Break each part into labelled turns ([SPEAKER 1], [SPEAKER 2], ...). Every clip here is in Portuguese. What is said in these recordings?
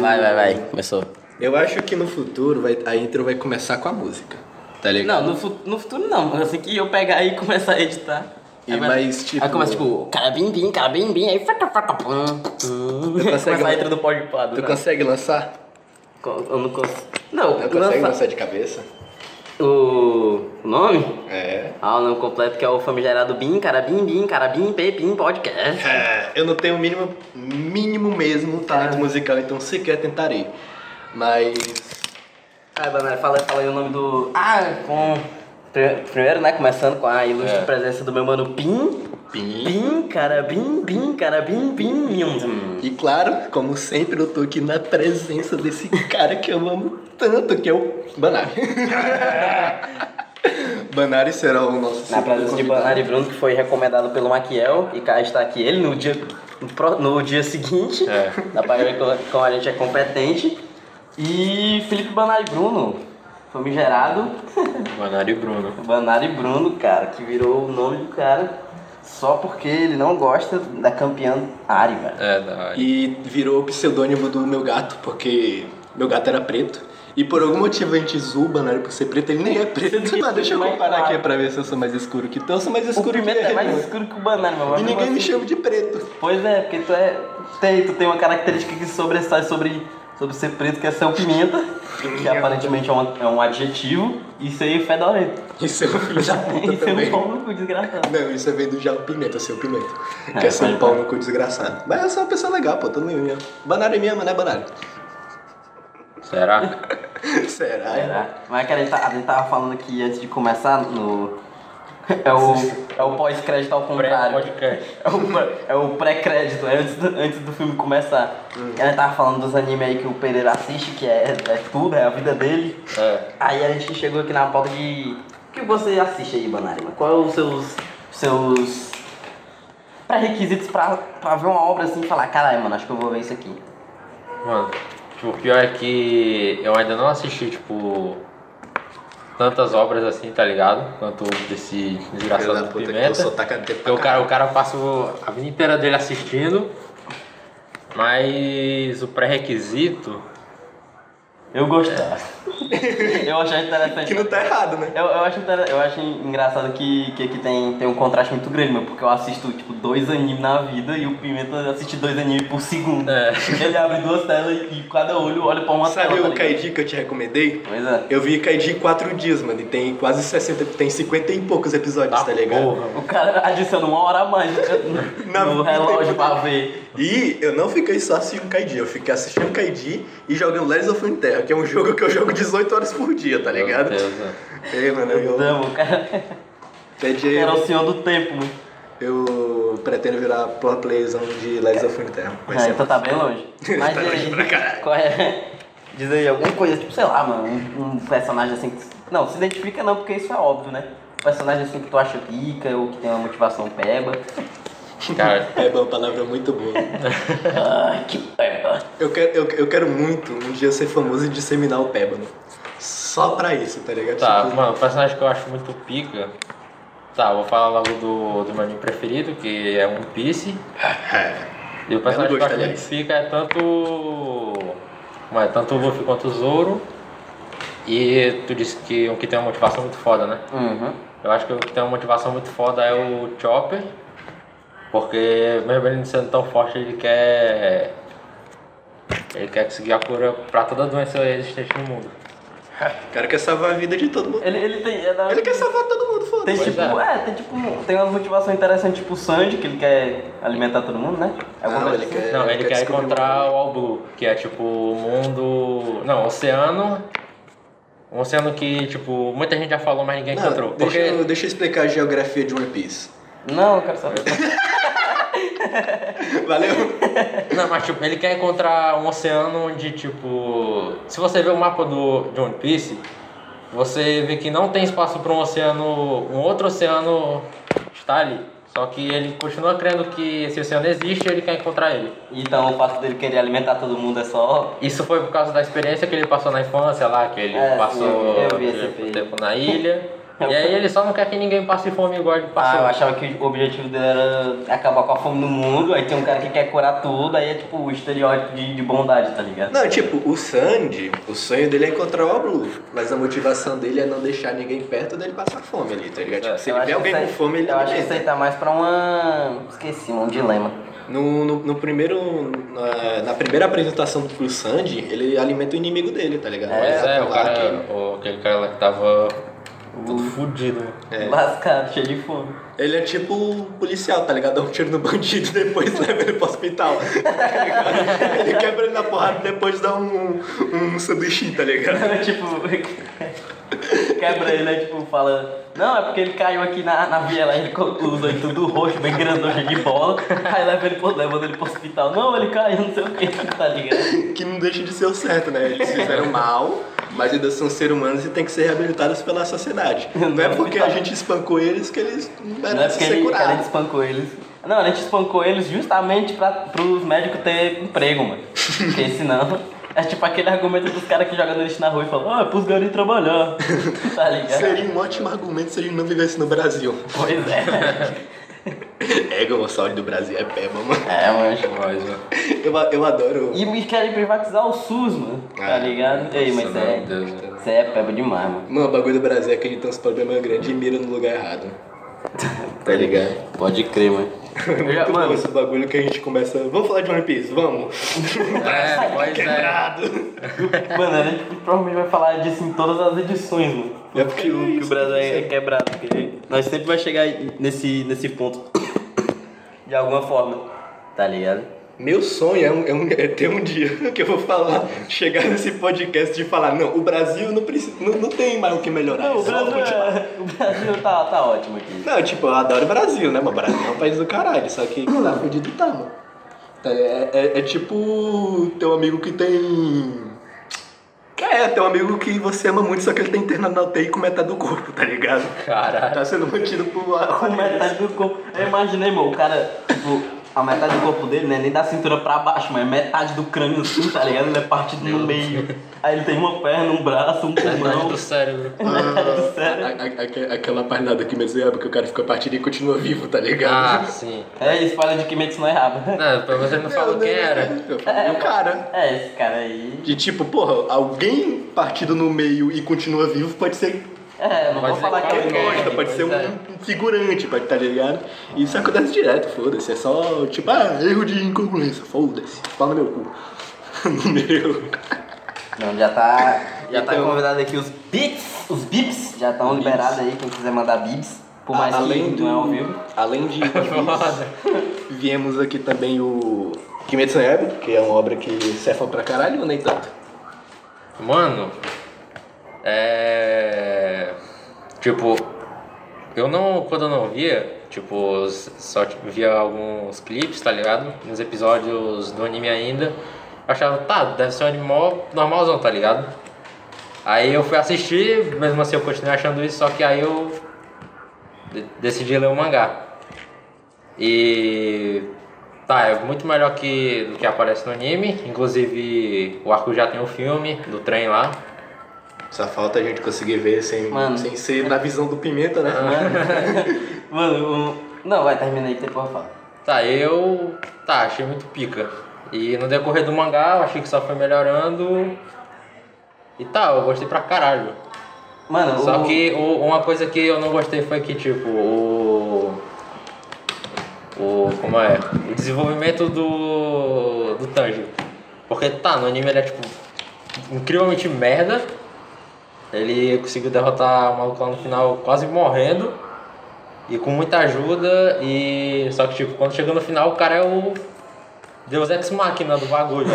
[SPEAKER 1] Vai, vai, vai. Começou.
[SPEAKER 2] Eu acho que no futuro vai, a intro vai começar com a música. Tá ligado?
[SPEAKER 1] Não, no, fu- no futuro não. Assim que eu pegar e começar a editar.
[SPEAKER 2] E
[SPEAKER 1] aí vai-
[SPEAKER 2] mais, tipo-
[SPEAKER 1] Aí começa tipo, cara bim bim, cara bim bim, aí faca faca pum. pum.
[SPEAKER 2] consegue-
[SPEAKER 1] a intro do pode pado.
[SPEAKER 2] Tu consegue lançar?
[SPEAKER 1] Eu não consigo. Não,
[SPEAKER 2] Não consegue
[SPEAKER 1] lança-
[SPEAKER 2] lançar de cabeça?
[SPEAKER 1] O o nome?
[SPEAKER 2] É.
[SPEAKER 1] Ah, o nome completo que é o famigerado BIM, cara BIM, BIM, cara BIM, Pepim Podcast.
[SPEAKER 2] É, eu não tenho o mínimo, mínimo mesmo talento musical, então sequer tentarei. Mas.
[SPEAKER 1] Ai, Banana, fala, fala aí o nome do. Ah, com. Pri- Primeiro, né, começando com a ilustre
[SPEAKER 3] É.
[SPEAKER 1] presença do meu mano Pim.
[SPEAKER 2] Pim.
[SPEAKER 1] Bim, cara, bim, bim, cara, bim, bim, bim.
[SPEAKER 2] E claro, como sempre, eu tô aqui na presença desse cara que eu amo tanto, que é o Banari. Banari será o nosso
[SPEAKER 1] Na presença de. Banari Bruno, que foi recomendado pelo Maquiel, e cá está aqui ele no dia, no, dia seguinte.
[SPEAKER 3] É.
[SPEAKER 1] Pra ver como- como a gente é competente. E Felipe Banari Bruno, famigerado.
[SPEAKER 3] Manário e Bruno.
[SPEAKER 1] Banari Bruno, cara, que virou o nome do cara só porque ele não gosta da campeã Ari, velho.
[SPEAKER 3] É, da
[SPEAKER 2] E virou o pseudônimo do meu gato, porque meu gato era preto. E por algum motivo a gente zoa o Banari por ser preto, ele nem é preto. Mas deixa eu
[SPEAKER 1] mais
[SPEAKER 2] comparar aqui pra ver se eu sou mais escuro que tu. Eu sou mais
[SPEAKER 1] O
[SPEAKER 2] escuro que
[SPEAKER 1] Pimenta é
[SPEAKER 2] ele.
[SPEAKER 1] mais
[SPEAKER 2] meu.
[SPEAKER 1] escuro que o Banari, meu
[SPEAKER 2] E ninguém me chama de preto.
[SPEAKER 1] Pois é, porque tu é. Tem, tu tem uma característica que sobressai sobre, sobre ser preto, que é ser o pimenta, que aparentemente é um, é um adjetivo, e ser fedorento.
[SPEAKER 2] Isso é um filho da puta
[SPEAKER 1] E ser um
[SPEAKER 2] também.
[SPEAKER 1] pau no cu desgraçado.
[SPEAKER 2] Não, isso é vem do Jalo Pimenta, seu pimenta.
[SPEAKER 1] É,
[SPEAKER 2] Quer ser um
[SPEAKER 1] pode
[SPEAKER 2] pau no cu desgraçado. Mas eu sou uma pessoa legal, pô, todo mundo me ama. Banário me ama, né, Banário?
[SPEAKER 3] Será?
[SPEAKER 2] Será?
[SPEAKER 1] Será? Mas que a gente, tá- a gente tava falando aqui antes de começar no. É o, é o pós-crédito ao contrário. É o, pré- é o pré-crédito, é antes do, antes do filme começar. A gente tava falando dos animes aí que o Pereira assiste, que é, é tudo, é a vida dele.
[SPEAKER 3] É.
[SPEAKER 1] Aí a gente chegou aqui na pauta de. O que você assiste aí, Banari? Qual é os seus. seus. pré-requisitos pra, pra ver uma obra assim e falar, caralho, mano, acho que eu vou ver isso aqui.
[SPEAKER 3] Mano, tipo, o pior é que eu ainda não assisti, tipo, tantas obras assim, tá ligado? Quanto desse desgraçado do Pimenta. o cara, o cara passa a vida inteira dele assistindo, mas o pré-requisito.
[SPEAKER 1] Eu gostava. eu achei interessante.
[SPEAKER 2] Que não tá errado, né?
[SPEAKER 1] Eu, eu, acho, eu acho engraçado que, que aqui tem, tem um contraste muito grande, meu, porque eu assisto tipo dois animes na vida e o Pimenta assiste dois animes por segundo.
[SPEAKER 3] É.
[SPEAKER 1] Ele abre duas telas e cada olho olha pra uma
[SPEAKER 2] Sabe
[SPEAKER 1] tela. tá
[SPEAKER 2] o
[SPEAKER 1] ligado?
[SPEAKER 2] Kaiji que eu te recomendei?
[SPEAKER 1] Pois é.
[SPEAKER 2] Eu vi Kaiji em 4 dias, mano, e tem quase 60, tem 50 e poucos episódios,
[SPEAKER 3] Ah,
[SPEAKER 2] tá ligado?
[SPEAKER 3] porra.
[SPEAKER 1] O cara adiciona uma hora a mais no,
[SPEAKER 2] Na
[SPEAKER 1] no relógio pra ver.
[SPEAKER 2] E eu não fiquei só assistindo Kaiji, eu fiquei assistindo Kaiji e jogando Legends of Que é um jogo que eu jogo 18 horas por dia, tá ligado?
[SPEAKER 3] Meu Deus, né?
[SPEAKER 2] Ei, mano, eu,
[SPEAKER 1] Não, o cara
[SPEAKER 2] pede
[SPEAKER 1] era o senhor do tempo, mano.
[SPEAKER 2] eu pretendo virar pro playzão de Legends of Runeterra.
[SPEAKER 1] Ah, então tá bem longe. Mas
[SPEAKER 2] Tá longe pra
[SPEAKER 1] aí,
[SPEAKER 2] caralho.
[SPEAKER 1] qual é? Diz aí alguma coisa, tipo, sei lá, mano, um, um personagem assim que. Não, se identifica não, porque isso é óbvio, né? Um personagem assim que tu acha pica ou que tem uma motivação peba.
[SPEAKER 3] Cara,
[SPEAKER 2] É uma palavra muito boa.
[SPEAKER 1] Ai, que peba.
[SPEAKER 2] Eu quero, eu, eu quero muito um dia ser famoso e disseminar o Pébano. Só pra isso, tá ligado?
[SPEAKER 3] Tá,
[SPEAKER 2] Tipo,
[SPEAKER 3] mano, o personagem que eu acho muito pica. Tá, vou falar logo do, do meu anime preferido, que é One Piece. E o personagem que eu acho muito pica é tanto. Como é, tanto o Luffy quanto o Zoro. E tu disse que o que tem uma motivação muito foda, né?
[SPEAKER 1] Uhum.
[SPEAKER 3] Eu acho que o que tem uma motivação muito foda é o Chopper. Porque mesmo ele não sendo tão forte, ele quer. Ele quer conseguir a cura pra toda doença existente no mundo.
[SPEAKER 2] o cara quer salvar a vida de todo mundo.
[SPEAKER 1] Ele, ele tem. é da-
[SPEAKER 2] Ele quer salvar todo mundo,
[SPEAKER 1] Tem
[SPEAKER 2] foda-se.
[SPEAKER 3] Pois
[SPEAKER 1] tipo,
[SPEAKER 3] é.
[SPEAKER 1] é. tem tipo, tem uma motivação interessante, tipo o Sanji, que ele quer alimentar todo mundo, né? Alguma
[SPEAKER 2] Não,
[SPEAKER 1] coisa
[SPEAKER 2] ele
[SPEAKER 1] assim.
[SPEAKER 2] quer-
[SPEAKER 3] Não, ele quer
[SPEAKER 2] descobrir
[SPEAKER 3] encontrar o All Blue, que é tipo o mundo. Não, oceano. Um oceano que, tipo, muita gente já falou, mas ninguém encontrou.
[SPEAKER 2] Não, deixa,
[SPEAKER 3] Porque.
[SPEAKER 2] eu, deixa eu explicar a geografia de One Piece.
[SPEAKER 1] Não, eu quero saber.
[SPEAKER 2] Valeu?
[SPEAKER 3] Não, mas tipo, ele quer encontrar um oceano onde, tipo. Se você ver o mapa do, de One Piece, você vê que não tem espaço para um oceano. Um outro oceano está ali. Só que ele continua crendo que esse oceano existe e ele quer encontrar ele.
[SPEAKER 1] Então o fato dele querer alimentar todo mundo é só.
[SPEAKER 3] Isso foi por causa da experiência que ele passou na infância lá, que ele
[SPEAKER 1] É, sim,
[SPEAKER 3] passou
[SPEAKER 1] esse
[SPEAKER 3] tipo, tempo na ilha. E aí ele só não quer que ninguém passe fome igual ele
[SPEAKER 1] Ah, eu
[SPEAKER 3] passou.
[SPEAKER 1] achava que o objetivo dele era acabar com a fome no mundo, aí tem um cara que quer curar tudo, aí é tipo o estereótipo de, de bondade, tá ligado?
[SPEAKER 2] Não, tipo, o Sandy, o sonho dele é encontrar o Blue, mas a motivação dele é não deixar ninguém perto dele passar fome ali, tá ligado? Tipo, se
[SPEAKER 1] Eu
[SPEAKER 2] ele vê alguém com fome, ele
[SPEAKER 1] Eu acho que isso aí tá mais pra uma. Esqueci, um dilema.
[SPEAKER 2] No, no, no primeiro. Na, na primeira apresentação pro Sandy, ele alimenta o inimigo dele, tá ligado?
[SPEAKER 1] É,
[SPEAKER 3] é, o cara,
[SPEAKER 2] que-
[SPEAKER 3] o, aquele cara lá que tava todo fudido.
[SPEAKER 2] É.
[SPEAKER 1] Lascado, cheio de fome.
[SPEAKER 2] Ele é tipo o policial, tá ligado? Dá um tiro no bandido e depois leva ele pro hospital. Tá ele quebra ele na porrada e depois dá um, um sanduichinho, tá ligado?
[SPEAKER 1] tipo. Quebra ele, aí tipo, fala. Não, é porque ele caiu aqui na, na viela, ele co- usa aí tudo roxo, bem grandão, cheio de bola. Aí leva ele pro, leva ele pro hospital. Não, ele caiu, não sei o que, tá ligado?
[SPEAKER 2] Que não deixa de ser o certo, né? Eles fizeram mal, mas ainda são seres humanos e tem que ser reabilitados pela sociedade. Não é porque a gente espancou eles que eles
[SPEAKER 1] Não é
[SPEAKER 2] merecem
[SPEAKER 1] porque
[SPEAKER 2] ser
[SPEAKER 1] ele, que a gente
[SPEAKER 2] curados.
[SPEAKER 1] espancou eles. Não, a gente espancou eles justamente pra, pros médicos ter emprego, mano. Porque senão. É tipo aquele argumento dos caras que jogam no lixo na rua e falam, ah, é pros garotos trabalhar. tá ligado?
[SPEAKER 2] Seria um ótimo argumento se a gente não vivesse no Brasil.
[SPEAKER 1] Pois é.
[SPEAKER 2] É, o saúde do Brasil é peba, mano.
[SPEAKER 1] É, mas.
[SPEAKER 3] Mas, ó,
[SPEAKER 2] Eu, eu adoro.
[SPEAKER 1] E me querem privatizar o SUS, mano. Tá
[SPEAKER 2] Ah,
[SPEAKER 1] ligado? Ei, mas isso
[SPEAKER 3] meu
[SPEAKER 1] é.
[SPEAKER 3] Deus.
[SPEAKER 1] Isso é peba demais, mano.
[SPEAKER 2] Mano, o bagulho do Brasil é que a gente tem uns problemas grandes e mira no lugar errado. Tá ligado?
[SPEAKER 1] Pode crer, mano. Já,
[SPEAKER 2] Muito bom
[SPEAKER 1] mano,
[SPEAKER 2] esse bagulho que a gente começa. Vamos falar de One Piece? Vamos!
[SPEAKER 3] É, pois é.
[SPEAKER 2] Quebrado!
[SPEAKER 1] mano, a gente provavelmente vai falar disso em todas as edições, mano.
[SPEAKER 2] É porque
[SPEAKER 1] que, o, que o Brasil é, é quebrado. Porque nós sempre vai chegar nesse, nesse ponto. De alguma forma. Tá ligado?
[SPEAKER 2] Meu sonho é, um- é um- é ter um dia que eu vou falar, chegar nesse podcast e falar, não, o Brasil não, precisa, não, não tem mais o que melhorar.
[SPEAKER 1] Não, o Brasil, é- o Brasil tá, tá ótimo aqui.
[SPEAKER 2] Não, tipo, eu adoro o Brasil, né? Mas o Brasil é um país do caralho, só que tá fudido tá, mano. É, é, é tipo teu amigo que tem. É, teu amigo que você ama muito, só que ele tá internado na UTI com metade do corpo, tá ligado?
[SPEAKER 3] Caralho.
[SPEAKER 2] Tá sendo mantido por.
[SPEAKER 1] Com metade do corpo. Eu imaginei, mano, o cara, tipo, a metade do corpo dele, né? Nem da cintura pra baixo, mas é metade do crânio assim, tá ligado? Ele é partido no meio. Aí ele tem uma perna, um braço, um
[SPEAKER 3] Metade
[SPEAKER 1] pulmão.
[SPEAKER 3] do cérebro.
[SPEAKER 1] Metade do cérebro.
[SPEAKER 2] A- a- aque- aquela parada que mesmo é porque o cara fica partido e continua vivo, tá ligado?
[SPEAKER 3] Ah, sim.
[SPEAKER 1] É, spoiler de Kimetsu no Erraba.
[SPEAKER 3] Não, pra você não falou quem era.
[SPEAKER 2] Falei, o cara.
[SPEAKER 1] É, esse cara aí.
[SPEAKER 2] De tipo, porra, alguém partido no meio e continua vivo pode ser
[SPEAKER 1] É, não vou falar que é
[SPEAKER 2] qualquer
[SPEAKER 3] coisa.
[SPEAKER 2] costa, pode ser
[SPEAKER 3] pois é.
[SPEAKER 2] um figurante, pode tá ligado? Isso acontece direto, foda-se. É só, tipo, ah, erro de incongruência, foda-se. Fala no meu cu. No meu.
[SPEAKER 1] Não, já tá. Já tá
[SPEAKER 2] Então-
[SPEAKER 1] convidado aqui os bits, os bips, já estão liberados aí, quem quiser mandar bips. Por mais
[SPEAKER 2] além
[SPEAKER 1] que
[SPEAKER 2] do,
[SPEAKER 1] não é ao vivo.
[SPEAKER 2] Além de viemos aqui também o Kimetsu no Yaiba, que é uma obra que cefa pra caralho ou nem tanto?
[SPEAKER 3] Mano, é. Tipo, eu não. Quando eu não via, tipo, só via alguns clipes, tá ligado? Nos episódios do anime ainda. Achava, tá, deve ser um anime normalzão, tá ligado? Aí eu fui assistir, mesmo assim eu continuei achando isso, só que aí eu de- decidi ler o mangá. E tá, é muito melhor que do que aparece no anime. Inclusive o arco já tem o filme do trem lá.
[SPEAKER 2] Só falta a gente conseguir ver sem,
[SPEAKER 1] Mano.
[SPEAKER 2] sem ser na visão do Pimenta, né?
[SPEAKER 1] Mano, o... não, vai, termina aí que depois eu falo.
[SPEAKER 3] Tá, eu. Tá, achei muito pica. E no decorrer do mangá eu achei que só foi melhorando. E tá, eu gostei pra caralho.
[SPEAKER 1] Mano,
[SPEAKER 3] Só
[SPEAKER 1] o...
[SPEAKER 3] que o- uma coisa que eu não gostei foi que, tipo, o. O. Como é? O desenvolvimento do. do Tanjiro. Porque tá, no anime ele é, tipo, incrivelmente merda. Ele conseguiu derrotar o maluco lá no final quase morrendo. E com muita ajuda. E. Só que, tipo, quando chega no final, o cara é o. Deus Ex Machina do bagulho.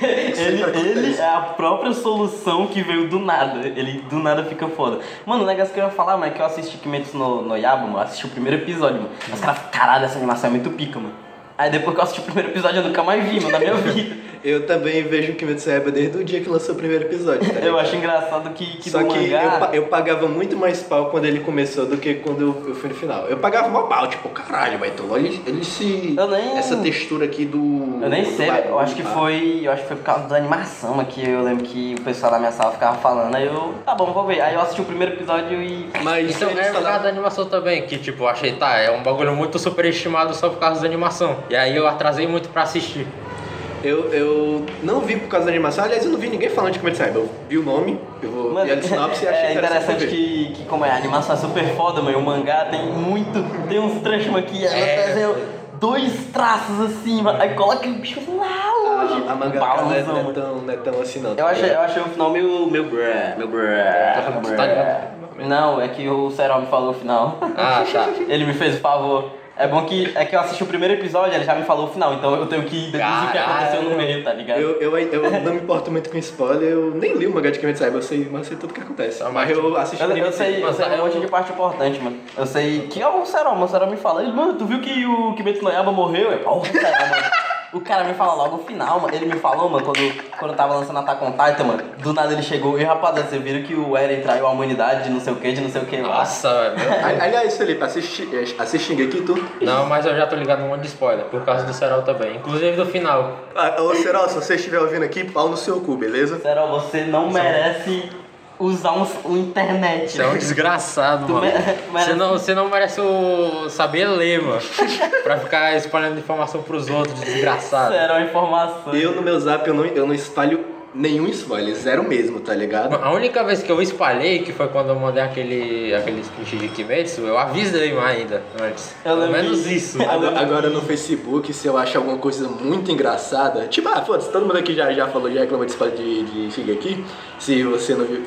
[SPEAKER 1] Ele, ele é a própria solução que veio do nada. Ele do nada fica foda. Mano, o negócio que eu ia falar, mano, é que eu assisti Kimetsu no, no Yaba, mano. eu Assisti o primeiro episódio, mano. Os caras, caralho, essa animação é muito pica, mano. Aí depois que eu assisti o primeiro episódio, eu nunca mais vi, mano, na minha vida.
[SPEAKER 2] Eu também vejo Kimetsu no Yaiba desde o dia que lançou o primeiro episódio, tá
[SPEAKER 1] Eu acho engraçado que, que
[SPEAKER 2] Só que
[SPEAKER 1] mangá...
[SPEAKER 2] eu, eu pagava muito mais pau quando ele começou do que quando eu, eu fui no final. Eu pagava mal pau, tipo, caralho, mas então olha ele se.
[SPEAKER 1] Eu nem-
[SPEAKER 2] Essa textura aqui do.
[SPEAKER 1] Eu nem
[SPEAKER 2] do
[SPEAKER 1] sei, velho. eu acho que
[SPEAKER 2] pá.
[SPEAKER 1] foi. Eu acho que foi por causa da animação aqui. Eu lembro que o pessoal da minha sala ficava falando. Aí eu. Tá bom, vou ver. Aí eu assisti o primeiro episódio e.
[SPEAKER 2] Mas
[SPEAKER 3] Então é por causa da animação também, que tipo, eu achei, tá, é um bagulho muito superestimado só por causa da animação. E aí eu atrasei muito pra assistir.
[SPEAKER 2] Eu, eu não vi por causa da animação, aliás, eu não vi ninguém falando de no Yaiba. Eu vi o nome, eu vou
[SPEAKER 1] Mano,
[SPEAKER 2] a sinopse e achei
[SPEAKER 1] é interessante que, que como é, a animação é super foda, mano. O mangá tem muito. Tem uns trechos aqui, ela
[SPEAKER 3] É.
[SPEAKER 1] desenha dois traços assim, mano. Aí coloca o bicho assim lá longe.
[SPEAKER 2] A, a manga não, é, não, é tão, não é tão assim não.
[SPEAKER 1] Eu achei, eu achei o final meio. meu bruh, meu.
[SPEAKER 3] Tá- tá ligado?
[SPEAKER 1] Não, é que o Serol me falou o final.
[SPEAKER 3] Ah, tá.
[SPEAKER 1] Ele me fez o favor. É bom que é que eu assisti o primeiro episódio, ele já me falou o final, então eu tenho que deduzir o que aconteceu no meio, tá ligado?
[SPEAKER 2] Eu, eu, eu não me importo muito com spoiler, eu nem li o mangá de Kimetsu no Yaiba, eu sei, mas eu sei tudo que acontece.
[SPEAKER 3] Ah,
[SPEAKER 2] Mas eu assisti
[SPEAKER 1] Eu,
[SPEAKER 2] o
[SPEAKER 1] eu sei, eu
[SPEAKER 3] Mas
[SPEAKER 1] sei um
[SPEAKER 3] eu-
[SPEAKER 1] monte de parte importante, mano. Eu sei que é o Serol, mano. O Serol me fala, ele, mano, tu viu que o Kimetsu no Yaiba morreu? Eu, porra, mano. O cara me fala logo o final, mano. Ele me falou, mano, quando, quando eu tava lançando Attack on Titan, mano. Do nada ele chegou, e rapaziada, vocês viram que o Eren traiu a humanidade de não sei o que, de não sei o que lá.
[SPEAKER 3] Nossa, velho.
[SPEAKER 2] Ali- Aliás, Felipe, assiste, assiste aqui tu.
[SPEAKER 3] Não, mas eu já tô ligado num monte de spoiler, por causa do Serol também. Inclusive do final.
[SPEAKER 2] Ah, ô Serol, se você estiver ouvindo aqui, pau no seu cu, beleza?
[SPEAKER 1] Serol, você não merece usar um, um internet.
[SPEAKER 3] Você é um desgraçado,
[SPEAKER 1] Tu
[SPEAKER 3] mano.
[SPEAKER 1] merece-
[SPEAKER 3] Você não, você não merece o saber ler, mano. pra ficar espalhando informação pros outros, desgraçado.
[SPEAKER 1] Serol informações.
[SPEAKER 2] Eu no meu zap eu não, eu não espalho nenhum spoiler, zero mesmo, tá ligado?
[SPEAKER 3] A única vez que eu espalhei, que foi quando eu mandei aquele, aquele screenshot de Kimetsu, eu avisei ainda antes.
[SPEAKER 1] Eu
[SPEAKER 3] Pelo menos isso.
[SPEAKER 2] Agora, agora no Facebook, se eu achar alguma coisa muito engraçada, tipo, ah, foda-se, todo mundo aqui já, já falou, já reclamou de spoiler de, de Shigeki, se você não viu,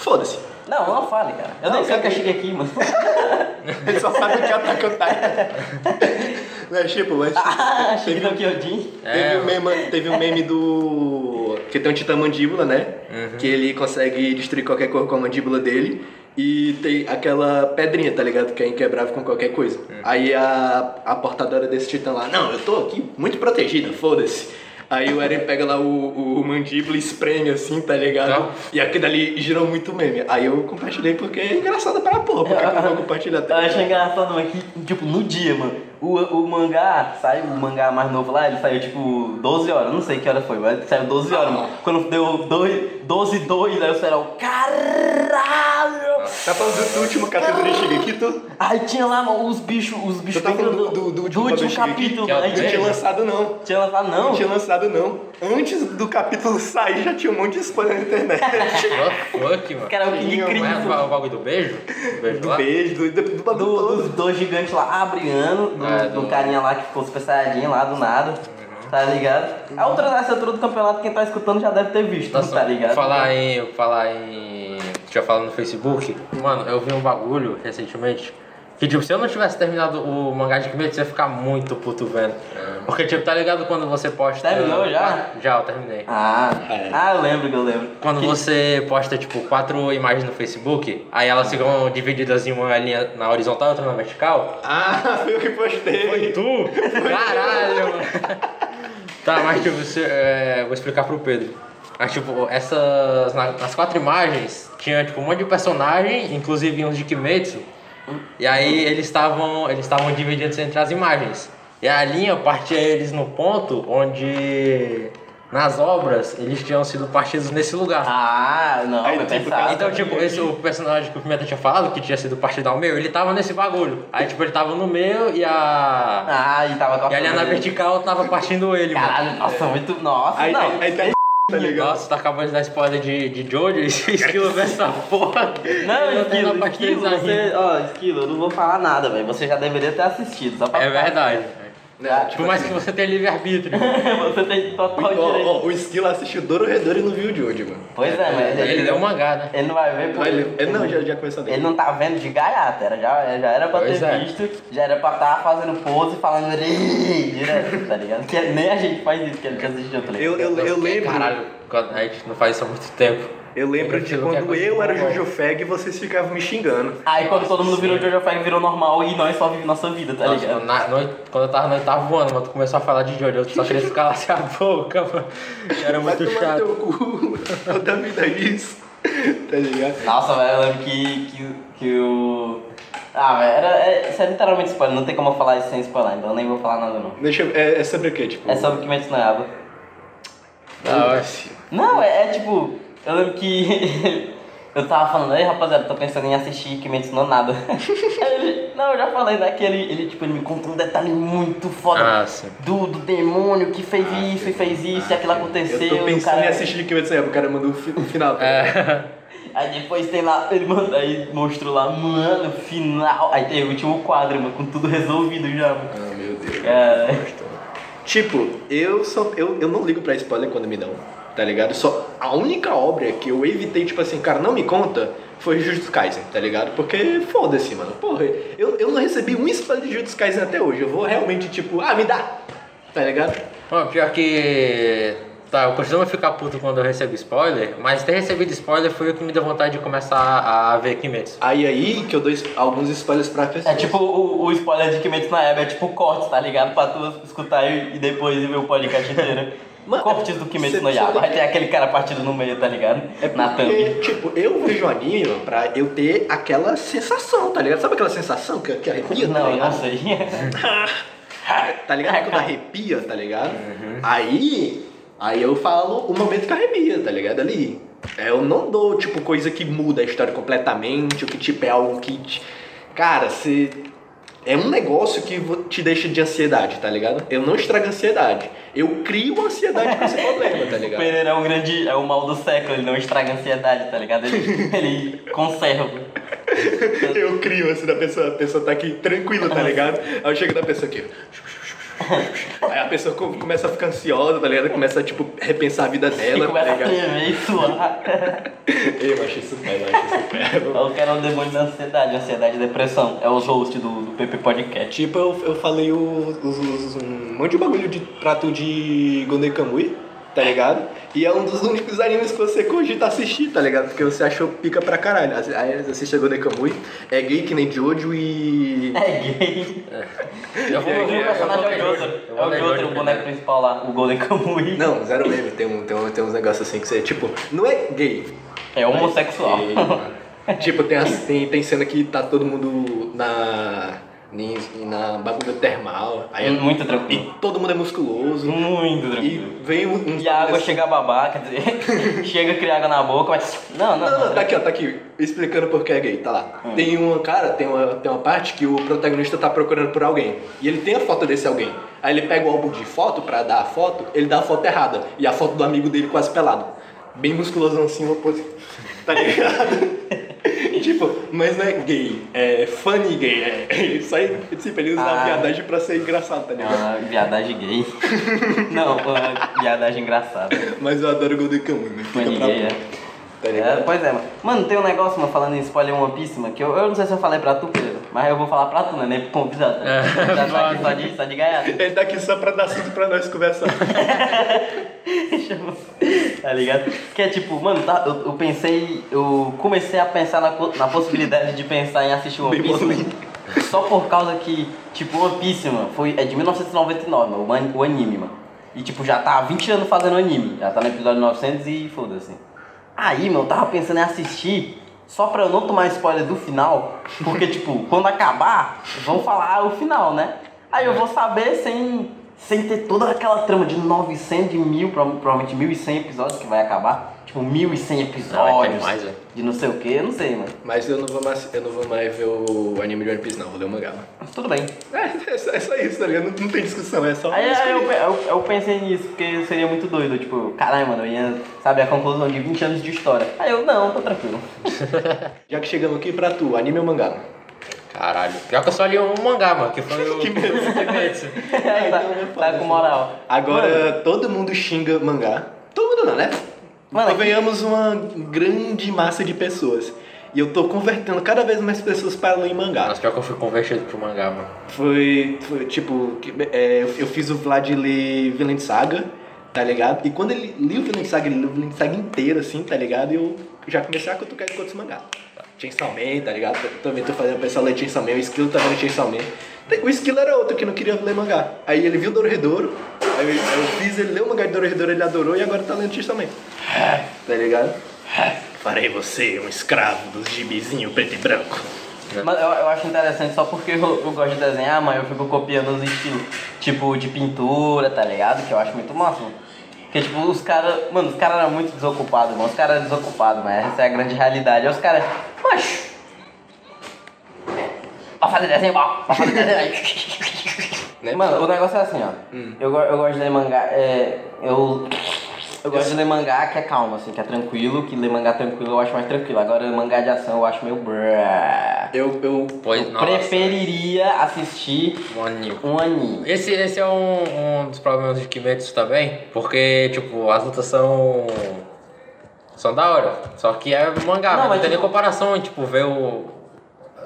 [SPEAKER 2] foda-se.
[SPEAKER 1] Não, não fale, cara. Eu
[SPEAKER 2] Não,
[SPEAKER 1] nem sei o que é
[SPEAKER 2] cara.
[SPEAKER 1] Shigeki, mano.
[SPEAKER 2] Ele só sabe o que é Attack on Titan. Não é tipo, mas
[SPEAKER 1] Ah,
[SPEAKER 2] teve,
[SPEAKER 1] no Kyojin.
[SPEAKER 3] É,
[SPEAKER 2] teve, um meme, teve um meme do... que tem um titã mandíbula, né?
[SPEAKER 3] Uhum.
[SPEAKER 2] Que ele consegue destruir qualquer coisa com a mandíbula dele. E tem aquela pedrinha, tá ligado? Que é inquebrável com qualquer coisa.
[SPEAKER 3] Uhum.
[SPEAKER 2] Aí a, a portadora desse titã lá, não, eu tô aqui muito protegida, foda-se. Aí o Eren pega lá o, o mandíbula e espreme assim, tá ligado?
[SPEAKER 3] Tá.
[SPEAKER 2] E aquilo ali gerou muito meme. Aí eu compartilhei porque é engraçado pra porra, porque eu não vou compartilhar
[SPEAKER 1] Eu
[SPEAKER 2] também.
[SPEAKER 1] achei engraçado, mano, que, tipo, no dia, mano, o, o mangá, saiu o mangá mais novo lá, ele saiu, tipo, 12 horas, não sei que hora foi, mas saiu 12 horas, mano. Quando deu 2, 12 e 2, aí o Serol, caralho!
[SPEAKER 2] Tá falando do, do último capítulo de Shigeki, tu?
[SPEAKER 1] Aí tinha lá, mano, os bichos, os bichos
[SPEAKER 2] tá do, do, do último,
[SPEAKER 1] último capítulo,
[SPEAKER 3] Que é.
[SPEAKER 1] Aí
[SPEAKER 2] Não tinha lançado não.
[SPEAKER 1] tinha lançado, não?
[SPEAKER 2] Não tinha lançado não. Antes do capítulo sair já tinha um monte de spoiler na internet.
[SPEAKER 3] What the fuck, mano?
[SPEAKER 1] Cara, o King
[SPEAKER 2] Tinha,
[SPEAKER 3] Não é o bagulho do beijo? Do beijo
[SPEAKER 2] do
[SPEAKER 3] lá?
[SPEAKER 2] beijo, do, do, do bagulho
[SPEAKER 1] Do, dos dois gigantes lá, abriando, do,
[SPEAKER 3] É,
[SPEAKER 1] do
[SPEAKER 3] do-
[SPEAKER 1] carinha lá que ficou super saiyajin lá do nada, tá ligado? A outra, essa altura do campeonato, quem tá escutando já deve ter visto,
[SPEAKER 3] Nossa,
[SPEAKER 1] tá ligado?
[SPEAKER 3] Falar em. Falar em. Tinha falado no Facebook. Mano, eu vi um bagulho recentemente. Que tipo, se eu não tivesse terminado o mangá de Kimetsu, eu ia ficar muito puto vendo. Porque, tipo, tá ligado quando você posta.
[SPEAKER 1] Terminou já?
[SPEAKER 3] Já, eu terminei.
[SPEAKER 1] Ah,
[SPEAKER 2] É.
[SPEAKER 1] ah, eu lembro que eu lembro.
[SPEAKER 3] Quando
[SPEAKER 1] Que-
[SPEAKER 3] você posta, tipo, quatro imagens no Facebook, aí elas ficam divididas em uma linha na horizontal e outra na vertical.
[SPEAKER 2] Ah, foi eu que postei.
[SPEAKER 3] Tu? Caralho, mano. Tá, mas tipo, você, é, vou explicar pro Pedro. Mas tipo, essas. na- nas quatro imagens tinha tipo um monte de personagem, inclusive uns de Kimetsu. E aí eles estavam. Eles estavam divididos entre as imagens. E a linha partia eles no ponto onde nas obras eles tinham sido partidos nesse lugar.
[SPEAKER 1] Ah, não,
[SPEAKER 2] Aí, tipo,
[SPEAKER 1] pensava.
[SPEAKER 3] Então, tipo, esse o personagem que o Pimenta tinha falado, que tinha sido partido ao meio, ele tava nesse bagulho. Aí, tipo, ele tava no meio e a.
[SPEAKER 1] Ah, e tava com
[SPEAKER 3] E a linha na vertical tava partindo ele, mano.
[SPEAKER 1] Caralho, nossa, muito. Nossa,
[SPEAKER 2] Aí,
[SPEAKER 1] não.
[SPEAKER 2] aí, aí tá ligado?
[SPEAKER 3] Nossa, tá acabando de dar spoiler de, de Jojo e esquilo dessa porra.
[SPEAKER 1] Não, Esquilo, Esquilo, você, ó, Esquilo, eu não vou falar nada, velho. Você já deveria ter assistido, só pra
[SPEAKER 3] É
[SPEAKER 1] ficar-
[SPEAKER 3] verdade.
[SPEAKER 1] Ah,
[SPEAKER 3] Por mais que você tenha livre-arbítrio.
[SPEAKER 1] você tem total
[SPEAKER 2] Ó,
[SPEAKER 1] direito.
[SPEAKER 2] ó, o Esquilo assistiu Doro Redor e não viu o Jojo, mano.
[SPEAKER 1] Pois é, mas
[SPEAKER 3] Ele leu o mangá, né?
[SPEAKER 1] Ele não vai ver porque.
[SPEAKER 2] Ele, ele não, já, já começou
[SPEAKER 1] Ele
[SPEAKER 2] dele.
[SPEAKER 1] não tá vendo de gaiata, era, já, já era pra
[SPEAKER 3] Pois
[SPEAKER 1] ter
[SPEAKER 3] é.
[SPEAKER 1] visto, já era pra estar fazendo pose e falando direto, tá ligado? Que nem a gente faz isso, que ele já assistiu, tá ligado?
[SPEAKER 2] Eu, eu, eu lembro.
[SPEAKER 3] Caralho, quando- a gente não faz isso há muito tempo.
[SPEAKER 2] Eu lembro
[SPEAKER 3] Eu
[SPEAKER 2] de
[SPEAKER 3] que
[SPEAKER 2] quando
[SPEAKER 3] é
[SPEAKER 2] eu era Jojo Fag e vocês ficavam me xingando.
[SPEAKER 1] Aí quando todo mundo virou. Jojo Fag virou normal e nós só vivemos nossa vida, tá
[SPEAKER 3] Nossa,
[SPEAKER 1] ligado?
[SPEAKER 3] na- no- quando eu tava no oitavo ano, mano, tu começou a falar de Jojo, eu só queria ficar a boca, mano. Era
[SPEAKER 2] Vai
[SPEAKER 3] muito
[SPEAKER 2] tomar
[SPEAKER 3] chato.
[SPEAKER 2] teu cu. Toda vida é isso. Tá ligado?
[SPEAKER 1] Nossa, velho, eu lembro que, que, que o. Ah, velho, era, é, isso é literalmente spoiler, não tem como eu falar isso sem spoiler, então eu nem vou falar nada não.
[SPEAKER 2] Deixa eu, é, é sobre o quê? Tipo,
[SPEAKER 1] É sobre Kimetsu no Yaiba.
[SPEAKER 3] Não, assim,
[SPEAKER 1] Não, é, é tipo, eu lembro que eu tava falando, ei rapaziada, tô pensando em assistir Kimetsu no nada. Aí ele, não, eu já falei, né, que ele, ele, tipo, ele me contou um detalhe muito foda
[SPEAKER 3] Ah,
[SPEAKER 1] do, do demônio que fez isso e fez isso e aquilo aconteceu.
[SPEAKER 2] eu tô pensando
[SPEAKER 1] cara-
[SPEAKER 2] em assistir Kimetsu no Yaiba, o cara mandou o fi- o final.
[SPEAKER 3] É.
[SPEAKER 1] Aí depois tem lá, ele manda, aí mostrou lá, mano, final. Aí tem o último quadro, mano, com tudo resolvido já, mano.
[SPEAKER 2] Ah, meu Deus.
[SPEAKER 1] Cara,
[SPEAKER 2] Tipo, eu só eu, eu não ligo pra spoiler quando me dão, tá ligado? Só a única obra que eu evitei, tipo assim, cara, não me conta, foi Jujutsu Kaisen, tá ligado? Porque foda-se, mano. Porra, eu, eu não recebi um spoiler de Jujutsu Kaisen até hoje. Eu vou realmente, tipo, ah, me dá, tá ligado?
[SPEAKER 3] Bom, pior que. Tá, eu costumo ficar puto quando eu recebo spoiler, mas ter recebido spoiler foi o que me deu vontade de começar a ver Kimetsu.
[SPEAKER 2] Aí aí que eu dou alguns spoilers pra pessoa.
[SPEAKER 1] é tipo o, o spoiler de Kimetsu na Yaiba, é tipo corte, tá ligado? Pra tu escutar e, e depois ver o podcast inteiro.
[SPEAKER 2] Mano,
[SPEAKER 1] Cortes do Kimetsu no Yaiba,
[SPEAKER 2] cê-
[SPEAKER 1] vai ter aquele cara partido no meio, tá ligado?
[SPEAKER 2] É
[SPEAKER 1] Na thumb.
[SPEAKER 2] porque, tipo, eu vejo anime mano, pra eu ter aquela sensação, tá ligado? Sabe aquela sensação que, que arrepia, tá
[SPEAKER 1] Não, eu
[SPEAKER 2] ligado?
[SPEAKER 1] não sei.
[SPEAKER 2] Tá ligado? Quando arrepia, tá ligado? Aí, aí eu falo o momento que arrepia, tá ligado? Ali. É, Eu não dou, tipo, coisa que muda a história completamente, ou que, tipo, é algo que... Cara, você... É um negócio que te deixa de ansiedade, tá ligado? Eu não estrago ansiedade. Eu crio ansiedade com esse problema, tá
[SPEAKER 1] O
[SPEAKER 2] ligado?
[SPEAKER 1] Pereira é um grande. é o mal do século, ele não estraga ansiedade, tá ligado? Ele, ele conserva.
[SPEAKER 2] Eu crio assim da pessoa, a pessoa tá aqui tranquila, tá ligado? Aí eu chego da pessoa aqui. Aí a pessoa co- começa a ficar ansiosa, tá ligado? Começa a, tipo, repensar a vida
[SPEAKER 1] E
[SPEAKER 2] dela, tá
[SPEAKER 1] começa a
[SPEAKER 2] ligado?
[SPEAKER 1] tremer e suar.
[SPEAKER 2] Eu achei super, eu achei super.
[SPEAKER 1] Eu quero o demônio da ansiedade, ansiedade e depressão. É os hosts do, do PP Podcast.
[SPEAKER 2] Tipo, eu, eu falei o- os, os- um monte de bagulho de prato de Golden Kamui, tá ligado? E é um dos únicos animes que você cogita assistir, tá ligado? Porque você achou pica pra caralho. Aí assiste a Golden Kamui, é gay que nem Jojo e...
[SPEAKER 1] É gay.
[SPEAKER 3] Eu vou,
[SPEAKER 1] O
[SPEAKER 3] eu vou, eu vou
[SPEAKER 1] personagem é o Jotaro. É o Jotaro, o boneco principal lá, o Golden Kamuy.
[SPEAKER 2] Não, zero meme. Tem, um, tem, um, tem uns negócios assim que você, tipo, não é gay.
[SPEAKER 1] É homossexual.
[SPEAKER 2] E, tipo, tem, as- tem, tem cena que tá todo mundo na. Em- na bagulho termal. Aí é-
[SPEAKER 1] Muito
[SPEAKER 2] e
[SPEAKER 1] tranquilo.
[SPEAKER 2] todo mundo é musculoso.
[SPEAKER 1] Muito
[SPEAKER 2] E
[SPEAKER 1] tranquilo.
[SPEAKER 2] vem um.
[SPEAKER 1] E a água chega a babar, quer dizer, chega a criar água na boca, mas. Não, não,
[SPEAKER 2] Não, não,
[SPEAKER 1] não.
[SPEAKER 2] tá aqui, ó, tá aqui, explicando por que é gay, tá lá.
[SPEAKER 1] Hum.
[SPEAKER 2] Tem uma, cara, tem uma, tem uma parte que o protagonista tá procurando por alguém. E ele tem a foto desse alguém. Aí ele pega o álbum de foto pra dar a foto, ele dá a foto errada. E a foto do amigo dele quase pelado. Bem musculosão assim, uma pose. Tá ligado? tipo, mas não é gay, é funny gay. É, isso aí, tipo, ele usa a
[SPEAKER 1] Ah.
[SPEAKER 2] viadagem pra ser engraçado, tá
[SPEAKER 1] É
[SPEAKER 2] ligado?
[SPEAKER 1] uma viadagem gay. não, viadagem engraçada.
[SPEAKER 2] Mas eu adoro Golden Kamuy, fica
[SPEAKER 1] Funny gay, é.
[SPEAKER 2] Tá
[SPEAKER 1] É,
[SPEAKER 2] ligado?
[SPEAKER 1] pois é, mano. Mano, tem um negócio, mano, falando em spoiler One Piece, mano, que eu, eu não sei se eu falei pra tu, Pedro, mas eu vou falar pra tu, né? Nem pro convidado.
[SPEAKER 3] É,
[SPEAKER 1] Já tá aqui
[SPEAKER 3] pode.
[SPEAKER 1] só de, só de gaiato.
[SPEAKER 2] Ele tá aqui só pra dar assunto pra nós conversar.
[SPEAKER 1] tá ligado? Que é tipo, mano, tá, eu, eu pensei, eu comecei a pensar na, na possibilidade de pensar em assistir One Piece, mano, só por causa que, tipo, One Piece, mano, foi, é de 1999, mano, o an- o anime, mano. E, tipo, já tá há 20 anos fazendo anime, já tá no episódio 900 e foda-se. Aí, mano, eu tava pensando em assistir só pra eu não tomar spoiler do final, porque, tipo, quando acabar, vão falar o final, né? Aí eu vou saber sem, sem ter toda aquela trama de 900, de mil, prova- provavelmente 1100 episódios que vai acabar. Tipo, 1100 episódios.
[SPEAKER 3] Não, é demais, velho.
[SPEAKER 1] De não sei o que, eu não sei, mano.
[SPEAKER 2] Mas eu não vou mais, eu não vou mais ver o anime de One Piece, não. Vou ler o mangá. mano.
[SPEAKER 1] Mas tudo bem.
[SPEAKER 2] É, é, só, é só isso, tá ligado? Não, não tem discussão, é só.
[SPEAKER 1] Aí, aí eu, eu, eu pensei nisso, porque seria muito doido. Tipo, caralho, mano, eu ia saber a conclusão de 20 anos de história. Aí eu, não, tô tranquilo.
[SPEAKER 2] Já que chegamos aqui pra tu, anime ou mangá?
[SPEAKER 3] Caralho. Pior que eu só li um mangá, mano, que foi o.
[SPEAKER 2] Kimetsu.
[SPEAKER 3] Kimetsu.
[SPEAKER 1] tá, tá com moral.
[SPEAKER 2] Agora, todo mundo xinga mangá. Todo mundo não, né?
[SPEAKER 1] Mano,
[SPEAKER 2] Convenhamos uma grande massa de pessoas. E eu tô convertendo cada vez mais pessoas para ler mangá.
[SPEAKER 3] Nossa, pior que eu fui convertido pro mangá, mano.
[SPEAKER 2] Foi, foi tipo, é, eu fiz o Vlad ler Vinland Saga, tá ligado? E quando ele o Vinland Saga, ele o Vinland Saga inteiro, assim, tá ligado? E eu já comecei a cutucar ele com outros mangá. Chainsaw Man, tá ligado? Eu também tô fazendo o pessoal ler Chainsaw Man, o Esquilo tá vendo Chainsaw Man. O Esquilo era outro que não queria ler mangá. Aí ele viu Dororedoro, aí eu, eu fiz ele ler o mangá de Dororedoro, ele adorou e agora tá lendo Chainsaw Man. Tá ligado? Farei você um escravo dos gibizinho preto e branco.
[SPEAKER 1] Mas eu, eu acho interessante só porque eu, eu gosto de desenhar, mas eu fico copiando os estilos, tipo, de pintura, tá ligado? Que eu acho muito massa, mano. Porque, tipo, os caras, mano, os caras eram muito desocupados, mano. Os caras eram desocupados, mas essa é a grande realidade. Aí os caras, macho, vai fazer desenho, bom, vai fazer desenho.
[SPEAKER 2] Né?
[SPEAKER 1] Mano, o negócio é assim, ó. Eu, go- eu gosto de ler mangá, é, eu... Eu gosto de ler mangá que é calmo, assim, que é tranquilo, que ler mangá tranquilo eu acho mais tranquilo. Agora, mangá de ação eu acho meio brrr.
[SPEAKER 2] Eu, eu,
[SPEAKER 3] Pois,
[SPEAKER 1] Eu
[SPEAKER 3] nossa.
[SPEAKER 1] preferiria assistir
[SPEAKER 3] Um anime.
[SPEAKER 1] um anime.
[SPEAKER 3] Esse, esse é um, um dos problemas de Kimetsu também, porque, tipo, as lutas são. são da hora. Só que é mangá,
[SPEAKER 1] Não,
[SPEAKER 3] mas não tem nem
[SPEAKER 1] tipo-
[SPEAKER 3] comparação, tipo, ver o.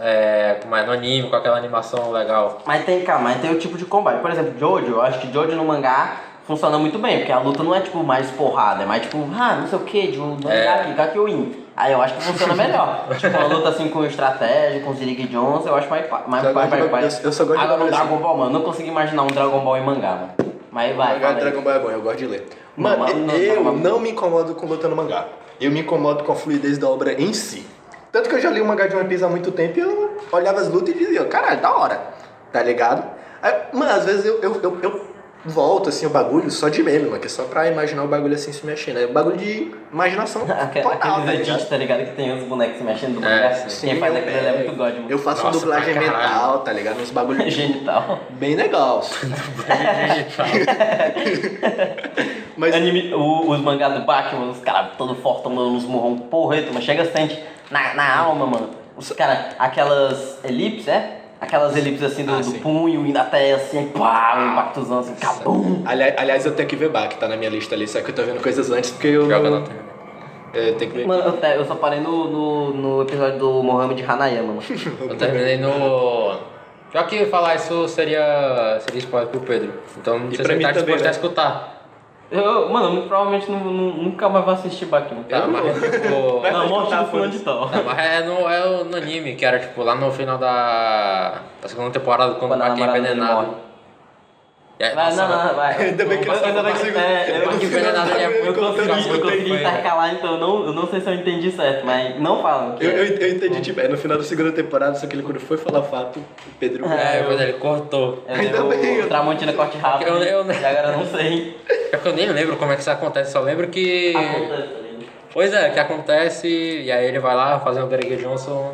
[SPEAKER 3] É, é, no anime, com aquela animação legal.
[SPEAKER 1] Mas tem, calma, mas tem o tipo de combate. Por exemplo, Jojo, eu acho que Jojo no mangá funciona muito bem, porque a luta não é tipo mais porrada, é mais tipo, ah, não sei o que, de um
[SPEAKER 3] É.
[SPEAKER 1] aqui, Kakyoin. Aí eu acho que funciona melhor. tipo, uma luta assim com estratégia, com Zirig Jones, eu acho mais mais
[SPEAKER 2] Só
[SPEAKER 1] mais,
[SPEAKER 2] gosto de-
[SPEAKER 1] mais,
[SPEAKER 2] eu- eu só gosto de
[SPEAKER 1] Agora no
[SPEAKER 2] bagulho assim.
[SPEAKER 1] Dragon Ball, mano, eu não consigo imaginar um Dragon Ball em mangá, mano. Mas vai,
[SPEAKER 2] mangá de
[SPEAKER 1] aí.
[SPEAKER 2] Dragon Ball é bom, eu gosto de ler.
[SPEAKER 1] Não,
[SPEAKER 2] Mano,
[SPEAKER 1] mas não-
[SPEAKER 2] eu
[SPEAKER 1] não-
[SPEAKER 2] não me incomodo com luta no mangá. Eu me incomodo com a fluidez da obra em si. Tanto que eu já li o mangá de One Piece há muito tempo e eu olhava as lutas e dizia, caralho, da hora. Tá ligado? Aí, mano, às vezes eu, eu, eu, eu volto assim o bagulho só de meme, mano, que é só pra imaginar o bagulho assim se mexendo. É um bagulho de imaginação total, tá ligado?
[SPEAKER 1] tá ligado? Que tem os bonecos se mexendo do
[SPEAKER 3] É,
[SPEAKER 1] mangá.
[SPEAKER 3] sim.
[SPEAKER 1] Quem faz
[SPEAKER 2] eu
[SPEAKER 1] aquilo ali é
[SPEAKER 2] pego.
[SPEAKER 1] muito god, mano.
[SPEAKER 2] Eu faço uma
[SPEAKER 3] Nossa,
[SPEAKER 2] dublagem
[SPEAKER 3] pra caralho.
[SPEAKER 2] mental, tá ligado? Uns bagulhos
[SPEAKER 1] Genital.
[SPEAKER 2] bem legais. Mas
[SPEAKER 1] Anime, o- os mangás do Batman, os caras todo fortão dando uns murrão porreta, mas chega sente na, na alma, mano. Os caras, aquelas elipses, é? Aquelas elipses assim do,
[SPEAKER 2] Ah,
[SPEAKER 1] do punho indo até assim, aí pá, um impactozão assim, cabum.
[SPEAKER 2] Ali- Aliás, eu tenho que ver Bach, tá na minha lista ali, só que eu tô vendo coisas antes porque eu.
[SPEAKER 3] Joga não tem.
[SPEAKER 2] É, tem que ver.
[SPEAKER 1] Mano, eu, eu só parei no, no, no episódio do Mohamed Hanayama, mano.
[SPEAKER 3] Eu terminei no. Já que falar isso seria, seria spoiler pro Pedro. Então não
[SPEAKER 2] E
[SPEAKER 3] sei
[SPEAKER 2] pra
[SPEAKER 3] se ele tá disposto a escutar.
[SPEAKER 1] Eu, mano, eu provavelmente nu- nu- nunca mais vou assistir Batman.
[SPEAKER 3] Tá,
[SPEAKER 2] Eu não
[SPEAKER 3] mas
[SPEAKER 2] vou.
[SPEAKER 3] tipo.
[SPEAKER 2] Vai
[SPEAKER 1] Não, morte
[SPEAKER 2] contar,
[SPEAKER 1] do fulano de tal.
[SPEAKER 3] Não, mas é no, é no anime, que era tipo lá no final da, da segunda temporada, quando,
[SPEAKER 1] Quando
[SPEAKER 3] o Maki é envenenado. Aí,
[SPEAKER 1] Vai,
[SPEAKER 3] nossa,
[SPEAKER 1] não, não, não, vai.
[SPEAKER 2] Ainda bem que
[SPEAKER 1] Eu-
[SPEAKER 2] consigo-
[SPEAKER 1] é, eu-
[SPEAKER 3] é
[SPEAKER 1] consegui, eu
[SPEAKER 3] feio.
[SPEAKER 1] intercalar, então eu não, eu não sei se eu entendi certo, mas não falam.
[SPEAKER 2] Eu,
[SPEAKER 1] é-
[SPEAKER 2] eu, eu entendi, tipo, é no final da segunda temporada, só que ele quando foi falar o fato, o Pedro.
[SPEAKER 3] É, depois ele cortou.
[SPEAKER 1] Eu
[SPEAKER 2] Ainda bem,
[SPEAKER 1] o
[SPEAKER 2] eu-
[SPEAKER 1] Tramontina corte rápido.
[SPEAKER 3] Eu- eu-
[SPEAKER 1] E agora eu não sei.
[SPEAKER 3] É que eu nem lembro como é que isso acontece, só lembro que.
[SPEAKER 1] Acontece.
[SPEAKER 3] Pois é, que acontece, e aí ele vai lá fazer um Derek Johnson.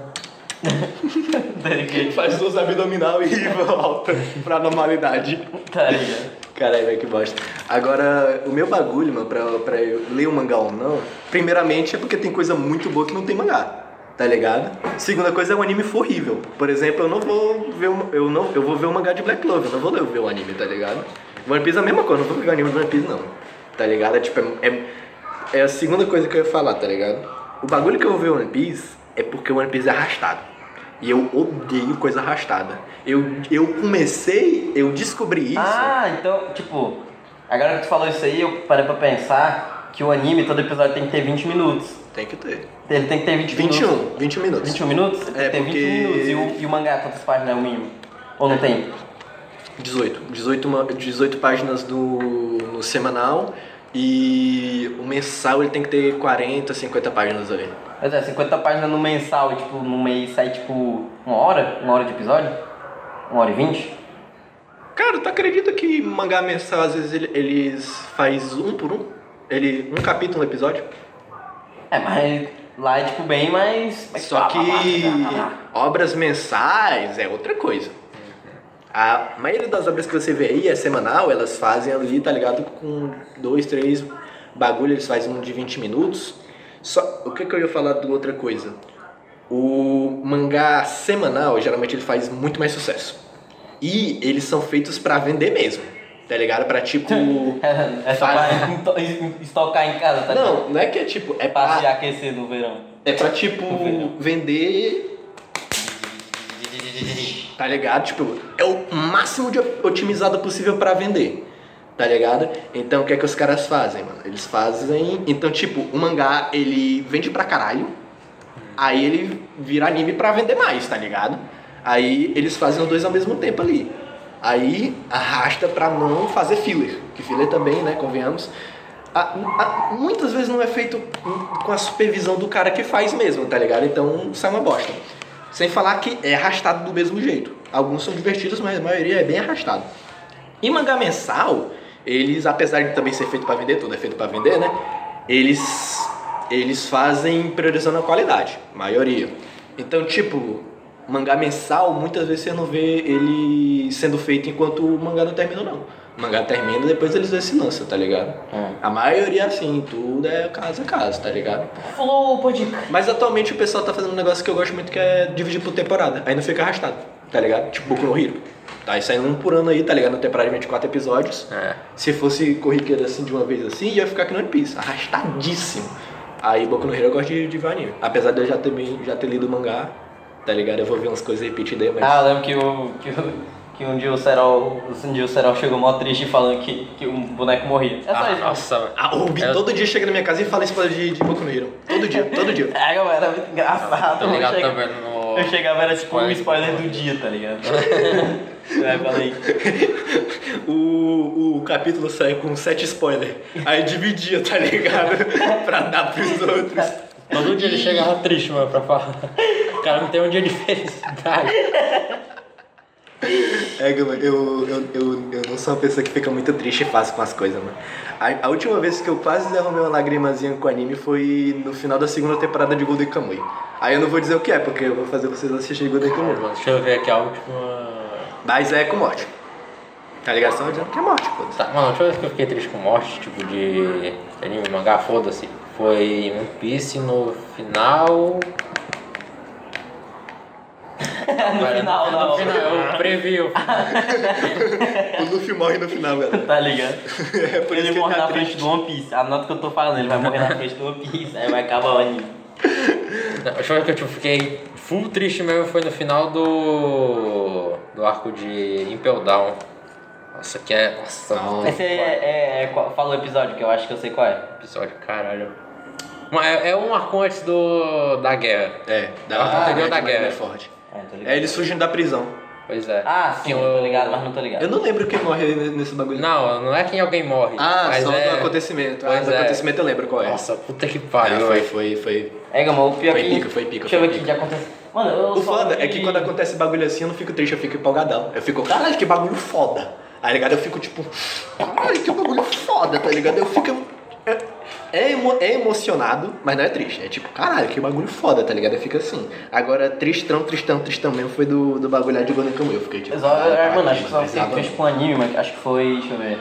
[SPEAKER 1] Delicate.
[SPEAKER 2] Faz duas abdominal e volta pra normalidade.
[SPEAKER 1] Tá ligado?
[SPEAKER 2] Caralho, velho, que bosta. Agora, o meu bagulho, mano, pra, pra eu ler o mangá ou não, primeiramente é porque tem coisa muito boa que não tem mangá. Tá ligado? Segunda coisa é o anime horrível. Por exemplo, eu não vou ver o, eu não, eu vou ver o mangá de Black Clover, eu não vou ler- ver o anime, tá ligado? One Piece é a mesma coisa, não vou ver o anime do One Piece não. Tá ligado? É tipo, é, é, é a segunda coisa que eu ia falar, tá ligado? O bagulho que eu vou ver o One Piece é porque o One Piece é arrastado. E eu odeio coisa arrastada. Eu, eu comecei, eu descobri isso.
[SPEAKER 1] Ah, então, tipo, agora que tu falou isso aí, eu parei pra pensar que o anime, todo episódio tem que ter 20 minutos.
[SPEAKER 2] Tem que ter.
[SPEAKER 1] Ele tem que ter 20 minutos.
[SPEAKER 2] 21, 21 minutos.
[SPEAKER 1] 21 minutos?
[SPEAKER 2] É,
[SPEAKER 1] tem
[SPEAKER 2] porque-
[SPEAKER 1] 20 minutos. E o, e o mangá, quantas páginas é o mínimo? Ou não tem?
[SPEAKER 2] 18. 18, ma- 18 páginas no, no semanal e o mensal ele tem que ter 40, 50 páginas ali.
[SPEAKER 1] Pois é, 50 páginas no mensal e tipo, no mês sai tipo uma hora? Uma hora de episódio? Uma hora e vinte?
[SPEAKER 2] Cara, tu acredita que mangá mensal às vezes ele- eles faz um por um? Ele, um capítulo no episódio?
[SPEAKER 1] É, mas lá é tipo bem mais. mais
[SPEAKER 2] Só que
[SPEAKER 1] pá, pá, pá.
[SPEAKER 2] obras mensais é outra coisa. A maioria das obras que você vê aí é semanal, elas fazem ali, tá ligado? Com dois, três bagulho, eles fazem um de 20 minutos. Só, o que, que eu ia falar de outra coisa? O mangá semanal, geralmente ele faz muito mais sucesso. E eles são feitos pra vender mesmo, tá ligado? Pra tipo.
[SPEAKER 1] É, é só
[SPEAKER 2] Faz-
[SPEAKER 1] pra esto- estocar em casa, tá ligado?
[SPEAKER 2] Não, não é que é tipo. É
[SPEAKER 1] Pra se aquecer no verão.
[SPEAKER 2] é pra tipo vender Tá ligado? Tipo, é o máximo de otimizado possível pra vender. Tá ligado? Então o que é que os caras fazem, mano? Eles fazem. Então, tipo, o mangá ele vende pra caralho. Aí ele vira anime pra vender mais, tá ligado? Aí eles fazem os dois ao mesmo tempo ali. Aí arrasta pra não fazer filler. Que filler também, né? Convenhamos. a- a- muitas vezes não é feito com a supervisão do cara que faz mesmo, tá ligado? Então sai uma bosta. Sem falar que é arrastado do mesmo jeito. Alguns são divertidos, mas a maioria é bem arrastado. E mangá mensal, eles, apesar de também ser feito pra vender, tudo é feito pra vender, né? Eles eles fazem priorizando a qualidade, maioria. Então, tipo, mangá mensal, muitas vezes você não vê ele sendo feito enquanto o mangá não termina não. O mangá termina, depois eles se lançam, tá ligado?
[SPEAKER 1] Hum.
[SPEAKER 2] A maioria assim, tudo é caso a caso, tá ligado?
[SPEAKER 1] Falou, pode
[SPEAKER 2] Mas atualmente o pessoal tá fazendo um negócio que eu gosto muito que é dividir por temporada. Aí não fica arrastado, tá ligado? Tipo Boku no Hero. Tá aí saindo um por ano aí, tá ligado? Na temporada de 24 episódios.
[SPEAKER 3] É.
[SPEAKER 2] Se fosse corriqueira assim de uma vez assim, ia ficar aqui no One Piece, arrastadíssimo. Aí Boku no Hero eu gosto de, de ver anime. Apesar de eu já ter, me- já ter lido o mangá, tá ligado? Eu vou ver umas coisas repetidas aí, mas.
[SPEAKER 1] Ah, eu lembro que, o, que, o- que um dia o Serol, um dia o Serol chegou mó triste falando que, que um boneco morria. É só
[SPEAKER 3] Ah,
[SPEAKER 1] isso.
[SPEAKER 3] nossa, velho.
[SPEAKER 2] Ah, o Gui
[SPEAKER 3] Eu-
[SPEAKER 2] todo dia chega na minha casa e fala spoiler de, de Boku no Hero. Todo dia, todo dia.
[SPEAKER 1] É, galera, era muito engraçado. Eu
[SPEAKER 3] ligado
[SPEAKER 1] chegava-
[SPEAKER 3] também no.
[SPEAKER 1] Eu chegava, era tipo um
[SPEAKER 3] Spoiler.
[SPEAKER 1] do dia, tá ligado? Aí eu falei,
[SPEAKER 2] O, o capítulo sai com sete spoilers. Aí dividia, tá ligado? pra dar pros outros.
[SPEAKER 3] Todo dia ele chegava triste, mano, pra falar. O cara não tem um dia de felicidade.
[SPEAKER 2] É, eu, eu, eu, eu não sou uma pessoa que fica muito triste fácil com as coisas, mano. A, a última vez que eu quase derramei uma lagrimazinha com anime foi no final da segunda temporada de Golden Kamuy. Aí eu não vou dizer o que é, porque eu vou fazer vocês assistirem Golden Kamuy.
[SPEAKER 3] Mano, Deixa eu ver aqui a última.
[SPEAKER 2] Mas é com morte. Tá ligado? Só dizendo que é morte, pô.
[SPEAKER 3] Tá, mano, a última vez que eu fiquei triste com morte, tipo de anime, mangá, foda-se, foi One Piece no final.
[SPEAKER 1] No final,
[SPEAKER 3] No
[SPEAKER 1] não.
[SPEAKER 3] final, eu previ. o final.
[SPEAKER 2] O Luffy morre no final, galera.
[SPEAKER 1] Tá ligado?
[SPEAKER 2] É por isso
[SPEAKER 1] ele
[SPEAKER 2] que
[SPEAKER 1] morre
[SPEAKER 2] tá
[SPEAKER 1] na
[SPEAKER 2] triste.
[SPEAKER 1] frente do One Piece. Anota o que eu tô falando, ele vai morrer na frente do One Piece. Aí vai acabar o anime.
[SPEAKER 3] Não, A última vez que eu tipo, fiquei full triste mesmo foi no final do. do arco de Impel Down. Nossa, que é. Nossa,
[SPEAKER 2] Não.
[SPEAKER 1] Esse é, é, é qual- Fala o episódio, que eu acho que eu sei qual é.
[SPEAKER 3] episódio, caralho. É, é um arco antes do. da guerra.
[SPEAKER 2] É, da,
[SPEAKER 3] Ah, anterior da guerra.
[SPEAKER 2] é forte.
[SPEAKER 1] É, tô ligado.
[SPEAKER 2] É eles fugindo da prisão.
[SPEAKER 3] Pois é.
[SPEAKER 1] Ah, sim, eu tô ligado, mas não tô ligado.
[SPEAKER 2] Eu não lembro quem morre nesse bagulho.
[SPEAKER 3] Não, não é que alguém morre.
[SPEAKER 2] Ah,
[SPEAKER 3] mas
[SPEAKER 2] só
[SPEAKER 3] é...
[SPEAKER 2] do acontecimento. Ah,
[SPEAKER 3] Pois
[SPEAKER 2] do
[SPEAKER 3] é.
[SPEAKER 2] acontecimento eu lembro qual é.
[SPEAKER 3] Nossa, puta que
[SPEAKER 2] Ah,
[SPEAKER 3] pariu.
[SPEAKER 2] foi,
[SPEAKER 3] velho.
[SPEAKER 2] foi, foi.
[SPEAKER 1] É, Gama, o pior
[SPEAKER 2] Foi
[SPEAKER 1] que...
[SPEAKER 2] pica, foi pica,
[SPEAKER 1] Deixa eu
[SPEAKER 2] foi
[SPEAKER 1] ver o que
[SPEAKER 2] pica.
[SPEAKER 1] já aconteceu. Mano, eu
[SPEAKER 2] O
[SPEAKER 1] só
[SPEAKER 2] foda
[SPEAKER 1] vi-
[SPEAKER 2] é que quando acontece bagulho assim, eu não fico triste, eu fico empolgadão. Eu fico, caralho, que bagulho foda. Aí ligado, eu fico tipo, caralho, que bagulho foda, tá ligado? Eu fico. É, é, emo- é emocionado, mas não é triste. É tipo, caralho, que bagulho foda, tá ligado? Eu fico assim. Agora, tristão, tristão, tristão mesmo foi do, do bagulho lá de Golden Kamuy. Eu fiquei tipo. Caralho,
[SPEAKER 1] é,
[SPEAKER 2] caralho,
[SPEAKER 1] mano, acho que só você
[SPEAKER 2] tava-
[SPEAKER 1] fez com anime, mas acho que foi, deixa eu ver.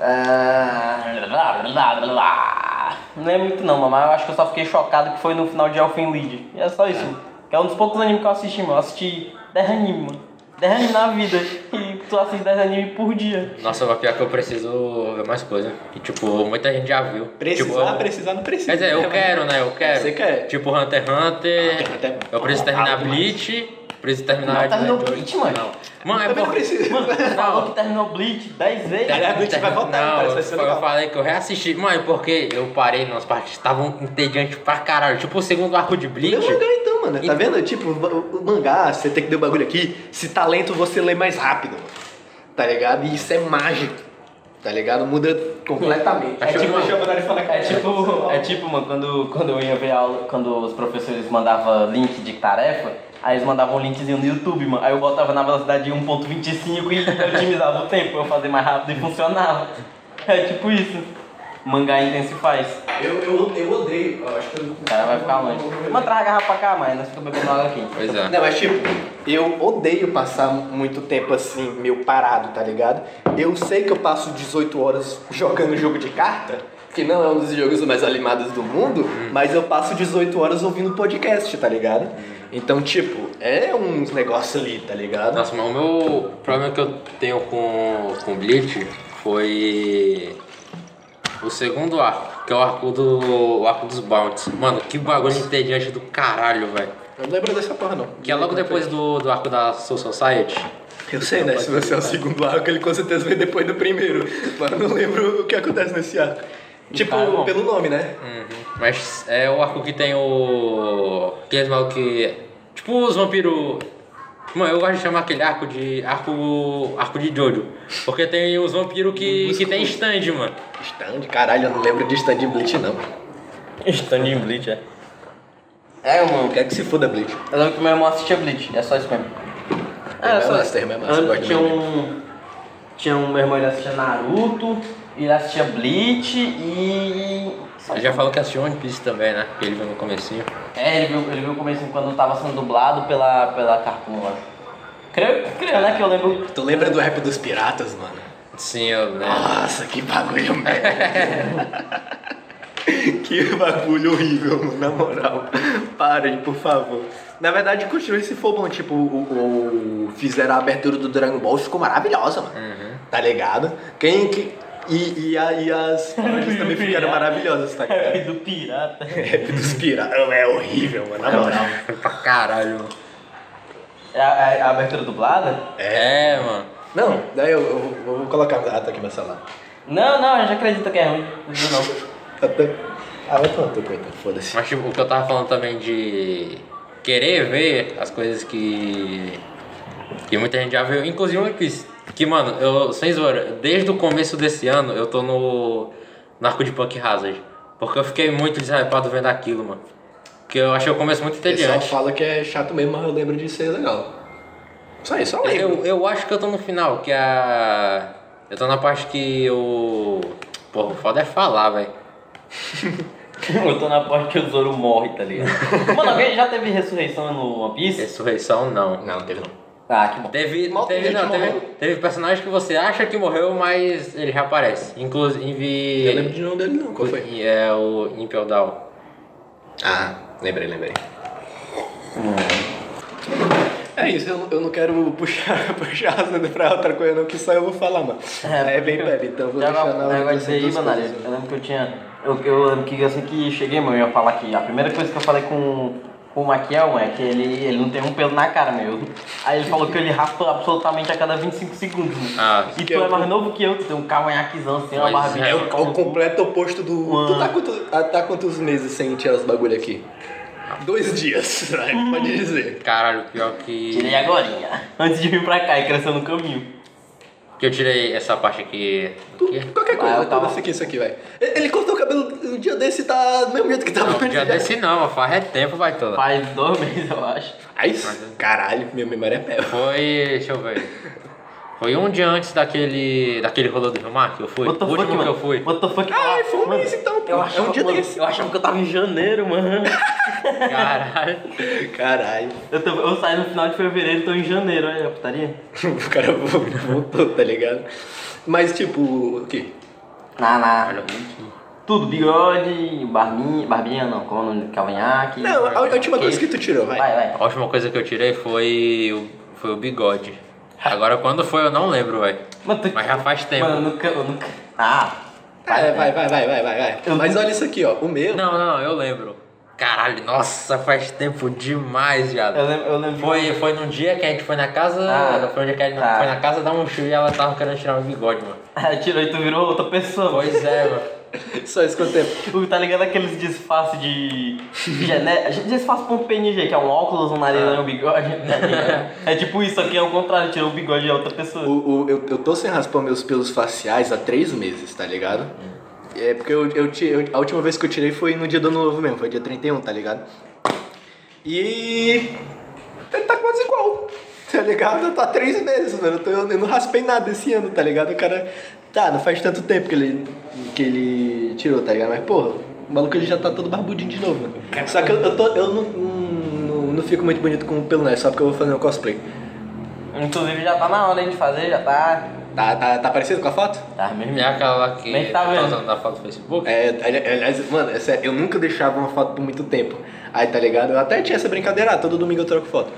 [SPEAKER 1] Ah, blá, blá, blá, blá. Não é muito não, mas eu acho que eu só fiquei chocado que foi no final de Elfen Lied. E é só isso. Que é um dos poucos animes que eu assisti, mano. Eu assisti 10 animes, mano. 10 animes na vida. E tu assiste 10 animes por dia.
[SPEAKER 3] Nossa, mas pior que eu preciso ver mais coisa. E tipo, muita gente já viu.
[SPEAKER 2] Precisar,
[SPEAKER 3] tipo, eu-
[SPEAKER 2] precisar, não precisa.
[SPEAKER 3] Quer dizer, eu quero, né? Eu quero.
[SPEAKER 2] Você quer.
[SPEAKER 3] Tipo Hunter x Hunter.
[SPEAKER 2] Hunter x Hunter é
[SPEAKER 3] Eu preciso terminar
[SPEAKER 2] demais.
[SPEAKER 3] Bleach. Preciso terminar.
[SPEAKER 1] Não, terminou
[SPEAKER 3] Advent
[SPEAKER 1] Bleach, mano.
[SPEAKER 3] Não. Mano, é
[SPEAKER 2] Também não
[SPEAKER 3] porque.
[SPEAKER 2] precisa.
[SPEAKER 1] Mano, falou que terminou Bleach 10 vezes.
[SPEAKER 2] Aliás, gente vai voltar,
[SPEAKER 3] não,
[SPEAKER 2] parece que vai ser
[SPEAKER 3] eu,
[SPEAKER 2] legal.
[SPEAKER 3] eu falei que eu reassisti. Mano, porque eu parei nas partes que estavam entediantes pra caralho. Tipo o segundo arco de
[SPEAKER 2] Lê
[SPEAKER 3] Bleach.
[SPEAKER 2] o mangá então, mano. Tá
[SPEAKER 3] Então-
[SPEAKER 2] vendo? Tipo, o o mangá, você tem que ter o bagulho aqui. Se talento, você lê mais rápido. Tá ligado? E isso é mágico. Tá ligado? Muda completamente.
[SPEAKER 1] É tipo,
[SPEAKER 2] eu falar
[SPEAKER 1] é tipo, é tipo, mano, quando, quando eu ia ver aula, quando os professores mandavam link de tarefa, aí eles mandavam um linkzinho no YouTube, mano. Aí eu botava na velocidade de 1.25 e otimizava o tempo pra eu fazer mais rápido e funcionava. É tipo isso. Mangá intensifaz.
[SPEAKER 2] Eu, eu, eu odeio. Eu acho que eu...
[SPEAKER 1] O cara vai ficar longe. Mano, traz a garrafa pra cá, mas nós ficamos bebendo água aqui.
[SPEAKER 3] Pois é.
[SPEAKER 2] Não, mas tipo, eu odeio passar muito tempo assim, meio parado, tá ligado? Eu sei que eu passo 18 horas jogando jogo de carta, que não é um dos jogos mais animados do mundo, mas eu passo 18 horas ouvindo podcast, tá ligado? Então, tipo, é uns negócios ali, tá ligado?
[SPEAKER 3] Nossa, mas o meu problema que eu tenho com, com Bleach foi o segundo arco, que é o arco do o arco dos Bounties. Mano, que bagulho entediante do caralho, velho.
[SPEAKER 2] Eu não lembro dessa porra, não.
[SPEAKER 3] Que é logo depois do, do arco da Soul Society.
[SPEAKER 2] Eu sei, né? Se você é o segundo arco, ele com certeza vem depois do primeiro. Mas eu não lembro o que acontece nesse arco. Tipo,
[SPEAKER 1] bom.
[SPEAKER 2] pelo nome, né?
[SPEAKER 3] Uhum. Mas é o arco que tem o. Aqueles mal que. Tipo os vampiros. Mano, eu gosto de chamar aquele arco de. arco. arco de Jojo. Porque tem os vampiros que, que tem stand, mano.
[SPEAKER 2] Stand, caralho, eu não lembro de stand em Bleach, não.
[SPEAKER 1] Stand em Bleach, é. É, mano.
[SPEAKER 2] Quer que se foda Bleach.
[SPEAKER 1] Eu lembro que meu irmão assistia Bleach, é só isso mesmo.
[SPEAKER 2] Irmão é é
[SPEAKER 1] eu que
[SPEAKER 2] gosto
[SPEAKER 1] tinha um. Tinha um meu irmão, ele assistia Naruto, ele assistia Bleach e.
[SPEAKER 3] Ele já falou que assistiu One Piece também, né? Que ele viu no comecinho.
[SPEAKER 1] É, ele viu, ele viu o começo quando tava sendo dublado pela, pela Cartoon lá. Creio, creio, né? Que eu lembro.
[SPEAKER 2] Tu lembra do rap dos piratas, mano?
[SPEAKER 3] Sim, eu lembro.
[SPEAKER 2] Nossa, que bagulho merda. que bagulho horrível, mano, na moral. Parem, por favor. Na verdade, continue se for bom. Tipo, o, o- fizeram a abertura do Dragon Ball, ficou maravilhosa, mano. Tá ligado? Quem que. E, e, a- e as paródias também ficaram maravilhosas, tá
[SPEAKER 1] Rap
[SPEAKER 2] ligado?
[SPEAKER 1] do pirata.
[SPEAKER 2] Rap dos piratas é horrível, mano, na moral.
[SPEAKER 3] Pra caralho, mano.
[SPEAKER 1] É a, é a abertura dublada?
[SPEAKER 3] É, mano.
[SPEAKER 2] Não, daí eu, eu vou, vou colocar. Ah, tá aqui meu celular.
[SPEAKER 1] Não, não, a gente acredita que é ruim. Não não.
[SPEAKER 2] Até- Ah, vai tomar teu coitado, foda-se.
[SPEAKER 3] Mas tipo, o que eu tava falando também de querer ver as coisas que. que muita gente já viu, inclusive One Piece. Que, mano, eu, sem zoeira, desde o começo desse ano eu tô no. no arco de Punk Hazard. Porque eu fiquei muito deshypado vendo aquilo, mano. Porque eu achei o começo muito
[SPEAKER 2] O pessoal
[SPEAKER 3] entediante.
[SPEAKER 2] fala que é chato mesmo, mas eu lembro de ser legal. Só isso, só lembro.
[SPEAKER 3] Eu, eu acho que eu tô no final, que a. Eu tô na parte que o. Porra, o foda é falar, velho.
[SPEAKER 1] Eu tô na parte que o Zoro morre, tá ligado? Mano, alguém já teve ressurreição no One Piece?
[SPEAKER 3] Ressurreição não.
[SPEAKER 2] Não, não teve não.
[SPEAKER 1] Ah, que bom.
[SPEAKER 3] Teve,
[SPEAKER 2] Mal
[SPEAKER 3] teve, não, teve,
[SPEAKER 2] morreu.
[SPEAKER 3] teve personagem que você acha que morreu, mas ele reaparece. Inclusive.
[SPEAKER 2] Eu lembro de nome dele não, qual foi?
[SPEAKER 3] E É o Impel Down.
[SPEAKER 2] Ah, lembrei, lembrei. É isso, eu não, eu não quero puxar, puxar assunto pra outra coisa não, que só eu vou falar, mano. É, bem breve, então vou
[SPEAKER 1] Já
[SPEAKER 2] deixar
[SPEAKER 1] vai-
[SPEAKER 2] na
[SPEAKER 1] vai
[SPEAKER 2] hora
[SPEAKER 1] dizer aí, mano, eu lembro que eu tinha. Eu, eu lembro que assim que cheguei, mano, eu ia falar que a primeira coisa que eu falei com o Maquiel é que ele, ele não tem um pelo na cara, meu. Aí ele falou que ele raspa absolutamente a cada 25 segundos. Mano.
[SPEAKER 3] Ah,
[SPEAKER 1] e tu
[SPEAKER 2] é
[SPEAKER 1] é mais novo que eu, tu tem um cavanhaquezão assim, uma barbinha.
[SPEAKER 3] é,
[SPEAKER 2] o, é o completo oposto do.
[SPEAKER 1] Mano.
[SPEAKER 2] Tu tá, quanto, ah, tá quantos meses sem tirar os bagulho aqui? Dois dias, né? pode dizer.
[SPEAKER 3] caralho, pior que.
[SPEAKER 1] Tirei agora, antes de vir pra cá e crescer no caminho.
[SPEAKER 3] Que eu tirei essa parte aqui.
[SPEAKER 2] Qualquer coisa,
[SPEAKER 1] Ah, tava-
[SPEAKER 2] aqui, isso aqui, velho. Ele cortou o cabelo um dia desse e tá do mesmo jeito que tava
[SPEAKER 3] Não,
[SPEAKER 2] antes.
[SPEAKER 3] dia desse não, faz é tempo, vai toda.
[SPEAKER 1] Faz dois meses, eu acho.
[SPEAKER 2] Ai, caralho, minha memória é pé.
[SPEAKER 3] Foi. Deixa eu ver. Foi um dia antes daquele. daquele rolê do Rio Mar que eu fui.
[SPEAKER 1] What the
[SPEAKER 3] o
[SPEAKER 1] fuck,
[SPEAKER 3] último que
[SPEAKER 1] mano?
[SPEAKER 3] eu fui.
[SPEAKER 1] What the fuck?
[SPEAKER 2] Ai, foi um mês então, pô.
[SPEAKER 1] Eu
[SPEAKER 2] É
[SPEAKER 1] achava,
[SPEAKER 2] um dia
[SPEAKER 1] mano,
[SPEAKER 2] desse.
[SPEAKER 1] eu achava que eu tava em janeiro, mano.
[SPEAKER 3] Caralho.
[SPEAKER 2] Caralho.
[SPEAKER 1] Eu, tô- eu saí no final de fevereiro e tô em janeiro, olha a putaria.
[SPEAKER 2] O cara voltou, tá ligado? Mas tipo, o quê?
[SPEAKER 1] Na, na. Tudo, bigode, barbinha, barbinha não, como é nome? Cavanhaque.
[SPEAKER 2] Não, a, a última coisa que tu tirou, vai.
[SPEAKER 1] Vai, vai.
[SPEAKER 3] A última coisa que eu tirei foi o, foi o bigode. Agora quando foi eu não lembro, velho. Mas já faz tempo.
[SPEAKER 1] Mano, eu nunca, eu nunca... Ah,
[SPEAKER 2] É, vai, vai, vai, vai, vai, vai.
[SPEAKER 1] Eu-
[SPEAKER 2] Mas olha isso aqui, ó. O meu.
[SPEAKER 3] Não, não, eu lembro. Caralho, nossa, faz tempo demais, viado.
[SPEAKER 1] eu lembro... Eu lembro
[SPEAKER 3] Foi, foi num dia que a gente foi na casa.
[SPEAKER 1] Ah,
[SPEAKER 3] foi um dia que a gente
[SPEAKER 1] tá.
[SPEAKER 3] foi na casa da Mushu e ela tava querendo tirar o bigode, mano.
[SPEAKER 1] Aí tirou e tu virou outra pessoa.
[SPEAKER 3] Pois é, mano.
[SPEAKER 2] Só isso quanto tempo.
[SPEAKER 1] Tá ligado aqueles disfarces de. gené... Disfarce ponto PNG, que é um óculos, um nariz e um bigode. tá ligado? é tipo isso aqui, é o contrário, tirou o bigode de outra pessoa.
[SPEAKER 2] O, o- eu, eu tô sem raspar meus pelos faciais há três meses, tá ligado? É porque eu, eu, eu- a última vez que eu tirei foi no dia do ano novo mesmo, foi dia 31, tá ligado? E. Ele tá quase igual, tá ligado? Tá há três meses, mano. Eu, tô- eu não raspei nada esse ano, tá ligado? O cara. Tá, não faz tanto tempo que ele, que ele tirou, tá ligado? Mas, porra, o maluco ele já tá todo barbudinho de novo, mano. Só que eu, eu, tô, eu não, não, não fico muito bonito com o pelo, né? Só porque eu vou fazer um cosplay.
[SPEAKER 1] Inclusive já tá na hora de fazer, já tá.
[SPEAKER 2] Tá, tá, tá parecido com a foto?
[SPEAKER 1] Tá mesmo.
[SPEAKER 3] É aquela lá que
[SPEAKER 1] Nem tá vendo.
[SPEAKER 3] usando na foto do Facebook.
[SPEAKER 2] É, ali- aliás, mano, é sério, eu nunca deixava uma foto por muito tempo. Aí, tá ligado? Eu até tinha essa brincadeira, ah, todo domingo eu troco foto.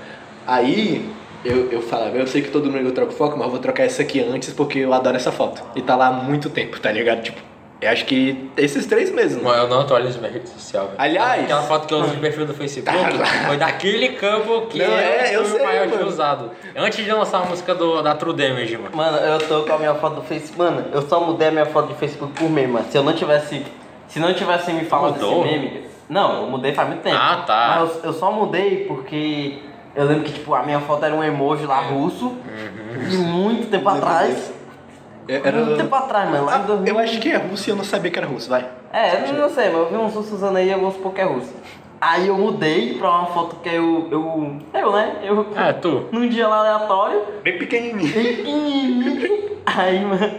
[SPEAKER 2] Aí, eu, eu falava, eu sei que todo domingo eu troco foto, mas eu vou trocar essa aqui antes porque eu adoro essa foto. E tá lá há muito tempo, tá ligado? Tipo, Eu acho que esses três meses, mano.
[SPEAKER 3] Eu não atualizo minha rede social. velho.
[SPEAKER 2] Aliás-
[SPEAKER 3] Aquela foto que eu uso de perfil do Facebook
[SPEAKER 2] Tá.
[SPEAKER 3] foi daquele campo que
[SPEAKER 2] Não, é, sei,
[SPEAKER 3] o maior
[SPEAKER 2] mano.
[SPEAKER 3] de usado. Antes de lançar a música do, da True Damage, mano.
[SPEAKER 1] Mano, eu tô com a minha foto do Facebook. Mano, eu só mudei a minha foto de Facebook por meme, mano. Se eu não tivesse. Se não tivesse me falado
[SPEAKER 3] Mudou?
[SPEAKER 1] desse meme. Não, eu mudei faz muito tempo.
[SPEAKER 3] Ah, tá.
[SPEAKER 1] Mas eu, eu só mudei porque eu lembro que, tipo, a minha foto era um emoji lá russo.
[SPEAKER 3] Uhum.
[SPEAKER 1] De muito tempo atrás.
[SPEAKER 2] Era...
[SPEAKER 1] Muito tempo atrás, mano. Lá em
[SPEAKER 2] Ah,
[SPEAKER 1] 2000.
[SPEAKER 2] eu acho que é russo e eu não sabia que era russo, vai.
[SPEAKER 1] É, eu não sei, mas eu vi uns russos usando aí, eu vou supor que é russo. Aí eu mudei pra uma foto que eu. Eu, eu né? Eu.
[SPEAKER 3] É, tu.
[SPEAKER 1] Num dia lá aleatório.
[SPEAKER 2] Bem pequenininho.
[SPEAKER 1] Pequenininho. Aí, mano,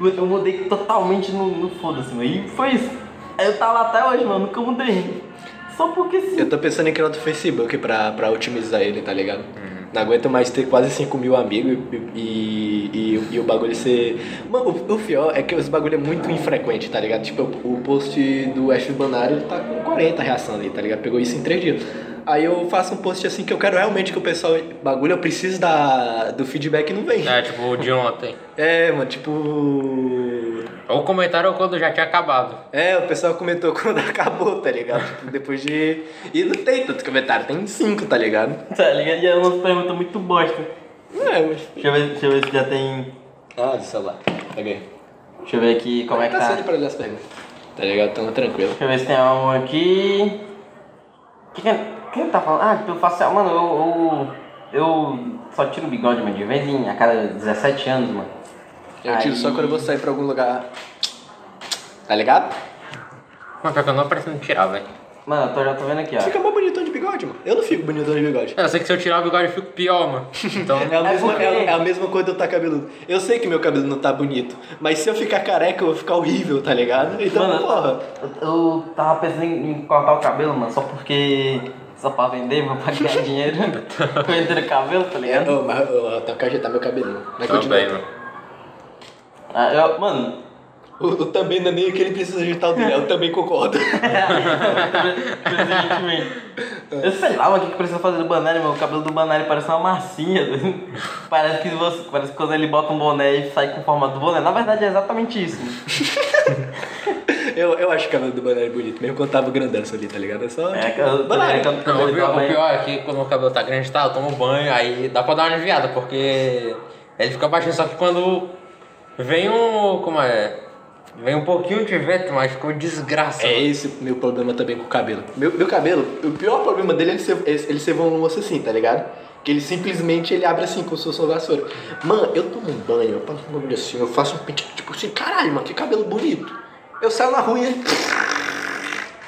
[SPEAKER 1] eu mudei totalmente no, no foda-se, mano. E foi isso. Aí eu tava lá até hoje, mano, nunca mudei. Só porque sim.
[SPEAKER 2] Eu tô pensando em criar outro Facebook pra, pra otimizar ele, tá ligado? Não aguento mais ter quase 5 mil amigos e, e, e- e o bagulho ser. Mano, o, o pior é que os bagulho é muito infrequente, tá ligado? Tipo, o, o post do F Banário tá com 40 reação ali, tá ligado? Pegou isso em 3 dias. Aí eu faço um post assim que eu quero realmente que o pessoal. Bagulho, eu preciso da, do feedback e não vem.
[SPEAKER 3] É, tipo, o de ontem.
[SPEAKER 2] É, mano, tipo.
[SPEAKER 3] Ou comentário quando já tinha acabado.
[SPEAKER 2] É, o pessoal comentou quando acabou, tá ligado? Tipo, depois de. E não tem tantos comentários, tem 5, tá ligado?
[SPEAKER 1] Tá ligado? E é umas perguntas muito bosta.
[SPEAKER 2] É, mas.
[SPEAKER 1] Deixa eu ver, deixa eu ver se já tem.
[SPEAKER 2] Ah, do celular. Peguei.
[SPEAKER 1] Deixa eu ver aqui como é que
[SPEAKER 2] tá
[SPEAKER 1] tá.
[SPEAKER 2] sendo pra ler as perguntas. Tá ligado? Tamo tranquilo.
[SPEAKER 1] Deixa eu ver se tem um aqui. Que que- quem tá falando? Ah, pelo facial. Mano, eu, eu. eu só tiro o bigode, mano, de vez em a cada 17 anos, mano.
[SPEAKER 2] Eu tiro
[SPEAKER 1] Aí-
[SPEAKER 2] só quando eu vou sair pra algum lugar. Tá ligado?
[SPEAKER 3] Mas pior que eu não pretendo tirar, velho.
[SPEAKER 1] Mano, eu tô, já tô vendo aqui, ó.
[SPEAKER 2] Fica mó bonitão de bigode, mano. Eu não fico bonitão de bigode.
[SPEAKER 3] Eu sei que se eu tirar o bigode eu fico pior, mano. Então.
[SPEAKER 2] É a,
[SPEAKER 1] É
[SPEAKER 2] mesma, é, é a mesma coisa de eu estar cabeludo. Eu sei que meu cabelo não tá bonito, mas se eu ficar careca, eu vou ficar horrível, tá ligado? Então,
[SPEAKER 1] Mano,
[SPEAKER 2] porra.
[SPEAKER 1] Eu, eu tava pensando em, cortar o cabelo, mano, só porque. Só pra vender, mano, pra ganhar dinheiro. Com entre o cabelo, tá ligado?
[SPEAKER 2] Ô, mas eu, eu tenho que ajeitar meu cabelinho. Mas
[SPEAKER 3] Também,
[SPEAKER 2] continua.
[SPEAKER 3] mano.
[SPEAKER 1] Ah, eu, mano,
[SPEAKER 2] O, o também não é nem que ele precisa ajeitar o dele, eu também concordo.
[SPEAKER 1] Presentemente. Eu sei lá, o que que precisa fazer do Banelli, meu? O cabelo do Banelli parece uma massinha. parece que você, parece que quando ele bota um boné e sai com o formato do boné. Na verdade é exatamente isso.
[SPEAKER 2] Eu, eu acho o cabelo do Banana bonito, mesmo quando tava grandão ali, tá ligado? É só.
[SPEAKER 1] É,
[SPEAKER 2] tipo,
[SPEAKER 1] eu- é,
[SPEAKER 3] Não, o, pior, o pior é que quando o cabelo tá grande, tá, eu tomo banho, aí dá pra dar uma aliviada, porque ele fica baixinho, só que quando vem um. Como é? Vem um pouquinho de vento, mas ficou desgraça.
[SPEAKER 2] É
[SPEAKER 3] mano.
[SPEAKER 2] esse o meu problema também com o cabelo. Meu, meu cabelo, o pior problema dele é ele ser, ele ser volumoso assim, tá ligado? Que ele simplesmente ele abre assim, como se fosse uma vassoura. Mano, eu tomo um banho, eu passo um bagulho assim, eu faço um pente, tipo assim, caralho, mano, que cabelo bonito. Eu saio na rua e ele...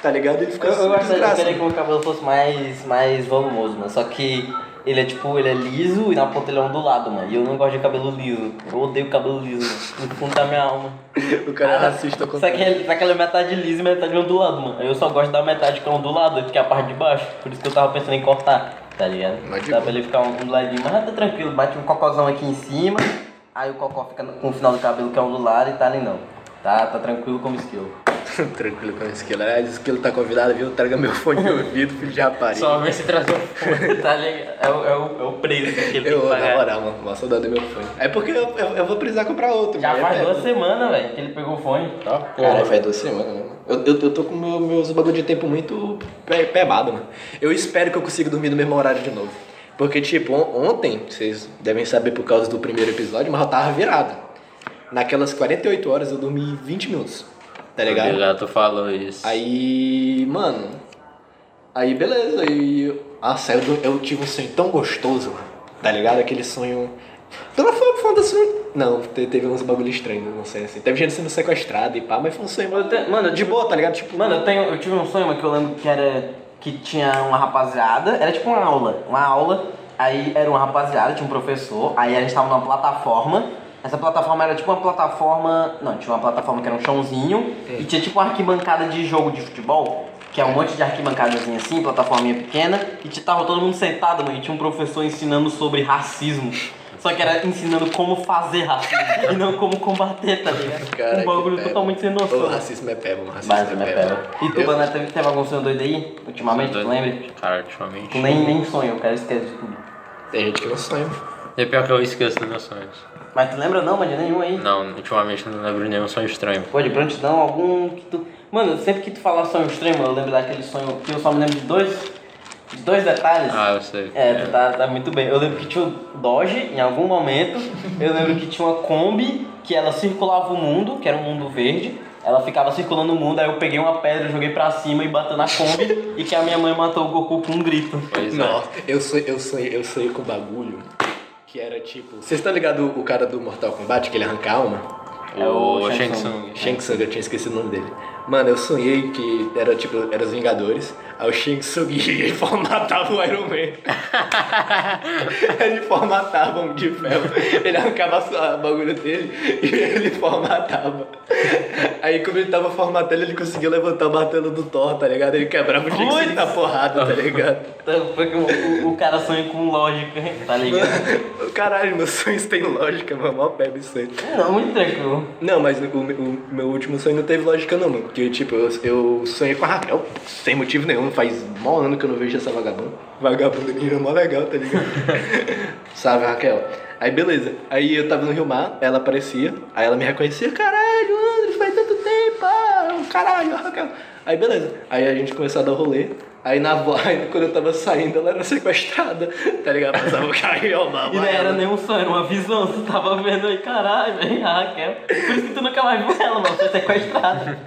[SPEAKER 2] Tá ligado? Ele fica
[SPEAKER 1] Eu,
[SPEAKER 2] assim,
[SPEAKER 1] eu gostaria que o meu cabelo fosse mais, mais volumoso, mano. Só que ele é tipo, ele é liso e na ponta ele é ondulado, mano. E eu não gosto de cabelo liso. Eu odeio cabelo liso, mano. No fundo da minha alma.
[SPEAKER 2] O cara é racista
[SPEAKER 1] Só
[SPEAKER 2] contra
[SPEAKER 1] que, ele, só que ele é metade liso e metade ondulado, mano. Eu só gosto da metade que é ondulada, que é a parte de baixo. Por isso que eu tava pensando em cortar, tá ligado?
[SPEAKER 2] Mas
[SPEAKER 1] Dá pra ele ficar onduladinho. Mas tá tranquilo, bate um cocôzão aqui em cima. Aí o cocô fica com o final do cabelo que é ondulado e tá ali não. Tá, tá tranquilo como esquilo.
[SPEAKER 2] Tranquilo com o esquilo. Aliás, o esquilo tá convidado, viu? Traga meu fone de ouvido, filho de rapariga.
[SPEAKER 3] Só vem se trazer um
[SPEAKER 1] tá ligado? É o, é o, é o preço que ele tem
[SPEAKER 2] Eu,
[SPEAKER 1] que
[SPEAKER 2] na
[SPEAKER 1] pagar.
[SPEAKER 2] moral, mano, uma saudade do meu fone. É porque eu, eu, eu vou precisar comprar outro.
[SPEAKER 1] Já faz
[SPEAKER 2] É,
[SPEAKER 1] duas semanas, velho, que ele pegou o fone.
[SPEAKER 3] Tá,
[SPEAKER 2] Cara, faz duas semanas, né? Eu, eu, eu tô com meu, meus bagulho de tempo muito pe- pebado, mano. Eu espero que eu consiga dormir no mesmo horário de novo. Porque, tipo, on- ontem, vocês devem saber por causa do primeiro episódio, mas eu tava virado. Naquelas 48 horas eu dormi 20 minutos. Tá ligado?
[SPEAKER 3] Já tu falou isso.
[SPEAKER 2] Aí, mano. Aí, beleza. Aí, nossa, eu, eu tive um sonho tão gostoso, mano. Tá ligado? Aquele sonho. Então não foi, foi um sonho. Não, te- teve uns bagulho estranhos, não sei assim. Teve gente sendo sequestrada e pá, mas foi um sonho.
[SPEAKER 1] Te- mano, eu
[SPEAKER 2] de boa, tá ligado? Tipo,
[SPEAKER 1] Mano, eu, tenho, eu tive um sonho mano, que eu lembro que era. que tinha uma rapaziada, era tipo uma aula. Uma aula, aí era uma rapaziada, tinha um professor, aí a gente tava numa plataforma. Essa plataforma era tipo uma plataforma. Não, tinha uma plataforma que era um chãozinho e tinha tipo uma arquibancada de jogo de futebol. Que é um monte de arquibancadazinha assim, plataforminha pequena, e tava todo mundo sentado, mano, e tinha um professor ensinando sobre racismo. Só que era ensinando como fazer racismo e não como combater, tá ligado?
[SPEAKER 2] Cara,
[SPEAKER 1] um bagulho totalmente sem noção.
[SPEAKER 2] O racismo é peba, mano. Racismo
[SPEAKER 1] Mas,
[SPEAKER 2] é
[SPEAKER 1] né,
[SPEAKER 2] peba.
[SPEAKER 1] E tu,
[SPEAKER 2] Eu-
[SPEAKER 1] Bané, teve, teve algum sonho doido aí, ultimamente, tu lembra?
[SPEAKER 3] Cara, ultimamente.
[SPEAKER 1] Tu nem, nem sonho, o cara esquece de tudo.
[SPEAKER 2] Tem gente que não sonha.
[SPEAKER 3] É pior que eu esqueço dos meus sonhos.
[SPEAKER 1] Mas tu lembra não, mano, de nenhum aí?
[SPEAKER 3] Não, ultimamente não lembro de nenhum sonho estranho.
[SPEAKER 1] Pô, de prontidão, algum que tu. Mano, sempre que tu fala sonho estranho, mano, eu lembro daquele sonho que eu só me lembro de dois. De dois detalhes.
[SPEAKER 3] Ah, eu sei.
[SPEAKER 1] É, tu tá, tá muito bem. Eu lembro que tinha o Doge em algum momento. Eu lembro que tinha uma Kombi que ela circulava o mundo, que era um mundo verde. Ela ficava circulando o mundo, aí eu peguei uma pedra, joguei pra cima e bateu na Kombi e que a minha mãe matou o Goku com um grito.
[SPEAKER 3] Pois é.
[SPEAKER 2] Nossa, eu sonhei, eu sonhei, eu sonhei com um bagulho que era tipo. Vocês estão ligados o cara do Mortal Kombat, que ele arranca a alma?
[SPEAKER 1] É o
[SPEAKER 3] O
[SPEAKER 1] Shang Tsung.
[SPEAKER 2] Shang Tsung, eu tinha esquecido o nome dele. Mano, eu sonhei que era tipo, eram os Vingadores, aí o e formatava o Iron Man. ele formatava um de ferro, ele arrancava o bagulho dele e ele formatava. Aí como ele tava formatando, ele conseguia levantar o martelo do Thor, tá ligado? Ele quebrava o
[SPEAKER 1] Putz!
[SPEAKER 2] na porrada, tá ligado?
[SPEAKER 1] Então, foi que o, o, o cara sonha com lógica, tá ligado?
[SPEAKER 2] Caralho, meus sonhos têm lógica, mano, mó pebe isso aí.
[SPEAKER 1] Não, muito tranquilo.
[SPEAKER 2] Não, mas o, o meu último sonho não teve lógica não, mano. Porque, tipo, eu, eu sonhei com a Raquel, sem motivo nenhum, faz mó ano que eu não vejo essa vagabunda. Vagabunda que é mó legal, tá ligado? Sabe, Raquel? Aí beleza. Aí eu tava no Rio Mar, ela aparecia, aí ela me reconhecia, caralho, Andres, faz tanto tempo, ah, caralho, Raquel. Aí beleza. Aí a gente começou a dar rolê. Aí na aí, quando eu tava saindo, ela era sequestrada, tá ligado? Passava o carro mal.
[SPEAKER 1] E não era nenhum sonho, era uma visão. Você tava vendo aí, caralho, velho, a Raquel. Por isso que tu nunca mais viu ela, mano. Foi sequestrada.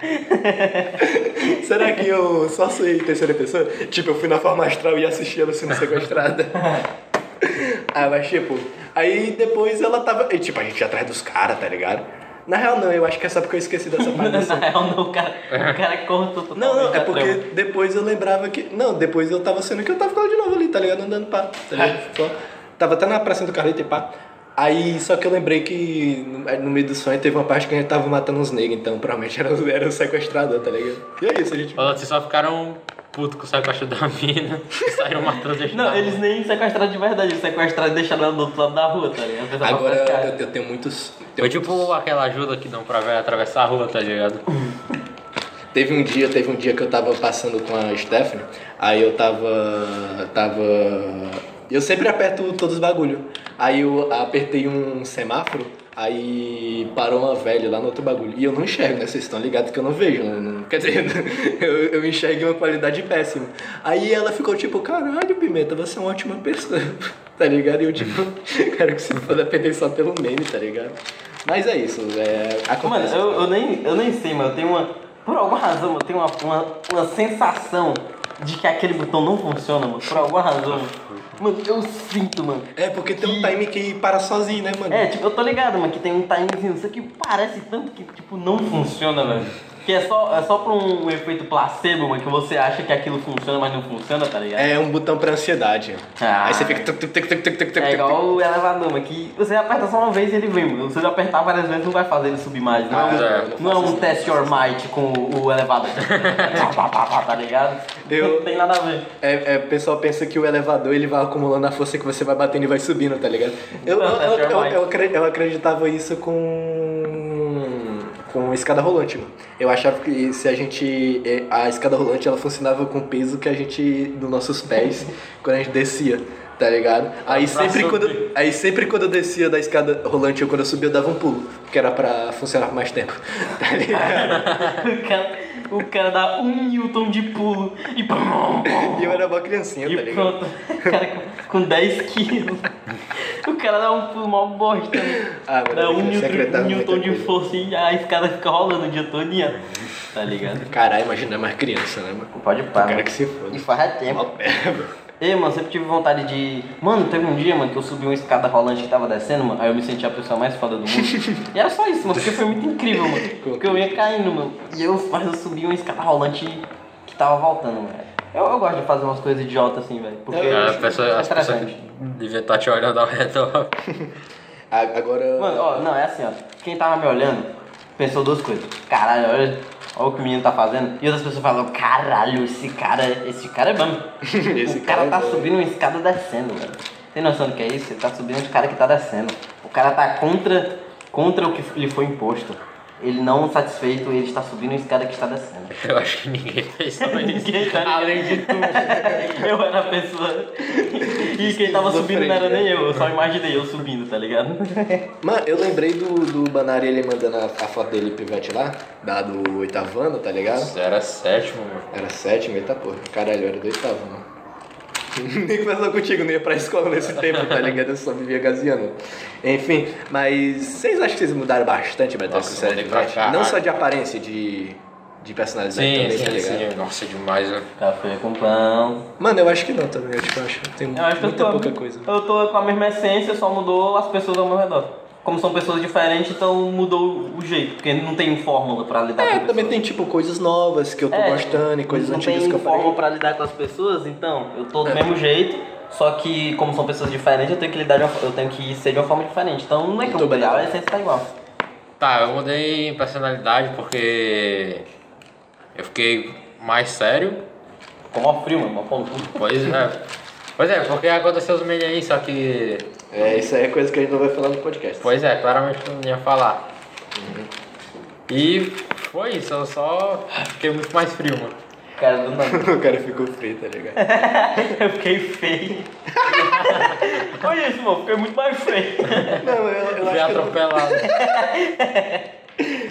[SPEAKER 2] Será que eu só sei terceira pessoa? Tipo, eu fui na forma astral e assisti ela sendo sequestrada. ah, mas tipo, aí depois ela tava. E, tipo, a gente ia atrás dos caras, tá ligado? Na real não, eu acho que é só porque eu esqueci dessa parte
[SPEAKER 1] Na real, não, o cara, o cara cortou totalmente
[SPEAKER 2] Não, não, é porque
[SPEAKER 1] trama.
[SPEAKER 2] depois eu lembrava que. Não, depois eu tava sendo que eu tava com ela de novo ali, tá ligado? Andando pá. Tá ligado? Só- Tava até na praça do Carlito e pá. Aí, só que eu lembrei que no, no meio do sonho teve uma parte que a gente tava matando uns negros, então provavelmente era, era o sequestrador, tá ligado? E é isso, a gente.
[SPEAKER 3] Vocês só ficaram putos com o sequestro da mina saíram matando a gente
[SPEAKER 1] Não, eles nem sequestraram de verdade, eles sequestraram e deixaram ela do outro lado da rua, tá ligado?
[SPEAKER 2] Agora eu, eu tenho muitos.
[SPEAKER 3] Foi
[SPEAKER 2] tenho
[SPEAKER 3] tipo aquela ajuda que dão pra ver atravessar a rua, tá ligado?
[SPEAKER 2] Teve um dia, teve um dia que eu tava passando com a Stephanie, aí eu tava. tava. Eu sempre aperto todos os bagulho. Aí eu apertei um semáforo, aí parou uma velha lá no outro bagulho. E eu não enxergo, né? Vocês estão ligados que eu não vejo. Não- quer dizer, eu, eu enxergo uma qualidade péssima. Aí ela ficou tipo, caralho, Pimenta, você é uma ótima pessoa. Tá ligado? E eu tipo, quero que você for depender só pelo meme, tá ligado? Mas é isso, é.
[SPEAKER 1] Mano,
[SPEAKER 2] Acontece.
[SPEAKER 1] eu, eu, nem, eu nem sei, mano. Eu tenho uma. Por alguma razão, eu tenho uma, uma, uma sensação de que aquele botão não funciona, mano. Por alguma razão. Mano, eu sinto, mano.
[SPEAKER 2] É, porque tem um time que para sozinho, né, mano?
[SPEAKER 1] É, tipo, eu tô ligado, mano, que tem um timezinho, isso aqui parece tanto que, tipo, não funciona, velho. Que é só, é só pra um, efeito placebo, mano, que você acha que aquilo funciona, mas não funciona, tá ligado?
[SPEAKER 2] É um botão pra ansiedade.
[SPEAKER 1] Ah.
[SPEAKER 2] Aí você fica. tuc, tuc, tuc, tuc, tuc, tuc,
[SPEAKER 1] É igual o elevador, mano, que você aperta só uma vez e ele vem, mano. Se você apertar várias vezes, não vai fazer ele subir mais. Não, é,
[SPEAKER 2] Ah, é,
[SPEAKER 1] não é um test your might com o, o elevador. Tá ligado?
[SPEAKER 2] Eu-
[SPEAKER 1] Não tem nada a ver.
[SPEAKER 2] É, é, o pessoal pensa que o elevador ele vai acumulando a força que você vai batendo e vai subindo, tá ligado? Eu,
[SPEAKER 1] Não,
[SPEAKER 2] eu, eu, eu eu acreditava isso com. Com escada rolante, mano. Eu achava que se a gente. eh, A escada rolante ela funcionava com o peso que a gente. dos nossos pés quando a gente descia. Tá ligado? Aí sempre,
[SPEAKER 3] subir.
[SPEAKER 2] quando, aí sempre quando eu descia da escada rolante ou quando eu subia eu dava um pulo, porque era pra funcionar por mais tempo. Tá ligado?
[SPEAKER 1] O cara, o cara dá um Newton de pulo e pum,
[SPEAKER 2] E eu era uma criancinha, tá
[SPEAKER 1] E
[SPEAKER 2] ligado?
[SPEAKER 1] pronto, o cara com, com 10 quilos. O cara dá um pulo mó bosta. né?
[SPEAKER 2] Ah,
[SPEAKER 1] dá
[SPEAKER 2] eu
[SPEAKER 1] um
[SPEAKER 2] queria
[SPEAKER 1] Newton, um
[SPEAKER 2] muita
[SPEAKER 1] Newton de
[SPEAKER 2] coisa.
[SPEAKER 1] força e a escada fica rolando o dia todo. Tá ligado?
[SPEAKER 2] Caralho, imagina é mais criança, né, mano?
[SPEAKER 1] Pode
[SPEAKER 2] Eu
[SPEAKER 1] parar.
[SPEAKER 2] quero que se foda.
[SPEAKER 1] E faz tempo.
[SPEAKER 2] Mó merda.
[SPEAKER 1] Ei, mano, sempre tive vontade de. Mano, teve um dia, mano, que eu subi uma escada rolante que tava descendo, mano. Aí eu me senti a pessoa mais foda do mundo. e era só isso, mano, porque foi muito incrível, mano. Porque eu ia caindo, mano. E eu, mas eu subi uma escada rolante que tava voltando, velho. Eu, eu gosto de fazer umas coisas idiotas assim, velho. Porque
[SPEAKER 2] Eu-
[SPEAKER 3] A
[SPEAKER 1] é
[SPEAKER 3] pessoa, as pessoas
[SPEAKER 1] interessante.
[SPEAKER 3] deviam estar te olhando ao redor.
[SPEAKER 2] Agora.
[SPEAKER 1] Mano, ó, não, é assim, ó. Quem tava me olhando pensou duas coisas. Caralho, olha, olha o que o menino tá fazendo. E outras pessoas falam, caralho, esse cara, esse cara é bom.
[SPEAKER 2] Esse
[SPEAKER 1] o cara,
[SPEAKER 2] cara é
[SPEAKER 1] tá
[SPEAKER 2] bom.
[SPEAKER 1] subindo uma escada descendo, velho. Tem noção do que é isso? Ele tá subindo um cara que tá descendo. O cara tá contra, contra o que lhe foi imposto. Ele não satisfeito, ele está subindo a escada que está descendo.
[SPEAKER 3] Eu acho que ninguém pensou nisso.
[SPEAKER 1] Ninguém tá.
[SPEAKER 3] Além de tudo.
[SPEAKER 1] Eu era a pessoa. E quem tava subindo não era nem eu, eu só imaginei eu subindo, tá ligado?
[SPEAKER 2] Mano, eu lembrei do, do Banari ele mandando a, a foto dele pivete lá, da do oitavo ano, tá ligado?
[SPEAKER 3] Isso era sétimo, mano.
[SPEAKER 2] Era sétimo, eita porra. Caralho, era do oitavo, mano. Nem começou contigo, não ia pra escola nesse tempo, tá ligado? Eu só vivia gazeando. Enfim, mas vocês acham que vocês mudaram bastante, Beto, com
[SPEAKER 3] Nossa,
[SPEAKER 2] série de
[SPEAKER 3] mudei pra caralho.
[SPEAKER 2] Não só de aparência, de, de personalidade
[SPEAKER 3] Sim,
[SPEAKER 2] também, tá
[SPEAKER 3] sim,
[SPEAKER 2] ligado?
[SPEAKER 3] sim. Nossa, demais, né?
[SPEAKER 1] Café com pão.
[SPEAKER 2] Mano, eu acho que não também, eu tipo, acho que tem
[SPEAKER 1] Eu acho que eu
[SPEAKER 2] muita
[SPEAKER 1] tô,
[SPEAKER 2] pouca coisa.
[SPEAKER 1] eu tô com a mesma essência, só mudou as pessoas ao meu redor. Como são pessoas diferentes, então mudou o jeito, porque não tem fórmula pra lidar com
[SPEAKER 2] É, também
[SPEAKER 1] pessoas.
[SPEAKER 2] tem tipo coisas novas que eu tô
[SPEAKER 1] É,
[SPEAKER 2] gostando e coisas
[SPEAKER 1] não
[SPEAKER 2] antigas
[SPEAKER 1] tem
[SPEAKER 2] que eu
[SPEAKER 1] fórmula
[SPEAKER 2] falei.
[SPEAKER 1] pra lidar com as pessoas, então eu tô do
[SPEAKER 2] É.
[SPEAKER 1] mesmo jeito, só que como são pessoas diferentes, eu tenho que lidar de uma, eu tenho que ser de uma forma diferente. Então não é que eu mudei, a essência tá igual.
[SPEAKER 3] Tá, eu mudei em personalidade porque eu fiquei mais sério.
[SPEAKER 1] Como a frio, mano, uma cu.
[SPEAKER 3] Pois é. Pois é, porque aconteceu os meninos aí, só que.
[SPEAKER 2] É, isso aí é coisa que a gente não vai falar no podcast.
[SPEAKER 3] Pois é, claramente não ia falar. E foi isso, eu só fiquei muito mais frio, mano.
[SPEAKER 1] Cara, do nada.
[SPEAKER 2] o cara ficou frio, tá ligado?
[SPEAKER 1] eu fiquei feio. Olha isso, mano, fiquei muito mais feio.
[SPEAKER 2] Não, eu, eu,
[SPEAKER 3] Fui
[SPEAKER 2] acho que eu,
[SPEAKER 3] atropelado.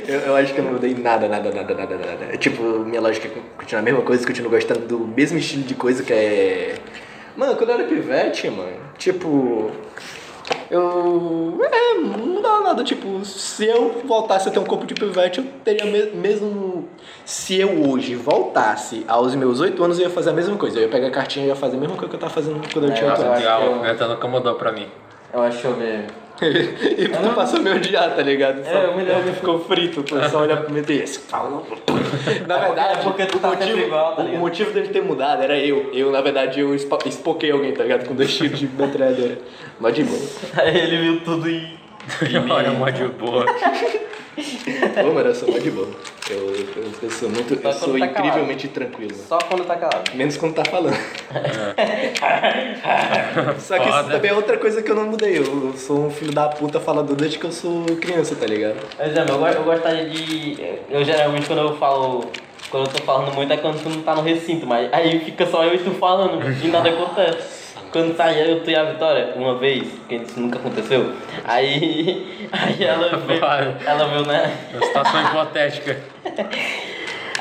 [SPEAKER 2] eu, eu acho que eu não mudei nada, nada, nada, nada, nada. É, tipo, minha lógica continua a mesma coisa, continuo gostando do mesmo estilo de coisa que é. Mano, quando eu era pivete, mano, tipo. Eu. É, não dá nada. Tipo, se eu voltasse a ter um corpo de pivete, eu teria me- mesmo. Se eu hoje voltasse aos meus 8 anos, eu ia fazer a mesma coisa. Eu ia pegar a cartinha e ia fazer a mesma coisa que eu tava fazendo quando eu
[SPEAKER 1] É,
[SPEAKER 2] tinha 8
[SPEAKER 1] eu
[SPEAKER 2] anos.
[SPEAKER 1] acho
[SPEAKER 3] Legal,
[SPEAKER 1] eu-
[SPEAKER 3] nunca mudou pra mim.
[SPEAKER 1] Eu acho que eu ver.
[SPEAKER 2] e tu passou a me odiar, tá ligado? Só
[SPEAKER 1] É, eu me lembro.
[SPEAKER 2] porque ficou frito, pô, só olhar pro meter esse falou. Na verdade,
[SPEAKER 1] É porque tu
[SPEAKER 2] o
[SPEAKER 1] tá
[SPEAKER 2] motivo,
[SPEAKER 1] igual, tá
[SPEAKER 2] o motivo dele ter mudado era eu. Eu, na verdade, eu espo- espoquei alguém, tá ligado? Com dois tiros de metralhadora. Mas de boa.
[SPEAKER 1] Aí ele viu tudo e.
[SPEAKER 3] Olha, uma de boa.
[SPEAKER 2] Pô, mano, eu sou mó de boa. Eu, eu, eu sou muito.
[SPEAKER 1] Só
[SPEAKER 2] Eu sou
[SPEAKER 1] tá calado.
[SPEAKER 2] incrivelmente tranquilo.
[SPEAKER 1] Só quando tá calado.
[SPEAKER 2] Menos quando tá falando. Só que isso
[SPEAKER 3] Foda.
[SPEAKER 2] também é outra coisa que eu não mudei. Eu sou um filho da puta falador desde que eu sou criança, tá ligado?
[SPEAKER 1] Mas é, eu, eu gostaria de. Eu geralmente quando eu falo. Quando eu tô falando muito é quando tu não tá no recinto, mas aí fica só eu e tu falando e nada acontece. Quando sai eu, e a Vitória, uma vez, que isso nunca aconteceu, aí. Aí ela veio. Ela veio, né?
[SPEAKER 3] Uma situação hipotética.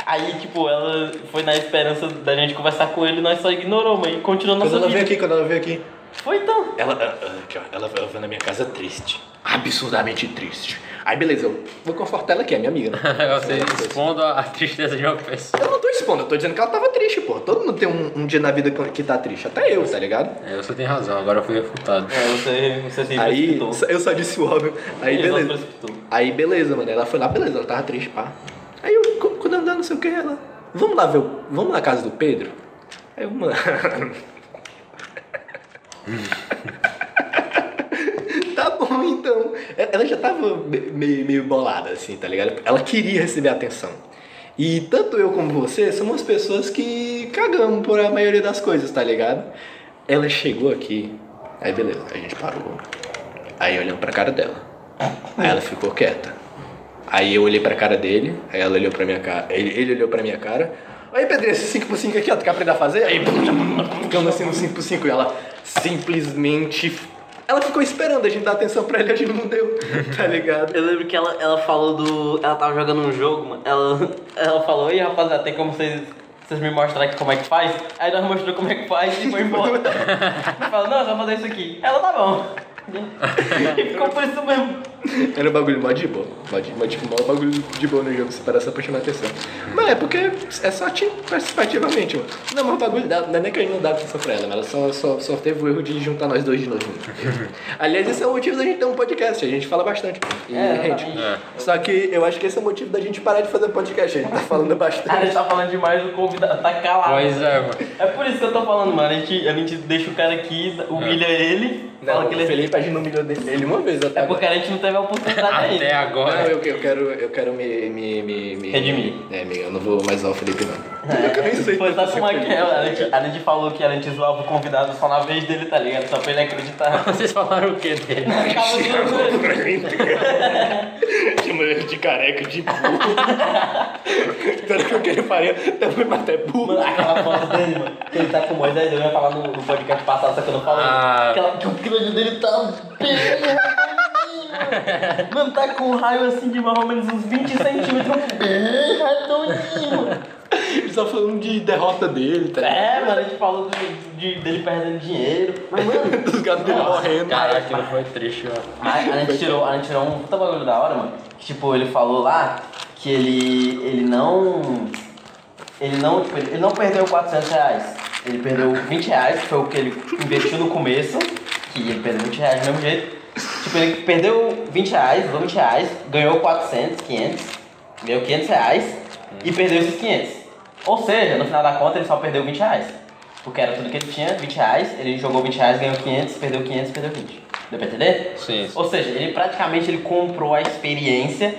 [SPEAKER 1] Aí, tipo, ela foi na esperança da gente conversar com ele e nós só ignorou, mas continuou
[SPEAKER 2] Quando
[SPEAKER 1] nossa
[SPEAKER 2] ela
[SPEAKER 1] vida.
[SPEAKER 2] veio aqui, quando ela veio aqui.
[SPEAKER 1] Foi então.
[SPEAKER 2] Ela, ah, ah, aqui, ó, ela, ela foi na minha casa triste. Absurdamente triste. Aí beleza, eu vou confortar ela aqui, é minha amiga, né?
[SPEAKER 3] Você expondo a a tristeza de uma pessoa.
[SPEAKER 2] Eu não tô expondo, eu tô dizendo que ela tava triste, pô. Todo mundo tem um, um dia na vida que tá triste, até eu, tá ligado?
[SPEAKER 3] É, você tem razão, agora eu fui refutado.
[SPEAKER 1] É, você, você se
[SPEAKER 2] Aí, eu só disse o óbvio. Aí
[SPEAKER 1] Ele
[SPEAKER 2] beleza. Aí beleza, mano. Ela foi lá, beleza, ela tava triste, pá. Aí eu, qu- quando andando, não sei o que, ela. Vamos lá ver o. Vamos na casa do Pedro? Aí eu, mano. tá bom então. Ela já tava me- meio, meio bolada, assim, tá ligado? Ela queria receber atenção. E tanto eu como você somos pessoas que cagamos por a maioria das coisas, tá ligado? Ela chegou aqui, aí beleza, a gente parou. Aí olhando pra cara dela. Aí ela ficou quieta. Aí eu olhei pra cara dele, aí ela olhou pra minha cara. Ele, ele olhou pra minha cara. Aí, Pedro, esse 5x5 aqui, ó, tu quer aprender a fazer? Aí, ficamos assim no 5x5 e ela simplesmente. Ela ficou esperando a gente dar atenção pra ele, a gente não deu, tá ligado?
[SPEAKER 1] Eu lembro que ela, ela falou do. Ela tava jogando um jogo, mano. Ela, ela falou, ei rapaziada, tem como vocês. Vocês me mostrarem aqui como é que faz? Aí nós mostrou como é que faz e foi embora. Falou, não, vai fazer isso aqui. Ela tá bom. E ficou por isso mesmo.
[SPEAKER 2] Era um bagulho mó de boa. Mó, de, mó, tipo, mó bagulho de boa no jogo, separar só pra chamar atenção. Mas é porque é só te participativamente, mano. Não, mas o bagulho dá, não é nem que a gente não dá atenção pra ela, mas ela só, só, só teve o erro de juntar nós dois de novo. Aliás, esse é o motivo da gente ter um podcast, a gente fala bastante. E,
[SPEAKER 1] É,
[SPEAKER 2] gente.
[SPEAKER 3] É.
[SPEAKER 2] Só que eu acho que esse é o motivo da gente parar de fazer podcast, a gente tá falando
[SPEAKER 1] A
[SPEAKER 2] bastante.
[SPEAKER 1] gente tá falando demais, o convidado tá calado.
[SPEAKER 3] Pois é, mano.
[SPEAKER 1] É por isso que eu tô falando, mano. A gente, a gente deixa o cara aqui, humilha ele, fala
[SPEAKER 2] Não,
[SPEAKER 1] que
[SPEAKER 2] o
[SPEAKER 1] ele
[SPEAKER 2] Felipe a gente não humilhou ele uma vez até
[SPEAKER 1] É porque
[SPEAKER 2] agora.
[SPEAKER 1] a gente não teve a oportunidade ainda.
[SPEAKER 3] Até
[SPEAKER 2] Não,
[SPEAKER 3] agora.
[SPEAKER 2] eu, eu quero, eu quero me, me, me, me
[SPEAKER 1] Redimir.
[SPEAKER 2] É, me- eu não vou mais usar o Felipe não. Eu nem sei
[SPEAKER 1] Foi só
[SPEAKER 2] se
[SPEAKER 1] com
[SPEAKER 2] você
[SPEAKER 1] o Michael. A gente, a gente falou que a gente zoava o convidado só na vez dele, tá ligado? Só pra ele acreditar.
[SPEAKER 3] Vocês falaram o que dele?
[SPEAKER 1] Ele.
[SPEAKER 2] Chama ele de careca, de burro. Tanto que o que ele faria também até burro.
[SPEAKER 1] Mano, aquela foto dele, mano, que ele tá com o Moisés, eu ia falar no, no podcast passado, só que eu não falei.
[SPEAKER 3] Ah.
[SPEAKER 1] Aquela, que o crânio dele tá bem. Mano, tá com um raio assim de mais ou menos uns 20 centímetros, bem redondinho.
[SPEAKER 2] Ele só falando de derrota dele, tá?
[SPEAKER 1] É, mano, a gente falou de, de- dele perdendo dinheiro. Mas, mano,
[SPEAKER 2] Dos gatos dele morrendo.
[SPEAKER 3] Cara, aquilo foi triste, ó.
[SPEAKER 1] a, a gente tirou, a gente tirou um puta bagulho da hora, mano. Que, tipo, ele falou lá que ele, ele não. Ele não, tipo, ele ele não perdeu 400 reais. Ele perdeu 20 reais, que foi o que ele investiu no começo. Que ele perdeu 20 reais do mesmo jeito. Tipo, ele perdeu 20 reais, usou 20 reais, ganhou 400, 500, ganhou 500 reais e perdeu esses 500. Ou seja, no final da conta ele só perdeu 20 reais. Porque era tudo que ele tinha, 20 reais, ele jogou 20 reais, ganhou 500, perdeu 500, perdeu 20. Deu pra entender?
[SPEAKER 3] Sim.
[SPEAKER 1] Ou seja, ele praticamente ele comprou a experiência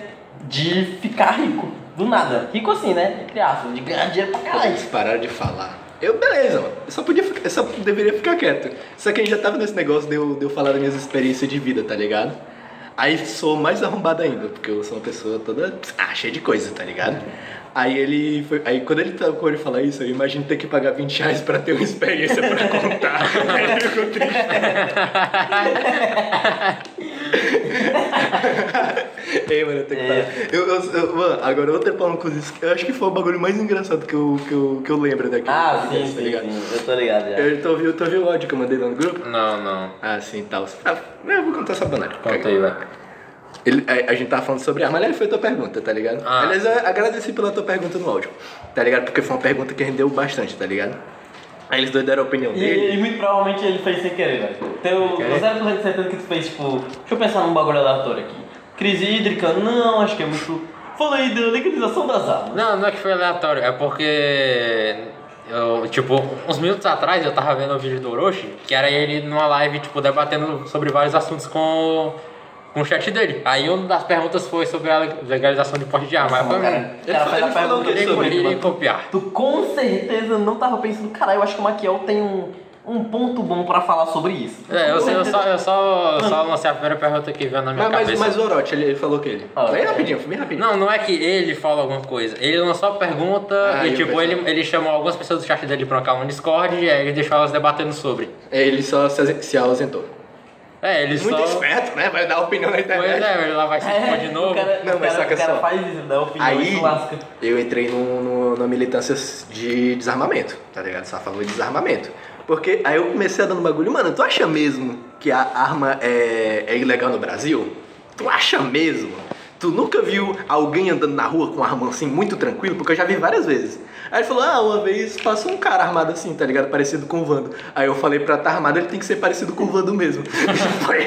[SPEAKER 1] de ficar rico. Do nada. Rico assim, né? Entre aspas, de ganhar dinheiro pra caralho.
[SPEAKER 2] Eles pararam de falar. Eu, beleza, mano. Eu só podia ficar, eu só deveria ficar quieto. Só que a gente já tava nesse negócio de eu, de eu falar das minhas experiências de vida, tá ligado? Aí sou mais arrombado ainda, porque eu sou uma pessoa toda ah, cheia de coisa, tá ligado? Aí ele foi. Aí quando ele tava com ele falar isso, eu imagino ter que pagar 20 reais pra ter uma experiência pra contar. Aí ele ficou triste. Ei, mano, eu tenho que
[SPEAKER 1] É.
[SPEAKER 2] falar. Eu, eu, eu- mano, agora outra palma com isso. Eu acho que foi o bagulho mais engraçado que eu, que eu, que eu lembro daqui.
[SPEAKER 1] Ah, sim,
[SPEAKER 2] tá
[SPEAKER 1] sim,
[SPEAKER 2] ligado?
[SPEAKER 1] sim. Eu tô ligado já.
[SPEAKER 2] Eu tô ouvindo, tô ouvindo o áudio que eu mandei lá no grupo?
[SPEAKER 3] Não, não.
[SPEAKER 2] Ah, sim, tal. Ah, eu vou contar essa banana.
[SPEAKER 3] Conta aí, vai.
[SPEAKER 2] Ele, a, a gente tava falando sobre arma, aliás, foi a tua pergunta, tá ligado?
[SPEAKER 3] Ah.
[SPEAKER 2] Aliás, eu agradeci pela tua pergunta no áudio, tá ligado? Porque foi uma pergunta que rendeu bastante, tá ligado? Aí eles dois deram a opinião
[SPEAKER 1] E,
[SPEAKER 2] dele.
[SPEAKER 1] e muito provavelmente ele fez sem querer, velho. Teu
[SPEAKER 3] querer?
[SPEAKER 1] 0% de certeza que tu fez, tipo, deixa eu pensar num bagulho aleatório aqui. Crise hídrica, não, acho que é muito. Falei da legalização das armas.
[SPEAKER 3] Não, não é que foi aleatório, é porque. Eu, tipo, uns minutos atrás eu tava vendo o vídeo do Orochi, que era ele numa live, tipo, debatendo sobre vários assuntos com, com o chat dele. Aí uma das perguntas foi sobre a legalização de porte de arma.
[SPEAKER 1] Nossa,
[SPEAKER 3] falei,
[SPEAKER 1] cara,
[SPEAKER 3] "Hum,
[SPEAKER 1] o cara faz a
[SPEAKER 2] ele falou
[SPEAKER 1] pergunta
[SPEAKER 2] que
[SPEAKER 3] ele
[SPEAKER 2] sobre
[SPEAKER 3] copiar.
[SPEAKER 1] Tu com certeza não tava pensando, cara, eu acho que o Maquiel tem um, um ponto bom pra falar sobre isso.
[SPEAKER 3] É, eu, sei, eu só, eu só, só lancei a primeira pergunta que veio na minha
[SPEAKER 2] Mas, mas,
[SPEAKER 3] cabeça.
[SPEAKER 2] mas o Orochi, ele, ele falou que ele.
[SPEAKER 1] Ah,
[SPEAKER 2] bem
[SPEAKER 1] é.
[SPEAKER 2] rapidinho, foi bem rapidinho.
[SPEAKER 3] Não, não é que ele fala alguma coisa. Ele lançou a pergunta
[SPEAKER 2] Ah,
[SPEAKER 3] e, tipo, ele, ele chamou algumas pessoas do chat dele pra cá no Discord e aí ele deixou elas debatendo sobre.
[SPEAKER 2] Ele só se ausentou.
[SPEAKER 3] É, ele
[SPEAKER 2] Muito
[SPEAKER 3] só...
[SPEAKER 2] esperto, né? Vai dar opinião na
[SPEAKER 3] Pois
[SPEAKER 2] internet.
[SPEAKER 3] é, ele lá vai se expor de novo.
[SPEAKER 1] cara,
[SPEAKER 2] Não, mas
[SPEAKER 1] cara,
[SPEAKER 2] saca
[SPEAKER 1] o cara
[SPEAKER 2] só.
[SPEAKER 1] faz isso, dá opinião
[SPEAKER 2] Aí eu entrei no, no- numa militância de desarmamento, tá ligado? Só a favor de desarmamento. Porque aí eu comecei a dar no bagulho, mano, tu acha mesmo que a arma é, é ilegal no Brasil? Tu acha mesmo? Tu nunca viu alguém andando na rua com uma arma assim, muito tranquilo? Porque eu já vi várias vezes. Aí ele falou, ah, uma vez passou um cara armado assim, tá ligado? Parecido com o Vando. Aí eu falei, pra estar armado ele tem que ser parecido com o Vando mesmo. Foi.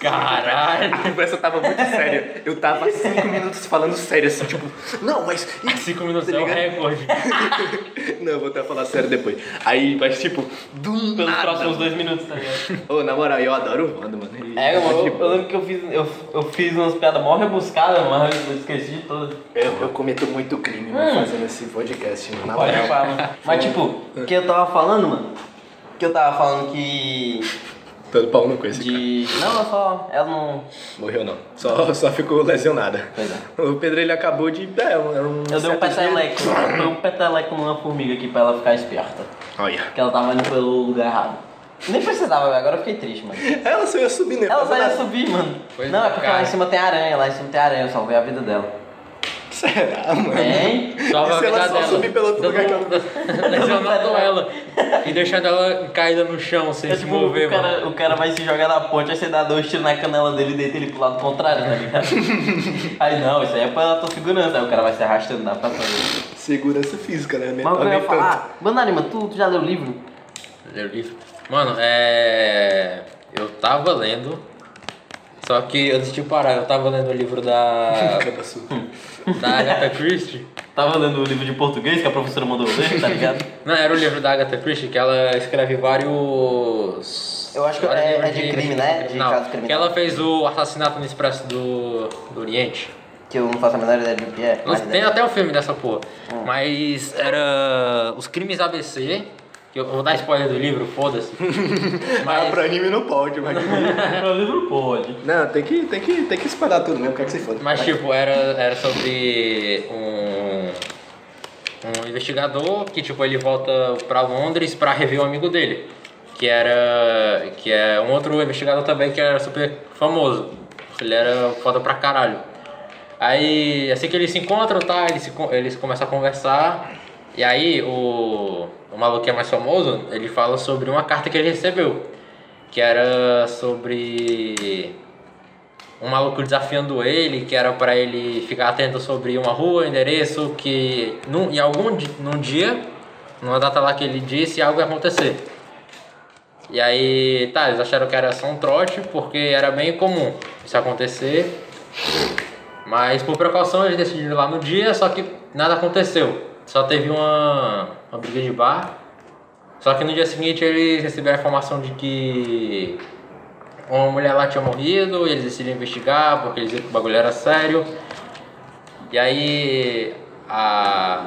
[SPEAKER 3] Caralho.
[SPEAKER 2] A conversa tava muito séria. Eu tava cinco minutos falando sério, assim, tipo, não, mas.
[SPEAKER 3] Cinco minutos
[SPEAKER 2] Tá
[SPEAKER 3] é o recorde.
[SPEAKER 2] Não, eu vou até falar sério depois. Aí, mas tipo, do
[SPEAKER 1] Pelos
[SPEAKER 2] nada.
[SPEAKER 1] próximos dois minutos, tá ligado?
[SPEAKER 2] Ô, na moral, eu adoro o Wanda, mano. Ele-
[SPEAKER 1] É, mano, eu, eu
[SPEAKER 2] boa.
[SPEAKER 1] lembro que eu fiz, eu, eu fiz umas piadas mó rebuscadas, mas eu esqueci de todas.
[SPEAKER 2] eu, eu cometo muito crime, mano, fazendo esse podcast, mano. Na
[SPEAKER 1] Pode
[SPEAKER 2] moral.
[SPEAKER 1] falar, mano. Mas tipo, o que eu tava falando, mano? Que eu tava falando que.
[SPEAKER 2] Todo pau no esse cara.
[SPEAKER 1] De. Não, não, só. Ela não.
[SPEAKER 2] Morreu não. Só, só ficou lesionada.
[SPEAKER 1] Pois é.
[SPEAKER 2] O Pedro ele acabou de. É, um- um.
[SPEAKER 1] Eu dei um peteleco. Eu dei um peteleco numa formiga aqui pra ela ficar esperta.
[SPEAKER 2] Olha.
[SPEAKER 1] Que ela tava indo pelo lugar errado. Nem precisava, velho. Agora eu fiquei triste, mano.
[SPEAKER 2] Ela só ia subir, né?
[SPEAKER 1] Ela só
[SPEAKER 2] Fazer
[SPEAKER 1] ia subir, mano.
[SPEAKER 3] Pois
[SPEAKER 1] não,
[SPEAKER 3] é,
[SPEAKER 1] porque
[SPEAKER 3] cara.
[SPEAKER 1] lá em cima tem aranha, lá em cima tem aranha, eu salvei a vida dela.
[SPEAKER 2] Será, mano?
[SPEAKER 1] Tem?
[SPEAKER 3] Salva
[SPEAKER 2] E
[SPEAKER 3] a
[SPEAKER 2] se ela
[SPEAKER 3] vida
[SPEAKER 2] só subir pelo outro lugar que ela-
[SPEAKER 3] Lesionando ela. E deixando ela caída no chão sem
[SPEAKER 1] É
[SPEAKER 3] se
[SPEAKER 1] tipo,
[SPEAKER 3] mover,
[SPEAKER 1] o,
[SPEAKER 3] mano.
[SPEAKER 1] cara, o cara vai se jogar na ponte, aí você dá dois tiros na canela dele e deita ele pro lado contrário, tá ligado? aí não, isso aí é pra tua segurança, aí o cara vai se arrastando na pra frente.
[SPEAKER 2] Segurança física, né?
[SPEAKER 1] Mas o que eu ia
[SPEAKER 2] Mental,
[SPEAKER 1] falar, Bananima, tu, tu já leu o livro?
[SPEAKER 3] Ler o livro. Mano, é. Eu tava lendo. Só que antes de parar, eu tava lendo o livro da. Da Agatha Christie.
[SPEAKER 1] Tava lendo o livro de português que a professora mandou ler, tá ligado?
[SPEAKER 3] Não, era o livro da Agatha Christie que ela escreve vários.
[SPEAKER 1] Eu acho que
[SPEAKER 3] vários
[SPEAKER 1] é- é de crime, né? De caso criminal.
[SPEAKER 3] Que ela fez o assassinato no Expresso do, do Oriente.
[SPEAKER 1] Que eu não faço a menor ideia do que é. mas
[SPEAKER 3] Tem
[SPEAKER 1] é.
[SPEAKER 3] até um filme dessa porra. Mas era Os Crimes ABC. Que eu vou dar spoiler do livro, foda-se.
[SPEAKER 2] Mas
[SPEAKER 3] Mas
[SPEAKER 2] pra anime não pode, mas.
[SPEAKER 1] Pro livro pode.
[SPEAKER 2] não, tem que, tem, que, tem que espalhar tudo mesmo, quer que se foda.
[SPEAKER 3] Mas tipo, era, era sobre um, um investigador que tipo, ele volta pra Londres pra rever um amigo dele. Que era. Que é um outro investigador também que era super famoso. Ele era foda pra caralho. Aí assim que eles se encontram, tá? Eles, se, eles começam a conversar. E aí o, o maluco é mais famoso, ele fala sobre uma carta que ele recebeu. Que era sobre um maluco desafiando ele, que era pra ele ficar atento sobre uma rua, endereço, que num, em algum num dia, numa data lá que ele disse, algo ia acontecer. E aí, tá, eles acharam que era só um trote, porque era bem comum isso acontecer. Mas por precaução eles decidiram ir lá no dia, só que nada aconteceu. Só teve uma, uma briga de bar. Só que no dia seguinte eles receberam a informação de que uma mulher lá tinha morrido, e eles decidiram investigar porque eles viram que o bagulho era sério. E aí a,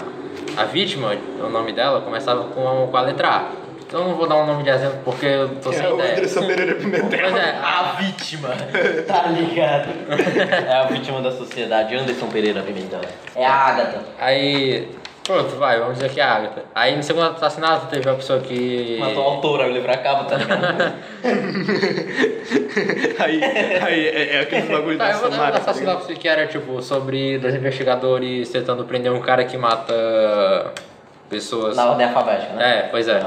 [SPEAKER 3] a vítima, o nome dela, começava com, com a letra A. Então eu não vou dar um nome de exemplo porque eu tô sem
[SPEAKER 2] É o
[SPEAKER 3] ideia.
[SPEAKER 2] Anderson Pereira Pimentel.
[SPEAKER 3] É, a,
[SPEAKER 1] A vítima, tá ligado? É a vítima da sociedade, Anderson Pereira Pimentel. É a Agatha.
[SPEAKER 3] aí. Pronto, vai, vamos dizer que é a Agatha. Aí no segundo assassinato teve a pessoa que.
[SPEAKER 1] Matou a autora, o livro acaba, tá ligado?
[SPEAKER 2] aí, aí é, é aquele bagulho
[SPEAKER 3] Tá,
[SPEAKER 2] da
[SPEAKER 3] eu vou dar
[SPEAKER 2] Samara. tá
[SPEAKER 3] sinopse que era tipo sobre dois investigadores tentando prender um cara que mata pessoas.
[SPEAKER 1] Na ordem alfabética, né?
[SPEAKER 3] É, pois é.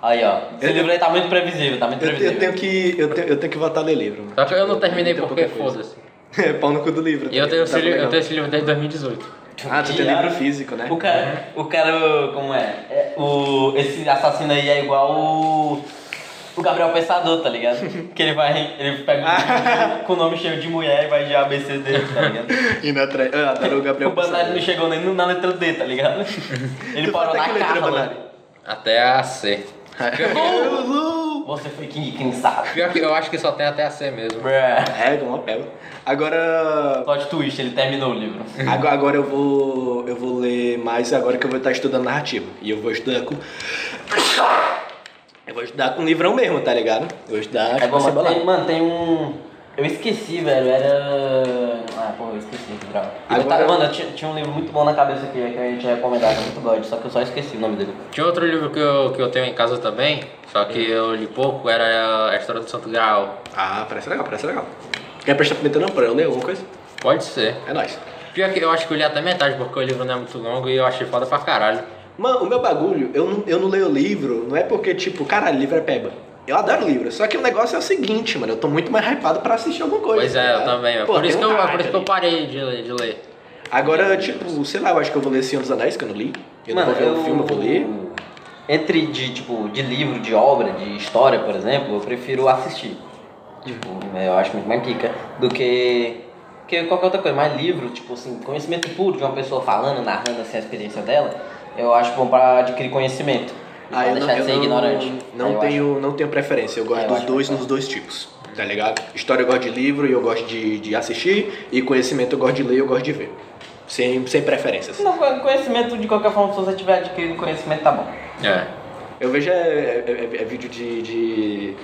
[SPEAKER 1] Aí, ó. Esse
[SPEAKER 2] Eu-
[SPEAKER 1] livro aí tá muito previsível, tá muito
[SPEAKER 2] Eu,
[SPEAKER 1] previsível.
[SPEAKER 2] eu tenho que, eu, tenho, eu tenho que voltar a ler livro.
[SPEAKER 3] Só que eu não terminei porque foda-se.
[SPEAKER 2] É, pau no cu do livro.
[SPEAKER 3] E eu tenho, esse,
[SPEAKER 2] Tá
[SPEAKER 3] eu tenho esse livro desde 2018.
[SPEAKER 2] Ah, tu tem livro físico, né?
[SPEAKER 1] O cara, o cara, como é? É, O, esse assassino aí é igual o, o Gabriel Pensador, tá ligado? Que ele vai, ele pega um com o nome cheio de mulher e vai de ABC dele, tá ligado?
[SPEAKER 2] Indo atrás. Ah, adoro o Gabriel
[SPEAKER 1] O Banari não chegou nem na letra D, tá ligado? Ele
[SPEAKER 2] Tu
[SPEAKER 1] parou na.
[SPEAKER 2] Banari?
[SPEAKER 3] Até a C.
[SPEAKER 1] Você foi quem, quem sabe.
[SPEAKER 3] Pior que eu acho que só tem até a C mesmo.
[SPEAKER 2] É, uma pega. Agora,
[SPEAKER 1] Plot twist, ele terminou o livro.
[SPEAKER 2] agora, agora eu vou eu vou ler mais agora que eu vou estar estudando narrativa. E eu vou estudar com Eu vou estudar com livrão mesmo, tá ligado? Eu vou estudar
[SPEAKER 1] É bom, mas tem, mano, tem um. Eu esqueci, velho, era. Ah, porra, eu esqueci que droga. Eu
[SPEAKER 2] Agora-
[SPEAKER 1] tava- Mano, eu tinha, tinha um livro muito bom na cabeça aqui que a gente ia recomendar, que é muito god, só que eu só esqueci o nome dele.
[SPEAKER 3] Tinha outro livro que eu, que eu tenho em casa também, só que eu li pouco, era a história do Santo Graal.
[SPEAKER 2] Ah, parece legal, parece legal. Quer prestar pimenta não pra eu ler alguma coisa?
[SPEAKER 3] Pode ser.
[SPEAKER 2] É nóis.
[SPEAKER 3] Pior que eu acho que eu li até metade, porque o livro não é muito longo e eu achei foda pra caralho.
[SPEAKER 2] Mano, o meu bagulho, eu não, eu não leio livro, não é porque, tipo, caralho, livro é peba. Eu adoro livro, só que o negócio é o seguinte, mano, eu tô muito mais hypado pra assistir alguma coisa.
[SPEAKER 3] Pois
[SPEAKER 2] tá
[SPEAKER 3] é, eu
[SPEAKER 2] ligado?
[SPEAKER 3] também.
[SPEAKER 2] Pô,
[SPEAKER 3] por, isso que
[SPEAKER 2] um
[SPEAKER 3] eu, por isso que eu parei de, ler- de ler.
[SPEAKER 2] Agora, tipo, sei lá, eu acho que eu vou ler Senhor dos Anéis, que eu não li. Eu não vou ver o filme, eu vou ler.
[SPEAKER 1] Entre de, tipo, de livro, de obra, de história, por exemplo, eu prefiro assistir. Tipo, eu acho muito mais pica do que, que qualquer outra coisa. Mas livro, tipo assim, conhecimento puro de uma pessoa falando, narrando assim, a experiência dela, eu acho bom pra adquirir conhecimento.
[SPEAKER 2] Ah, eu não,
[SPEAKER 1] deixar de
[SPEAKER 2] eu
[SPEAKER 1] ser
[SPEAKER 2] não,
[SPEAKER 1] ignorante.
[SPEAKER 2] Não
[SPEAKER 1] eu
[SPEAKER 2] tenho, não tenho preferência, eu gosto
[SPEAKER 1] É, eu
[SPEAKER 2] dos dois nos dois tipos, tá ligado? História eu gosto de livro e eu gosto de, de assistir, e conhecimento eu gosto de ler e eu gosto de ver. Sem, sem preferências.
[SPEAKER 1] Não, conhecimento, de qualquer forma, se você tiver adquirido conhecimento, tá bom.
[SPEAKER 3] É.
[SPEAKER 2] Eu vejo é, é- é- é vídeo de, de,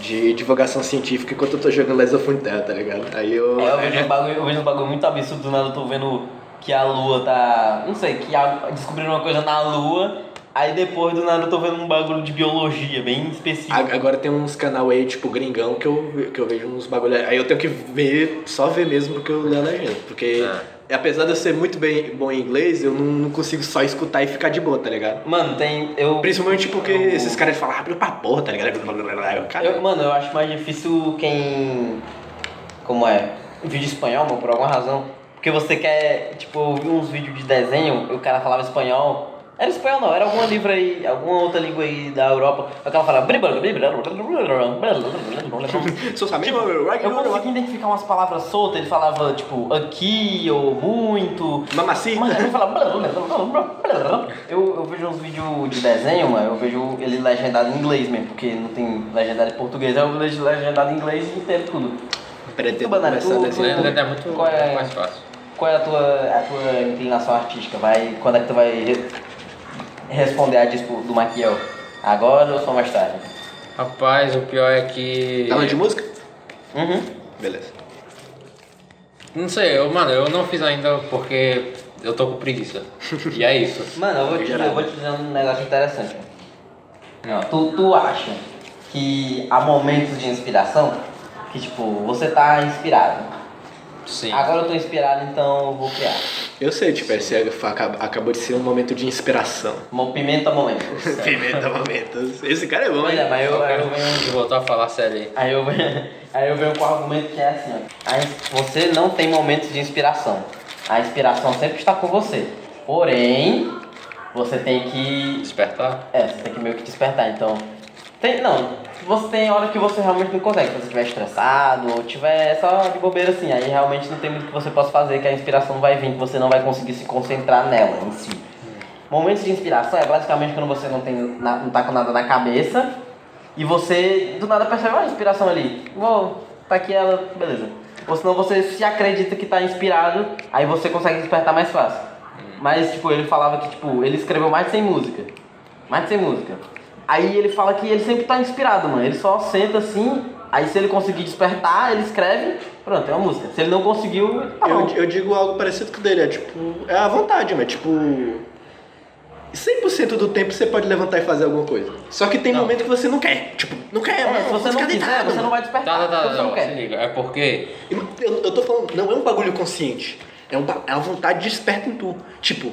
[SPEAKER 2] de divulgação científica enquanto eu tô jogando Legends of Runeterra, tá ligado? Aí eu...
[SPEAKER 1] É, eu vejo, um bagulho, eu vejo um bagulho muito absurdo do nada, eu tô vendo que a lua tá. Não sei, que a, descobriram uma coisa na lua, aí depois do nada eu tô vendo um bagulho de biologia, bem específico.
[SPEAKER 2] Agora tem uns canal aí, tipo, gringão, que eu, que eu vejo uns bagulho. Aí eu tenho que ver, só ver mesmo porque eu leio a legenda. Porque, apesar de eu ser muito bem, bom em inglês, eu não, não consigo só escutar e ficar de boa, tá ligado?
[SPEAKER 1] Mano, tem. Eu,
[SPEAKER 2] Principalmente porque
[SPEAKER 1] eu-
[SPEAKER 2] esses caras falam rápido pra porra, tá ligado? Eu,
[SPEAKER 1] mano, eu acho mais difícil quem. Como é? Vídeo espanhol, mano, por alguma razão. Porque você quer, tipo, ouvir uns vídeos de desenho e o cara falava espanhol. Era espanhol não, era alguma livro aí, alguma outra língua aí da Europa.
[SPEAKER 2] Seus amigos,
[SPEAKER 1] Tipo, Eu consegui identificar umas palavras soltas, ele falava, tipo, aqui ou muito.
[SPEAKER 2] Mamacita.
[SPEAKER 1] Mano, ele falava. Eu, eu vejo uns vídeos de desenho, mano, eu vejo ele legendado em inglês mesmo, porque não tem legendado em português, eu vejo legendado em inglês e entendo tudo.
[SPEAKER 2] Pretendo
[SPEAKER 1] Banana,
[SPEAKER 2] começar a
[SPEAKER 1] tu-
[SPEAKER 2] desenhar.
[SPEAKER 3] É muito,
[SPEAKER 1] é?
[SPEAKER 3] mais fácil.
[SPEAKER 1] qual é a tua, a tua inclinação artística? Vai, quando é que tu vai responder a disco do Maquiel? Agora ou só mais tarde?
[SPEAKER 3] Rapaz, o pior é que.
[SPEAKER 2] Aula de música?
[SPEAKER 1] Uhum.
[SPEAKER 2] Beleza.
[SPEAKER 3] Não sei, eu, mano, eu não fiz ainda porque eu tô com preguiça. E é isso.
[SPEAKER 1] Mano, eu vou, te, eu vou te dizer um negócio interessante. Não, tu, tu acha que há momentos de inspiração que, tipo, você tá inspirado.
[SPEAKER 3] Sim.
[SPEAKER 1] Agora eu tô inspirado, então eu vou criar.
[SPEAKER 2] Eu sei, tipo, esse acaba- acabou de ser um momento de inspiração.
[SPEAKER 1] Mo- Pimenta momento.
[SPEAKER 2] Pimenta momentos. Esse cara é bom,
[SPEAKER 1] Pois
[SPEAKER 2] hein?
[SPEAKER 1] é, mas eu, aí eu venho.
[SPEAKER 3] E voltar a falar sério aí.
[SPEAKER 1] Aí eu, venho, aí eu venho com o argumento que é assim, ó. A ins- você não tem momentos de inspiração. A inspiração sempre está com você. Porém, você tem que.
[SPEAKER 3] Despertar?
[SPEAKER 1] É, você tem que meio que despertar. Então. Tem, não, você tem hora que você realmente não consegue. Se você estiver estressado ou tiver só de bobeira assim, aí realmente não tem muito que você possa fazer, que a inspiração vai vir, que você não vai conseguir se concentrar nela em si. Momentos de inspiração é basicamente quando você não, tem, não tá com nada na cabeça e você do nada percebe "Ah, a inspiração ali. Vou, tá aqui ela, beleza. Ou senão você se acredita que tá inspirado, aí você consegue despertar mais fácil. Mas, tipo, ele falava que, tipo, ele escreveu mais de 100 músicas. Mais de 100 músicas. Aí ele fala que ele sempre tá inspirado, mano. Ele só senta assim, aí se ele conseguir despertar, ele escreve, pronto, é uma música. Se ele não conseguiu, tá bom.
[SPEAKER 2] Eu, eu digo algo parecido com o dele, é tipo, é a vontade, mas tipo. 100% do tempo você pode levantar e fazer alguma coisa. Só que tem
[SPEAKER 3] Não.
[SPEAKER 2] momento que você não quer. Tipo, não quer,
[SPEAKER 1] É,
[SPEAKER 2] mano.
[SPEAKER 1] se você não quiser,
[SPEAKER 2] deitado,
[SPEAKER 1] você não vai despertar.
[SPEAKER 3] Tá, tá, tá, não,
[SPEAKER 1] não quer.
[SPEAKER 3] se liga. É porque.
[SPEAKER 2] Eu, eu tô falando, não é um bagulho consciente. É, um, é uma vontade desperta em tu. Tipo,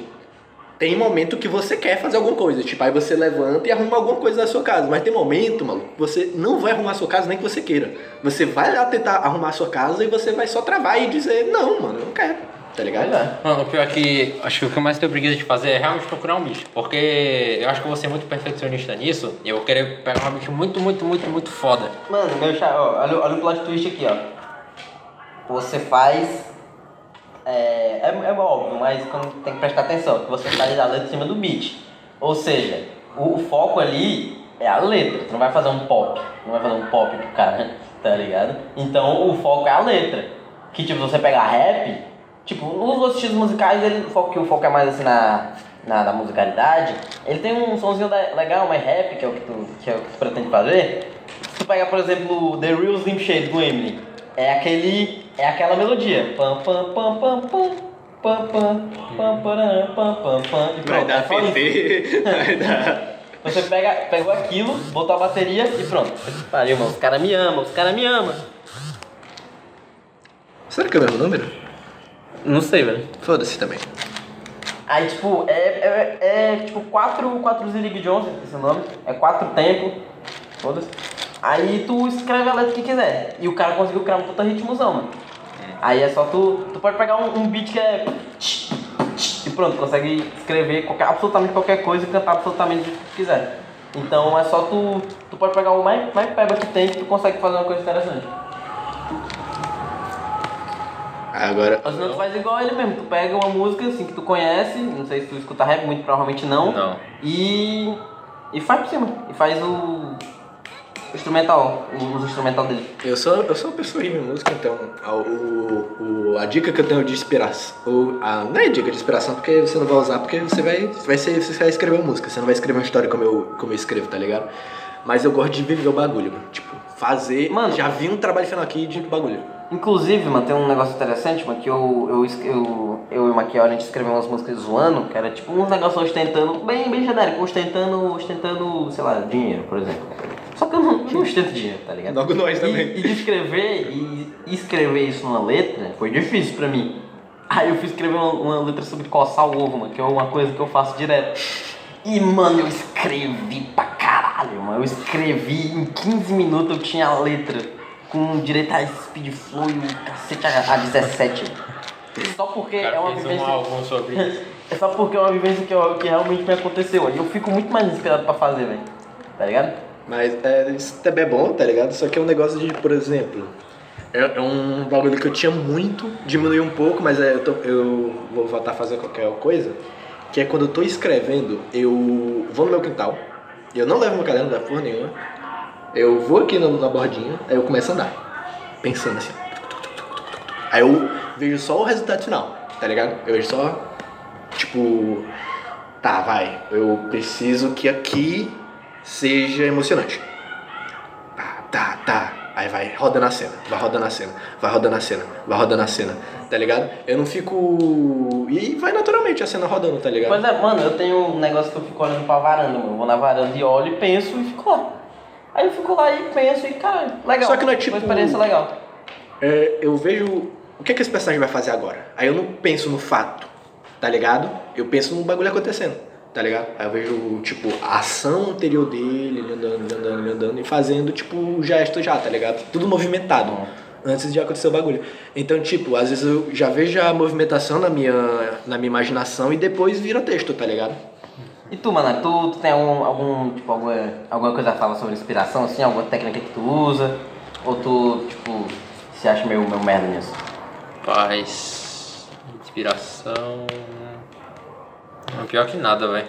[SPEAKER 2] tem momento que você quer fazer alguma coisa. Tipo, aí você levanta e arruma alguma coisa na sua casa. Mas tem momento, maluco, que você não vai arrumar a sua casa nem que você queira. Você vai lá tentar arrumar a sua casa e você vai só travar e dizer, não, mano, eu não quero. Tá ligado?
[SPEAKER 1] É.
[SPEAKER 3] Mano, o pior é que acho que o que eu mais tenho preguiça de fazer é realmente procurar um bicho. Porque eu acho que eu vou ser muito perfeccionista nisso e eu vou querer pegar um bicho muito, muito, muito, muito foda.
[SPEAKER 1] Mano, meu chá, ó, olha, olha o plot twist aqui, ó. Você faz. É, é, é óbvio, mas quando tem que prestar atenção, que você faz a letra em cima do beat. Ou seja, o, o foco ali é a letra. Você não vai fazer um pop. Não vai fazer um pop pro cara, tá ligado? Então o foco é a letra. Que tipo, você pegar rap, tipo, nos outros estilos musicais, ele, o, foco, que o foco é mais assim na, na, na musicalidade, ele tem um sonzinho legal, mas rap, que é o que tu, que é o que tu pretende fazer. Se tu pegar, por exemplo, The Real Slim Shady do Eminem, é aquele. É aquela melodia. Pam pam pam pam pam pam pam pam pam pam pam e
[SPEAKER 2] Vai dar
[SPEAKER 1] é.
[SPEAKER 2] PT, vai dar.
[SPEAKER 1] Você pega, pegou aquilo, botou a bateria e pronto. Pariu, mano. Os caras me amam, os caras me amam.
[SPEAKER 2] Será que é o mesmo número?
[SPEAKER 1] Não sei, velho.
[SPEAKER 2] Foda-se também.
[SPEAKER 1] Aí, tipo, é, é, é tipo quatro, quatro Zirig Jones, esse nome. É quatro tempos. Foda-se. Aí tu escreve a letra que quiser. E o cara conseguiu criar um puta ritmozão, mano. Aí é só tu. Tu pode pegar um, um beat que é. E pronto, consegue escrever qualquer, absolutamente qualquer coisa e cantar absolutamente o que tu quiser. Então é só tu. Tu pode pegar o mais, mais peba que tem que tu consegue fazer uma coisa interessante.
[SPEAKER 2] Agora,
[SPEAKER 1] Ou senão tu faz igual ele mesmo, tu pega uma música assim que tu conhece, não sei se tu escuta rap, muito provavelmente não.
[SPEAKER 3] Não.
[SPEAKER 1] E. E faz por cima. E faz o. instrumental, o, os instrumental dele.
[SPEAKER 2] eu sou, eu sou uma pessoa em música, então a, o, o- a dica que eu tenho de inspiração. o- a, não é dica de inspiração porque você não vai usar, porque você vai, vai, ser, você vai escrever uma música, você não vai escrever uma história como eu, como eu escrevo, tá ligado? Mas eu gosto de viver o bagulho, mano. Tipo, fazer.
[SPEAKER 1] Mano.
[SPEAKER 2] já vi um trabalho final aqui de bagulho.
[SPEAKER 1] Inclusive, mano, tem um negócio interessante, mano, que eu, eu, eu, eu e o Maquiel, a gente escreveu umas músicas zoando, que era tipo uns negócios ostentando, bem, bem genérico, ostentando, ostentando, sei lá, dinheiro, por exemplo. Só que eu não, não ostento dinheiro, tá ligado?
[SPEAKER 2] Logo nós também.
[SPEAKER 1] E, e escrever, e escrever isso numa letra foi difícil pra mim. Aí eu fui escrever uma, uma letra sobre coçar o ovo, mano, que é uma coisa que eu faço direto. E, mano, eu escrevi pra caralho, mano. Eu escrevi em 15 minutos, eu tinha a letra com direito a speed flow e o cacete a, a 17. Só porque é uma
[SPEAKER 3] fez um
[SPEAKER 1] vivência.
[SPEAKER 3] isso.
[SPEAKER 1] É só porque é uma vivência que, eu- que realmente me aconteceu. E eu fico muito mais inspirado pra fazer, velho. Tá ligado?
[SPEAKER 2] Mas é, isso também é bom, tá ligado? Só que é um negócio de, por exemplo, é, é um bagulho que eu tinha muito, diminuiu um pouco, mas é, eu, tô- eu vou voltar a fazer qualquer coisa. Que é quando eu tô escrevendo, eu vou no meu quintal, eu não levo meu caderno, não levo porra nenhuma. Eu vou aqui na, na bordinha, aí eu começo a andar, pensando assim. Aí eu vejo só o resultado final. tá ligado? Eu vejo só, tipo, tá, vai, eu preciso que aqui seja emocionante. Tá, tá, tá. Aí vai rodando a cena, vai rodando a cena, vai rodando a cena, vai rodando a cena, tá ligado? Eu não fico. E vai naturalmente a cena rodando, tá ligado?
[SPEAKER 1] Pois é, mano, eu tenho um negócio que eu fico olhando pra varanda, mano. Eu vou na varanda e olho e penso e fico lá. Aí eu fico lá e penso e, cara, legal.
[SPEAKER 2] Só que não é tipo-
[SPEAKER 1] Uma experiência legal.
[SPEAKER 2] É, eu vejo o que, que esse personagem vai fazer agora. Aí eu não penso no fato, tá ligado? Eu penso no bagulho acontecendo, tá ligado? Aí eu vejo, tipo, a ação anterior dele, ele andando, ele andando, ele andando e fazendo, tipo, o gesto já, tá ligado? Tudo movimentado, antes de acontecer o bagulho. Então, tipo, às vezes eu já vejo a movimentação na minha, na minha imaginação e depois vira texto, tá ligado?
[SPEAKER 1] E tu, mano, tu, tu tem algum, algum tipo, alguma, alguma coisa a falar sobre inspiração, assim? Alguma técnica que tu usa? Ou tu, tipo, se acha meio, meio merda nisso?
[SPEAKER 3] Paz. Inspiração. Pior que nada, velho.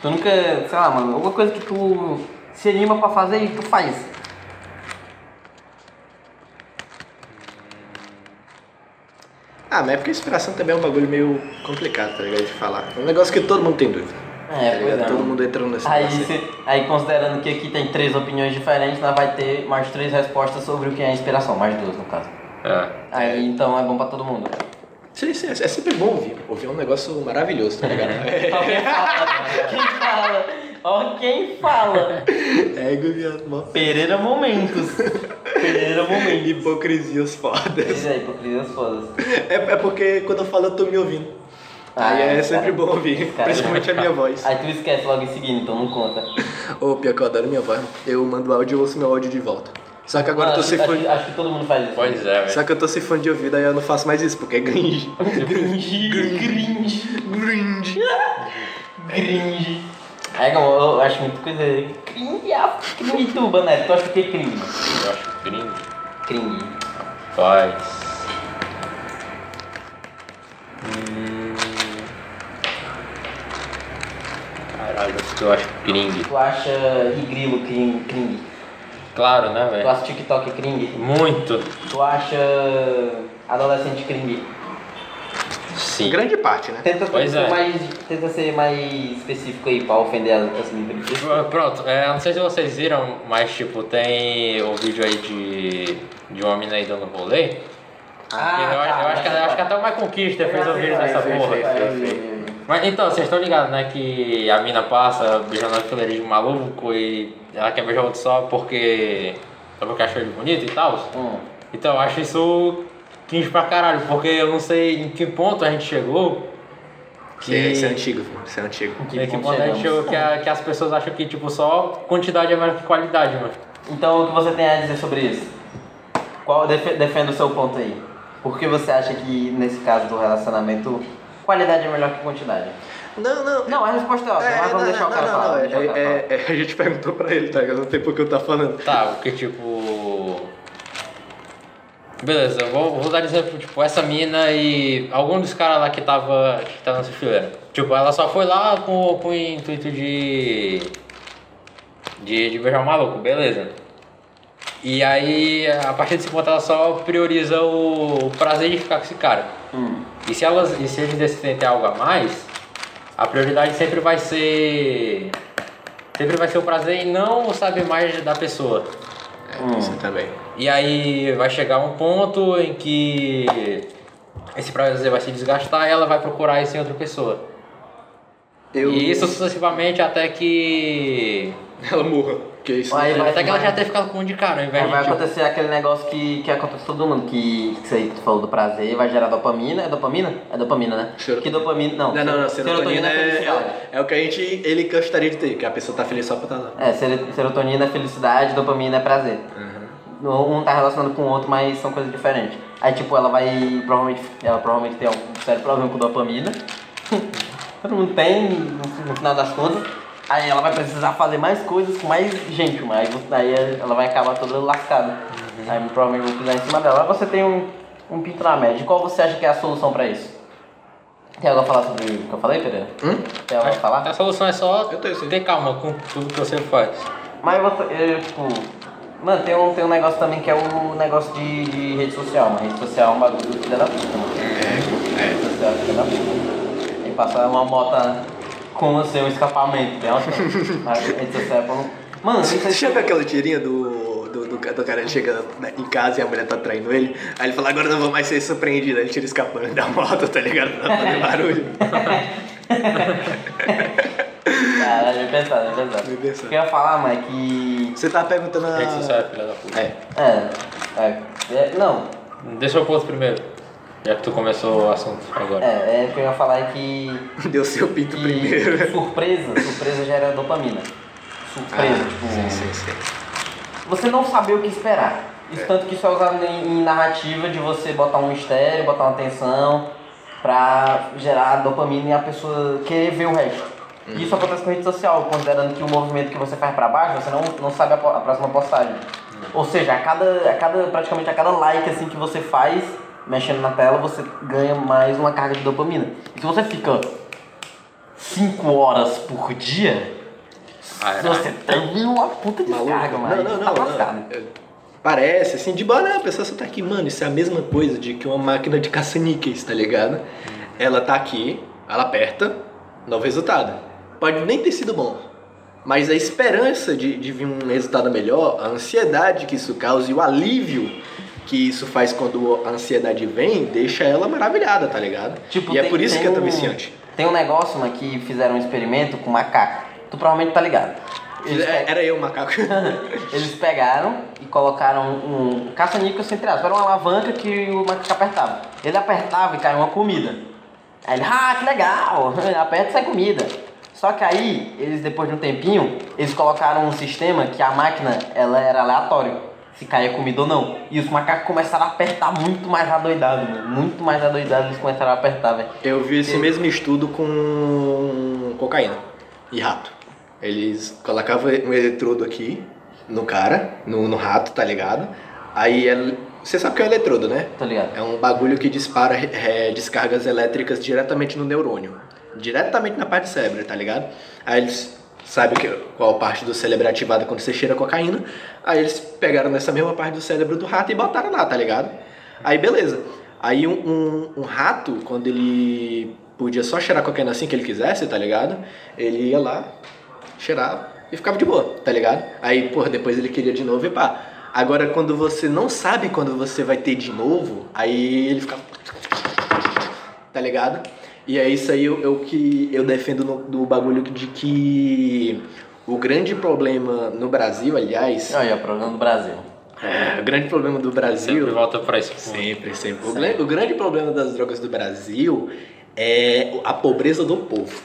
[SPEAKER 1] Tu nunca, sei lá, mano, alguma coisa que tu se anima pra fazer e tu faz.
[SPEAKER 2] Ah, mas é porque inspiração também é um bagulho meio complicado, tá ligado? De falar. É um negócio que todo mundo tem dúvida.
[SPEAKER 1] É,
[SPEAKER 2] tá
[SPEAKER 1] pois
[SPEAKER 2] ligado?
[SPEAKER 1] é.
[SPEAKER 2] Todo mundo entrando nesse
[SPEAKER 1] Aí,
[SPEAKER 2] negócio
[SPEAKER 1] se, aí considerando que aqui tem três opiniões diferentes, nós vai ter mais três respostas sobre o que é inspiração, mais duas no caso.
[SPEAKER 3] É.
[SPEAKER 1] Aí então é bom pra todo mundo.
[SPEAKER 2] Sim, sim, é é sempre bom ouvir. Ouvir é um negócio maravilhoso, tá ligado?
[SPEAKER 1] Ó quem fala, quem fala, ó quem fala.
[SPEAKER 2] É, Guilherme,
[SPEAKER 1] Pereira Momentos. Pereira Momentos.
[SPEAKER 2] hipocrisias fodas.
[SPEAKER 1] Pois é, hipocrisias fodas.
[SPEAKER 2] É, é porque quando eu falo eu tô me ouvindo.
[SPEAKER 1] Ah,
[SPEAKER 2] Aí é
[SPEAKER 1] cara.
[SPEAKER 2] sempre bom ouvir,
[SPEAKER 1] Cara,
[SPEAKER 2] principalmente a minha voz.
[SPEAKER 1] Aí tu esquece logo em seguida, então não conta.
[SPEAKER 2] Ô, pior que eu adoro minha voz. Eu mando áudio e ouço meu áudio de volta. Só que agora eu tô
[SPEAKER 1] acho,
[SPEAKER 2] sem
[SPEAKER 1] acho,
[SPEAKER 2] fone.
[SPEAKER 1] acho que todo mundo faz isso.
[SPEAKER 3] Pois é, velho.
[SPEAKER 2] Só que eu tô sem fone de ouvido, aí eu não faço mais isso, porque é cringe.
[SPEAKER 1] Cringe, cringe,
[SPEAKER 2] Cringe.
[SPEAKER 1] cringe. É, como eu acho muito coisa. Cringe, ah, cringe tu, Bané. Tu acha que é cringe?
[SPEAKER 3] Eu acho gringo.
[SPEAKER 1] Cringe.
[SPEAKER 3] Paz. Hum... Caralho, o que eu acho cringe.
[SPEAKER 1] Tu acha Rigrilo cringe? cringe?
[SPEAKER 3] Claro, né,
[SPEAKER 1] Tu
[SPEAKER 3] velho?
[SPEAKER 1] acha TikTok cringe?
[SPEAKER 3] Muito.
[SPEAKER 1] Tu acha adolescente cringe?
[SPEAKER 3] Sim.
[SPEAKER 2] Grande parte, né?
[SPEAKER 1] Tenta,
[SPEAKER 3] Pois
[SPEAKER 1] ser
[SPEAKER 3] é.
[SPEAKER 1] mais, tenta ser mais específico aí pra ofender as, as minorias.
[SPEAKER 3] Pronto, é, não sei se vocês viram, mas tipo, tem o vídeo aí de, de uma mina aí dando rolê.
[SPEAKER 1] Ah,
[SPEAKER 3] eu, eu acho que, eu acho que até o Michael Conquista fez o vídeo dessa
[SPEAKER 2] fez,
[SPEAKER 3] porra.
[SPEAKER 2] fez, fez.
[SPEAKER 3] Mas então, vocês estão ligados, né? Que a mina passa beijando a fileirinha de maluco e ela quer beijar outro só porque. Só porque achou ele bonito e tal.
[SPEAKER 1] Hum.
[SPEAKER 3] Então, eu acho isso cringe pra caralho, porque eu não sei em que ponto a gente chegou. Que,
[SPEAKER 2] Isso é antigo. Isso é antigo.
[SPEAKER 1] Que
[SPEAKER 3] em que
[SPEAKER 1] ponto
[SPEAKER 3] ponto a gente chegou que, a- que as pessoas acham que tipo, só quantidade é melhor que qualidade, mano.
[SPEAKER 1] Então, o que você tem a dizer sobre isso? Qual, defe- defenda o seu ponto aí. Por que você acha que, nesse caso do relacionamento, qualidade é melhor que quantidade?
[SPEAKER 2] Não, não.
[SPEAKER 1] Não, a resposta é óbvia, mas vamos deixar o cara
[SPEAKER 2] não,
[SPEAKER 1] falar.
[SPEAKER 2] não,
[SPEAKER 1] cara
[SPEAKER 2] é-
[SPEAKER 1] falar.
[SPEAKER 2] é- é- a gente perguntou pra ele, tá ligado? Não tem por que eu tá falando.
[SPEAKER 3] Tá, porque tipo. Beleza, eu vou, vou dar exemplo, tipo, essa mina e algum dos caras lá que tava. que tava nessa fileira. Tipo, ela só foi lá com, com o intuito de. de, de beijar o maluco, beleza. E aí, a partir desse ponto, ela só prioriza o prazer de ficar com esse cara.
[SPEAKER 1] Hum.
[SPEAKER 3] E se, elas, e se eles decidem ter algo a mais, a prioridade sempre vai ser. Sempre vai ser o prazer e não o saber mais da pessoa.
[SPEAKER 2] É, Isso também.
[SPEAKER 3] E aí vai chegar um ponto em que esse prazer vai se desgastar e ela vai procurar isso em outra pessoa.
[SPEAKER 2] Eu...
[SPEAKER 3] E isso sucessivamente até que.
[SPEAKER 2] Ela morra. Que isso.
[SPEAKER 1] Aí vai-
[SPEAKER 3] até que ela já tenha ficado com um de cara, ao invés
[SPEAKER 1] Aí
[SPEAKER 3] de.
[SPEAKER 1] vai
[SPEAKER 3] tipo,
[SPEAKER 1] acontecer aquele negócio que, que acontece com todo mundo, que, que isso aí que tu falou do prazer, vai gerar dopamina. É dopamina? É dopamina, né?
[SPEAKER 2] Serotonina.
[SPEAKER 1] Que dopamina. Não,
[SPEAKER 2] Não, não, não.
[SPEAKER 1] serotonina
[SPEAKER 2] Serotonina
[SPEAKER 1] é
[SPEAKER 2] é,
[SPEAKER 1] felicidade.
[SPEAKER 2] é, é o que a gente. Ele gostaria de ter, que a pessoa tá feliz só por estar lá.
[SPEAKER 1] É, ser- serotonina é felicidade, dopamina é prazer. Um tá relacionado com o outro, mas são coisas diferentes. Aí, tipo, ela vai. Provavelmente. Ela provavelmente tem um sério problema com dopamina. Todo mundo tem, no, no final das contas. Aí ela vai precisar fazer mais coisas com mais gente, mas aí ela vai acabar toda lascada. Aí provavelmente vão pisar em cima dela. Agora você tem um, um pinto na média. Qual você acha que é a solução pra isso? Tem algo a falar sobre o que eu falei, Pereira?
[SPEAKER 2] Hum?
[SPEAKER 1] Tem algo a falar?
[SPEAKER 3] A solução é só
[SPEAKER 2] Eu tenho sim.
[SPEAKER 3] ter calma com tudo que você faz.
[SPEAKER 1] Mas você, eu, tipo. Mano, tem um, tem um negócio também que é o negócio de, de rede social. Uma rede social é um bagulho filha da puta, mano.
[SPEAKER 2] É.
[SPEAKER 1] Você é filha da puta. Tem que passar uma moto com o seu escapamento. Bem é não... Mano, não sei
[SPEAKER 2] Você já viu aquela tirinha do, do, do, do cara ele chega né, em casa e a mulher tá traindo ele? Aí ele fala, agora eu não vou mais ser surpreendido. Aí ele tira escapando da moto, tá ligado? Pra não fazer barulho.
[SPEAKER 1] Caralho, é pesado, é pesado.
[SPEAKER 2] Bem pensado.
[SPEAKER 1] O que eu ia falar, é que...
[SPEAKER 2] Você tá perguntando a...
[SPEAKER 3] É filha da puta.
[SPEAKER 2] É.
[SPEAKER 1] É, é, é não,
[SPEAKER 3] Deixa eu pôr primeiro. Já que tu começou o assunto agora.
[SPEAKER 1] é, é, o que eu ia falar é que...
[SPEAKER 2] Deu seu pinto
[SPEAKER 1] que
[SPEAKER 2] primeiro.
[SPEAKER 1] surpresa, surpresa gera dopamina. Surpresa, tipo...
[SPEAKER 2] Ah, Sim, sim, sim.
[SPEAKER 1] Você não saber o que esperar. Isso tanto que isso é usado em, em narrativa de você botar um mistério, botar uma tensão pra gerar dopamina e a pessoa querer ver o resto. E isso acontece com rede social, considerando que o movimento que você faz pra baixo, você não, não sabe a, a próxima postagem. Ou seja, a cada, a cada, praticamente a cada like assim que você faz, mexendo na tela, você ganha mais uma carga de dopamina. E se você fica 5 horas por dia,
[SPEAKER 3] Caralho.
[SPEAKER 1] você tem uma puta descarga, mano.
[SPEAKER 2] Não, não, não.
[SPEAKER 1] tá
[SPEAKER 2] não. É, Parece, assim, de boa, né? A pessoa só tá aqui, mano, isso é a mesma coisa de que uma máquina de caça-níqueis, tá ligado? Ela tá aqui, ela aperta, novo resultado. Pode nem ter sido bom, mas a esperança de, de vir um resultado melhor, a ansiedade que isso causa e o alívio que isso faz quando a ansiedade vem, deixa ela maravilhada, tá ligado?
[SPEAKER 1] Tipo,
[SPEAKER 2] e é
[SPEAKER 1] tem-
[SPEAKER 2] por isso que é tão viciante.
[SPEAKER 1] Tem um negócio, mano, que fizeram um experimento com macaco. Tu provavelmente tá ligado. Eles,
[SPEAKER 2] É, Era eu, macaco.
[SPEAKER 1] eles pegaram e colocaram um caça-níquel sem aspas. Era uma alavanca que o macaco apertava. Ele apertava e caiu uma comida. Aí ele, ah, que legal, aperta e sai comida. Só que aí, eles depois de um tempinho, eles colocaram um sistema que a máquina, ela era aleatório. Se caía comida ou não. E os macacos começaram a apertar muito mais adoidado, mano. Muito mais adoidado eles começaram a apertar, velho.
[SPEAKER 2] Eu vi esse mesmo estudo com cocaína e rato. Eles colocavam um eletrodo aqui no cara, no, no rato, tá ligado? Aí ele- você sabe o que é o eletrodo, né?
[SPEAKER 1] Tá ligado?
[SPEAKER 2] É um bagulho que dispara é, descargas elétricas diretamente no neurônio. Diretamente na parte do cérebro, tá ligado? Aí eles sabem que, qual parte do cérebro é ativada quando você cheira cocaína. Aí eles pegaram nessa mesma parte do cérebro do rato e botaram lá, tá ligado? Aí beleza. Aí um, um, um rato, quando ele podia só cheirar cocaína assim que ele quisesse, tá ligado? Ele ia lá, cheirava e ficava de boa, tá ligado? Aí, porra, depois ele queria de novo e pá. Agora, quando você não sabe quando você vai ter de novo, aí ele fica. Tá ligado? E é isso aí eu, eu que eu defendo no, do bagulho de que o grande problema no Brasil, aliás,
[SPEAKER 1] Aí, ó, problema do Brasil.
[SPEAKER 2] é, o grande problema do Brasil.
[SPEAKER 3] Sempre volta pra isso.
[SPEAKER 2] Sempre, sempre. O, o grande problema das drogas do Brasil é a pobreza do povo.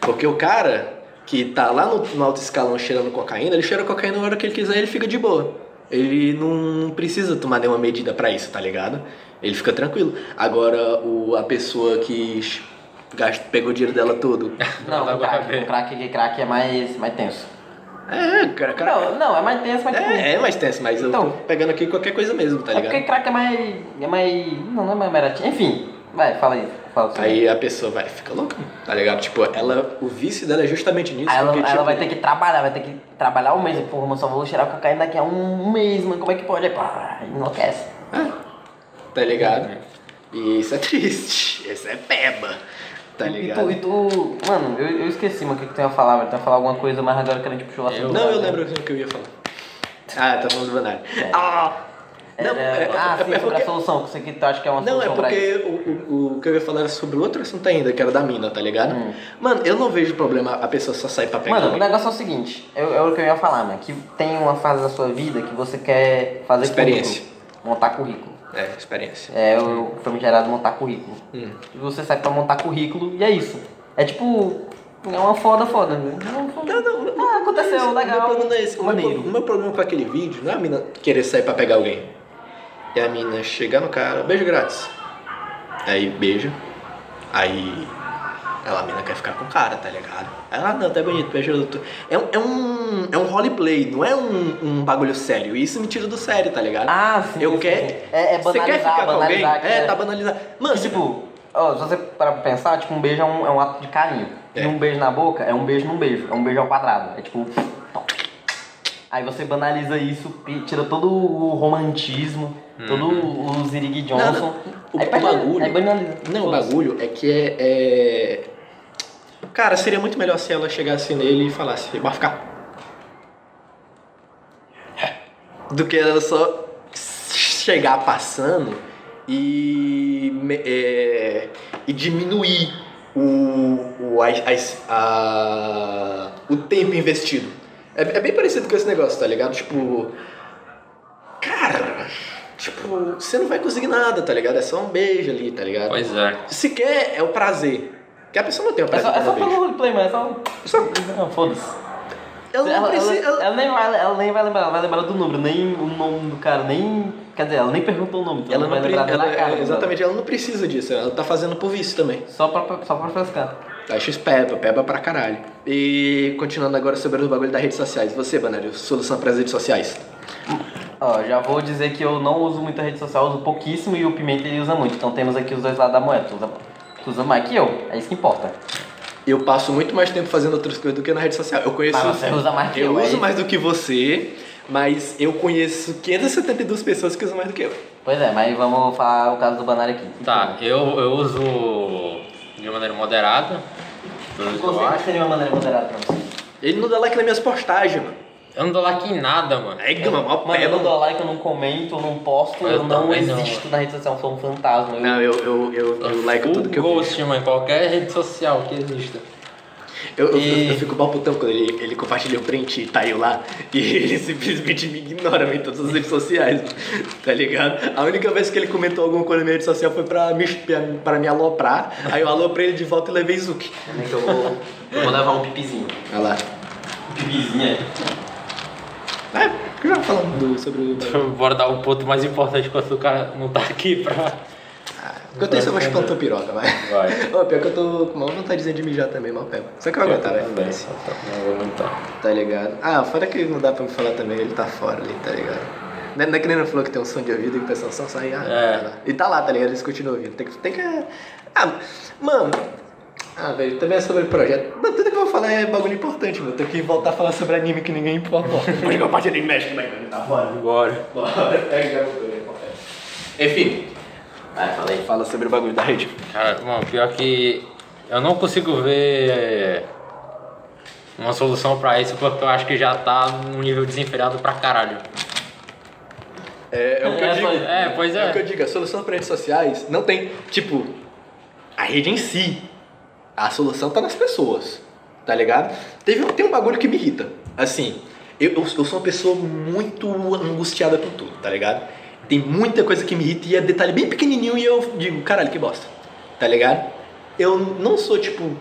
[SPEAKER 2] Porque o cara que tá lá no, no alto escalão cheirando cocaína, ele cheira cocaína na hora que ele quiser e ele fica de boa. Ele não precisa tomar nenhuma medida pra isso, tá ligado? Ele fica tranquilo. Agora, o, a pessoa que gasta, pegou o dinheiro dela todo.
[SPEAKER 1] Não, o crack, o crack, que crack é mais, mais tenso.
[SPEAKER 2] É, cara, cara.
[SPEAKER 1] Não, não, é mais tenso, mas tipo...
[SPEAKER 2] É, é mais tenso, mas eu
[SPEAKER 1] Então.
[SPEAKER 2] tô pegando aqui qualquer coisa mesmo, tá
[SPEAKER 1] É porque
[SPEAKER 2] ligado?
[SPEAKER 1] crack é mais. É mais. Não, não é mais baratinho. Enfim, vai, fala aí. Fala sobre
[SPEAKER 2] Aí a pessoa vai, fica louca, tá ligado? Tipo, ela, o vício dela é justamente nisso.
[SPEAKER 1] Aí ela,
[SPEAKER 2] porque,
[SPEAKER 1] ela
[SPEAKER 2] tipo,
[SPEAKER 1] vai ter que trabalhar, vai ter que trabalhar um mês. Porra, mas só vou cheirar cocaína daqui a um, um mês, mano. Como é que pode? Aí, pá, enlouquece.
[SPEAKER 2] Tá ligado? E isso é triste. Isso é peba. Tá ligado?
[SPEAKER 1] E tu, e tu. Mano, eu, eu esqueci, mano, o que, que tu ia falar, velho. Tu ia falar alguma coisa, mas agora que a gente puxou o assunto.
[SPEAKER 2] Não, eu lembro o que eu ia falar. Ah, tá falando do Vanário.
[SPEAKER 1] É.
[SPEAKER 2] Ah!
[SPEAKER 1] É,
[SPEAKER 2] Não,
[SPEAKER 1] é,
[SPEAKER 2] é-
[SPEAKER 1] ah,
[SPEAKER 2] é
[SPEAKER 1] sim, sobre
[SPEAKER 2] porque-
[SPEAKER 1] a solução, que você que tu acha que é uma
[SPEAKER 2] Não, é
[SPEAKER 1] solução pra isso.
[SPEAKER 2] porque o, o, o que eu ia falar era sobre outro assunto ainda, que era da mina, tá ligado?
[SPEAKER 1] Hum.
[SPEAKER 2] Mano, eu não vejo problema a pessoa só sair pra pegar.
[SPEAKER 1] Mano, o negócio é o seguinte, é, é o que eu ia falar, mano, que tem uma fase da sua vida que você quer fazer
[SPEAKER 2] Experiência.
[SPEAKER 1] currículo, montar currículo.
[SPEAKER 2] É, experiência.
[SPEAKER 1] É o famigerado montar currículo.
[SPEAKER 2] Hum.
[SPEAKER 1] E você sai pra montar currículo e é isso. É tipo, é uma foda foda. né?
[SPEAKER 2] Não, não, não.
[SPEAKER 1] Ah, aconteceu,
[SPEAKER 2] não é
[SPEAKER 1] legal.
[SPEAKER 2] O meu problema não é esse. O meu, meu problema com aquele vídeo não é a mina querer sair pra pegar alguém. É a mina chegar no cara, beijo grátis. Aí beija. Aí ela, a mina quer ficar com o cara, tá ligado? Ela, ah, não, tá bonito, beijo outro. É um, é um, é um roleplay, não é um, um bagulho sério. Isso me tira do sério, tá ligado?
[SPEAKER 1] Ah, sim.
[SPEAKER 2] Eu
[SPEAKER 1] sim,
[SPEAKER 2] quero.
[SPEAKER 1] sim. É, é
[SPEAKER 2] Você
[SPEAKER 1] banalizar,
[SPEAKER 2] quer ficar com alguém?
[SPEAKER 1] que
[SPEAKER 2] É, tá banalizado. Mano,
[SPEAKER 1] tipo, ó, se você parar pra pensar, tipo, um beijo é um, é um ato de carinho.
[SPEAKER 2] É.
[SPEAKER 1] E um beijo na boca é um beijo num beijo. É um beijo ao quadrado. É tipo. Aí você banaliza isso, tira todo o romantismo, todo o Zirig Johnson
[SPEAKER 2] O,
[SPEAKER 1] Aí
[SPEAKER 2] o
[SPEAKER 1] banaliza-
[SPEAKER 2] bagulho.
[SPEAKER 1] aí banaliza.
[SPEAKER 2] Não, o bagulho é que é, é- Cara, seria muito melhor se ela chegasse nele e falasse, vai ficar. Do que ela só chegar passando e, é, e diminuir o, o, a, a- a- o tempo investido. É, é bem parecido com esse negócio, tá ligado? Tipo. Cara, tipo, você não vai conseguir nada, tá ligado? É só um beijo ali, tá ligado?
[SPEAKER 3] Pois é.
[SPEAKER 2] Se quer, é o prazer. Que a pessoa não tem o
[SPEAKER 1] É
[SPEAKER 2] prazer
[SPEAKER 1] só, é só pelo roleplay, mas é só.
[SPEAKER 2] Só-
[SPEAKER 1] Não, foda-se.
[SPEAKER 2] Ela
[SPEAKER 1] Ela,
[SPEAKER 2] precisa.
[SPEAKER 1] ela-
[SPEAKER 2] ela-
[SPEAKER 1] ela nem vai, ela nem vai lembrar, ela vai lembrar do número, nem o nome do cara, nem. Quer dizer, ela nem perguntou o nome, então
[SPEAKER 2] Ela
[SPEAKER 1] ela
[SPEAKER 2] não
[SPEAKER 1] vai
[SPEAKER 2] pre-
[SPEAKER 1] lembrar
[SPEAKER 2] ela-
[SPEAKER 1] da cara.
[SPEAKER 2] é, exatamente, ela não precisa disso, ela tá fazendo por vício também.
[SPEAKER 1] Só pra, só pra frescar.
[SPEAKER 2] Acho isso peba, peba pra caralho. E continuando agora sobre o bagulho das redes sociais. Você, Banário, solução para as redes sociais?
[SPEAKER 1] Ó, já vou dizer que eu não uso muita rede social, uso pouquíssimo e o Pimenta ele usa muito. Então temos aqui os dois lados da moeda. Tu usa, mais que eu, é isso que importa.
[SPEAKER 2] Eu passo muito mais tempo fazendo outras coisas do que na rede social. Eu conheço.
[SPEAKER 1] Mas você usa mais que eu,
[SPEAKER 2] Eu
[SPEAKER 1] é
[SPEAKER 2] uso
[SPEAKER 1] isso?
[SPEAKER 2] mais do que você, mas eu conheço 572 pessoas que usam mais do que eu.
[SPEAKER 1] Pois é, mas vamos falar o caso do Banário aqui.
[SPEAKER 3] Tá, eu, eu uso de maneira moderada. Eu, eu
[SPEAKER 1] Você
[SPEAKER 3] acho.
[SPEAKER 1] acha de uma maneira moderada pra você?
[SPEAKER 2] Ele não dá like nas minhas postagens, mano.
[SPEAKER 3] Eu não dou like em nada, mano.
[SPEAKER 2] É, mano, mó
[SPEAKER 1] Mano, eu
[SPEAKER 2] peba,
[SPEAKER 1] não dou like, eu não comento, eu não posto, eu,
[SPEAKER 3] Eu
[SPEAKER 1] não
[SPEAKER 3] também não.
[SPEAKER 1] existo na rede social, eu sou um fantasma. Eu,
[SPEAKER 2] Não, eu, eu, eu, eu like tudo que eu
[SPEAKER 3] ghost, mano, em qualquer rede social que exista.
[SPEAKER 2] Eu, eu,
[SPEAKER 3] E-
[SPEAKER 2] eu fico mal putão quando ele, ele compartilha o print e tá eu lá e ele simplesmente me ignora em todas as redes sociais, tá ligado? A única vez que ele comentou alguma coisa na minha rede social foi pra me, pra me aloprar, aí eu aloprei ele de volta e levei Zuki.
[SPEAKER 1] Também que eu vou, eu vou levar um pipizinho.
[SPEAKER 2] Olha lá.
[SPEAKER 1] Um pipizinho aí.
[SPEAKER 2] É, que eu já falando do- sobre o...
[SPEAKER 3] Bora dar o ponto mais importante enquanto o cara não tá aqui pra.
[SPEAKER 2] Isso eu vou chupando tua piroca, vai.
[SPEAKER 3] Vai.
[SPEAKER 2] Ô, pior que eu tô com uma vontade de mijar também, mal pego. Só que eu vou aguentar, velho. Foda-se.
[SPEAKER 3] Não vou aguentar.
[SPEAKER 2] Tá ligado? Ah, fora que não dá pra me falar também, ele tá fora ali, tá ligado? Não é, não é que nem ele falou que tem um som de ouvido e o pessoal só sai. Ah,
[SPEAKER 3] É.
[SPEAKER 2] tá lá. E tá lá, tá ligado? Eles continuam ouvindo. Tem que. Tem que ah, mano. Ah, velho, também é sobre o projeto. Mano, tudo que eu vou falar é bagulho importante, mano. Tem que voltar a falar sobre anime que ninguém importa. Depois que eu partir de México, né? Tá fora.
[SPEAKER 3] Agora.
[SPEAKER 2] Bora. É, já voltou, é importante. Enfim.
[SPEAKER 1] Vai, fala aí.
[SPEAKER 2] Fala sobre o bagulho da rede.
[SPEAKER 3] Cara, mano, pior que eu não consigo ver uma solução pra isso porque eu acho que já tá num nível desenfreado pra caralho.
[SPEAKER 2] É, é o que eu
[SPEAKER 1] É,
[SPEAKER 2] digo.
[SPEAKER 1] pois-
[SPEAKER 3] é, pois é.
[SPEAKER 2] o que eu digo. A solução para redes sociais não tem, tipo, a rede em si. A solução tá nas pessoas. Tá ligado? Teve, tem um bagulho que me irrita. Assim, eu, eu, sou uma pessoa muito angustiada com tudo, tá ligado? Tem muita coisa que me irrita e é detalhe bem pequenininho e eu digo, caralho, que bosta. Tá ligado? Eu não sou, tipo,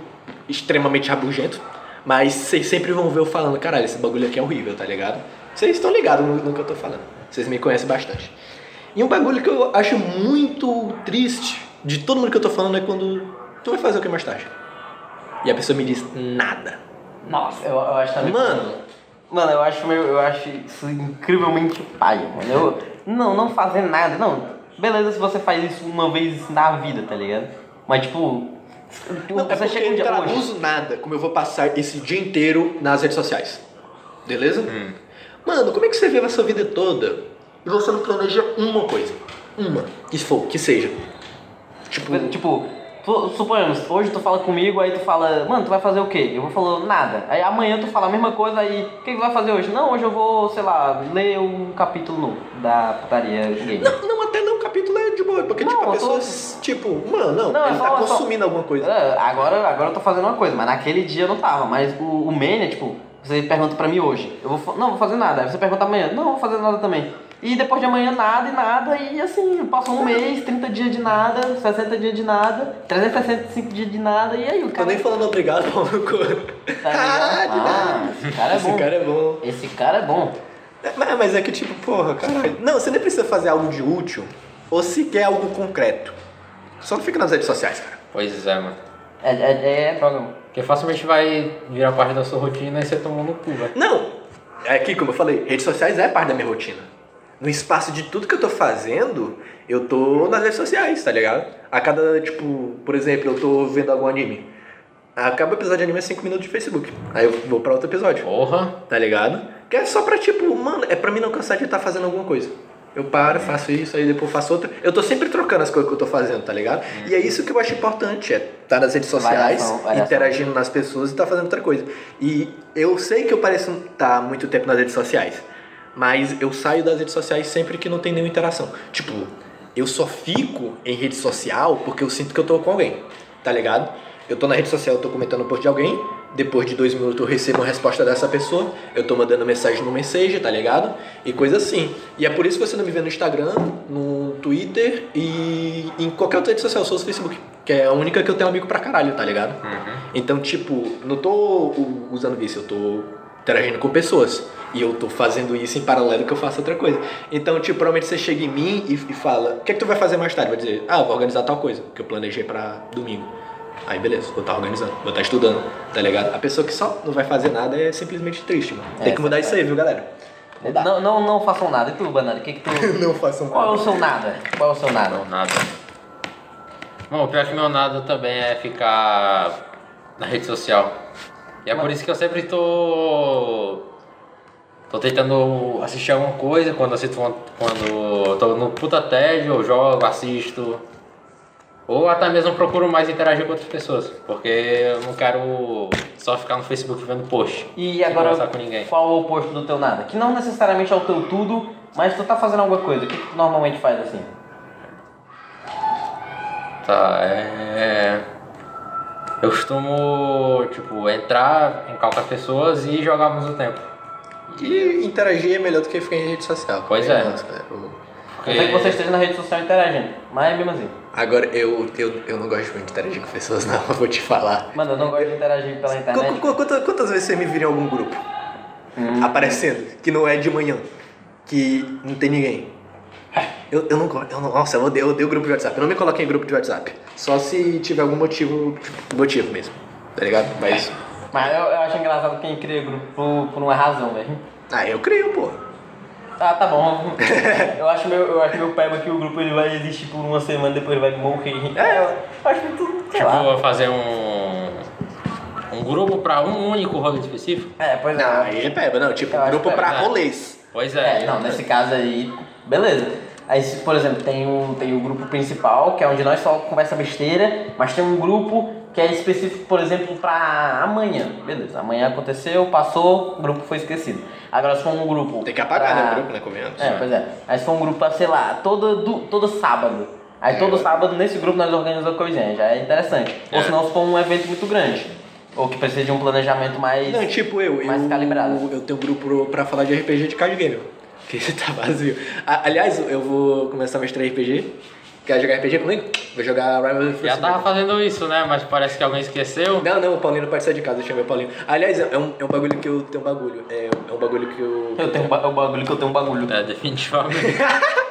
[SPEAKER 2] extremamente rabugento, mas vocês sempre vão ver eu falando, caralho, esse bagulho aqui é horrível, tá ligado? Vocês estão ligados no, no que eu tô falando. Vocês me conhecem bastante. E um bagulho que eu acho muito triste de todo mundo que eu tô falando é quando tu vai fazer o que mais tarde? E a pessoa me diz nada.
[SPEAKER 1] Nossa, eu, eu acho também.
[SPEAKER 2] Mano,
[SPEAKER 1] Mano, eu acho, meu, eu acho isso incrivelmente paia, mano. Eu, não, não fazer nada. Não, beleza se você faz isso uma vez na vida, tá ligado? Mas tipo,
[SPEAKER 2] não, é
[SPEAKER 1] você
[SPEAKER 2] porque
[SPEAKER 1] chega um
[SPEAKER 2] eu
[SPEAKER 1] dia hoje.
[SPEAKER 2] traduzo nada como eu vou passar esse dia inteiro nas redes sociais. Beleza?
[SPEAKER 1] Hum.
[SPEAKER 2] Mano, como é que você vive a sua vida toda e você não planeja uma coisa? Uma. Que for, que seja. Tipo,
[SPEAKER 1] Tipo, tu- suponhamos, hoje tu fala comigo, aí tu fala, mano, tu vai fazer o quê? Eu vou falar nada. Aí amanhã tu fala a mesma coisa, aí o que, que tu vai fazer hoje? Não, hoje eu vou, sei lá, ler um capítulo novo da putaria game.
[SPEAKER 2] Não, não, até não, o capítulo é de boa, porque
[SPEAKER 1] Não,
[SPEAKER 2] tipo, a
[SPEAKER 1] eu tô-
[SPEAKER 2] pessoa, tipo, mano, não,
[SPEAKER 1] Não,
[SPEAKER 2] ele
[SPEAKER 1] é
[SPEAKER 2] tá
[SPEAKER 1] só- é só-
[SPEAKER 2] consumindo alguma coisa.
[SPEAKER 1] É, agora, agora eu tô fazendo uma coisa, mas naquele dia eu não tava. Mas o, o Mania, tipo, você pergunta pra mim hoje, eu vou não vou fazer nada. Aí você pergunta amanhã, não vou fazer nada também. E depois de amanhã nada e nada, e assim, passou um mês, 30 dias de nada, 60 dias de nada, 365 dias de nada, e aí o
[SPEAKER 2] Tô
[SPEAKER 1] cara.
[SPEAKER 2] nem falando obrigado, pau no cu.
[SPEAKER 1] Tá
[SPEAKER 2] Ah.
[SPEAKER 1] Ah, esse cara é
[SPEAKER 2] Esse
[SPEAKER 1] bom.
[SPEAKER 2] cara é bom.
[SPEAKER 1] Esse cara é bom.
[SPEAKER 2] Mas, mas é que tipo, porra, caralho. Não, você nem precisa fazer algo de útil ou sequer algo concreto. Só não fica nas redes sociais, cara.
[SPEAKER 3] Pois é, mano.
[SPEAKER 1] É, é, é droga, mano.
[SPEAKER 3] Porque facilmente vai virar parte da sua rotina e você tomou no cu, velho.
[SPEAKER 2] Não, é aqui, como eu falei, redes sociais é parte da minha rotina. No espaço de tudo que eu tô fazendo, eu tô nas redes sociais, tá ligado? A cada, tipo, por exemplo, eu tô vendo algum anime. Acaba o episódio de anime é 5 minutos de Facebook. Aí eu vou pra outro episódio.
[SPEAKER 3] Porra.
[SPEAKER 2] tá ligado? Que é só pra, tipo, mano, é pra mim não cansar de estar fazendo alguma coisa. Eu paro, faço isso, aí depois faço outra. Eu tô sempre trocando as coisas que eu tô fazendo, tá ligado? E é isso que eu acho importante, é estar nas redes sociais,
[SPEAKER 1] Variação, variação.
[SPEAKER 2] interagindo nas pessoas e tá fazendo outra coisa. E eu sei que eu pareço estar muito tempo nas redes sociais, mas eu saio das redes sociais sempre que não tem nenhuma interação. Tipo, eu só fico em rede social porque eu sinto que eu tô com alguém, tá ligado? Eu tô na rede social, eu tô comentando um post de alguém, depois de dois minutos eu recebo uma resposta dessa pessoa, eu tô mandando mensagem no Messenger, tá ligado? E coisa assim. E é por isso que você não me vê no Instagram, no Twitter e em qualquer outra rede social, eu sou o Facebook, que é a única que eu tenho amigo pra caralho, tá ligado? Então, tipo, não tô usando isso, eu tô interagindo com pessoas. E eu tô fazendo isso em paralelo que eu faço outra coisa. Então, tipo, provavelmente você chega em mim e, e fala: O que é que tu vai fazer mais tarde? Vai dizer: Ah, eu vou organizar tal coisa, que eu planejei pra domingo. Aí, beleza, vou estar organizando, vou estar estudando, tá ligado? A pessoa que só não vai fazer nada é simplesmente triste, mano. Tem
[SPEAKER 1] É,
[SPEAKER 2] que mudar isso aí, viu, galera? Mudar.
[SPEAKER 1] Não, não, não façam nada. E tu, Banana, o que que tu...
[SPEAKER 2] Não façam
[SPEAKER 1] Qual é o
[SPEAKER 2] nada.
[SPEAKER 1] seu nada? Qual é o seu nada?
[SPEAKER 3] Não, nada. Bom, o pior que meu nada também é ficar na rede social. E é por isso que eu sempre tô. tô tentando assistir alguma coisa quando assisto uma- quando tô no puta tédio, eu jogo, assisto. Ou até mesmo procuro mais interagir com outras pessoas. Porque eu não quero só ficar no Facebook vendo post.
[SPEAKER 1] E agora, qual é o oposto do teu nada? Que não necessariamente é o teu tudo, mas tu tá fazendo alguma coisa. O que, que tu normalmente faz assim?
[SPEAKER 3] Tá, é. Eu costumo, tipo, entrar em qualquer pessoas e jogar ao mesmo tempo.
[SPEAKER 2] E interagir é melhor do que ficar em rede social.
[SPEAKER 3] Pois é.
[SPEAKER 2] Nossa, eu-
[SPEAKER 1] Eu sei que você esteja na rede social interagindo, mas mesmo assim.
[SPEAKER 2] Agora, eu, eu, eu não gosto muito de interagir com pessoas, não, vou te falar.
[SPEAKER 1] Mano, eu não gosto de interagir pela internet.
[SPEAKER 2] qu- Quantas, quantas vezes você me vira em algum grupo?
[SPEAKER 1] Hum.
[SPEAKER 2] Aparecendo, que não é de manhã, que não tem ninguém. Eu, eu não gosto, eu não- nossa, eu odeio, eu odeio grupo de WhatsApp. Eu não me coloco em grupo de WhatsApp. Só se tiver algum motivo, tipo, motivo mesmo, tá ligado? Mas,
[SPEAKER 1] Mas eu, eu acho engraçado quem cria grupo por, por uma razão, velho.
[SPEAKER 2] ah, eu creio, pô.
[SPEAKER 1] Ah, tá bom. eu acho meu, eu acho meu peba que o grupo ele vai existir por uma semana, depois ele vai morrer.
[SPEAKER 2] É.
[SPEAKER 1] Eu acho muito, sei
[SPEAKER 3] Tipo,
[SPEAKER 1] lá.
[SPEAKER 3] fazer um. um grupo pra um único rolê específico?
[SPEAKER 1] É, pois
[SPEAKER 2] Não,
[SPEAKER 1] é.
[SPEAKER 2] aí é peba, não, tipo, grupo
[SPEAKER 1] que é,
[SPEAKER 2] pra
[SPEAKER 3] né?
[SPEAKER 2] rolês.
[SPEAKER 3] Pois é.
[SPEAKER 1] É, não, nesse caso aí, beleza. Aí, por exemplo, tem o, tem o grupo principal, que é onde nós só conversa besteira, mas tem um grupo que é específico, por exemplo, pra amanhã. Beleza, amanhã aconteceu, passou, o grupo foi esquecido. Agora, se for um grupo.
[SPEAKER 2] Tem que apagar,
[SPEAKER 1] pra-
[SPEAKER 2] né, o grupo, né, convenhamos.
[SPEAKER 1] É, pois é. Aí, se for um grupo pra, sei lá, todo, do, todo sábado. Aí, todo
[SPEAKER 2] É.
[SPEAKER 1] sábado, nesse grupo, nós organizamos coisinha, já é interessante. Ou
[SPEAKER 3] É.
[SPEAKER 1] se não, se for um evento muito grande. Ou que precisa de um planejamento mais.
[SPEAKER 2] Não, tipo eu,
[SPEAKER 1] mais
[SPEAKER 2] eu,
[SPEAKER 1] calibrado.
[SPEAKER 2] eu tenho um grupo pra falar de RPG de card game, que tá vazio. Aliás, eu vou começar a mestrar RPG. Quer jogar RPG comigo? Vou jogar Rival of
[SPEAKER 3] Já tava fazendo isso, né? Mas parece que alguém esqueceu.
[SPEAKER 2] Não, não, o Paulinho não pode sair de casa, eu chamei o Paulinho. Aliás, é um, é um bagulho que eu tenho um bagulho. É, é um bagulho que eu.
[SPEAKER 1] Eu tenho um ba- é o bagulho que eu tenho um bagulho.
[SPEAKER 3] É, definitivamente.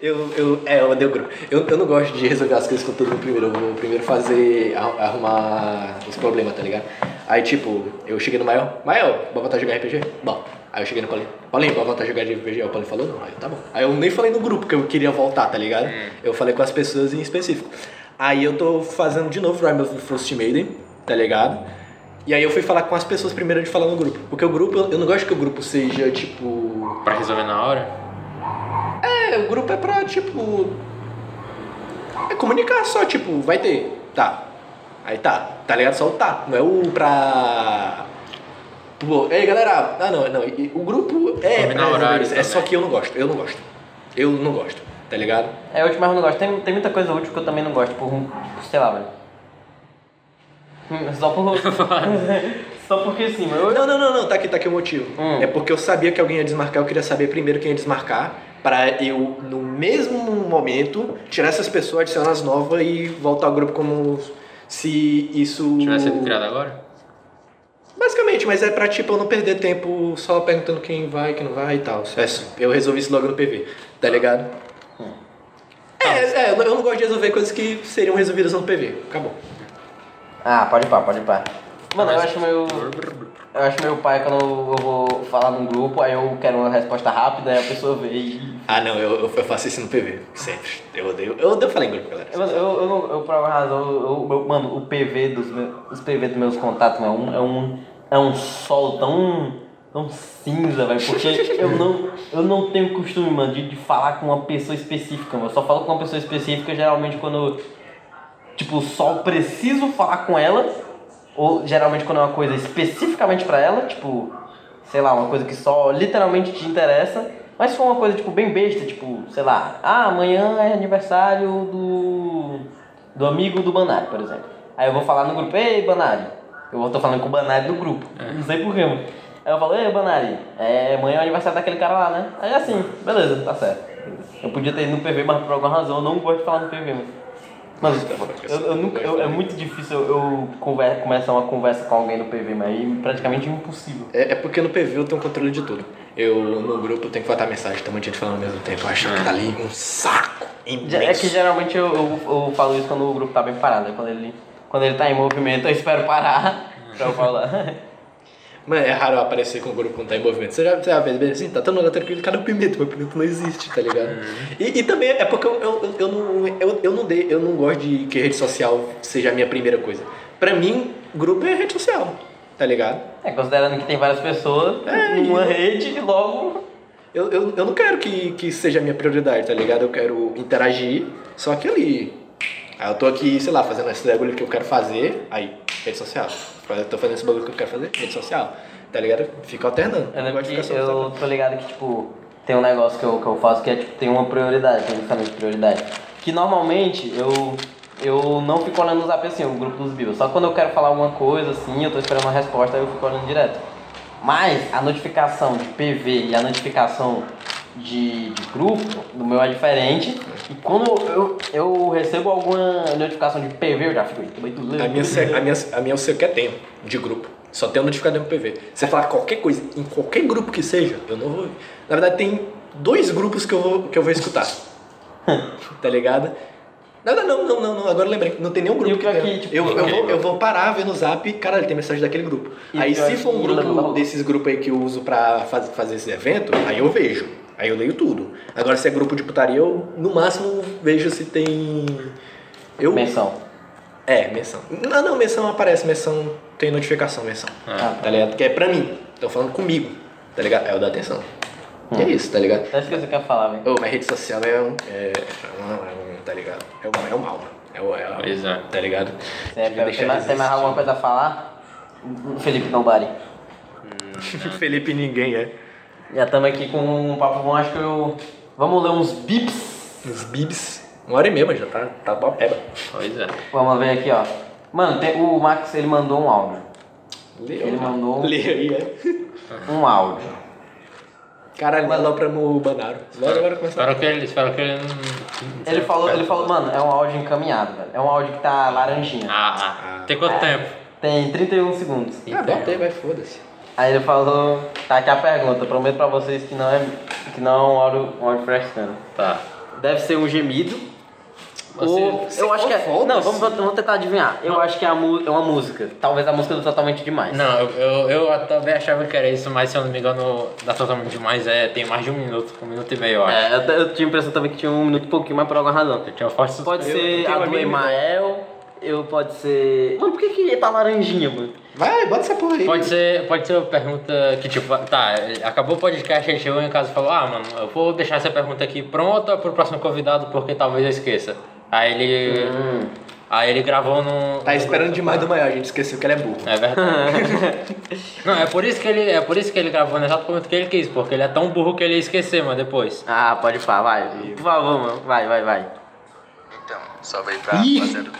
[SPEAKER 2] Eu, eu, é, eu odeio grupo. Eu, eu não gosto de resolver as coisas com todo mundo primeiro. Eu vou primeiro fazer, arru- arrumar os problemas, tá ligado? Aí, tipo, eu cheguei no Mael. Mael, bora voltar a jogar RPG? Bom. Aí eu cheguei no Paulinho. Paulinho, bora voltar a jogar de RPG? Aí o Paulinho falou, não. Aí eu, tá bom. Aí eu nem falei no grupo que eu queria voltar, tá ligado? Eu falei com as pessoas em específico. Aí eu tô fazendo de novo Rime of the Frost Maiden, tá ligado? E aí eu fui falar com as pessoas primeiro de falar no grupo. Porque o grupo, eu eu não gosto que o grupo seja, tipo...
[SPEAKER 3] pra resolver na hora.
[SPEAKER 2] É, o grupo é pra, tipo. É comunicar só, tipo, vai ter. Tá. Aí tá. Tá ligado? Só o tá. Não é o pra. Pô, ei galera. Ah, não, não. O grupo é resolver
[SPEAKER 3] horário.
[SPEAKER 2] É só que eu não gosto. Eu não gosto. Eu não gosto. Tá ligado?
[SPEAKER 1] É útil, mas eu não gosto. Tem, tem muita coisa útil que eu também não gosto, por um. sei lá, velho. Hum, Só por. Só porque sim, mas eu.
[SPEAKER 2] Não, não, não, não. Tá aqui, tá aqui o motivo.
[SPEAKER 1] Hum.
[SPEAKER 2] É porque eu sabia que alguém ia desmarcar. Eu queria saber primeiro quem ia desmarcar. Pra eu, no mesmo momento, tirar essas pessoas, adicionar as novas e voltar ao grupo como se isso.
[SPEAKER 3] Tivesse sido criado agora?
[SPEAKER 2] Basicamente, mas é pra tipo eu não perder tempo só perguntando quem vai, quem não vai e tal. É, Eu resolvi isso logo no PV, tá ligado? É, é, eu não- gosto de resolver coisas que seriam resolvidas no PV. Acabou.
[SPEAKER 1] Ah, pode ir pá, pode ir pá. Mano, eu acho meio. Eu acho meio pai quando eu vou falar num grupo, aí eu quero uma resposta rápida, aí a pessoa vê e.
[SPEAKER 2] Ah, não, eu, eu faço isso no PV, sempre. Eu odeio. Eu odeio falar em grupo, galera.
[SPEAKER 1] Eu, eu, eu, eu, por alguma razão, eu, eu- mano, o PV dos meus, os PV dos meus contatos é um, é um, é um sol tão, tão cinza, velho, porque eu não, eu não tenho costume, mano, de, de falar com uma pessoa específica, mano. Eu só falo com uma pessoa específica geralmente quando, tipo, só preciso falar com ela, ou geralmente quando é uma coisa especificamente pra ela, tipo, sei lá, uma coisa que só literalmente te interessa, mas se for uma coisa, tipo, bem besta, tipo, sei lá, ah, amanhã é aniversário do, do amigo do Banari, por exemplo. Aí eu vou falar no grupo, ei, Banari, eu tô falando com o Banari do grupo, não sei porquê, mano. Aí eu falo, ei, Banari, é, amanhã é o aniversário daquele cara lá, né? Aí assim, beleza, tá certo. Eu podia ter ido no PV, mas por alguma razão eu não gosto de falar no PV, mano. Mas eu, eu nunca, eu- é muito difícil eu, eu conver, começar uma conversa com alguém no PV, mas é praticamente impossível.
[SPEAKER 2] É, é porque no PV eu tenho controle de tudo. Eu, no grupo, tenho que botar mensagem, tem muita gente falando ao mesmo tempo. Eu acho que tá ali um saco imenso.
[SPEAKER 1] É que geralmente eu, eu, eu falo isso quando o grupo tá bem parado, né? quando ele, quando ele tá em movimento eu espero parar pra eu falar.
[SPEAKER 2] Mas é raro eu aparecer com o grupo quando tá em movimento. Você já, você já vê assim, tá todo mundo tranquilo, cadê o pimenta? Meu pimenta não existe, tá ligado? E, e também é porque eu, eu, eu, eu não, eu, eu, não dei, eu não gosto de que rede social seja a minha primeira coisa. Pra mim, grupo é rede social, tá ligado?
[SPEAKER 1] É, considerando que tem várias pessoas
[SPEAKER 2] É,
[SPEAKER 1] numa
[SPEAKER 2] e-
[SPEAKER 1] rede e logo.
[SPEAKER 2] Eu, eu, eu não quero que, que seja a minha prioridade, tá ligado? Eu quero interagir, só que ali. Aí eu tô aqui, sei lá, fazendo esse bagulho que eu quero fazer, aí, rede social. Eu tô fazendo esse bagulho que eu quero fazer, rede social. Tá ligado? Fica alternando.
[SPEAKER 1] Eu
[SPEAKER 2] não
[SPEAKER 1] eu tô ligado que, tipo, tem um negócio que eu, que eu faço que é, tipo, tem uma prioridade, tem justamente prioridade. Que normalmente eu, eu não fico olhando no zap assim, o grupo dos Bibas. Só quando eu quero falar alguma coisa assim, eu tô esperando uma resposta, aí eu fico olhando direto. Mas a notificação de PV e a notificação de, de grupo, do meu é diferente. E quando eu, eu recebo alguma notificação de PV, eu já fico?
[SPEAKER 2] A minha, a minha, a minha eu sei que é tempo de grupo. Só tem um notificador no PV. Você falar qualquer coisa, em qualquer grupo que seja, eu não vou. Na verdade, tem dois grupos que eu vou, que eu vou escutar. tá ligado? Não, não, não, não, não, não, agora eu lembrei. Não tem nenhum grupo
[SPEAKER 1] E
[SPEAKER 2] tem.
[SPEAKER 1] que, tipo,
[SPEAKER 2] eu, eu, vou, eu vou parar, ver no zap, caralho, tem mensagem daquele grupo.
[SPEAKER 1] E
[SPEAKER 2] aí se for um grupo desses grupos aí que eu uso pra faz, fazer esse evento, aí eu vejo. Aí eu leio tudo. Agora se é grupo de putaria, eu no máximo vejo se tem. Eu,
[SPEAKER 1] Menção.
[SPEAKER 2] é, menção. Não, não, menção aparece, menção tem notificação, menção.
[SPEAKER 1] Ah,
[SPEAKER 2] Tá ligado? Que é pra mim. Tô falando comigo, tá ligado? É o da atenção. E é isso, tá ligado?
[SPEAKER 1] É isso que você quer falar, velho.
[SPEAKER 2] Ô, mas rede social é um. É, é um, é um- tá ligado? É o, é o mal, mano. É o. É, o-
[SPEAKER 3] é.
[SPEAKER 2] Tá ligado? Que deixar
[SPEAKER 1] tem, mais, alguma coisa a falar? Felipe Nobody.
[SPEAKER 2] Felipe ninguém é.
[SPEAKER 1] Já estamos aqui com um papo bom, acho que eu. Vamos ler uns bips.
[SPEAKER 2] Os bibs. Uma hora e meia, mas já tá, tá boa peba.
[SPEAKER 3] Pois é.
[SPEAKER 1] Vamos ver aqui, ó. Mano, tem- o Max ele mandou um áudio.
[SPEAKER 2] Lê,
[SPEAKER 1] Ele mandou-
[SPEAKER 2] Lê aí, é.
[SPEAKER 1] Um áudio.
[SPEAKER 2] Caralho, mas lá pra no Banaro. Bora, bora começar.
[SPEAKER 3] Espero que ele, espero que ele não.
[SPEAKER 1] Ele falou, ele falou, mano, é um áudio encaminhado, velho. É um áudio que tá laranjinha.
[SPEAKER 3] Ah, ah. Tem quanto tempo?
[SPEAKER 1] Tem 31 segundos.
[SPEAKER 2] Ah, bota aí, vai, foda-se.
[SPEAKER 1] Aí ele falou, tá aqui a pergunta, prometo pra vocês que não é, que não é um áudio, um áudio frestando.
[SPEAKER 3] Tá.
[SPEAKER 1] Deve ser um gemido. Ou, eu acho que é. Não, vamos, vamos tentar adivinhar. Eu acho que é, a é uma música. Talvez a música do Totalmente Demais.
[SPEAKER 3] Não, eu, eu, eu também achava que era isso, mas se eu não me engano, dá totalmente demais, é, tem mais de um minuto, um minuto e meio, eu acho.
[SPEAKER 1] É, eu, eu tinha a impressão também que tinha um minuto e pouquinho, mas por alguma razão.
[SPEAKER 3] Eu tinha forte
[SPEAKER 1] Pode ser a do Emael, eu pode ser. Mano, por que, que tá laranjinha, mano?
[SPEAKER 2] Vai, bota essa porra aí.
[SPEAKER 3] Pode ser, pode ser uma pergunta que, tipo, tá, acabou o podcast, ele chegou em casa e falou, ah, mano, eu vou deixar essa pergunta aqui pronta pro próximo convidado, porque talvez eu esqueça. Aí ele.
[SPEAKER 1] Hum.
[SPEAKER 3] Aí ele gravou no.
[SPEAKER 2] Tá esperando demais do maior, a gente esqueceu que ele é burro.
[SPEAKER 3] É verdade. Não, é por isso que ele. É por isso que ele gravou no exato momento que ele quis, porque ele é tão burro que ele ia esquecer, mas depois.
[SPEAKER 1] Ah, pode falar, vai. Por favor, mano. Vai, vai, vai.
[SPEAKER 4] Então, salve aí pra
[SPEAKER 1] Ih!
[SPEAKER 4] rapaziada do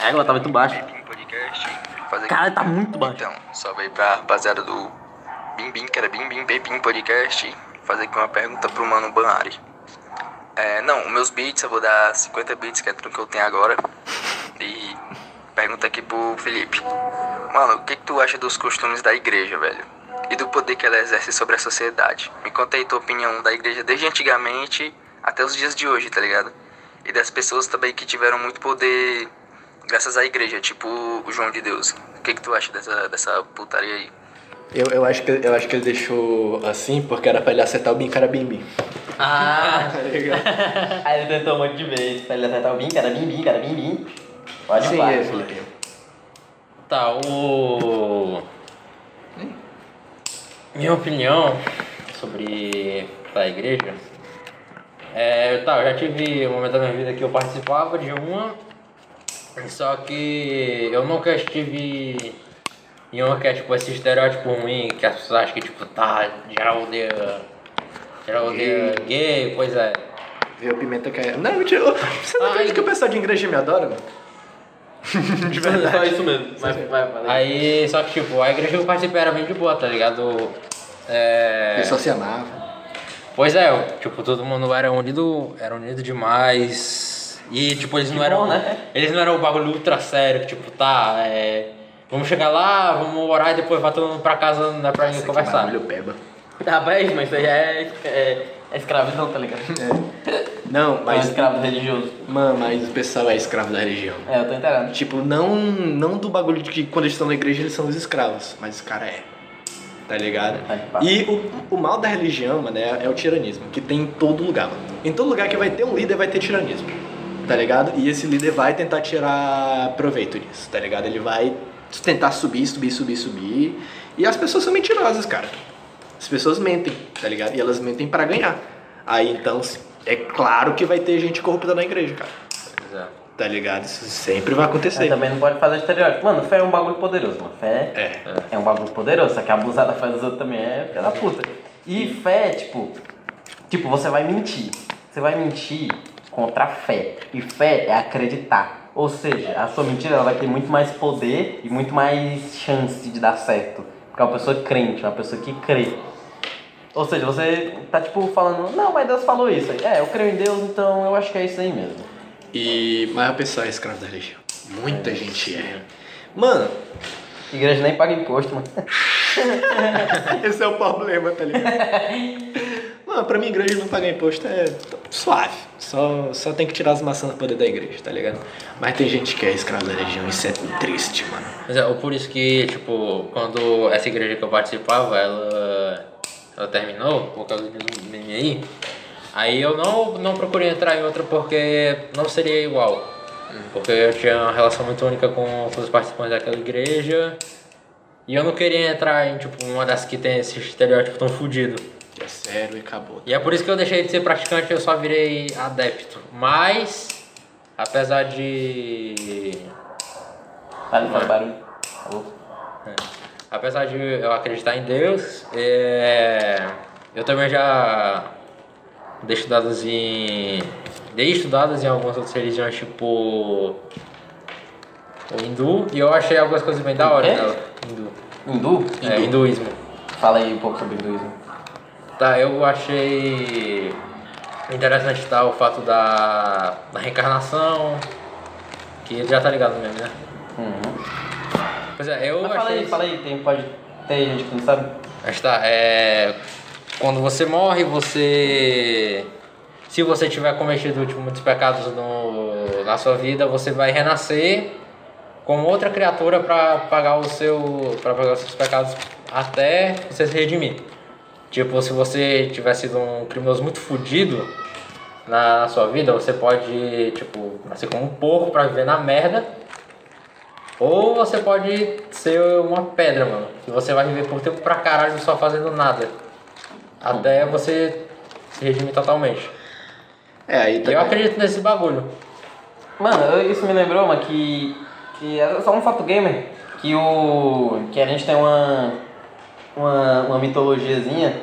[SPEAKER 1] A égua tá muito
[SPEAKER 4] Podcast. Fazer
[SPEAKER 1] Cara, tá muito baixo.
[SPEAKER 4] Então, salve aí pra rapaziada do Bim Bim, que era Bim Bim Bim Podcast. Fazer aqui uma pergunta pro mano Banari. É, não, meus beats eu vou dar 50 beats, que é tudo que eu tenho agora. E pergunta aqui pro Felipe. Mano, o que, que tu acha dos costumes da igreja, velho? E do poder que ela exerce sobre a sociedade? Me conta aí tua opinião da igreja desde antigamente até os dias de hoje, tá ligado? E das pessoas também que tiveram muito poder graças à igreja, tipo o João de Deus. O que, que tu acha dessa, dessa putaria aí?
[SPEAKER 2] Eu, eu, acho que, eu acho que ele deixou assim porque era pra ele acertar o bim cara bim bim.
[SPEAKER 1] Ah!
[SPEAKER 2] Tá ligado?
[SPEAKER 1] Aí ele tentou um monte de vezes pra ele acertar o bim, cara, bim, bim, cara, bim, bim. Pode
[SPEAKER 2] Sim,
[SPEAKER 1] falar.
[SPEAKER 2] é, Felipe.
[SPEAKER 3] Tá, o. Minha opinião sobre a igreja é, tá, eu já tive um momento da minha vida que eu participava de uma, só que eu nunca estive em uma que é tipo esse estereótipo ruim que as pessoas acham que tipo, tá, geral odeia. Geral odeia gay, pois é.
[SPEAKER 2] Viu pimenta caindo. Não, mentira. Você não acredita que o pessoal de igreja me adora, mano? De verdade.
[SPEAKER 1] Só isso mesmo. Mas vai, vai.
[SPEAKER 3] Aí, só que tipo, a igreja que eu participei era bem de boa, tá ligado? É.
[SPEAKER 2] O pessoal se amava.
[SPEAKER 3] Pois é, eu- tipo, todo mundo era unido, era unido demais. E tipo, eles não
[SPEAKER 1] Que
[SPEAKER 3] eram.
[SPEAKER 1] bom, né?
[SPEAKER 3] Eles não eram o bagulho ultra sério, que, tipo, tá, é. Vamos chegar lá, vamos orar e depois vai todo mundo pra casa né, pra gente
[SPEAKER 2] Nossa, que
[SPEAKER 3] conversar.
[SPEAKER 2] barulho peba.
[SPEAKER 1] Rapaz, mas isso aí é, é, é escravidão, tá ligado?
[SPEAKER 2] Não,
[SPEAKER 1] Mas
[SPEAKER 2] mas.
[SPEAKER 1] escravo religioso.
[SPEAKER 2] Mano, mas o pessoal é escravo da religião.
[SPEAKER 1] É, eu tô entendendo.
[SPEAKER 2] Tipo, não, não do bagulho de que quando eles estão na igreja eles são os escravos, mas o cara é. Tá ligado? E o, o mal da religião, mano, é, é o tiranismo, que tem em todo lugar, mano. Em todo lugar que vai ter um líder vai ter tiranismo. Tá ligado? E esse líder vai tentar tirar proveito disso, tá ligado? Ele vai tentar subir, subir, subir, subir. E as pessoas são mentirosas, cara. As pessoas mentem, tá ligado? E elas mentem pra ganhar. Aí então, é claro que vai ter gente corrupta na igreja, cara.
[SPEAKER 3] Pois é.
[SPEAKER 2] Tá ligado? Isso sempre vai acontecer.
[SPEAKER 1] também não pode fazer estereótipo. Mano, fé é um bagulho poderoso, mano. Fé
[SPEAKER 2] É.
[SPEAKER 1] é um bagulho poderoso, só que abusar da fé dos outros também é da puta. E fé, tipo, tipo, você vai mentir. Você vai mentir contra a fé. E fé é acreditar. Ou seja, a sua mentira ela vai ter muito mais poder e muito mais chance de dar certo. Porque é uma pessoa crente, uma pessoa que crê. Ou seja, você tá tipo falando, não, mas Deus falou isso. aí. É, eu creio em Deus, então eu acho que é isso aí mesmo.
[SPEAKER 2] E mas a pessoa é escravo da religião. Muita gente é. Mano,
[SPEAKER 1] Igreja nem paga imposto, mano.
[SPEAKER 2] esse é o problema, tá ligado? Mano, pra mim igreja não pagar imposto é suave. Só, só tem que tirar as maçãs do poder da igreja, tá ligado? Mas tem gente que é escravo da religião, isso é triste, mano.
[SPEAKER 3] Mas é, por isso que, tipo, quando essa igreja que eu participava, ela, ela terminou, por causa de mim aí, aí eu não, não procurei entrar em outra porque não seria igual. Porque eu tinha uma relação muito única com, os participantes daquela igreja e eu não queria entrar em, tipo, uma das que tem esse estereótipo tão fudido.
[SPEAKER 2] É sério e acabou.
[SPEAKER 3] E é por isso que eu deixei de ser praticante, eu só virei adepto. Mas, apesar de
[SPEAKER 1] Faz faz barulho. Alô?
[SPEAKER 3] Apesar de eu acreditar em Deus, é, eu também já dei estudados em. Dei estudados em algumas outras religiões, tipo. O hindu, e eu achei algumas coisas bem da hora nela. Hindu.
[SPEAKER 1] Hindu?
[SPEAKER 3] É, hinduísmo.
[SPEAKER 1] Fala aí um pouco sobre hinduísmo.
[SPEAKER 3] Tá, eu achei interessante tá, o fato da, da reencarnação, que já tá ligado mesmo, né?
[SPEAKER 1] Uhum.
[SPEAKER 3] Pois é, eu
[SPEAKER 1] Mas
[SPEAKER 3] achei.
[SPEAKER 1] fala aí, fala aí, tem, pode ter gente que não sabe.
[SPEAKER 3] Mas tá, é. Quando você morre, você. Se você tiver cometido tipo, muitos pecados no, na sua vida, você vai renascer como outra criatura para pagar o seu. para pagar os seus pecados até você se redimir. Tipo, se você tiver sido um criminoso muito fudido na, sua vida, você pode, tipo, nascer como um porco pra viver na merda. Ou você pode ser uma pedra, mano. Que você vai viver por tempo pra caralho só fazendo nada. Até você se redimir totalmente.
[SPEAKER 2] É, aí
[SPEAKER 3] E eu acredito nesse bagulho.
[SPEAKER 1] Mano, isso me lembrou, mano, que. que é só um fato gamer. Que o. que a gente tem uma. uma, uma mitologiazinha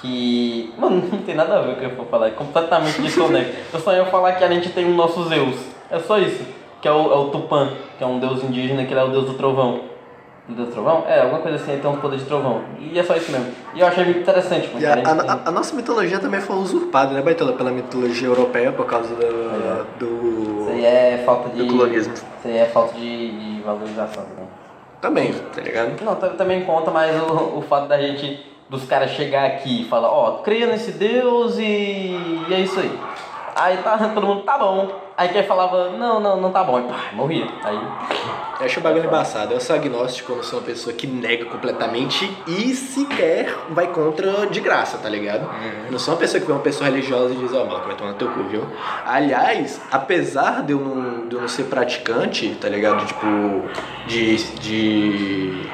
[SPEAKER 1] que. Mano, não tem nada a ver com o que eu vou falar, é completamente desconecto. eu só ia falar que a gente tem o nosso Zeus. É só isso. Que é o, é o Tupã, que é um deus indígena, que ele é o deus do trovão. Do deus do trovão? É, alguma coisa assim, ele tem um poder de trovão. E é só isso mesmo. E eu achei muito interessante, porque a,
[SPEAKER 2] a, a-
[SPEAKER 1] tem-
[SPEAKER 2] a- a nossa mitologia também foi usurpada, né, Baitola? Pela mitologia europeia por causa do.
[SPEAKER 1] É.
[SPEAKER 2] do.
[SPEAKER 1] Isso aí é falta de.
[SPEAKER 2] do colonismo.
[SPEAKER 1] Isso aí é falta de, de valorização também.
[SPEAKER 2] Também, tá ligado?
[SPEAKER 1] Não, tam- também conta mais o, o fato da gente, dos caras chegar aqui e falar, ó, creia nesse Deus e, e é isso aí. Aí tá, todo mundo, tá bom. Aí quem falava, não, não, não tá bom. E pá, morria. Aí,
[SPEAKER 2] Eu acho o bagulho embaçado. Eu sou agnóstico, eu não sou uma pessoa que nega completamente e sequer vai contra de graça, tá ligado? Eu não sou uma pessoa que vê uma pessoa religiosa e diz, ó, mano, vai tomar no teu cu, viu? Aliás, apesar de eu não, de eu não ser praticante, tá ligado? Tipo, de. de.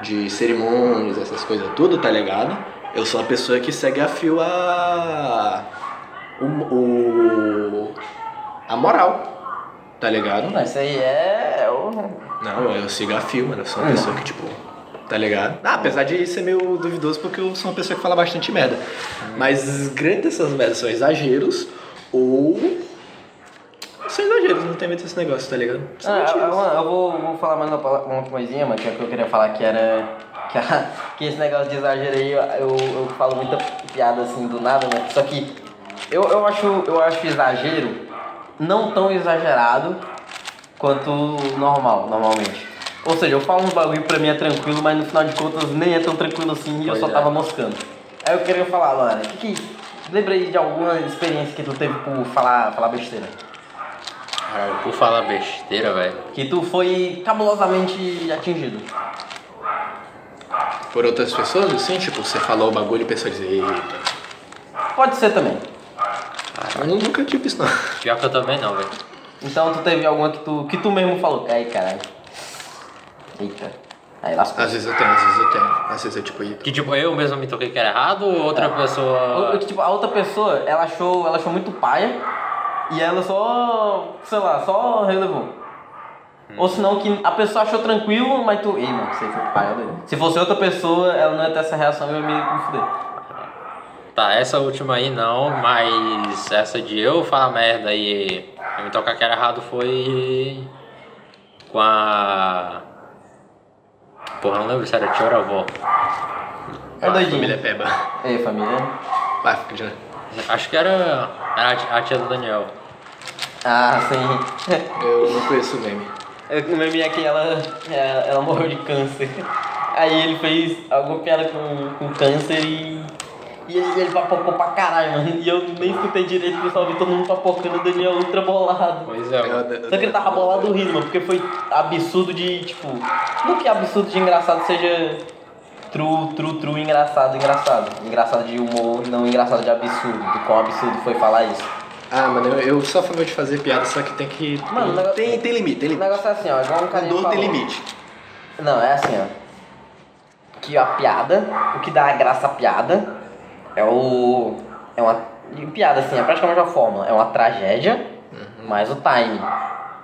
[SPEAKER 2] de cerimônias, essas coisas tudo, tá ligado? Eu sou a pessoa que segue a fio a. O. o a moral, tá ligado?
[SPEAKER 1] Não, isso aí é. é o-
[SPEAKER 2] Não, eu sigo a fio, mano. Eu sou uma pessoa que, tipo. Tá ligado? Ah, apesar de ser meio duvidoso, porque eu sou uma pessoa que fala bastante merda. Mas grande dessas merdas são exageros ou. São exageros, não tem medo desse negócio, tá ligado? São
[SPEAKER 1] Ah, eu, eu vou, vou falar mais uma, uma coisinha, mano, que é o que eu queria falar que era. Que esse negócio de exagero aí, eu, eu, eu falo muita piada assim do nada, né? Só que eu, eu, acho, eu acho exagero não tão exagerado quanto normal, normalmente. Ou seja, eu falo uns bagulho pra mim é tranquilo, mas no final de contas nem é tão tranquilo assim e eu só
[SPEAKER 3] é.
[SPEAKER 1] tava moscando. Aí eu queria falar, mano, que que. Lembra aí de alguma experiência que tu teve por falar, falar besteira?
[SPEAKER 3] Caralho, por falar besteira, velho.
[SPEAKER 1] Que tu foi cabulosamente atingido.
[SPEAKER 2] Por outras pessoas, assim, tipo, você falou o bagulho e a pessoa diz, eita.
[SPEAKER 1] Pode ser também.
[SPEAKER 2] Eu nunca tive isso, não.
[SPEAKER 3] Pior que eu também não, velho.
[SPEAKER 1] Então tu teve alguma que tu, que tu mesmo falou, ai caralho. Eita. Aí lascou.
[SPEAKER 2] Às vezes eu tenho, às vezes eu tenho. Às vezes eu, tipo, eita.
[SPEAKER 3] Que tipo, eu mesmo me toquei que era errado ou outra pessoa.
[SPEAKER 1] Ou, que, tipo, a outra pessoa, ela achou, ela achou muito paia e ela só, sei lá, só relevou. Ou senão que a pessoa achou tranquilo, mas tu. Ei, mano, você foi paia dele. Se fosse outra pessoa, ela não ia ter essa reação e eu ia me, me fuder.
[SPEAKER 3] Tá, essa última aí não, mas essa de eu falar merda e eu me tocar que era errado foi com a. Porra, não lembro se era tia ou avó.
[SPEAKER 1] É doidinho.
[SPEAKER 2] Família Peba.
[SPEAKER 1] Ei, família.
[SPEAKER 2] Vai, fica de
[SPEAKER 3] Acho que era, era a tia- a tia do Daniel.
[SPEAKER 1] Ah, sim.
[SPEAKER 2] Eu não conheço o meme.
[SPEAKER 1] Eu- O meme é que ela, ela, ela morreu de câncer. Aí ele fez alguma piada com, com câncer e. E ele, ele papocou pra caralho, mano. E eu nem escutei direito, o pessoal vi todo mundo papocando, o Daniel ultra bolado.
[SPEAKER 3] Pois é, mano.
[SPEAKER 2] Eu-
[SPEAKER 1] Só que ele tava bolado rindo, mano, porque foi absurdo de, tipo. Não que absurdo de engraçado seja true, true, true engraçado, engraçado. Engraçado de humor, não engraçado de absurdo. Do quão absurdo foi falar isso.
[SPEAKER 2] Ah, mano, eu, eu sou a favor de fazer piada, só que tem que.
[SPEAKER 1] Mano,
[SPEAKER 2] tem,
[SPEAKER 1] o negócio-
[SPEAKER 2] tem, tem limite, tem
[SPEAKER 1] O
[SPEAKER 2] limite.
[SPEAKER 1] negócio é assim, ó, igual um
[SPEAKER 2] Dor tem limite.
[SPEAKER 1] Não, é assim, ó. Que a piada, o que dá a graça à piada é o. É uma. Piada, assim, é praticamente uma fórmula. É uma tragédia mais o time.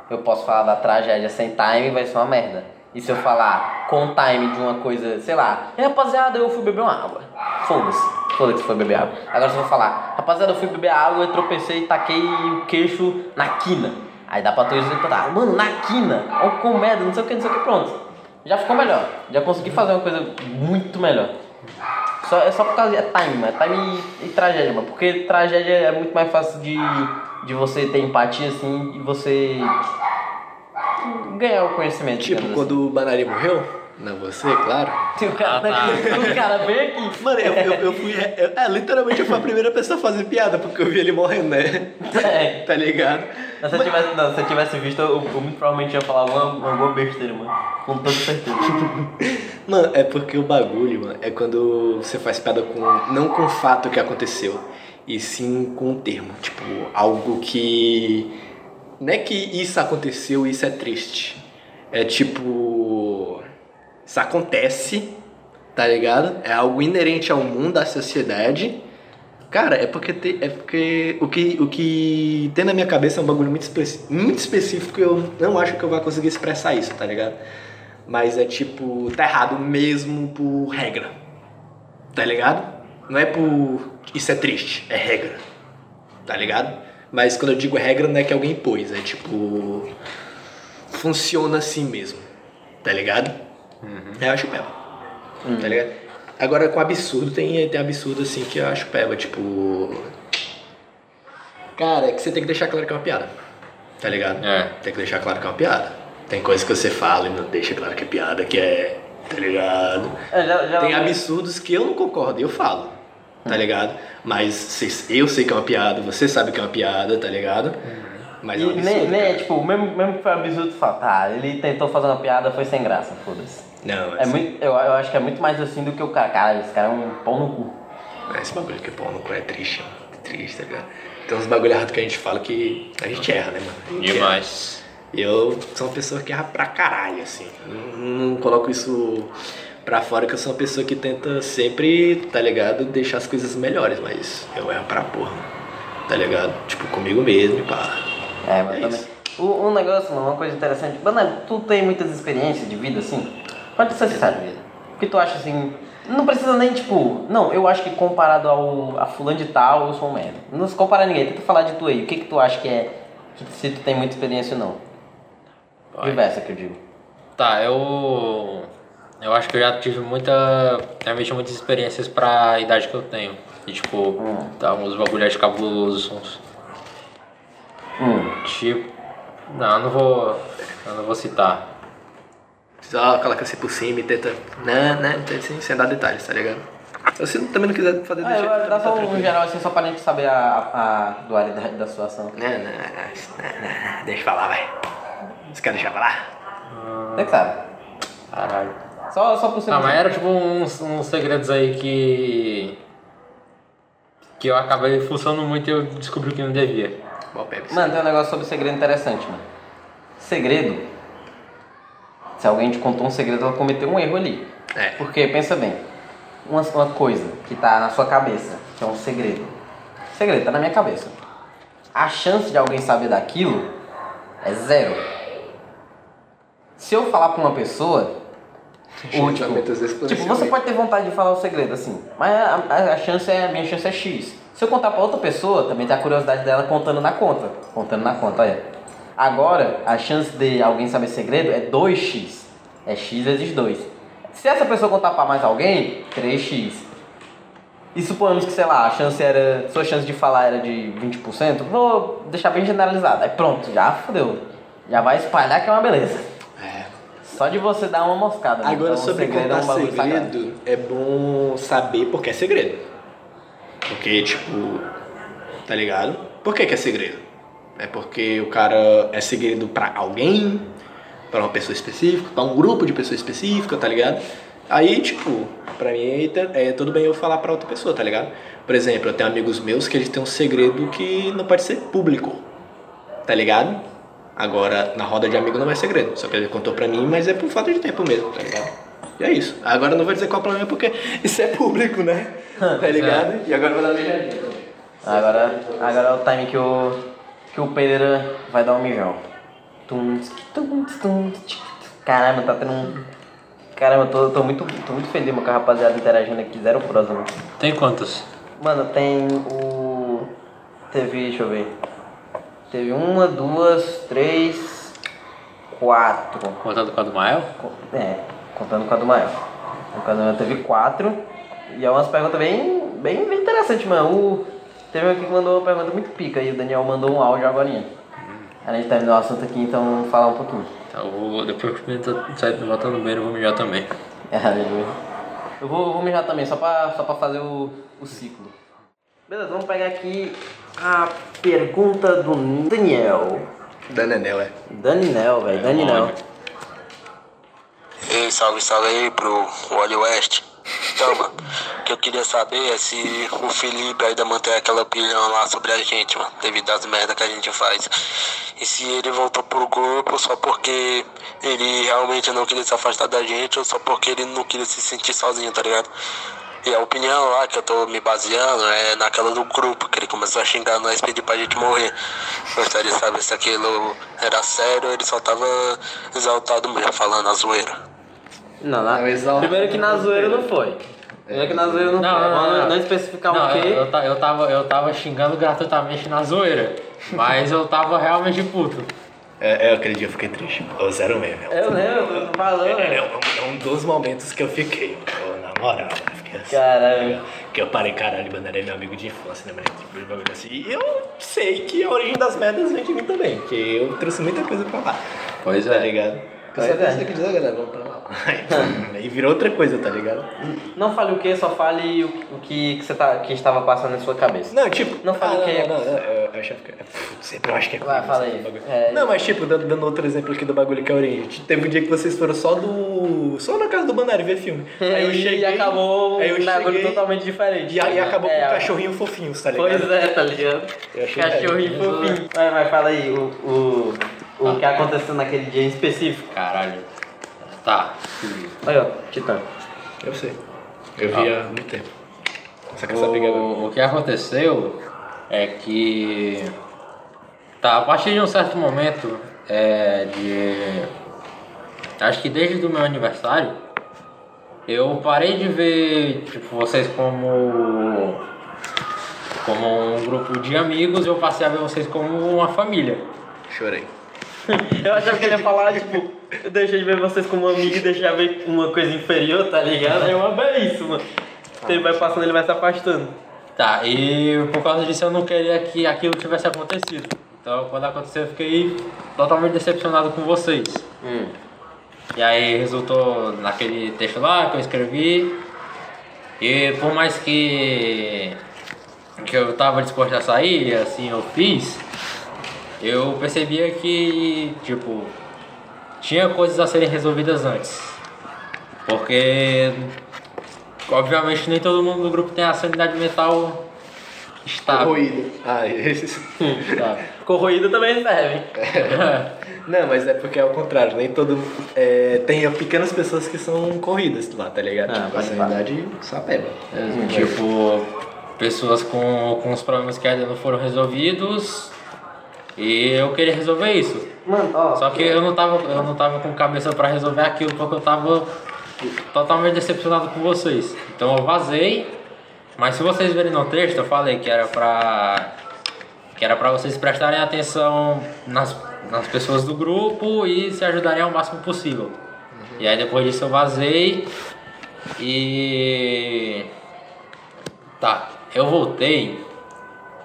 [SPEAKER 1] Eu posso falar da tragédia sem time vai ser uma merda. E se eu falar com time de uma coisa, sei lá, "E, rapaziada, eu fui beber uma água. Foda-se. Foda-se que foi beber água. Agora se eu vou falar, rapaziada, eu fui beber água, eu tropecei e taquei o queixo na quina. Aí dá pra tu interpretar, mano, na quina, ó com merda, não sei o que, não sei o que, pronto. Já ficou melhor. Já consegui fazer uma coisa muito melhor. Só, é só por causa de é time, mano. É time e, e tragédia, mano. Porque tragédia é muito mais fácil de, de você ter empatia, assim, e você ganhar o conhecimento.
[SPEAKER 2] Tipo, quando o Banari morreu, não você, claro.
[SPEAKER 1] assim. O cara,
[SPEAKER 3] Ah, tá.
[SPEAKER 1] o cara vem aqui.
[SPEAKER 2] Mano, eu, eu, eu fui. eu- é, literalmente eu fui a primeira pessoa a fazer piada, porque eu vi ele morrendo, né?
[SPEAKER 1] É.
[SPEAKER 2] Tá ligado?
[SPEAKER 1] Mas Se eu tivesse, não, se eu tivesse visto, eu, eu muito provavelmente ia falar alguma, alguma besteira, mano. Com toda certeza.
[SPEAKER 2] Mano, é porque o bagulho, mano, é quando você faz piada com. Não com o fato que aconteceu, e sim com o termo. Tipo, algo que. Não é que isso aconteceu e isso é triste. É tipo. Isso acontece, tá ligado? É algo inerente ao mundo, à sociedade. Cara, é porque, te- é porque o, que, o que tem na minha cabeça é um bagulho muito, especi- muito específico e eu não acho que eu vou conseguir expressar isso, tá ligado? Mas é tipo, tá errado mesmo por regra. Tá ligado? Não é por isso é triste, é regra. Tá ligado? Mas quando eu digo regra não é que alguém impôs, é tipo. Funciona assim mesmo. Tá ligado? Eu acho peba. Tá ligado? Agora com absurdo tem, tem absurdo assim que eu acho peba, tipo. Cara, é que você tem que deixar claro que é uma piada. Tá ligado?
[SPEAKER 3] É.
[SPEAKER 2] Tem que deixar claro que é uma piada. Tem coisas que você fala e não deixa claro que é piada, que é. Tá ligado?
[SPEAKER 1] É, já, já,
[SPEAKER 2] Tem absurdos que eu não concordo e eu falo, tá ligado? Mas eu sei que é uma piada, você sabe que é uma piada, tá ligado? Mas é um
[SPEAKER 1] E
[SPEAKER 2] absurdo.
[SPEAKER 1] nem, nem é tipo, mesmo, mesmo que foi absurdo, tu fala, tá, ele tentou fazer uma piada, foi sem graça, foda-se.
[SPEAKER 2] Não,
[SPEAKER 1] É
[SPEAKER 2] assim,
[SPEAKER 1] muito, eu, eu acho que é muito mais assim do que o cara, cara, esse cara é um pau no cu.
[SPEAKER 2] esse bagulho que pau no cu é triste, mano. É triste, tá ligado? Tem uns bagulho errado que a gente fala que a gente erra, né, mano?
[SPEAKER 3] Demais.
[SPEAKER 2] E eu sou uma pessoa que erra pra caralho, assim. Não, não coloco isso pra fora que eu sou uma pessoa que tenta sempre, tá ligado, deixar as coisas melhores, mas eu erro pra porra, tá ligado? Tipo, comigo mesmo e pá.
[SPEAKER 1] É, mas
[SPEAKER 2] É
[SPEAKER 1] também. O- Um negócio, mano, uma coisa interessante. Mano, tu tem muitas experiências de vida assim? Pode ser sincero, vida. O que tu acha assim? Não precisa nem, tipo, não, eu acho que comparado ao a fulano de tal, eu sou um merda. Não se compara a ninguém, tenta falar de tu aí. O que que tu acha que é, que se tu tem muita experiência ou não?
[SPEAKER 3] Vai.
[SPEAKER 1] Diversa que eu digo.
[SPEAKER 3] Tá, eu. Eu acho que eu já tive muita. Realmente muitas experiências pra idade que eu tenho. E tipo,
[SPEAKER 1] Hum.
[SPEAKER 3] tá uns bagulhos cabulosos. Uns,
[SPEAKER 1] Hum.
[SPEAKER 3] tipo. Não, eu não vou. Eu não vou citar.
[SPEAKER 2] Só coloca assim por cima e tenta, né, né, sem, sem dar detalhes, tá ligado? Se você também não quiser fazer
[SPEAKER 1] Ah,
[SPEAKER 2] deixa
[SPEAKER 1] eu,
[SPEAKER 2] tá
[SPEAKER 1] dá só um
[SPEAKER 2] tranquilo.
[SPEAKER 1] geral assim, só pra gente saber a, a dualidade da situação.
[SPEAKER 2] Não, não, não, não, não, não, deixa eu falar, vai. Você quer deixar falar?
[SPEAKER 1] Você que sabe.
[SPEAKER 3] Caralho.
[SPEAKER 1] Só, só por cima.
[SPEAKER 3] Ah, mas era tipo uns, uns segredos aí que. que eu acabei fuçando muito e eu descobri que não devia.
[SPEAKER 2] Bom, Pepsi.
[SPEAKER 1] Mano, tem um negócio sobre segredo interessante, mano. Segredo. Se alguém te contou um segredo, ela cometeu um erro ali.
[SPEAKER 2] É.
[SPEAKER 1] Porque, pensa bem, uma, uma coisa que tá na sua cabeça, que é um segredo. Segredo, tá na minha cabeça. A chance de alguém saber daquilo é zero. Se eu falar pra uma pessoa. Ou, tipo, tipo, você pode ter vontade de falar o segredo assim, mas a, a- a chance é, a minha chance é X. Se eu contar pra outra pessoa, também tem a curiosidade dela contando na conta. Contando na conta, olha. Agora, a chance de alguém saber segredo é 2x. É x vezes 2. Se essa pessoa contar pra mais alguém, 3x. E suponhamos que, sei lá, a chance era. Sua chance de falar era de 20%, vou deixar bem generalizado. Aí pronto, já fodeu. Já vai espalhar que é uma beleza.
[SPEAKER 2] É.
[SPEAKER 1] Só de você dar uma moscada. né?
[SPEAKER 2] Agora,
[SPEAKER 1] Então,
[SPEAKER 2] sobre
[SPEAKER 1] segredo
[SPEAKER 2] contar
[SPEAKER 1] é um bagulho sagrado.
[SPEAKER 2] segredo, é bom saber porque é segredo. Porque, tipo, tá ligado? Por que, que é segredo? É porque o cara é segredo pra alguém, pra uma pessoa específica, pra um grupo de pessoas específica, tá ligado? Aí, tipo, pra mim é, é tudo bem eu falar pra outra pessoa, tá ligado? Por exemplo, eu tenho amigos meus que eles têm um segredo que não pode ser público, tá ligado? Agora, na roda de amigo não é segredo, só que ele contou pra mim, mas é por falta de tempo mesmo, tá ligado? E é isso. Agora eu não vou dizer qual é o problema porque isso é público, né? Tá ligado? E agora eu vou dar mijadinha.
[SPEAKER 1] Agora, agora é o time que o, que o Pereira vai dar um mijão. Caramba, tá tendo um. Caramba, tô, tô, muito, tô muito feliz mano, com a rapaziada interagindo aqui, zero prosa, mano.
[SPEAKER 3] Tem quantos?
[SPEAKER 1] Mano, tem o. Teve, deixa eu ver. Teve uma, duas, três, quatro.
[SPEAKER 3] Contando com a do Mael?
[SPEAKER 1] É, contando com a do Mael. Do Mael teve quatro. E é umas perguntas bem, bem, bem interessantes, mano. O, teve um aqui que mandou uma pergunta muito pica e o Daniel mandou um áudio agora. A gente terminou o assunto aqui, então vamos falar um pouquinho.
[SPEAKER 3] Então, eu vou, depois que eu sair voltando no banheiro, eu vou mijar também.
[SPEAKER 1] É, beleza. Eu vou, vou mijar também, só pra, só pra fazer o, o ciclo. Beleza, vamos pegar aqui a pergunta do Daniel.
[SPEAKER 2] Da Nenel, é.
[SPEAKER 1] Daninel, velho, Daninel.
[SPEAKER 4] Ei, salve, salve aí pro Wally West. Então, mano, o que eu queria saber é se o Felipe ainda mantém aquela opinião lá sobre a gente, mano, devido às merdas que a gente faz. E se ele voltou pro grupo só porque ele realmente não queria se afastar da gente ou só porque ele não queria se sentir sozinho, tá ligado? E a opinião lá que eu tô me baseando é naquela do grupo, que ele começou a xingar nós pedir pra gente morrer. Gostaria de saber se aquilo era sério ou ele só tava exaltado mesmo, falando a zoeira.
[SPEAKER 1] Não, na,
[SPEAKER 2] Não, exalta.
[SPEAKER 1] primeiro que na zoeira não foi. Primeiro que na zoeira não,
[SPEAKER 3] Não,
[SPEAKER 1] foi.
[SPEAKER 3] não, não, não.
[SPEAKER 1] não especificar
[SPEAKER 3] Não,
[SPEAKER 1] o quê.
[SPEAKER 3] eu, eu, eu, tava, eu tava xingando gratuitamente na zoeira. Mas eu tava realmente puto.
[SPEAKER 2] É, é, aquele dia eu fiquei triste. Ô, zero mesmo.
[SPEAKER 1] Eu lembro, eu tô falando.
[SPEAKER 2] É, é um, é um dos momentos que eu fiquei, na moral, eu fiquei assim.
[SPEAKER 1] Caralho.
[SPEAKER 2] Que eu parei, caralho, mano, era meu amigo de infância, né, mano? Tipo, de bagulho assim. E eu sei que a origem das merdas vem de mim também, que eu trouxe muita coisa pra lá.
[SPEAKER 3] Pois
[SPEAKER 2] Tá ligado? Aí
[SPEAKER 1] é.
[SPEAKER 2] que galera, vamos pra lá. Aí virou outra coisa, tá ligado?
[SPEAKER 1] Não fale o que, só fale o, o que, que você tá, que estava passando na sua cabeça.
[SPEAKER 2] Não, tipo.
[SPEAKER 1] Não fala
[SPEAKER 2] ah,
[SPEAKER 1] o que é-
[SPEAKER 2] Não, não, não, eu, eu achava que. Sempre eu acho que é
[SPEAKER 1] Vai,
[SPEAKER 2] coisa,
[SPEAKER 1] fala aí. É,
[SPEAKER 2] não, mas tipo, dando, dando outro exemplo aqui do bagulho que é a origem. Tipo, Teve um dia que vocês foram só do. só na casa do Banário ver filme. Aí eu
[SPEAKER 1] e
[SPEAKER 2] cheguei.
[SPEAKER 1] acabou
[SPEAKER 2] aí eu
[SPEAKER 1] um bagulho
[SPEAKER 2] cheguei-
[SPEAKER 1] totalmente diferente.
[SPEAKER 2] E aí acabou
[SPEAKER 1] É,
[SPEAKER 2] com o
[SPEAKER 1] a-
[SPEAKER 2] cachorrinho fofinho, tá ligado?
[SPEAKER 1] Pois é, tá ligado? Cachorrinho fofinho. Vai, vai, fala aí o, o, o que aconteceu naquele dia em específico.
[SPEAKER 3] Caralho. Tá.
[SPEAKER 1] Aí, ó, Titã.
[SPEAKER 2] Eu sei. Eu vi há muito tempo. Agora.
[SPEAKER 3] O, o que aconteceu é que. Tá, a partir de um certo momento, é, de. Acho que desde o meu aniversário, eu parei de ver tipo, vocês como. como um grupo de amigos, eu passei a ver vocês como uma família.
[SPEAKER 2] Chorei.
[SPEAKER 1] Eu achava que ele ia falar, tipo, eu deixei de ver vocês como amigo e deixar ver uma coisa inferior, tá ligado? Uma é isso, mano. Ele vai passando, ele vai se afastando.
[SPEAKER 3] Tá, e por causa disso eu não queria que aquilo tivesse acontecido. Então quando aconteceu eu fiquei totalmente decepcionado com vocês. E aí resultou naquele texto lá que eu escrevi. E por mais que, que eu tava disposto a sair, assim eu fiz, eu percebia que, tipo, tinha coisas a serem resolvidas antes. Porque, obviamente, nem todo mundo do grupo tem a sanidade mental estável.
[SPEAKER 2] Corroído. Ah, esses.
[SPEAKER 3] Tá.
[SPEAKER 1] Corroído também serve.
[SPEAKER 2] Não, mas é porque é o contrário, nem todo. É, tem pequenas pessoas que são corridas lá, tá ligado?
[SPEAKER 1] Ah,
[SPEAKER 2] tipo, a
[SPEAKER 1] pode
[SPEAKER 2] sanidade só pega.
[SPEAKER 3] Tipo, pessoas com, com os problemas que ainda não foram resolvidos. E eu queria resolver isso.
[SPEAKER 1] Mano, ó.
[SPEAKER 3] Só que eu não tava, eu não tava com cabeça pra resolver aquilo porque eu tava totalmente decepcionado com vocês. Então eu vazei. Mas se vocês verem no texto, eu falei que era pra. que era pra vocês prestarem atenção nas, nas pessoas do grupo e se ajudarem ao máximo possível. E aí depois disso eu vazei e. Tá, eu voltei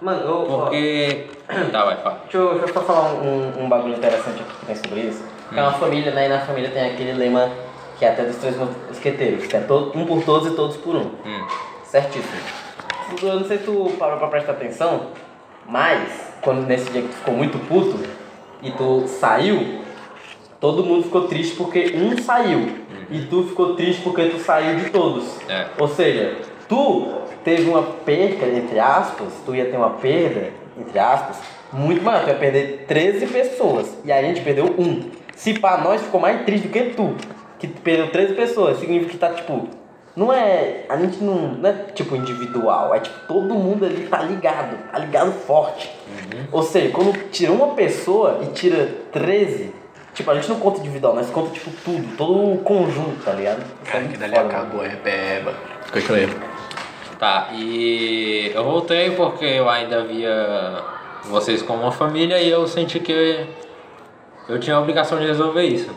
[SPEAKER 1] Mano, eu, ó,
[SPEAKER 3] porque. Tá, vai, fala.
[SPEAKER 1] Deixa eu, deixa eu só falar um, um bagulho interessante aqui que tem sobre isso. Que é uma família, né? E na família tem aquele lema que é até dos três mosqueteiros, que é todo, um por todos e todos por um.
[SPEAKER 3] Hum.
[SPEAKER 1] Certíssimo. Eu não sei se tu parou pra prestar atenção, mas quando nesse dia que tu ficou muito puto e tu saiu, todo mundo ficou triste porque um saiu. E tu ficou triste porque tu saiu de todos.
[SPEAKER 3] É.
[SPEAKER 1] Ou seja, tu teve uma perca, entre aspas, tu ia ter uma perda, entre aspas, muito maior. Tu ia perder 13 pessoas. E a gente perdeu um. Se pá, nós ficou mais triste do que tu. Que perdeu 13 pessoas. Significa que tá tipo. Não é. A gente não, não é tipo individual. É tipo todo mundo ali tá ligado. Tá ligado forte. Ou seja, quando tira uma pessoa e tira 13. Tipo, a gente não conta individual, nós conta tipo tudo, todo o conjunto, tá ligado? É
[SPEAKER 2] Cara,
[SPEAKER 1] muito
[SPEAKER 2] que dali acabou, é peba. Continue.
[SPEAKER 3] Tá, e eu voltei porque eu ainda via vocês como uma família e eu senti que eu tinha a obrigação de resolver isso.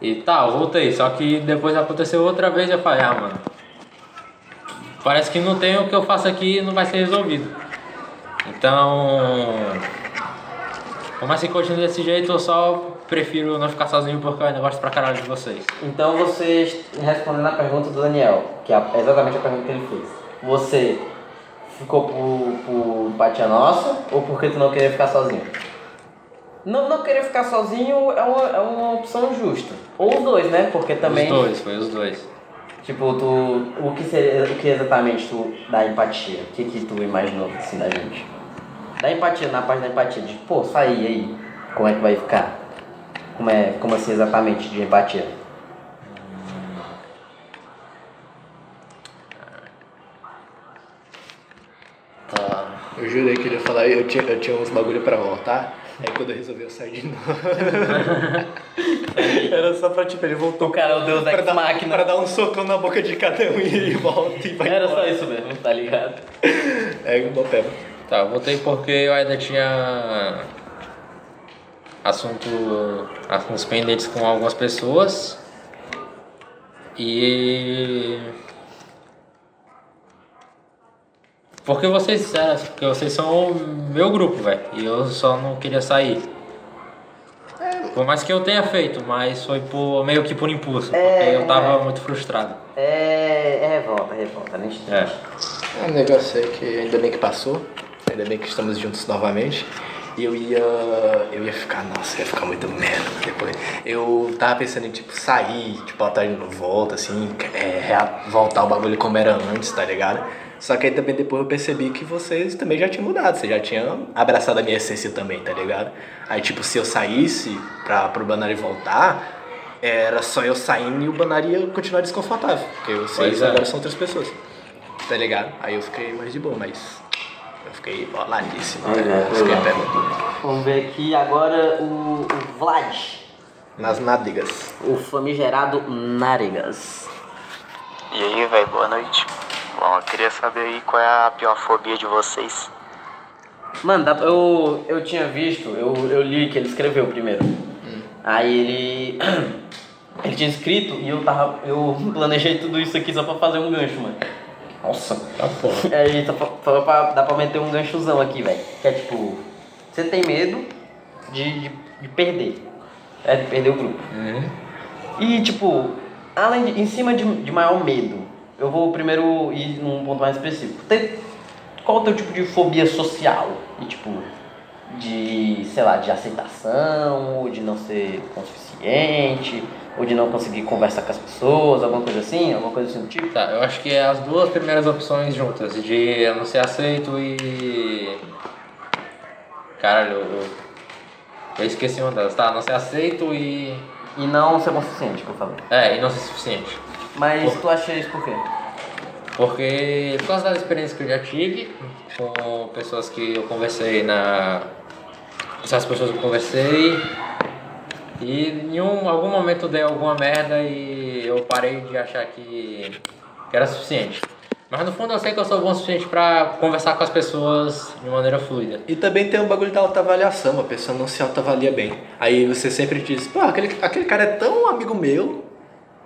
[SPEAKER 3] E tá, eu voltei, só que depois aconteceu outra vez e eu falei, ah mano, parece que não tem o que eu faço aqui e não vai ser resolvido. Então, por mais que continue desse jeito, eu só prefiro não ficar sozinho porque eu ainda gosto pra caralho de vocês.
[SPEAKER 1] Então você, respondendo a pergunta do Daniel, que é exatamente a pergunta que ele fez. Você ficou por, por empatia nossa ou porque tu não queria ficar sozinho? Não, não querer ficar sozinho é uma, é uma opção justa. Ou os dois, né? Porque também.
[SPEAKER 3] Os dois, foi os dois.
[SPEAKER 1] Tipo, tu. O que seria. O que exatamente tu dá empatia? O que, que tu imaginou assim da gente? Dá empatia, na parte da empatia, de pô, sair aí, como é que vai ficar? Como é. Como assim exatamente de empatia?
[SPEAKER 3] Tá.
[SPEAKER 2] Eu jurei que ele ia falar, eu tinha, eu tinha uns bagulho pra voltar. Aí quando eu resolvi eu saí de novo. Era só pra tipo, ele voltou.
[SPEAKER 1] O cara é o deus
[SPEAKER 2] dar,
[SPEAKER 1] máquina.
[SPEAKER 2] pra dar um socão na boca de cada um e ele volta e vai
[SPEAKER 1] Era
[SPEAKER 2] embora.
[SPEAKER 1] só isso mesmo, tá ligado?
[SPEAKER 2] É igual peba.
[SPEAKER 3] Tá, eu voltei porque eu ainda tinha assunto, assuntos pendentes com algumas pessoas e porque vocês, é, porque vocês são o meu grupo, velho, e eu só não queria sair. Por mais que eu tenha feito, mas foi por, meio que por impulso, porque
[SPEAKER 1] É,
[SPEAKER 3] eu tava
[SPEAKER 1] é.
[SPEAKER 3] muito frustrado.
[SPEAKER 1] É, é revolta, é revolta, a gente
[SPEAKER 3] É.
[SPEAKER 2] O negócio é que ainda bem que passou, ainda bem que estamos juntos novamente. E eu ia. Eu ia ficar, nossa, ia ficar muito merda depois. Eu tava pensando em tipo sair, tipo, botar de novo, volta, assim, é, voltar o bagulho como era antes, tá ligado? Só que aí também depois eu percebi que vocês também já tinham mudado, vocês já tinham abraçado a minha essência também, tá ligado? Aí tipo, se eu saísse pra, pro Banari voltar, era só eu saindo e o Banari ia continuar desconfortável. Porque vocês
[SPEAKER 3] é.
[SPEAKER 2] agora são outras pessoas. Tá ligado? Aí eu fiquei mais de boa, mas. Eu fiquei boladíssimo. Tá
[SPEAKER 1] Pois é,
[SPEAKER 2] ligado? Fiquei
[SPEAKER 1] Vamos ver aqui agora o, o Vlad.
[SPEAKER 2] nas nádegas.
[SPEAKER 1] O famigerado Nádegas.
[SPEAKER 5] E aí, velho, boa noite. Bom, eu queria saber aí qual é a pior fobia de vocês.
[SPEAKER 1] Mano, eu, eu tinha visto, eu, eu li que ele escreveu primeiro. Aí ele. Ele tinha escrito e eu tava. Eu planejei tudo isso aqui só pra fazer um gancho, mano. Nossa.
[SPEAKER 3] Tá porra.
[SPEAKER 1] Aí pra, só pra- dá pra meter um ganchozão aqui, velho. Que é tipo. Você tem medo de, de, de perder. É, de perder o grupo. E tipo, além de, em cima de, de maior medo, eu vou primeiro ir num ponto mais específico. Tem, qual o teu tipo de fobia social? E tipo, de, sei lá, de aceitação, ou de não ser suficiente, ou de não conseguir conversar com as pessoas, alguma coisa assim, alguma coisa assim do tipo?
[SPEAKER 3] Tá, eu acho que é as duas primeiras opções juntas, de eu não ser aceito e. Caralho, eu, eu esqueci uma delas. Tá, não ser aceito e.
[SPEAKER 1] E não ser consciente, que eu falei.
[SPEAKER 3] É, e não ser suficiente.
[SPEAKER 1] Mas
[SPEAKER 3] Por-
[SPEAKER 1] tu acha isso por quê?
[SPEAKER 3] Porque por causa das experiências que eu já tive com pessoas que eu conversei na. Essas pessoas que eu conversei. E em um, algum momento deu alguma merda e eu parei de achar que, que era suficiente. Mas no fundo eu sei que eu sou bom o suficiente pra conversar com as pessoas de maneira fluida.
[SPEAKER 2] E também tem o bagulho da autoavaliação, a pessoa não se autoavalia bem. Aí você sempre diz, pô, aquele, aquele cara é tão amigo meu,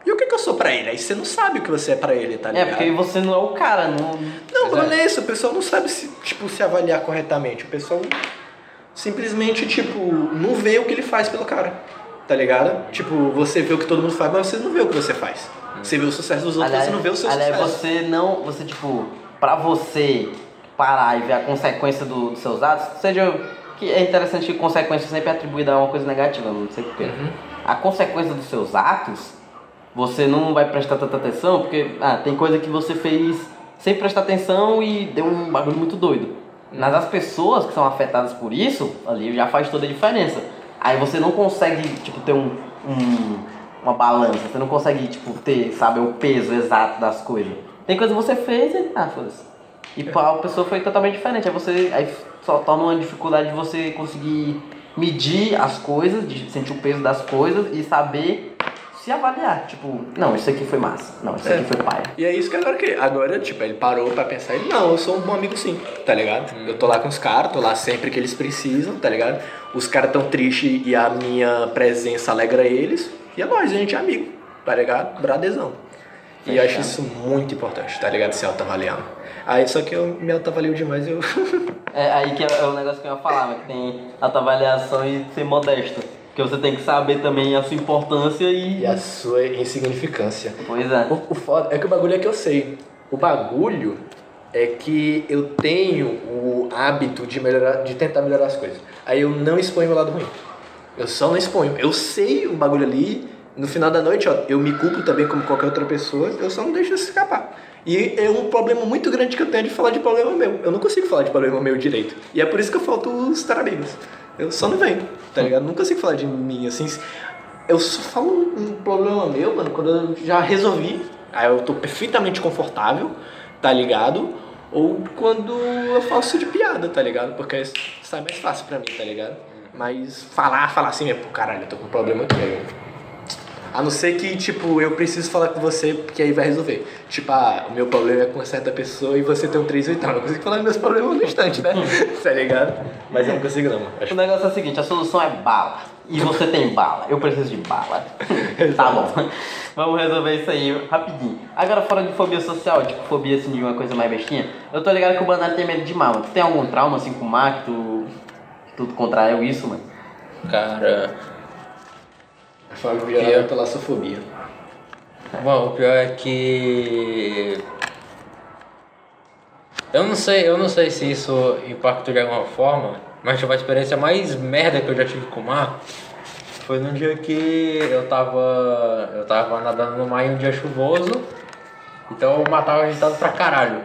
[SPEAKER 2] e o que, que eu sou pra ele? Aí você não sabe o que você é pra ele, tá
[SPEAKER 1] É,
[SPEAKER 2] ligado?
[SPEAKER 1] porque você não é o cara, não.
[SPEAKER 2] Não,
[SPEAKER 3] Pois
[SPEAKER 2] não é isso, o pessoal não sabe se, tipo, se avaliar corretamente. O pessoal simplesmente, tipo, não vê o que ele faz pelo cara, tá ligado? Tipo, você vê o que todo mundo faz, mas você não vê o que você faz. Você vê o sucesso dos outros, mas você não vê o seu
[SPEAKER 1] aliás,
[SPEAKER 2] sucesso.
[SPEAKER 1] você não. Você, tipo, pra você parar e ver a consequência do- dos seus atos, seja. Que é interessante que consequência sempre é atribuída a uma coisa negativa, não sei porquê.
[SPEAKER 2] Uhum.
[SPEAKER 1] A consequência dos seus atos, você não vai prestar tanta atenção, porque ah, tem coisa que você fez sem prestar atenção e deu um bagulho muito doido. Mas as pessoas que são afetadas por isso, ali já faz toda a diferença. Aí você não consegue, tipo, ter um, um- uma balança, você não consegue, tipo, ter, sabe, o peso exato das coisas. Tem coisa que você fez e, ah, foda-se. E a pessoa foi totalmente diferente. Aí você, aí só torna uma dificuldade de você conseguir medir as coisas, de sentir o peso das coisas e saber se avaliar. Tipo, não, isso aqui foi massa. Não, isso aqui
[SPEAKER 2] É.
[SPEAKER 1] foi paia.
[SPEAKER 2] E é isso que agora que agora, tipo, ele parou pra pensar, ele, não, eu sou um bom amigo sim, tá ligado? Eu tô lá com os caras, tô lá sempre que eles precisam, tá ligado? Os caras tão tristes e a minha presença alegra eles, e é nóis, a gente é amigo, tá ligado? Bradezão. E eu acho isso muito importante, tá ligado? Se autoavaliando. Aí só que eu me autoavalio demais, eu.
[SPEAKER 1] É aí que é, é o negócio que eu ia falar, né? Que tem autoavaliação e ser modesto. Porque você tem que saber também a sua importância e.
[SPEAKER 2] e a sua insignificância.
[SPEAKER 1] Pois é.
[SPEAKER 2] O, o foda é que o bagulho é que eu sei. O bagulho é que eu tenho o hábito de melhorar, de tentar melhorar as coisas. Aí eu não exponho o lado ruim. Eu só não exponho. Eu sei o bagulho ali. No final da noite, ó, eu me culpo também como qualquer outra pessoa. Eu só não deixo isso escapar. E é um problema muito grande que eu tenho de falar de problema meu. Eu não consigo falar de problema meu direito. E é por isso que eu falto os tarabigos. Eu só não venho, tá ligado? Não consigo falar de mim assim. Eu só falo um problema meu, mano, quando eu já resolvi. Aí eu tô perfeitamente confortável, tá ligado? Ou quando eu faço de piada, tá ligado? Porque sai mais fácil pra mim, tá ligado? Mas falar, falar assim, é, pô, caralho, eu tô com um problema aqui. aí eu- A não ser que, tipo, eu preciso falar com você, porque aí vai resolver. Tipo, ah, o meu problema é com certa pessoa e você tem um 3 oitavo. Eu consigo falar dos meus problemas no instante, né? tá ligado? Mas eu não consigo não. Acho
[SPEAKER 1] O negócio é o seguinte, a solução é bala. E você tem bala. Eu preciso de bala. tá bom. Vamos resolver isso aí rapidinho. Agora fora de fobia social, tipo fobia assim de uma coisa mais bestinha. Eu tô ligado que o Banana tem medo de mal. Tu tem algum trauma assim com o mar que tu, que tu contraiu isso, mano?
[SPEAKER 3] Cara,
[SPEAKER 2] Foi violada pela sua fobia.
[SPEAKER 3] bom, o pior é que. Eu não sei, eu não sei se isso impactou de alguma forma, mas tipo, a experiência mais merda que eu já tive com o mar foi num dia que eu tava. Eu tava nadando no mar em um dia chuvoso, então o mar tava agitado pra caralho.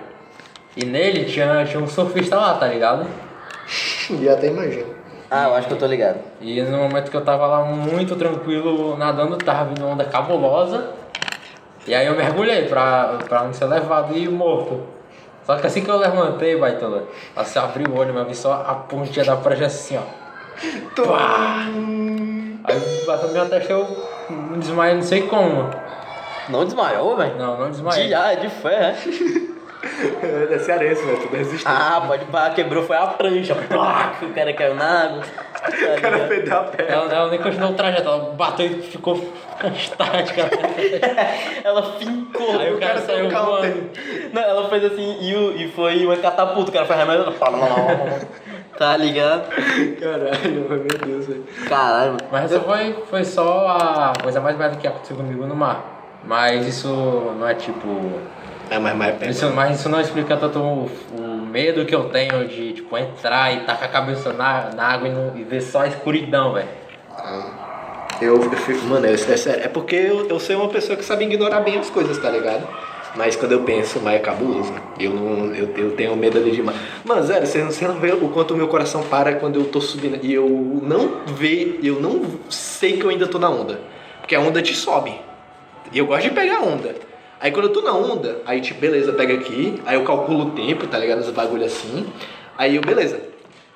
[SPEAKER 3] E nele tinha, tinha um surfista lá, tá ligado?
[SPEAKER 2] E até imagino.
[SPEAKER 1] Ah, eu acho que eu tô ligado.
[SPEAKER 3] E no momento que eu tava lá muito tranquilo nadando, tava vindo uma onda cabulosa. E aí eu mergulhei pra, pra não ser levado e morto. Só que assim que eu levantei, baitola, você abriu o olho, mas eu vi só a pontinha da prancha assim, ó. Pá! Aí bateu minha testa eu desmaiei, não sei como.
[SPEAKER 1] Não desmaiou, velho?
[SPEAKER 3] Não, não desmaiei.
[SPEAKER 1] De, ah, de fé, é?
[SPEAKER 2] É cearense, velho, tudo resistente.
[SPEAKER 1] Ah, pode pá, quebrou, foi a prancha. Pá, o cara caiu na água.
[SPEAKER 2] O cara perdeu a perna.
[SPEAKER 3] Ela, ela nem continuou o trajeto, ela bateu e ficou estática.
[SPEAKER 1] Ela fincou.
[SPEAKER 3] Aí o cara
[SPEAKER 2] cara
[SPEAKER 3] saiu voando.
[SPEAKER 1] Não, ela fez assim e, o- e foi uma catapulta. O cara foi remédio. Tá ligado?
[SPEAKER 2] Caralho, meu Deus, velho.
[SPEAKER 1] Caralho, mano.
[SPEAKER 3] Mas essa foi, foi só a coisa mais bela que aconteceu comigo no mar. Mas isso não é tipo.
[SPEAKER 2] É, mas, mas,
[SPEAKER 3] Isso, mas isso não explica tanto o, o medo que eu tenho de tipo, entrar e tacar a cabeça na, na água e, não- e ver só a escuridão, velho.
[SPEAKER 2] Eu, eu fico, mano, é, é sério. É porque eu, eu sou uma pessoa que sabe ignorar bem as coisas, tá ligado? Mas quando eu penso, mas é cabuloso. Eu não. Eu, eu tenho medo ali demais. Mano, sério, você, não- você não vê o quanto o meu coração para quando eu tô subindo. E eu não vejo. Eu não sei que eu ainda tô na onda. Porque a onda te sobe. E eu gosto de pegar onda. Aí quando eu tô na onda, aí tipo, beleza, pega aqui, aí eu calculo o tempo, tá ligado? Os bagulho assim. Aí eu, beleza,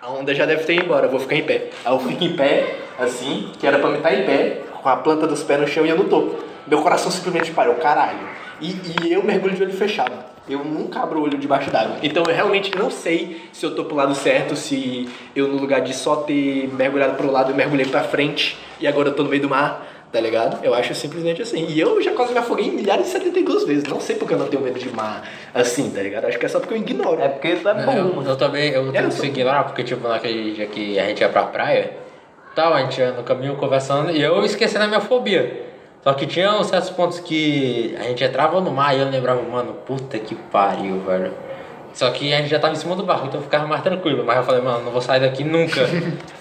[SPEAKER 2] a onda já deve ter ido embora, eu vou ficar em pé. Aí eu fico em pé, assim, que era pra me estar em pé, com a planta dos pés no chão e eu não tô. Meu coração simplesmente parou, caralho. E, e eu mergulho de olho fechado. Eu nunca abro o olho debaixo d'água. Então eu realmente não sei se eu tô pro lado certo, se eu no lugar de só ter mergulhado pro lado, eu mergulhei pra frente e agora eu tô no meio do mar, tá ligado? Eu acho simplesmente assim. E eu já quase me afoguei milhares de 72 vezes. Não sei porque eu não tenho medo de mar assim, tá ligado? Acho que é só porque eu ignoro.
[SPEAKER 1] É porque tu é bom,
[SPEAKER 3] Eu, eu também, eu
[SPEAKER 2] É,
[SPEAKER 3] que
[SPEAKER 2] sou-
[SPEAKER 3] seguir lá, porque tipo, naquele dia que a gente ia pra praia, tal, a gente ia no caminho conversando e eu esqueci da minha fobia. Só que tinha uns certos pontos que a gente entrava no mar e eu lembrava, mano, puta que pariu, velho. Só que a gente já tava em cima do barco, então eu ficava mais tranquilo. Mas eu falei, mano, não vou sair daqui nunca.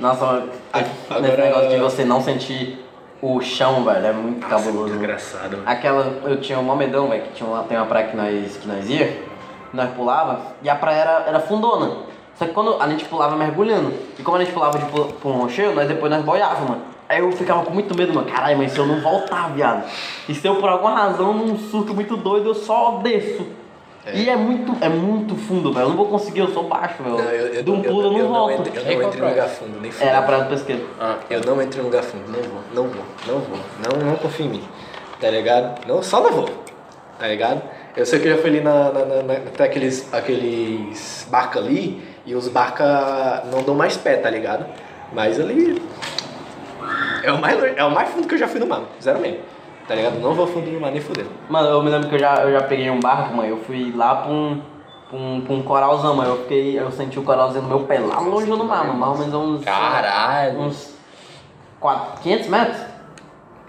[SPEAKER 1] Nossa, mano,
[SPEAKER 2] Agora-
[SPEAKER 1] esse negócio de você não sentir o chão, velho, é muito cabuloso. mano.
[SPEAKER 2] Desgraçado.
[SPEAKER 1] Aquela, eu tinha um momedão, velho, que tinha uma, tem uma praia que nós, que nós ia, nós pulava, e a praia era, era fundona. Só que quando a gente pulava mergulhando, e como a gente pulava de pu- pulmão cheio, nós depois nós boiava, mano. Aí eu ficava com muito medo, mano. Caralho, mas se eu não voltar, viado. E se eu por alguma razão num surto muito doido, eu só desço. E é muito, é muito fundo, velho. Eu não vou conseguir, eu sou baixo, velho. De um pulo eu não volto.
[SPEAKER 2] entro, eu não entro em
[SPEAKER 3] praia?
[SPEAKER 2] lugar fundo, nem
[SPEAKER 1] Era a
[SPEAKER 2] fundo.
[SPEAKER 1] praia do pesqueiro.
[SPEAKER 3] Ah,
[SPEAKER 2] Eu não entro em lugar fundo, não vou, não vou, não vou, não, não confio em mim, tá ligado? Não, só não vou, tá ligado? Eu sei que eu já fui ali na, na, na, na- tem aqueles, aqueles barcos ali e os barcos não dão mais pé, tá ligado? Mas ali é o mais, é o mais fundo que eu já fui no mar, zero mesmo, tá ligado? Não vou fundo no mar nem fudendo.
[SPEAKER 1] Mano, eu me lembro que eu já, eu já peguei um barco, mano. Eu fui lá pra um, pra um, pra um coralzão, mano. Eu fiquei, eu senti o coralzinho no meu pé lá longe no mar, mano. Mais ou menos uns.
[SPEAKER 3] Caralho.
[SPEAKER 1] Uns. 4, 500 metros?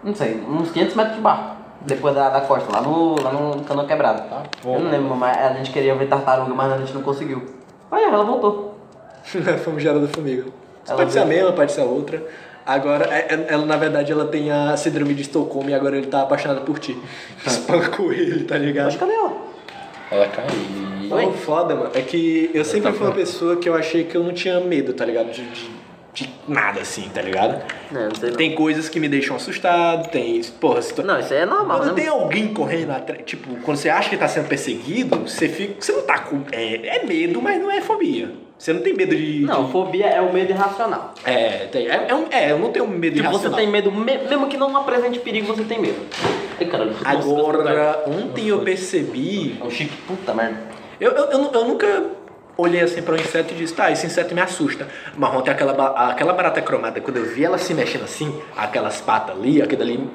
[SPEAKER 1] Não sei, uns 500 metros de barco. Depois da, da costa, lá no, lá no canoa quebrado.
[SPEAKER 3] Tá,
[SPEAKER 1] eu não lembro, mas a gente queria ver tartaruga, mas a gente não conseguiu. Aí ela voltou.
[SPEAKER 2] Fomos gerando formiga.
[SPEAKER 1] Ela
[SPEAKER 2] pode ser a mesma, pode ser a outra. Agora, é- é- ela na verdade ela tem a síndrome de Estocolmo e agora ele tá apaixonado por ti. Espancou ele, tá ligado?
[SPEAKER 1] Acho que cadê ela?
[SPEAKER 3] Ela caiu.
[SPEAKER 2] Não, foda, mano. É que eu sempre fui uma pessoa que eu achei que eu não tinha medo, tá ligado? De, de, de nada assim, tá ligado?
[SPEAKER 1] Não, não sei não.
[SPEAKER 2] Tem coisas que me deixam assustado, tem. Porra, se tu...
[SPEAKER 1] Não, isso aí é normal,
[SPEAKER 2] Quando
[SPEAKER 1] né?
[SPEAKER 2] tem alguém correndo atrás, tipo, quando você acha que tá sendo perseguido, você fica. Você não tá com. É, é medo, mas não é fobia. Você não tem medo de.
[SPEAKER 1] Não, fobia é o medo irracional.
[SPEAKER 2] de- é, tem. É, é, um- é, eu não tenho medo
[SPEAKER 1] Tipo, você
[SPEAKER 2] irracional.
[SPEAKER 1] tem medo, me- mesmo que não apresente perigo, você tem medo. Ai, caralho.
[SPEAKER 2] Agora, ontem eu percebi.
[SPEAKER 1] É um chique, puta merda.
[SPEAKER 2] Eu, eu, eu, eu nunca olhei assim para um inseto e disse, tá, esse inseto me assusta. Mas ontem aquela, aquela barata cromada, quando eu vi ela se mexendo assim, aquelas patas ali, aquilo ali me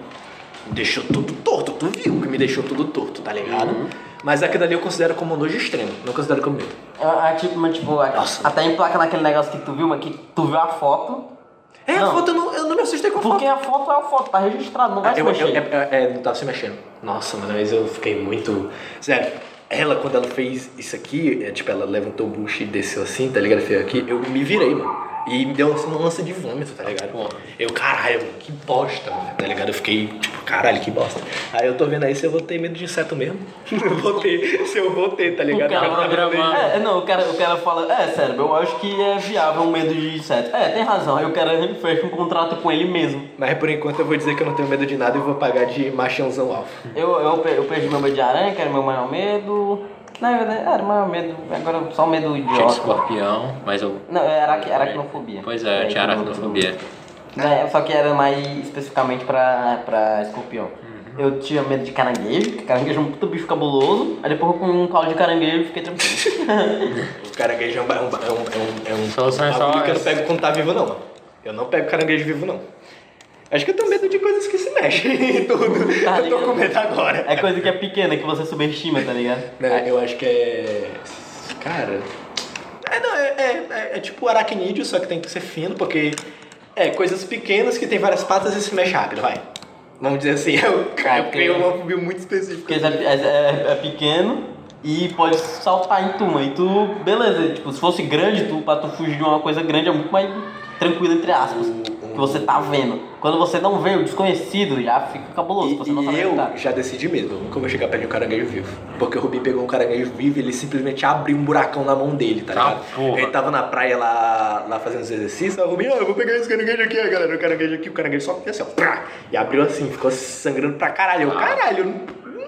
[SPEAKER 2] deixou tudo torto. Tu viu que me deixou tudo torto, tá ligado? Mas aquilo ali eu considero como um nojo extremo, não considero como medo.
[SPEAKER 1] É, é tipo, mas tipo, a-
[SPEAKER 2] Nossa.
[SPEAKER 1] até emplaca naquele negócio que tu viu, mas que tu viu a foto.
[SPEAKER 2] É, a
[SPEAKER 1] Não.
[SPEAKER 2] foto eu não, eu não me assustei com a
[SPEAKER 1] Porque
[SPEAKER 2] foto.
[SPEAKER 1] a foto é a foto, tá registrado, não vai se
[SPEAKER 2] eu, eu,
[SPEAKER 1] mexer.
[SPEAKER 2] é, é, não tava se mexendo. Nossa, mano, mas eu fiquei muito. Sério, ela, quando ela fez isso aqui, é, tipo, ela levantou o bucho e desceu assim, tá ligado? Fez aqui, eu me virei, mano. E me deu uma lance de vômito, tá ligado? Eu, caralho, mano, que bosta, mano, tá ligado? Eu fiquei, tipo, caralho, que bosta. Aí eu tô vendo aí se eu vou ter medo de inseto mesmo. Eu vou ter, se eu vou ter, tá ligado?
[SPEAKER 1] cara
[SPEAKER 2] quero
[SPEAKER 3] programar.
[SPEAKER 2] saber.
[SPEAKER 1] É, não, o cara, o cara fala, é, sério, eu acho que é viável um medo de inseto. É, tem razão. Aí o cara fecha um contrato com ele mesmo.
[SPEAKER 2] Mas por enquanto eu vou dizer que eu não tenho medo de nada e vou pagar de machãozão alfa.
[SPEAKER 1] Eu, eu, eu perdi meu medo de aranha, que era meu maior medo. Na verdade, era o maior medo, agora só o medo
[SPEAKER 3] Tinha
[SPEAKER 1] idiota.
[SPEAKER 3] escorpião, mas eu.
[SPEAKER 1] Não, era aracnofobia.
[SPEAKER 3] Pois é, eu tinha aracnofobia.
[SPEAKER 1] É, só que era mais especificamente pra, pra escorpião. Eu tinha medo de caranguejo, que caranguejo é um puta bicho cabuloso. Aí depois eu com um caldo de caranguejo fiquei tranquilo.
[SPEAKER 2] O caranguejo é um, ba- é um, é um, é um, é um
[SPEAKER 3] é só
[SPEAKER 2] bagulho que eu não pego quando tá vivo, não. Eu não pego caranguejo vivo, não. Acho que eu tenho medo de coisas que se mexem e tudo.
[SPEAKER 1] Tá
[SPEAKER 2] eu tô com medo agora.
[SPEAKER 1] é coisa que é pequena, que você subestima, tá ligado?
[SPEAKER 2] Né, eu acho que é. Cara. É, não, é, é, é- é tipo aracnídeo, só que tem que ser fino, porque. É, coisas pequenas que tem várias patas e se mexe rápido, vai. Vamos dizer assim, eu,
[SPEAKER 1] Ah,
[SPEAKER 2] eu criei
[SPEAKER 1] porque-
[SPEAKER 2] uma fobia muito específica.
[SPEAKER 1] Porque é, é- é pequeno e pode saltar em tu. E tu, beleza, tipo, se fosse grande, tu, pra tu fugir de uma coisa grande é muito mais tranquilo, entre aspas. Que você tá vendo. Quando você não vê o desconhecido, já fica cabuloso.
[SPEAKER 2] E,
[SPEAKER 1] você não
[SPEAKER 2] e
[SPEAKER 1] sabe
[SPEAKER 2] eu
[SPEAKER 1] onde tá.
[SPEAKER 2] já decidi mesmo, eu nunca vou chegar perto de um caranguejo vivo. Porque o Rubi pegou um caranguejo vivo e ele simplesmente abriu um buracão na mão dele, tá
[SPEAKER 3] Tá,
[SPEAKER 2] ligado?
[SPEAKER 3] porra.
[SPEAKER 2] Ele tava na praia lá, lá fazendo os exercícios, o Rubi, ah, eu vou pegar esse caranguejo aqui, galera, o caranguejo aqui, o caranguejo só fez assim, ó, prá, e abriu assim, ficou sangrando pra caralho. Eu, caralho,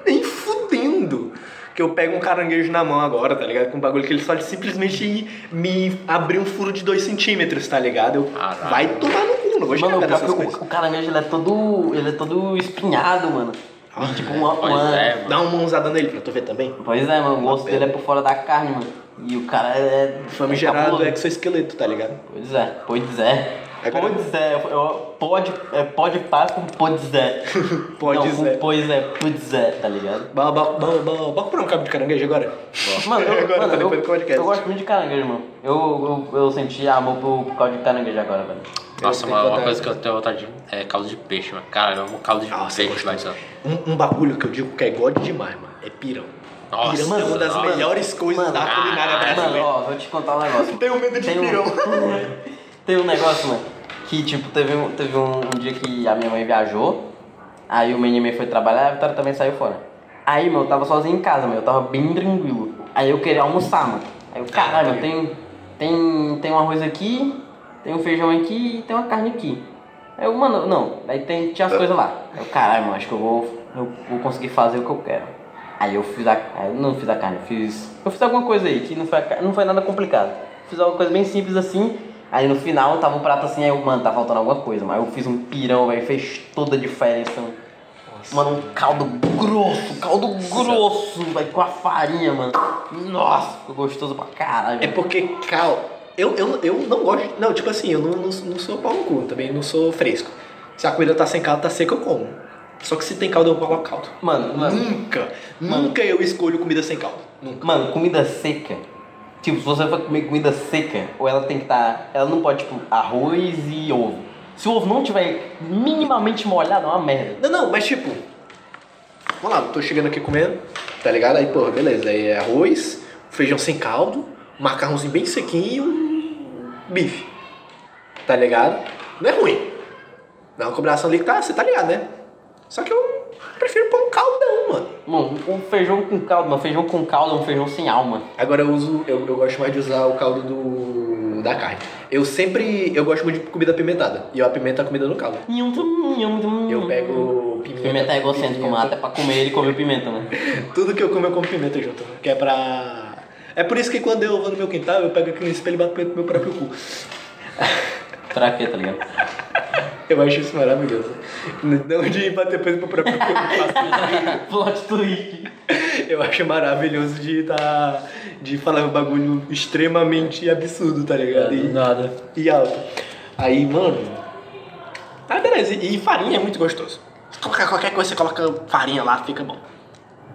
[SPEAKER 2] nem fudendo. Que eu pego um caranguejo na mão agora, tá ligado? Com um bagulho que ele só simplesmente me abriu um furo de 2 centímetros, tá ligado? Eu,
[SPEAKER 3] Caralho.
[SPEAKER 2] vai tomar no cu, não vou chegar
[SPEAKER 1] Mano, o,
[SPEAKER 2] perto dessas
[SPEAKER 1] o, o caranguejo ele é todo. ele é todo espinhado, mano. E, tipo, uma.
[SPEAKER 3] Pois
[SPEAKER 1] uma-
[SPEAKER 3] é.
[SPEAKER 2] Dá uma mãozada nele pra tu ver também.
[SPEAKER 1] Pois é, mano, o osso dele é por fora da carne, mano. E o cara é.
[SPEAKER 2] Famigerado
[SPEAKER 1] cabuloso.
[SPEAKER 2] exoesqueleto, tá ligado?
[SPEAKER 1] Pois é, pois é.
[SPEAKER 2] Agora-
[SPEAKER 1] Pois é, eu- pode, é, pode pá com pois é.
[SPEAKER 2] Pode
[SPEAKER 1] Não, com
[SPEAKER 2] é.
[SPEAKER 1] Pois é, pois é, tá ligado?
[SPEAKER 2] Bora, comprar um cabo de caranguejo agora?
[SPEAKER 1] Mano, eu,
[SPEAKER 2] Agora,
[SPEAKER 1] mano,
[SPEAKER 2] depois
[SPEAKER 1] eu,
[SPEAKER 2] do podcast.
[SPEAKER 1] eu gosto muito de caranguejo, mano. Eu, eu, eu senti amor por, por causa de caranguejo agora, velho.
[SPEAKER 3] Nossa, uma, coisa que eu tenho vontade de. É caldo de peixe, mano. Cara, eu amo caldo de
[SPEAKER 2] Nossa,
[SPEAKER 3] peixe, só.
[SPEAKER 2] Um, um bagulho que eu digo que é god demais, mano, é pirão.
[SPEAKER 3] Nossa,
[SPEAKER 2] pirão é uma das
[SPEAKER 3] mano.
[SPEAKER 2] melhores coisas
[SPEAKER 1] Mano,
[SPEAKER 2] da culinária
[SPEAKER 3] caralho.
[SPEAKER 1] Mano,
[SPEAKER 2] brasileira.
[SPEAKER 1] ó, vou te contar um negócio.
[SPEAKER 2] Tenho medo de
[SPEAKER 1] Tem um,
[SPEAKER 2] pirão.
[SPEAKER 1] tem um negócio, mano, que tipo, teve um, teve um, um dia que a minha mãe viajou, aí o menino foi trabalhar, a Vitória também saiu fora. Aí, meu, eu tava sozinho em casa, meu, eu tava bem tranquilo. Aí eu queria almoçar, mano. Aí eu, caralho, meu, tem, tem, tem um arroz aqui, tem um feijão aqui e tem uma carne aqui. Aí eu, mano, não, aí tem, tinha as coisas lá. Eu, caralho, mano, acho que eu vou, eu vou conseguir fazer o que eu quero. Aí eu fiz a. Eu não fiz a carne, eu fiz. Eu fiz alguma coisa aí que não foi, não foi nada complicado. Fiz alguma coisa bem simples assim. Aí no final tava um prato assim, aí eu, mano, tá faltando alguma coisa. Mas eu fiz um pirão, velho, fez toda a diferença. Mano, um caldo grosso, caldo grosso, velho, com a farinha, mano. Nossa, ficou gostoso pra caralho.
[SPEAKER 2] É porque, cal, eu, eu, eu não gosto. Não, tipo assim, eu não, não, não sou pau no cu, também não sou fresco. Se a comida tá sem caldo, tá seca, eu como. Só que se tem caldo, eu coloco caldo.
[SPEAKER 1] Mano, mano,
[SPEAKER 2] Nunca, nunca eu escolho comida sem caldo. Nunca.
[SPEAKER 1] mano, comida seca. Tipo, se você for comer comida seca, ou ela tem que estar. ela não pode, tipo, arroz e ovo. Se o ovo não tiver minimamente molhado, é uma merda.
[SPEAKER 2] Não, não, mas tipo. Vamos lá, tô chegando aqui comendo, tá ligado? Aí, porra, beleza. Aí é arroz, feijão sem caldo, macarrãozinho bem sequinho e um bife. Tá ligado? Não é ruim. Dá uma combinação ali que tá, você tá ligado, né? Só que eu prefiro pôr um caldão, mano.
[SPEAKER 1] Mano, um feijão com caldo, mas feijão com caldo é um feijão sem alma.
[SPEAKER 2] Agora eu uso, eu, eu gosto mais de usar o caldo do da carne. Eu sempre, eu gosto muito de comida apimentada. E eu apimento a comida no caldo. Eu pego pimenta.
[SPEAKER 1] Pimenta é egocêntrico, mano. Até pra comer ele comeu pimenta, mano.
[SPEAKER 2] Tudo que eu como, eu como pimenta junto. Que é pra. É por isso que quando eu vou no meu quintal, eu pego aqui no espelho e bato no meu próprio cu.
[SPEAKER 1] Pra quê, tá ligado?
[SPEAKER 2] Eu acho isso maravilhoso. Não de bater no meu próprio cu. eu faço
[SPEAKER 1] Plot twist.
[SPEAKER 2] Eu acho maravilhoso de tá, de falar um bagulho extremamente absurdo, tá ligado? E,
[SPEAKER 3] Nada.
[SPEAKER 2] e alto. Aí, mano. Ah, beleza. E farinha é muito gostoso. Colocar qualquer coisa, você coloca farinha lá, fica bom.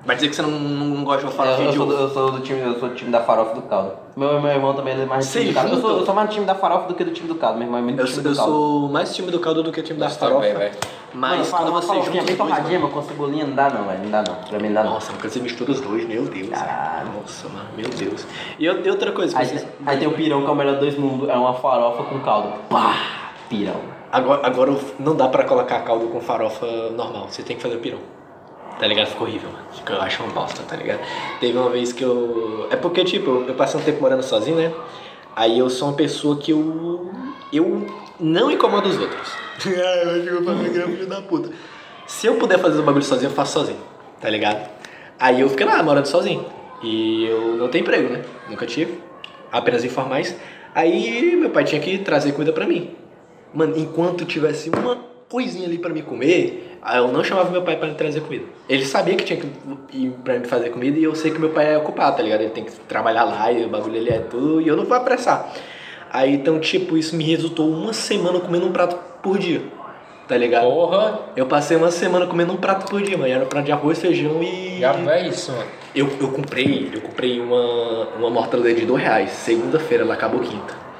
[SPEAKER 2] Vai dizer que você não, não gosta de uma
[SPEAKER 1] Eu,
[SPEAKER 2] farofinha
[SPEAKER 1] eu
[SPEAKER 2] de
[SPEAKER 1] sou do,
[SPEAKER 2] ovo.
[SPEAKER 1] eu sou do time, eu sou do time da farofa do caldo. Meu, meu irmão também é mais do time do caldo. Eu sou, eu sou mais do time da farofa do que do time do caldo. Meu irmão é muito do
[SPEAKER 2] Eu,
[SPEAKER 1] time
[SPEAKER 2] sou-
[SPEAKER 1] do
[SPEAKER 2] eu
[SPEAKER 1] caldo.
[SPEAKER 2] sou mais time do caldo do que time da
[SPEAKER 3] Nossa,
[SPEAKER 2] farofa.
[SPEAKER 3] também, velho.
[SPEAKER 2] Mas
[SPEAKER 1] Mano,
[SPEAKER 2] quando
[SPEAKER 1] uma
[SPEAKER 2] você junta
[SPEAKER 1] bem
[SPEAKER 2] os dois,
[SPEAKER 1] torradinha,
[SPEAKER 2] mano,
[SPEAKER 1] mas com cebolinha não dá não, velho. Não dá não. Pra mim não dá não.
[SPEAKER 2] Nossa, quando você mistura os dois, meu Deus.
[SPEAKER 1] Caralho.
[SPEAKER 2] Nossa, mano, meu Deus. E eu- outra coisa,
[SPEAKER 1] Aí,
[SPEAKER 2] vocês-
[SPEAKER 1] aí tem o pirão que é o melhor dos dois mundos. É uma farofa com caldo. Pá! Pirão.
[SPEAKER 2] agora, agora não dá pra colocar caldo com farofa normal. Você tem que fazer o pirão. Tá ligado? Ficou horrível, mano. Eu acho uma bosta, tá ligado? Teve uma vez que eu. É porque, tipo, eu- eu passei um tempo morando sozinho, né? Aí eu sou uma pessoa que eu. Eu não incomodo os outros. É, eu acho que eu falei que era filho da puta. Se eu puder fazer o bagulho sozinho, eu faço sozinho, tá ligado? Aí eu fiquei lá morando sozinho. E eu não tenho emprego, né? Nunca tive. Apenas informais. Aí meu pai tinha que trazer comida pra mim. Mano, enquanto tivesse uma coisinha ali pra me comer, eu não chamava meu pai pra me trazer comida. Ele sabia que tinha que ir pra me fazer comida e eu sei que meu pai é ocupado, tá ligado? Ele tem que trabalhar lá e o bagulho ele é tudo e eu não vou apressar. Aí então, tipo, isso me resultou uma semana comendo um prato por dia. Tá ligado?
[SPEAKER 3] Porra,
[SPEAKER 2] Eu passei uma semana comendo um prato por dia, mano. Era um prato de arroz, feijão e.
[SPEAKER 3] já é isso, mano.
[SPEAKER 2] Eu, eu comprei, eu comprei uma, uma mortadela de dois reais. Segunda-feira, ela acabou quinta.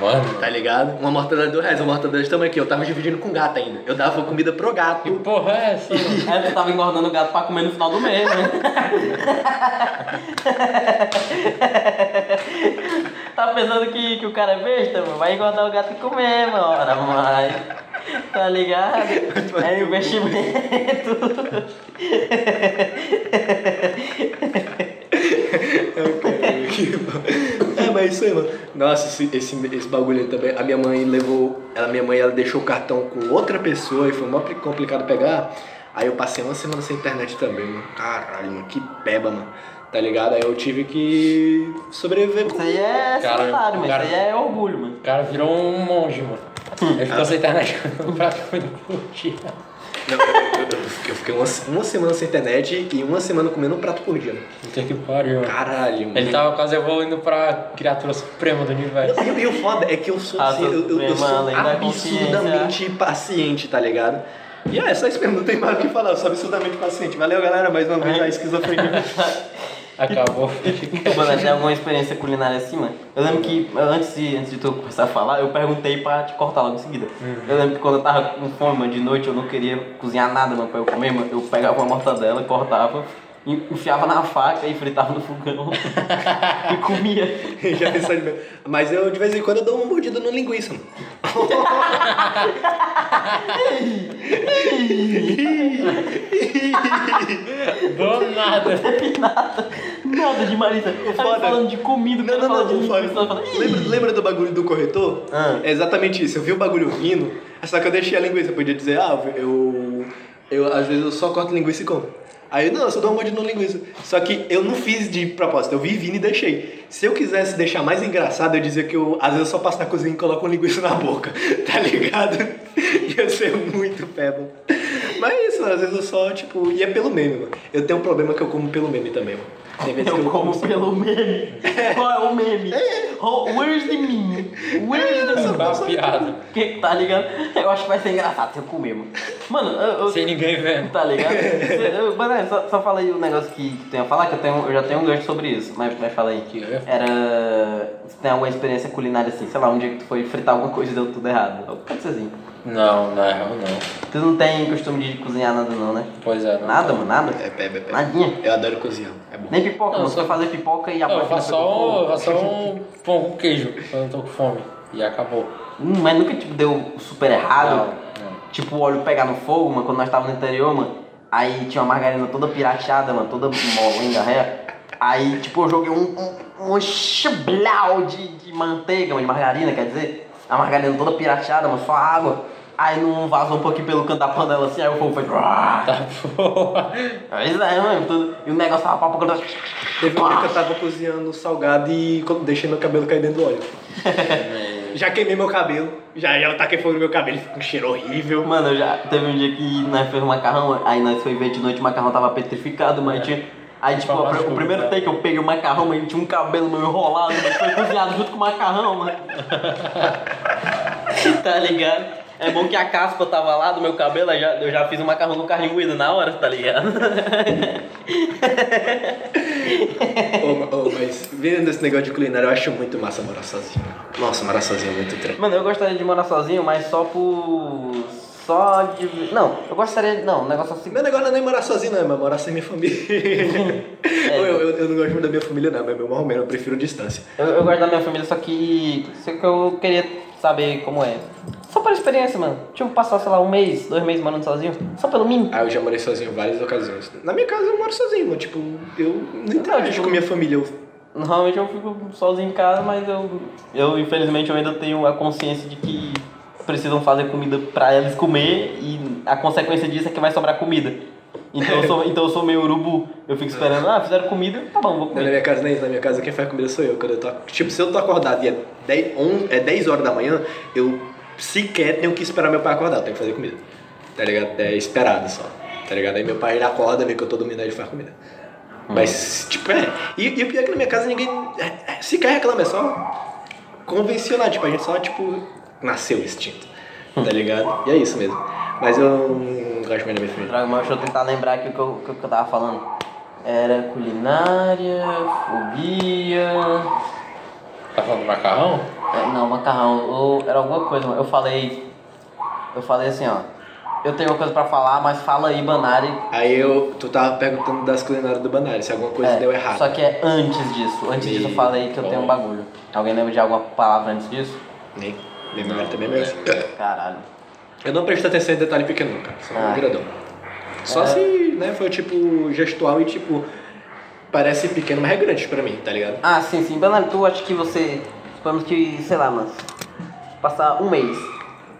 [SPEAKER 3] Mano.
[SPEAKER 2] Tá ligado? Uma mortadela de dois reais, uma mortadela de tamanho aqui. Eu tava dividindo com o gato ainda. Eu dava comida pro
[SPEAKER 3] Que
[SPEAKER 2] gato.
[SPEAKER 3] porra é essa?
[SPEAKER 1] É, tu tava engordando o gato pra comer no final do mês, né? tá pensando que, que o cara é besta, mano? Vai engordar o gato e comer, mano. Ora, mas. Tá ligado? É investimento.
[SPEAKER 2] é, mas é isso aí, mano. Nossa, esse, esse, esse bagulho aí também. A minha mãe levou. A minha mãe ela deixou o cartão com outra pessoa e foi mó complicado pegar. Aí eu passei uma semana sem internet também, mano. Caralho, mano, que peba, mano. Tá ligado? Aí eu tive que sobreviver com
[SPEAKER 1] Isso aí é
[SPEAKER 3] Cara,
[SPEAKER 1] cenário, mano.
[SPEAKER 3] cara-
[SPEAKER 1] Isso aí é orgulho, mano.
[SPEAKER 3] O cara virou um monge, mano. Ele ficou sem internet comida por dia.
[SPEAKER 2] Não, eu, fiquei- uma, uma semana sem internet e uma semana comendo um prato por dia.
[SPEAKER 3] Puta que pariu.
[SPEAKER 2] Caralho, mano.
[SPEAKER 3] Ele tava quase evoluindo pra criatura suprema do universo.
[SPEAKER 2] E, e o foda é que eu sou, assim, eu, eu- eu sou absurdamente paciente, tá ligado? E é, só isso mesmo, não tem mais o que falar, eu sou absurdamente paciente. Valeu, galera, mais uma vez a esquizofrenia.
[SPEAKER 3] Acabou.
[SPEAKER 1] Mano, tem alguma experiência culinária assim, mano? Eu lembro que antes de, antes de tu começar a falar, eu perguntei pra te cortar logo em seguida. Eu lembro que quando eu tava com fome, mano, de noite eu não queria cozinhar nada, mano, pra eu comer, mano. Eu pegava uma mortadela, cortava, enfiava na faca e fritava no fogão e comia.
[SPEAKER 2] Já pensou de Mas eu, de vez em quando, eu dou uma mordida no linguiça, mano.
[SPEAKER 3] Do nada.
[SPEAKER 1] nada, nada de Marisa.
[SPEAKER 2] Foda-
[SPEAKER 1] falando de comida,
[SPEAKER 2] Não, não, não,
[SPEAKER 1] de
[SPEAKER 2] não,
[SPEAKER 1] falando, "Ih".
[SPEAKER 2] lembra, lembra do bagulho do corretor?
[SPEAKER 1] Ah.
[SPEAKER 2] É exatamente isso. Eu vi o bagulho vindo, só que eu deixei a linguiça. Eu podia dizer, ah, eu, eu às vezes eu só corto linguiça e como. Aí, não, eu só dou uma mordida no linguiça. Só que eu não fiz de propósito, eu vi vindo e deixei. Se eu quisesse deixar mais engraçado, eu dizia que eu, às vezes, eu só passo na cozinha e coloco uma linguiça na boca, tá ligado? Ia ser muito peba. Mas é isso, às vezes eu só, tipo, e é pelo meme, mano. Eu tenho um problema que eu como pelo meme também, mano. Tem vezes que
[SPEAKER 1] Eu como pelo meme. Qual é o meme? Oh, where's the meme? Where's the meme?
[SPEAKER 3] Uma piada.
[SPEAKER 1] Que, tá ligado? Eu acho que vai ser engraçado se eu comer, mano. Mano, eu, eu-
[SPEAKER 3] Sem ninguém vendo.
[SPEAKER 1] Tá ligado? Eu- é, só, só fala aí o negócio que, que tu ia falar, que eu, tenho, eu já tenho um gancho sobre isso. Mas, mas fala aí.
[SPEAKER 3] Que eu
[SPEAKER 1] Era. Se tem alguma experiência culinária assim, sei lá, um dia que tu foi fritar alguma coisa e deu tudo errado. Pode ser assim.
[SPEAKER 3] Não, na real não.
[SPEAKER 1] Tu não tem costume de cozinhar nada, não, né?
[SPEAKER 3] Pois é, não.
[SPEAKER 1] Nada, mano, nada?
[SPEAKER 2] É peba, é peba.
[SPEAKER 1] Nadinha.
[SPEAKER 2] Eu adoro cozinhar, é bom.
[SPEAKER 1] Nem pipoca,
[SPEAKER 3] Não,
[SPEAKER 1] não.
[SPEAKER 3] só-
[SPEAKER 1] Só fazer pipoca e a
[SPEAKER 3] eu faço
[SPEAKER 1] pegou
[SPEAKER 3] só, um- faço só um pão com queijo quando eu tô com fome. E acabou.
[SPEAKER 1] Hum, mas nunca tipo, deu super errado.
[SPEAKER 3] Não, não.
[SPEAKER 1] Tipo, o óleo pegar no fogo, mano, quando nós tava no interior, mano. Aí tinha uma margarina toda pirateada, mano, toda molenga, ré. Aí, tipo, eu joguei um, um, um chablau de, de manteiga, mano, de margarina, quer dizer. A margarina toda pirateada, mano, só água. Aí não vazou um pouquinho pelo canto da panela assim, aí o fogo foi.
[SPEAKER 3] Tá boa.
[SPEAKER 1] Pois é, mano. Tudo, e o negócio tava papo quando.
[SPEAKER 2] Teve um dia que eu tava cozinhando salgado e deixei meu cabelo cair dentro do óleo. já queimei meu cabelo, já, já taquei fogo no meu cabelo, ficou com um cheiro horrível.
[SPEAKER 1] Mano, eu já teve um dia que nós fez macarrão, aí nós foi ver de noite o macarrão tava petrificado, mas tinha. Aí, tipo, o, o primeiro
[SPEAKER 3] né?
[SPEAKER 1] take eu peguei o macarrão, mas tinha um cabelo meio enrolado, mas foi cozinhado junto com o macarrão, mano. tá ligado? É bom que a caspa tava lá do meu cabelo, aí já, eu já fiz um macarrão com carne moída na hora, tá ligado?
[SPEAKER 2] Ô, ô, mas vendo esse negócio de culinária, eu acho muito massa morar sozinho. Nossa, morar sozinho é muito trem.
[SPEAKER 1] Mano, eu gostaria de morar sozinho, mas só por. Só de. Não, eu gostaria. Não, um negócio assim.
[SPEAKER 2] Meu negócio não é nem morar sozinho, não, é morar sem minha família.
[SPEAKER 1] É.
[SPEAKER 2] eu, eu, eu não gosto muito da minha família, não, mas meu ou menos, eu prefiro distância.
[SPEAKER 1] Eu, eu gosto da minha família, só que. Só que eu queria saber como é. Só por experiência, mano. Tipo, passar, sei lá, um mês, dois meses morando sozinho. Só pelo mínimo.
[SPEAKER 2] Ah, eu já morei sozinho em várias ocasiões. Na minha casa eu moro sozinho, mano. Tipo, eu não interajo
[SPEAKER 1] tipo-
[SPEAKER 2] com minha família. Eu
[SPEAKER 1] Normalmente eu fico sozinho em casa, mas eu, eu infelizmente eu ainda tenho a consciência de que precisam fazer comida pra eles comer e a consequência disso é que vai sobrar comida. Então eu sou, então eu sou meio urubu. Eu fico esperando, ah, fizeram comida, tá bom, vou
[SPEAKER 2] Na
[SPEAKER 1] comer.
[SPEAKER 2] minha casa nem isso, na minha casa quem faz comida sou eu. Quando eu tô, tipo, se eu tô acordado e é 10, on- é 10 horas da manhã, eu sequer tenho que esperar meu pai acordar, eu tenho que fazer comida. Tá ligado? É esperado só. Tá ligado? Aí meu pai ele acorda, vê que eu tô dormindo, aí ele faz comida. Mas, tipo, é. E, e o pior é que na minha casa ninguém é, é, sequer reclama, é só convencionar. Tipo, a gente só, tipo, nasceu instinto. Tá ligado? E é isso mesmo. Mas eu não gosto muito da minha família.
[SPEAKER 1] Mas deixa eu tentar lembrar aqui o que eu, o que eu tava falando. Era culinária, fobia.
[SPEAKER 3] Tá falando do macarrão?
[SPEAKER 1] É, não, macarrão. Ou era alguma coisa, mano. eu falei. Eu falei assim, ó. Eu tenho uma coisa pra falar, mas fala aí, Banari.
[SPEAKER 2] Aí eu, tu tava perguntando das culinárias do Banari, se alguma coisa
[SPEAKER 1] É,
[SPEAKER 2] deu errado.
[SPEAKER 1] Só que é antes disso. Antes disso eu falei que eu tenho um bagulho. Alguém lembra de alguma palavra antes disso?
[SPEAKER 2] Nem. Minha memória também é meio assim.
[SPEAKER 1] Caralho.
[SPEAKER 2] Eu não presto atenção em detalhe pequeno, cara. Só
[SPEAKER 1] Ah.
[SPEAKER 2] um grandão. Só
[SPEAKER 1] É.
[SPEAKER 2] se, né, foi tipo gestual e tipo. Parece pequeno, mas é grande pra mim, tá ligado?
[SPEAKER 1] Ah, sim, sim. Banari, tu acha que você. Suponhamos que, sei lá, mano. Passar um mês.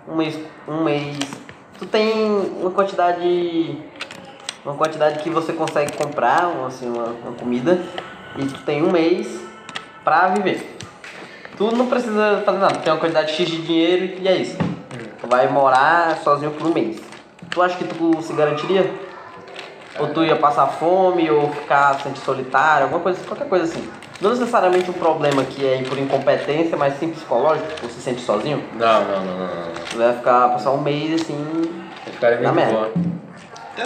[SPEAKER 1] Um mês. Um mês. Tu tem uma quantidade. Uma quantidade que você consegue comprar, assim, uma, uma comida. E tu tem um mês pra viver. Tu não precisa fazer nada, tem uma quantidade X de dinheiro e é isso. Tu vai morar sozinho por um mês. Tu acha que tu se garantiria? Ou tu ia passar fome, ou ficar sente solitário, alguma coisa, qualquer coisa assim. Não necessariamente um problema que é por incompetência, mas sim psicológico, tu se sente sozinho.
[SPEAKER 3] Não, não, não, não. não.
[SPEAKER 1] Tu vai ficar, passar um mês assim.
[SPEAKER 3] É
[SPEAKER 1] Na merda.
[SPEAKER 2] É,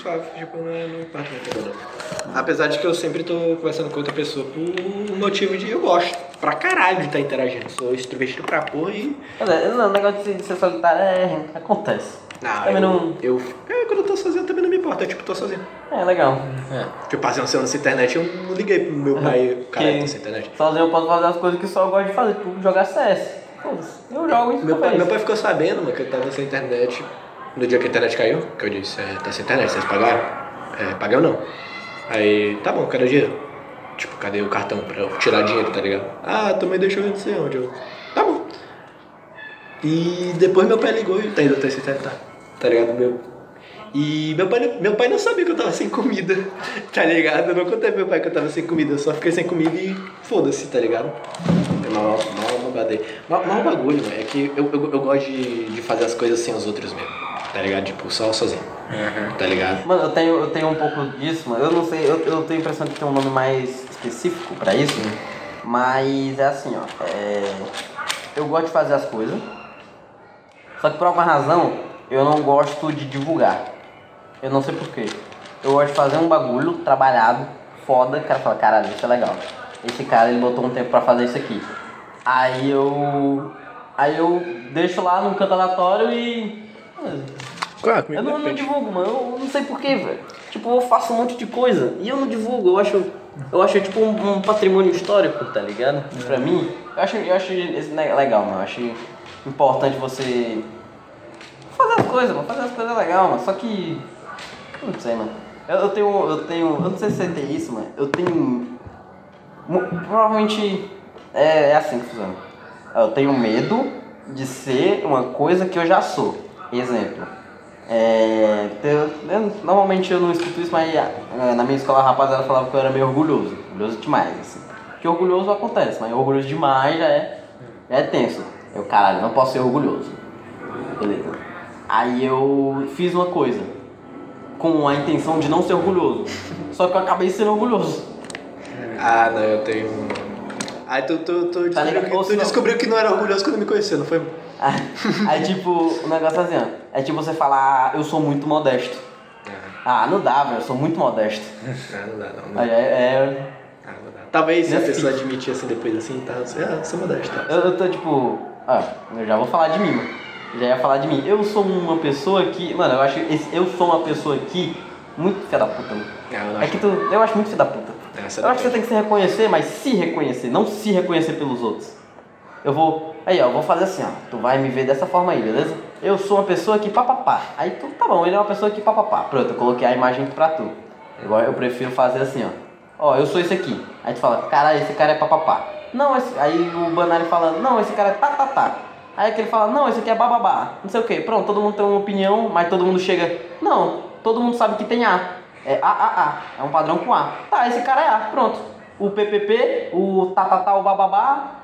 [SPEAKER 2] só, tipo, não, é- não. Apesar de que eu sempre tô conversando com outra pessoa por motivo de eu gosto pra caralho de estar interagindo. Sou extrovertido pra porra e.
[SPEAKER 1] Dizer, não, o negócio de ser solitário é. acontece.
[SPEAKER 2] Não,
[SPEAKER 1] Também
[SPEAKER 2] eu,
[SPEAKER 1] não.
[SPEAKER 2] eu, é, quando eu tô sozinho também não me importa, eu tipo, tô sozinho.
[SPEAKER 1] É legal.
[SPEAKER 3] É.
[SPEAKER 2] Tipo, passei um ano sem internet, eu não liguei pro meu pai, cara,
[SPEAKER 1] Que-
[SPEAKER 2] tô sem internet.
[SPEAKER 1] Sozinho eu posso fazer as coisas que só eu gosto de fazer, tipo jogar CS. Eu jogo isso
[SPEAKER 2] Meu pai, meu pai ficou sabendo, mano, que eu tava sem internet. No dia que a internet caiu, que eu disse, é, tá sem internet, vocês pagaram? É, ou não? Aí, tá bom, cadê o dinheiro? Tipo, cadê o cartão pra eu tirar dinheiro, tá ligado? Ah, tu me deixou eu não sei onde. Eu, tá bom. E depois meu pai ligou e tá ainda tá sem internet, tá? Tá ligado? Meu. E meu pai, não- meu pai não sabia que eu tava sem comida, tá ligado? Eu não contei pro meu pai que eu tava sem comida, eu só fiquei sem comida e foda-se, tá ligado? É mal, mal, mal bagulho, mano, é que eu, eu, eu gosto de, de fazer as coisas sem os outros mesmo, tá ligado? Tipo, só sozinho, tá ligado?
[SPEAKER 1] Mano, eu tenho, eu tenho um pouco disso, mano. Eu não sei, eu, eu tenho a impressão de ter um nome mais específico pra isso. Mas é assim, ó. é, Eu gosto de fazer as coisas. Só que por alguma razão eu não gosto de divulgar. Eu não sei porquê. Eu gosto de fazer um bagulho trabalhado, foda, o cara fala, caralho, isso é legal. Esse cara ele botou um tempo pra fazer isso aqui. Aí eu. Aí eu deixo lá num canto aleatório e.
[SPEAKER 2] Claro,
[SPEAKER 1] Eu não, não divulgo, mano. Eu não sei porquê, velho. Tipo, eu faço um monte de coisa e eu não divulgo. Eu acho, eu acho tipo um, um patrimônio histórico, tá ligado? Pra mim, eu acho, eu acho legal, mano. Eu acho importante você fazer as coisas, mano. Fazer as coisas é legal, mano. Só que. eu Não sei, mano. Eu, eu tenho. Eu tenho. Eu não sei se você tem isso, mano. Eu tenho. Provavelmente é, é assim que funciona. Eu tenho medo de ser uma coisa que eu já sou. Exemplo. É, eu- eu- normalmente eu não escuto isso, mas é, na minha escola a rapaziada falava que eu era meio orgulhoso. Orgulhoso demais, assim. Porque orgulhoso acontece, mas orgulhoso demais já é, já é tenso. Eu, caralho, não posso ser orgulhoso. Beleza. Aí eu fiz uma coisa com a intenção de não ser orgulhoso. Só que eu acabei sendo orgulhoso.
[SPEAKER 2] Ah, não, eu tenho. Aí tu, tu, tu,
[SPEAKER 1] Tá
[SPEAKER 2] descobriu,
[SPEAKER 1] ligado?
[SPEAKER 2] que, tu descobriu que não era orgulhoso quando me conheceu, não foi?
[SPEAKER 1] Aí, tipo, o negócio é assim, ó. É tipo você falar, ah, eu sou muito modesto. Ah, não dá, velho, eu sou muito modesto.
[SPEAKER 2] Ah, não dá, não. não.
[SPEAKER 1] Aí é. é-
[SPEAKER 2] Ah, não dá. Talvez se a pessoa admitir assim depois assim, tá? Você, ah, sou modesto. Tá?
[SPEAKER 1] eu, eu tô tipo. Ah, eu já vou falar de mim, mano. Já ia falar de mim. Eu sou uma pessoa que. Mano, eu acho. Esse, eu sou uma pessoa que. Muito filha da puta, mano.
[SPEAKER 2] Não, eu
[SPEAKER 1] É
[SPEAKER 2] acho.
[SPEAKER 1] que tu. Eu acho muito filha da puta.
[SPEAKER 2] Essa
[SPEAKER 1] Eu acho que você tem que se reconhecer, mas se reconhecer, não se reconhecer pelos outros. Eu vou. Aí, ó, eu vou fazer assim, ó. Tu vai me ver dessa forma aí, beleza? Eu sou uma pessoa que papapá. Aí tu, tá bom, ele é uma pessoa que papapá. Pronto, eu coloquei a imagem pra tu. Igual eu prefiro fazer assim, ó. Ó, eu sou esse aqui. Aí tu fala, caralho, esse cara é papapá. Não, esse... aí o Banari fala, não, esse cara é tá, tá, tá. Aí aquele fala, não, esse aqui é bababá. Não sei o que. Pronto, todo mundo tem uma opinião, mas todo mundo chega. Não, todo mundo sabe que tem A. É A, A, A. É um padrão com A. Tá, esse cara é A. Pronto. O PPP, o tá, tá, tá, o bababá.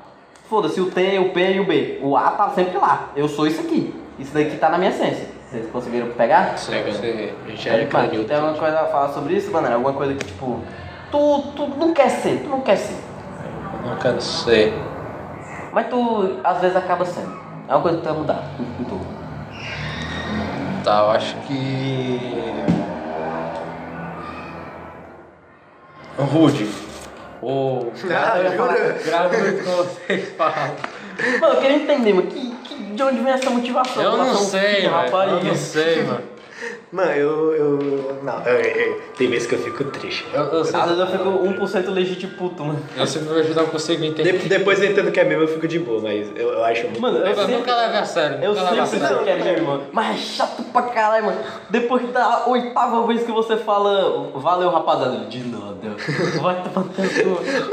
[SPEAKER 1] Foda-se, o T, o P e o B. O A tá sempre lá. Eu sou isso aqui. Isso daqui tá na minha essência. Vocês conseguiram pegar?
[SPEAKER 2] Pega.
[SPEAKER 3] Você-
[SPEAKER 2] A gente é
[SPEAKER 1] tem alguma coisa a falar sobre isso, mano? Alguma coisa que, tipo, tu, tu não quer ser, tu não quer ser.
[SPEAKER 3] Eu não quero ser.
[SPEAKER 1] Mas tu, às vezes, acaba sendo. É uma coisa que tu vai mudar em tu.
[SPEAKER 3] Tá, eu acho que. Rude. Ou.
[SPEAKER 2] Ah, jura?
[SPEAKER 3] Grava muito com vocês falam.
[SPEAKER 1] Mano, eu queria entender, mano, que, que, de onde vem essa motivação?
[SPEAKER 3] Eu não sei, velho. Eu não sei, mano.
[SPEAKER 2] Mano, eu. eu não, eu- eu- tem vezes que eu fico triste.
[SPEAKER 3] Eu, eu,
[SPEAKER 1] Às vezes eu fico 1% legítimo puto, mano.
[SPEAKER 3] eu simplesmente não consigo entender.
[SPEAKER 2] De- depois eu entendo que é mesmo, eu fico de boa, mas eu, eu acho muito.
[SPEAKER 1] Mano, eu
[SPEAKER 3] Eu
[SPEAKER 1] sempre,
[SPEAKER 3] nunca leve a sério.
[SPEAKER 1] eu sempre sei que é meu irmão. Mas é chato pra caralho, mano. Depois da oitava vez que você fala, valeu rapaziada, de nada. Vai tomar.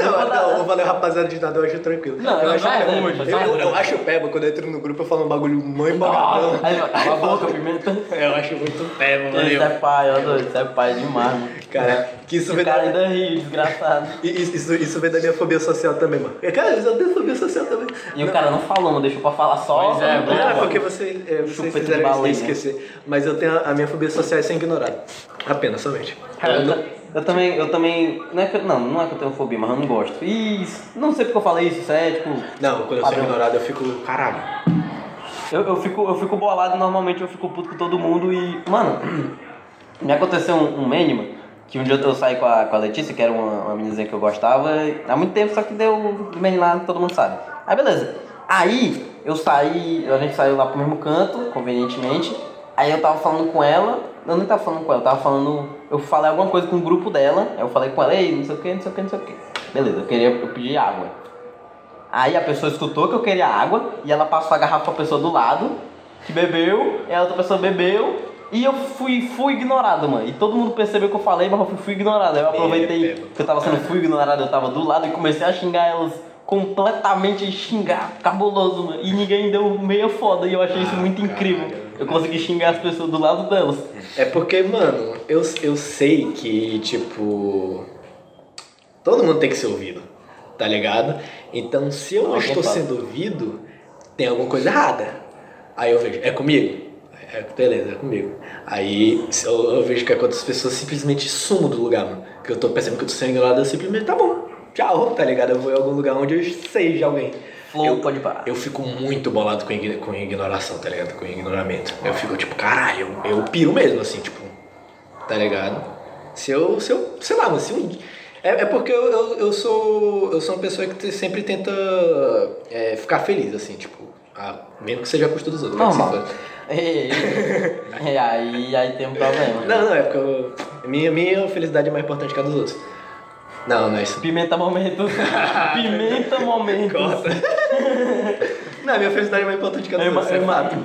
[SPEAKER 2] Não, não, o valeu rapaziada de nada eu acho tranquilo.
[SPEAKER 1] Não,
[SPEAKER 2] eu
[SPEAKER 1] não,
[SPEAKER 2] acho
[SPEAKER 1] vai,
[SPEAKER 2] peba.
[SPEAKER 1] vai,
[SPEAKER 2] eu,
[SPEAKER 1] vai.
[SPEAKER 2] eu, eu acho peba quando eu entro no grupo eu falo um bagulho muito embaladão.
[SPEAKER 1] Aí, cala a boca, pimenta.
[SPEAKER 2] Eu acho muito peba, mano.
[SPEAKER 1] É pai, ó, doido. Isso é pai demais, mano.
[SPEAKER 2] Cara, que isso vem
[SPEAKER 1] cara
[SPEAKER 2] da.
[SPEAKER 1] ainda ri, desgraçado.
[SPEAKER 2] Isso, isso, isso vem da minha fobia social também, mano. Cara, eu tenho fobia social também.
[SPEAKER 1] E o cara não falou, não deixou pra falar só.
[SPEAKER 3] Pois é,
[SPEAKER 1] Não,
[SPEAKER 2] Não, é
[SPEAKER 1] mano.
[SPEAKER 2] porque você, é, vocês fizeram isso
[SPEAKER 1] baleia.
[SPEAKER 2] sem esquecer. Mas eu tenho a, a minha fobia social é ser ignorado. Apenas, somente.
[SPEAKER 1] Cara, eu, eu também, eu também. Não, é que, eu- não, não é que eu tenho fobia, mas eu não gosto. E isso- não sei porque eu falei isso, isso é tipo.
[SPEAKER 2] Não, quando eu sou ignorado eu fico, caralho.
[SPEAKER 1] Eu, eu, fico, eu fico bolado normalmente eu fico puto com todo mundo e. Mano, me aconteceu um, um meme, que um dia eu saí com a, com a Letícia, que era uma, uma meninazinha que eu gostava, há muito tempo, só que deu o meme lá, todo mundo sabe. Aí beleza. Aí eu saí, a gente saiu lá pro mesmo canto, convenientemente. Aí eu tava falando com ela, eu nem tava falando com ela, eu tava falando. Eu falei alguma coisa com o grupo dela, aí eu falei com ela, ei, não sei o que, não sei o que, não sei o que. Beleza, eu queria, eu pedi água. Aí a pessoa escutou que eu queria água e ela passou a garrafa pra pessoa do lado, que bebeu, e a outra pessoa bebeu, e eu fui, fui ignorado, mano. E todo mundo percebeu que eu falei, mas eu fui, fui ignorado. Aí eu aproveitei que eu tava sendo fui ignorado, eu tava do lado e comecei a xingar elas completamente xingar, cabuloso, mano. E ninguém deu meia foda, e eu achei isso muito incrível. Eu consegui xingar as pessoas do lado delas.
[SPEAKER 2] É porque, mano, eu, eu sei que, tipo. Todo mundo tem que ser ouvido, tá ligado? Então, se eu não estou
[SPEAKER 1] fala.
[SPEAKER 2] sendo ouvido, tem alguma coisa errada. Aí eu vejo, é comigo? É, beleza, é comigo. Aí eu, eu vejo que é quando as pessoas simplesmente sumam do lugar, mano. Que eu tô percebendo que eu tô sendo ignorado, eu simplesmente, tá bom, tchau, tá ligado? Eu vou em algum lugar onde eu seja alguém.
[SPEAKER 1] Flow,
[SPEAKER 2] Eu-
[SPEAKER 1] pode parar.
[SPEAKER 2] Eu fico muito bolado com, com ignoração, tá ligado? Com ignoramento. Eu fico tipo, caralho, eu, eu piro mesmo, assim, tipo, tá ligado? Se eu, se eu, sei lá, mas se um. É, é porque eu, eu, eu sou. Eu sou uma pessoa que sempre tenta é, ficar feliz, assim, tipo, ah, mesmo que seja a custa dos outros. né?
[SPEAKER 1] Normal. E, e aí, aí tem um problema. né?
[SPEAKER 2] Não, não, é porque eu, minha, minha felicidade é mais importante que a dos outros. Não, não é isso.
[SPEAKER 1] Pimenta momento. Pimenta momento.
[SPEAKER 2] Corta. não, minha felicidade é mais importante que a dos
[SPEAKER 1] Eu,
[SPEAKER 2] outros.
[SPEAKER 1] eu
[SPEAKER 2] é fato.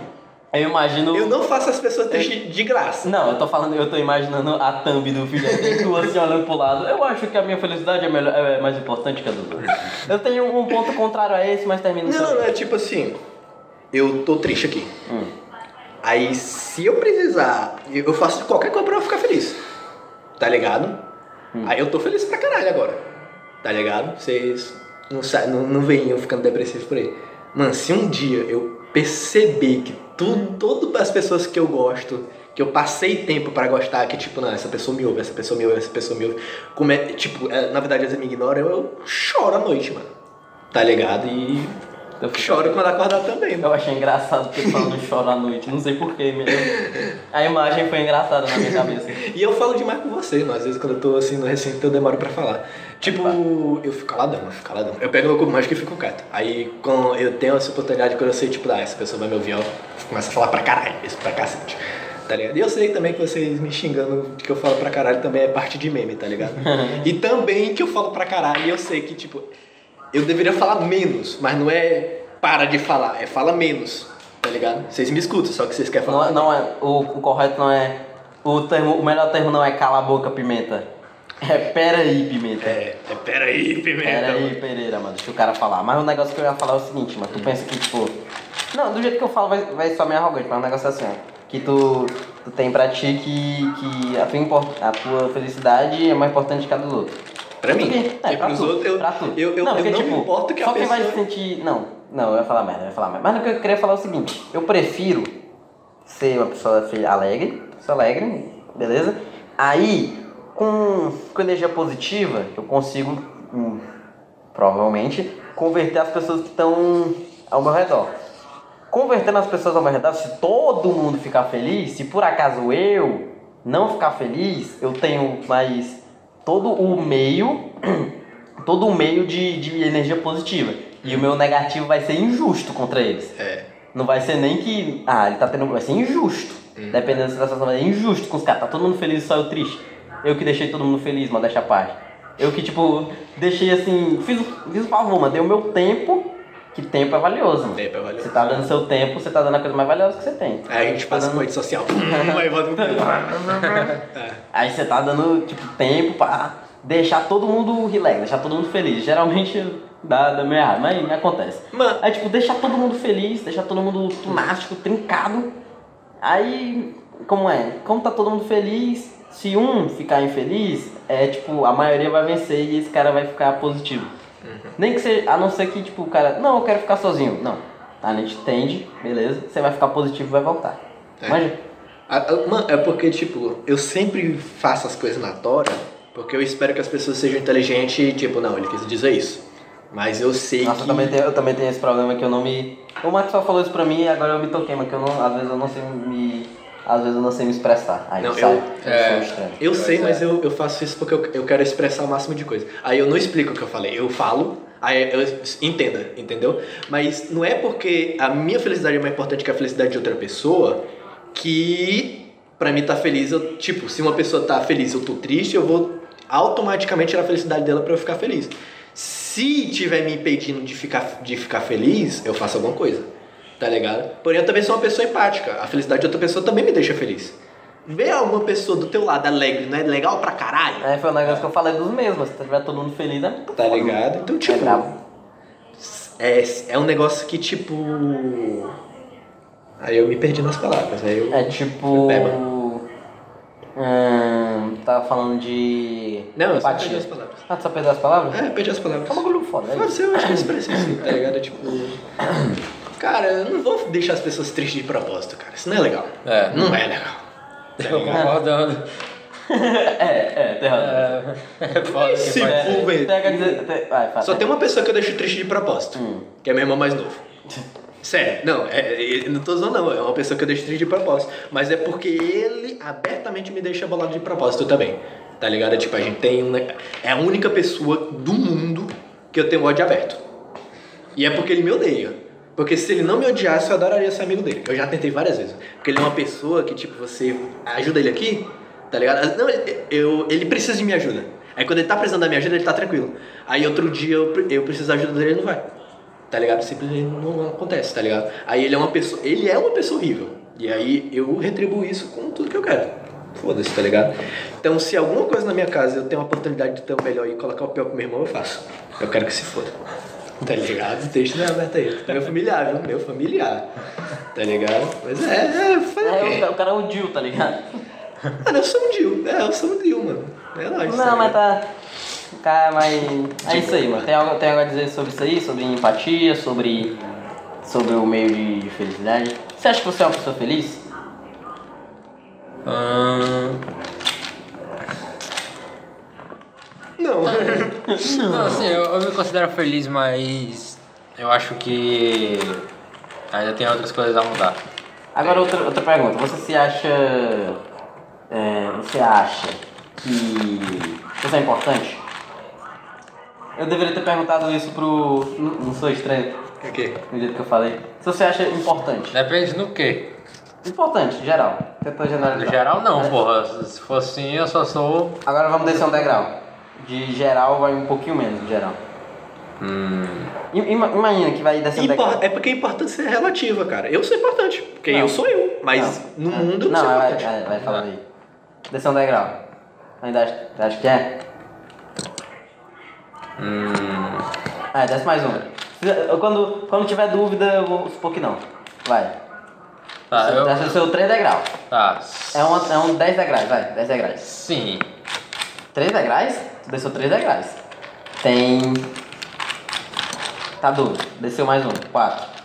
[SPEAKER 1] Eu imagino.
[SPEAKER 2] Eu não faço as pessoas tristes de graça.
[SPEAKER 1] Não, eu tô falando, eu tô imaginando a thumb do filho e tu assim olhando pro lado. Eu acho que a minha felicidade é, melhor, é mais importante que a dos outros. Eu tenho um ponto contrário a esse, mas termina
[SPEAKER 2] Não, não, é tipo assim, eu tô triste aqui. Aí se eu precisar, eu faço qualquer coisa pra eu ficar feliz. Tá ligado? Aí eu tô feliz pra caralho agora. Tá ligado? Vocês não, não, não veem eu ficando depressivo por aí. Mano, se um dia eu perceber que tudo, todas as pessoas que eu gosto, que eu passei tempo pra gostar, que tipo, não, essa pessoa me ouve, essa pessoa me ouve, essa pessoa me ouve, como é, tipo, é, na verdade elas me ignoram, eu, choro à noite, mano. Tá ligado? E
[SPEAKER 1] Eu
[SPEAKER 2] Choro quando acordar também, mano.
[SPEAKER 1] Eu achei engraçado porque o pessoal não chora à noite, não sei porquê mesmo. A imagem foi engraçada na minha cabeça.
[SPEAKER 2] E eu falo demais com você, mano. Às vezes quando eu tô assim no recinto eu demoro pra falar. Tipo, eu fico caladão, eu fico caladão. Eu pego meu cubo mágico e fico quieto. Aí quando eu tenho essa oportunidade, quando eu sei, tipo, ah, essa pessoa vai me ouvir, eu começo a falar pra caralho, isso pra cacete. Tá ligado? E eu sei também que vocês me xingando de que eu falo pra caralho também é parte de meme, tá ligado? e também que eu falo pra caralho e eu sei que, tipo, eu deveria falar menos, mas não é para de falar, é fala menos, tá ligado? Vocês me escutam, só que vocês querem
[SPEAKER 1] Não,
[SPEAKER 2] falar.
[SPEAKER 1] é- não é, o, o correto não é. O, termo, o melhor termo não é cala a boca, pimenta. É peraí, pimenta.
[SPEAKER 2] É, é peraí, pimenta.
[SPEAKER 1] Peraí,
[SPEAKER 2] mano.
[SPEAKER 1] Pereira, mano, deixa o cara falar. Mas o negócio que eu ia falar é o seguinte, mano. Tu pensa que, tipo. Não, do jeito que eu falo vai, vai só meio arrogante, mas o negócio é assim, ó. Que tu, tu tem pra ti que, que a, tua, a tua felicidade é mais importante que a dos outros.
[SPEAKER 2] Pra mim.
[SPEAKER 1] Porque- É, pra tu,
[SPEAKER 2] outros, eu,
[SPEAKER 1] pra tu.
[SPEAKER 2] eu, eu,
[SPEAKER 1] não,
[SPEAKER 2] eu
[SPEAKER 1] porque,
[SPEAKER 2] não
[SPEAKER 1] tipo,
[SPEAKER 2] me importo que
[SPEAKER 1] só
[SPEAKER 2] a
[SPEAKER 1] quem
[SPEAKER 2] pessoa...
[SPEAKER 1] vai se sentir... Não, não, eu ia falar merda, eu ia falar merda. Mas o que eu queria falar é o seguinte. Eu prefiro ser uma pessoa alegre, sou alegre, beleza? Aí, com, com energia positiva, eu consigo, hum, provavelmente, converter as pessoas que estão ao meu redor. Convertendo as pessoas ao meu redor, se todo mundo ficar feliz, se por acaso eu não ficar feliz, eu tenho mais todo o meio, todo o meio de, de energia positiva. E o meu negativo vai ser injusto contra eles.
[SPEAKER 2] É.
[SPEAKER 1] Não vai ser nem que. Ah, ele tá tendo. Vai ser injusto. Dependendo da situação, vai ser injusto com os caras. Tá todo mundo feliz e só eu triste. Eu que deixei todo mundo feliz, mano, deixa a parte. Eu que, tipo, deixei assim. Fiz, o- fiz o favor, mano. Dei o meu tempo, que tempo é valioso, mano.
[SPEAKER 2] Tempo é valioso.
[SPEAKER 1] Você tá dando seu tempo, você tá dando a coisa mais valiosa que você tem.
[SPEAKER 2] Aí a gente passa com rede social. Aí volta pro é.
[SPEAKER 1] Aí você tá dando, tipo, tempo pra deixar todo mundo relax, deixar todo mundo feliz. Geralmente dá, dá meio errado, mas acontece.
[SPEAKER 2] Mano.
[SPEAKER 1] Aí, tipo, deixar todo mundo feliz, deixar todo mundo tunástico, trincado. Aí, como é? Como tá todo mundo feliz, se um ficar infeliz, é tipo, a maioria vai vencer e esse cara vai ficar positivo. Nem que seja, a não ser que, tipo, o cara, não, eu quero ficar sozinho. Não. A gente entende, beleza, você vai ficar positivo e vai voltar.
[SPEAKER 2] É.
[SPEAKER 1] Manja?
[SPEAKER 2] A- a- Mano, é porque, tipo, eu sempre faço as coisas na tora, porque eu espero que as pessoas sejam inteligentes e, tipo, não, ele quis dizer isso. Mas eu sei
[SPEAKER 1] Nossa,
[SPEAKER 2] que.
[SPEAKER 1] eu também, tenho, eu também tenho esse problema que eu não me. O Max só falou isso pra mim e agora eu me toquei, mas que eu não. Às vezes eu não sei me. Às vezes eu não sei me expressar. Aí
[SPEAKER 2] Não,
[SPEAKER 1] sai.
[SPEAKER 2] eu-
[SPEAKER 1] Eu,
[SPEAKER 3] é.
[SPEAKER 1] sou estranho.
[SPEAKER 2] Eu sei,
[SPEAKER 3] Pois
[SPEAKER 2] mas
[SPEAKER 3] é.
[SPEAKER 2] eu, eu faço isso porque eu, eu quero expressar o máximo de coisa. Aí eu não explico o que eu falei, eu falo, aí eu entenda, entendeu? Mas não é porque a minha felicidade é mais importante que a felicidade de outra pessoa que pra mim tá feliz, eu, tipo, se uma pessoa tá feliz eu tô triste, eu vou automaticamente tirar a felicidade dela pra eu ficar feliz. Se tiver me impedindo de ficar, de ficar feliz, eu faço alguma coisa. Tá ligado? Porém, eu também sou uma pessoa empática. A felicidade de outra pessoa também me deixa feliz. Ver uma pessoa do teu lado alegre não é legal pra caralho?
[SPEAKER 1] É, foi um negócio que eu falei dos mesmos. Se tiver todo mundo feliz, é muito
[SPEAKER 2] Tá
[SPEAKER 1] foda.
[SPEAKER 2] ligado? Então,
[SPEAKER 1] É
[SPEAKER 2] tipo, é, é um negócio que, tipo. Aí eu me perdi nas palavras. Aí eu.
[SPEAKER 1] É tipo. Hum, tava falando de.
[SPEAKER 2] Não, eu só perdi as palavras.
[SPEAKER 1] Ah, tu só perdeu as palavras?
[SPEAKER 2] É, perdi as palavras.
[SPEAKER 1] É um bagulho foda, é isso.
[SPEAKER 2] ser, eu acho que eu expressei assim, tá ligado? É tipo. Cara, eu não vou deixar as pessoas tristes de propósito, cara. Isso não é legal.
[SPEAKER 3] É.
[SPEAKER 2] Não é legal.
[SPEAKER 3] Tô concordando.
[SPEAKER 1] É, é, tem razão.
[SPEAKER 3] É, é
[SPEAKER 1] quer dizer, tem, vai, fala.
[SPEAKER 2] Só tem uma pessoa que eu deixo triste de propósito,
[SPEAKER 1] Hum.
[SPEAKER 2] que é meu irmão mais novo. Sério, não, é, é, eu não tô zoando não, é uma pessoa que eu deixo triste de propósito. Mas é porque ele abertamente me deixa bolado de propósito também. Tá ligado? É tipo, a gente tem um. É a única pessoa do mundo que eu tenho ódio aberto. E é porque ele me odeia. Porque se ele não me odiasse, eu adoraria ser amigo dele. Eu já tentei várias vezes. Porque ele é uma pessoa que, tipo, você ajuda ele aqui, tá ligado? Não, eu, ele precisa de minha ajuda. Aí quando ele tá precisando da minha ajuda, ele tá tranquilo. Aí outro dia eu, eu preciso da ajuda dele, ele não vai. Tá ligado? Simplesmente não acontece, tá ligado? Aí ele é uma pessoa. Ele é uma pessoa horrível. E aí eu retribuo isso com tudo que eu quero. Foda-se, tá ligado? Então, se alguma coisa na minha casa eu tenho a oportunidade de ter o melhor e colocar o pior pro meu irmão, eu faço. Eu quero que se foda. Tá ligado? Deixa na aberta aí. Meu familiar, viu? Meu familiar. Tá ligado? Mas é, é, o quê?
[SPEAKER 1] É, o, o cara é o Jill, tá ligado?
[SPEAKER 2] Mano, eu sou um Dil. É, eu sou um Dil, mano. É nóis.
[SPEAKER 1] Não, mas
[SPEAKER 2] ligado?
[SPEAKER 1] tá. Cara, mas. É isso aí, mano. Tem algo, tem algo a dizer sobre isso aí? Sobre empatia, sobre. Sobre o meio de, de felicidade? Você acha que você é uma pessoa feliz?
[SPEAKER 3] Ahn,
[SPEAKER 2] Não.
[SPEAKER 3] Não, assim, eu, eu me considero feliz, mas Eu acho que ainda tem outras coisas a mudar.
[SPEAKER 1] Agora outra, outra pergunta. Você se acha. é, você acha que você é importante? Eu deveria ter perguntado isso pro. Não não sou estranho
[SPEAKER 2] O quê?
[SPEAKER 1] no jeito que eu falei. Se você acha importante.
[SPEAKER 3] Depende no quê?
[SPEAKER 1] Importante, geral. Tenta
[SPEAKER 3] No
[SPEAKER 1] generalizar.
[SPEAKER 3] geral não,
[SPEAKER 1] É.
[SPEAKER 3] porra. Se fosse assim, eu só sou.
[SPEAKER 1] Agora vamos descer um degrau. De geral vai um pouquinho menos de geral.
[SPEAKER 3] Hum.
[SPEAKER 1] Imagina que vai descer um degrau.
[SPEAKER 2] Impor- É porque a importância é relativa, cara. Eu sou importante, porque
[SPEAKER 1] Não.
[SPEAKER 2] eu sou eu. Mas no mundo eu não,
[SPEAKER 1] Não,
[SPEAKER 2] sou
[SPEAKER 1] vai,
[SPEAKER 2] importante.
[SPEAKER 1] vai, vai falando aí. Descer um degrau. Ainda acha, acha que é?
[SPEAKER 3] Hum.
[SPEAKER 1] Ah, desce mais um. Quando, quando tiver dúvida, eu vou supor que não. Vai.
[SPEAKER 3] Tá, eu.
[SPEAKER 1] Desce o seu 3 degraus.
[SPEAKER 3] Tá.
[SPEAKER 1] É, uma, é um 10 degraus, vai. 10 degraus.
[SPEAKER 3] Sim.
[SPEAKER 1] 3 degraus? Tu desceu 3 degraus. Tem. Tá duro. Desceu mais um. 4.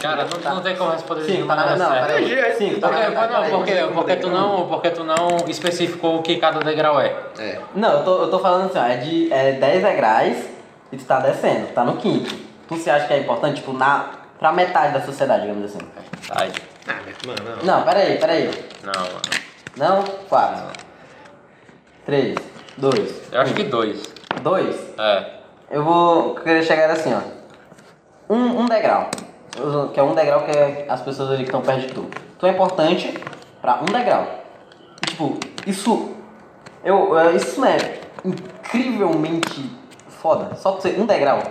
[SPEAKER 3] Cara, não, não tem como responder
[SPEAKER 1] Cinco,
[SPEAKER 3] de
[SPEAKER 1] tá na. Não, peraí. 5, tá
[SPEAKER 3] Porque,
[SPEAKER 1] na.
[SPEAKER 3] não, porque, porque, tu não, porque tu não especificou o que cada degrau é.
[SPEAKER 2] É.
[SPEAKER 1] Não, eu tô, eu tô falando assim, ó, é de é 10 degraus e tu tá descendo, tá no quinto. Tu se acha que é importante, tipo, na, pra metade da sociedade, digamos assim?
[SPEAKER 3] Ai.
[SPEAKER 2] Ah, mano, não.
[SPEAKER 1] Não, peraí, peraí.
[SPEAKER 3] Não, mano.
[SPEAKER 1] Não? 4. 3, 2.
[SPEAKER 3] Eu acho que dois.
[SPEAKER 1] 2.
[SPEAKER 3] É.
[SPEAKER 1] Eu vou querer chegar assim, ó. Um, um degrau. Que é um degrau que é as pessoas ali que estão perto de tu. Tu é importante pra um degrau. E, tipo, isso. Eu, é, isso é incrivelmente foda. Só tu ser um degrau.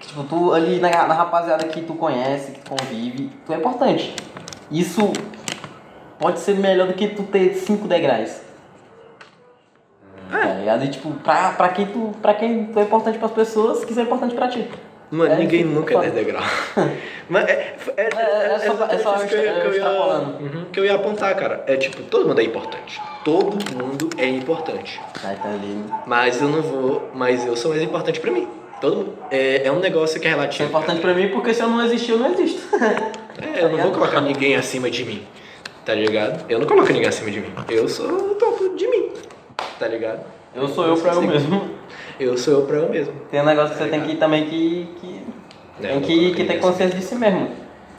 [SPEAKER 1] Que, tipo, tu ali na, na rapaziada que tu conhece, que tu convive, tu é importante. Isso pode ser melhor do que tu ter cinco degraus. Tá ligado? E tipo, pra, pra, quem tu, pra quem tu é importante pras pessoas, que isso é importante pra ti.
[SPEAKER 2] Mano,
[SPEAKER 1] É,
[SPEAKER 2] ninguém nunca é
[SPEAKER 1] foda.
[SPEAKER 2] 10 degraus. Mas é, é,
[SPEAKER 1] É, é só- é só
[SPEAKER 2] isso que eu ia, que eu ia-. Uhum, que eu ia apontar, cara. É tipo, todo mundo é importante. Todo mundo é importante.
[SPEAKER 1] Aí tá ali.
[SPEAKER 2] Mas eu não vou. Mas eu sou mais importante pra mim. Todo mundo. É, é um negócio que é
[SPEAKER 1] Isso é
[SPEAKER 2] relativo.
[SPEAKER 1] importante
[SPEAKER 2] cara.
[SPEAKER 1] pra mim porque se eu não existir, eu não existo.
[SPEAKER 2] É, eu não vou colocar ninguém acima de mim. Tá ligado? Eu não coloco ninguém acima de mim. Eu sou o topo de mim. Tá ligado?
[SPEAKER 1] Eu sou eu pra eu mesmo.
[SPEAKER 2] Eu sou eu pra eu mesmo.
[SPEAKER 1] Tem um negócio que você tem que também que. que
[SPEAKER 2] É,
[SPEAKER 1] tem que, que ter consciência de si mesmo.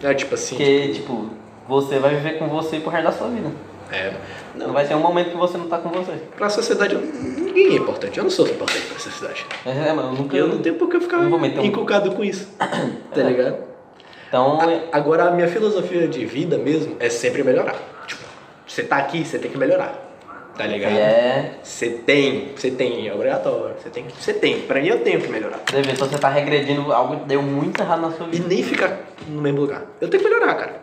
[SPEAKER 2] É tipo assim.
[SPEAKER 1] Porque, tipo, você vai viver com você pro resto da sua vida.
[SPEAKER 2] É.
[SPEAKER 1] Não
[SPEAKER 2] Não,
[SPEAKER 1] vai ter um momento que você não tá com você.
[SPEAKER 2] pra sociedade eu- ninguém é importante. Eu não sou importante pra sociedade.
[SPEAKER 1] É, mas eu nunca.
[SPEAKER 2] Eu não tenho por que eu ficar
[SPEAKER 1] um-
[SPEAKER 2] inculcado com isso. Tá ligado?
[SPEAKER 1] Então,
[SPEAKER 2] A- Agora, a minha filosofia de vida mesmo é sempre melhorar. Tipo, você tá aqui, você tem que melhorar. Tá ligado?
[SPEAKER 1] é.
[SPEAKER 2] Você tem, você tem, é obrigatório. Você tem, você tem. Pra mim, eu tenho que melhorar.
[SPEAKER 1] Você vê, então você tá regredindo algo que deu muito errado na sua
[SPEAKER 2] E
[SPEAKER 1] vida.
[SPEAKER 2] nem ficar no mesmo lugar. Eu tenho que melhorar, cara.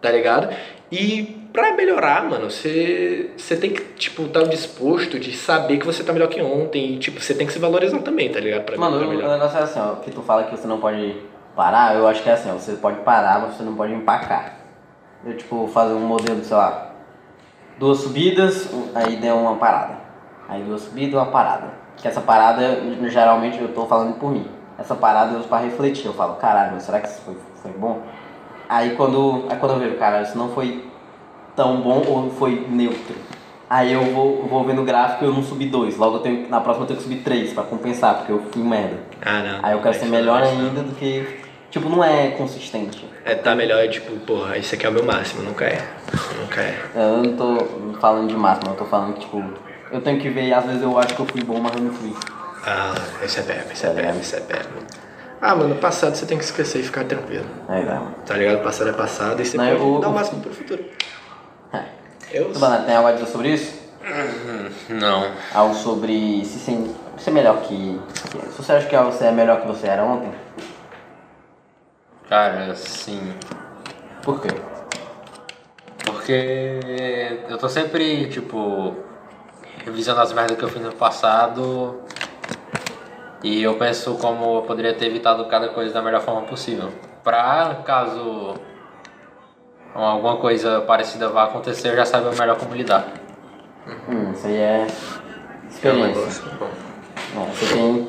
[SPEAKER 2] Tá ligado? E pra melhorar, mano, você, você tem que, tipo, estar disposto de saber que você tá melhor que ontem. E, tipo, você tem que se valorizar também, tá ligado? Pra,
[SPEAKER 1] Mano,
[SPEAKER 2] pra
[SPEAKER 1] o, negócio é assim, ó, que tu fala que você não pode parar, eu acho que é assim, ó, você pode parar, mas você não pode empacar. Eu, tipo, fazer um modelo, sei lá, duas subidas, aí deu uma parada. Aí duas subidas, uma parada. Que essa parada, geralmente, eu tô falando por mim. Essa parada eu uso pra refletir, eu falo, caralho, será que isso foi, foi bom? Aí quando, aí quando eu vejo, cara, isso não foi tão bom ou foi neutro. Aí eu vou, vou vendo o gráfico e eu não subi dois. Logo eu tenho, na próxima eu tenho que subir três pra compensar, porque eu fui merda.
[SPEAKER 2] Ah, não.
[SPEAKER 1] Aí eu quero ser melhor ainda do que. Tipo, não é consistente.
[SPEAKER 2] É, tá melhor, é tipo, porra, esse aqui é o meu máximo. Nunca é. Nunca é.
[SPEAKER 1] Eu não tô falando de máximo, eu tô falando que, tipo, eu tenho que ver, às vezes eu acho que eu fui bom, mas eu não fui.
[SPEAKER 2] Ah, esse é pego, esse é
[SPEAKER 1] Tá
[SPEAKER 2] pego,
[SPEAKER 1] ligado?
[SPEAKER 2] esse é. Ah, mano, passado você tem que esquecer e ficar tranquilo.
[SPEAKER 1] Aí vai, mano.
[SPEAKER 2] Tá ligado? Passado é passado e você
[SPEAKER 1] Não,
[SPEAKER 2] pode
[SPEAKER 1] eu-
[SPEAKER 2] dar o máximo pro futuro.
[SPEAKER 1] É.
[SPEAKER 2] Eu.
[SPEAKER 1] Tu, Banana, tem algo a dizer sobre isso?
[SPEAKER 3] Não.
[SPEAKER 1] Algo sobre se ser, melhor que. que- Se você acha que você é melhor que você era ontem,
[SPEAKER 3] Cara, sim.
[SPEAKER 1] por quê?
[SPEAKER 3] Porque eu tô sempre, tipo, revisando as merdas que eu fiz no passado e eu penso como eu poderia ter evitado cada coisa da melhor forma possível. Pra caso alguma coisa parecida vá acontecer, eu já saiba melhor como lidar.
[SPEAKER 1] Hum, isso aí é.
[SPEAKER 2] É
[SPEAKER 1] experiência.
[SPEAKER 2] bom.
[SPEAKER 1] Você tem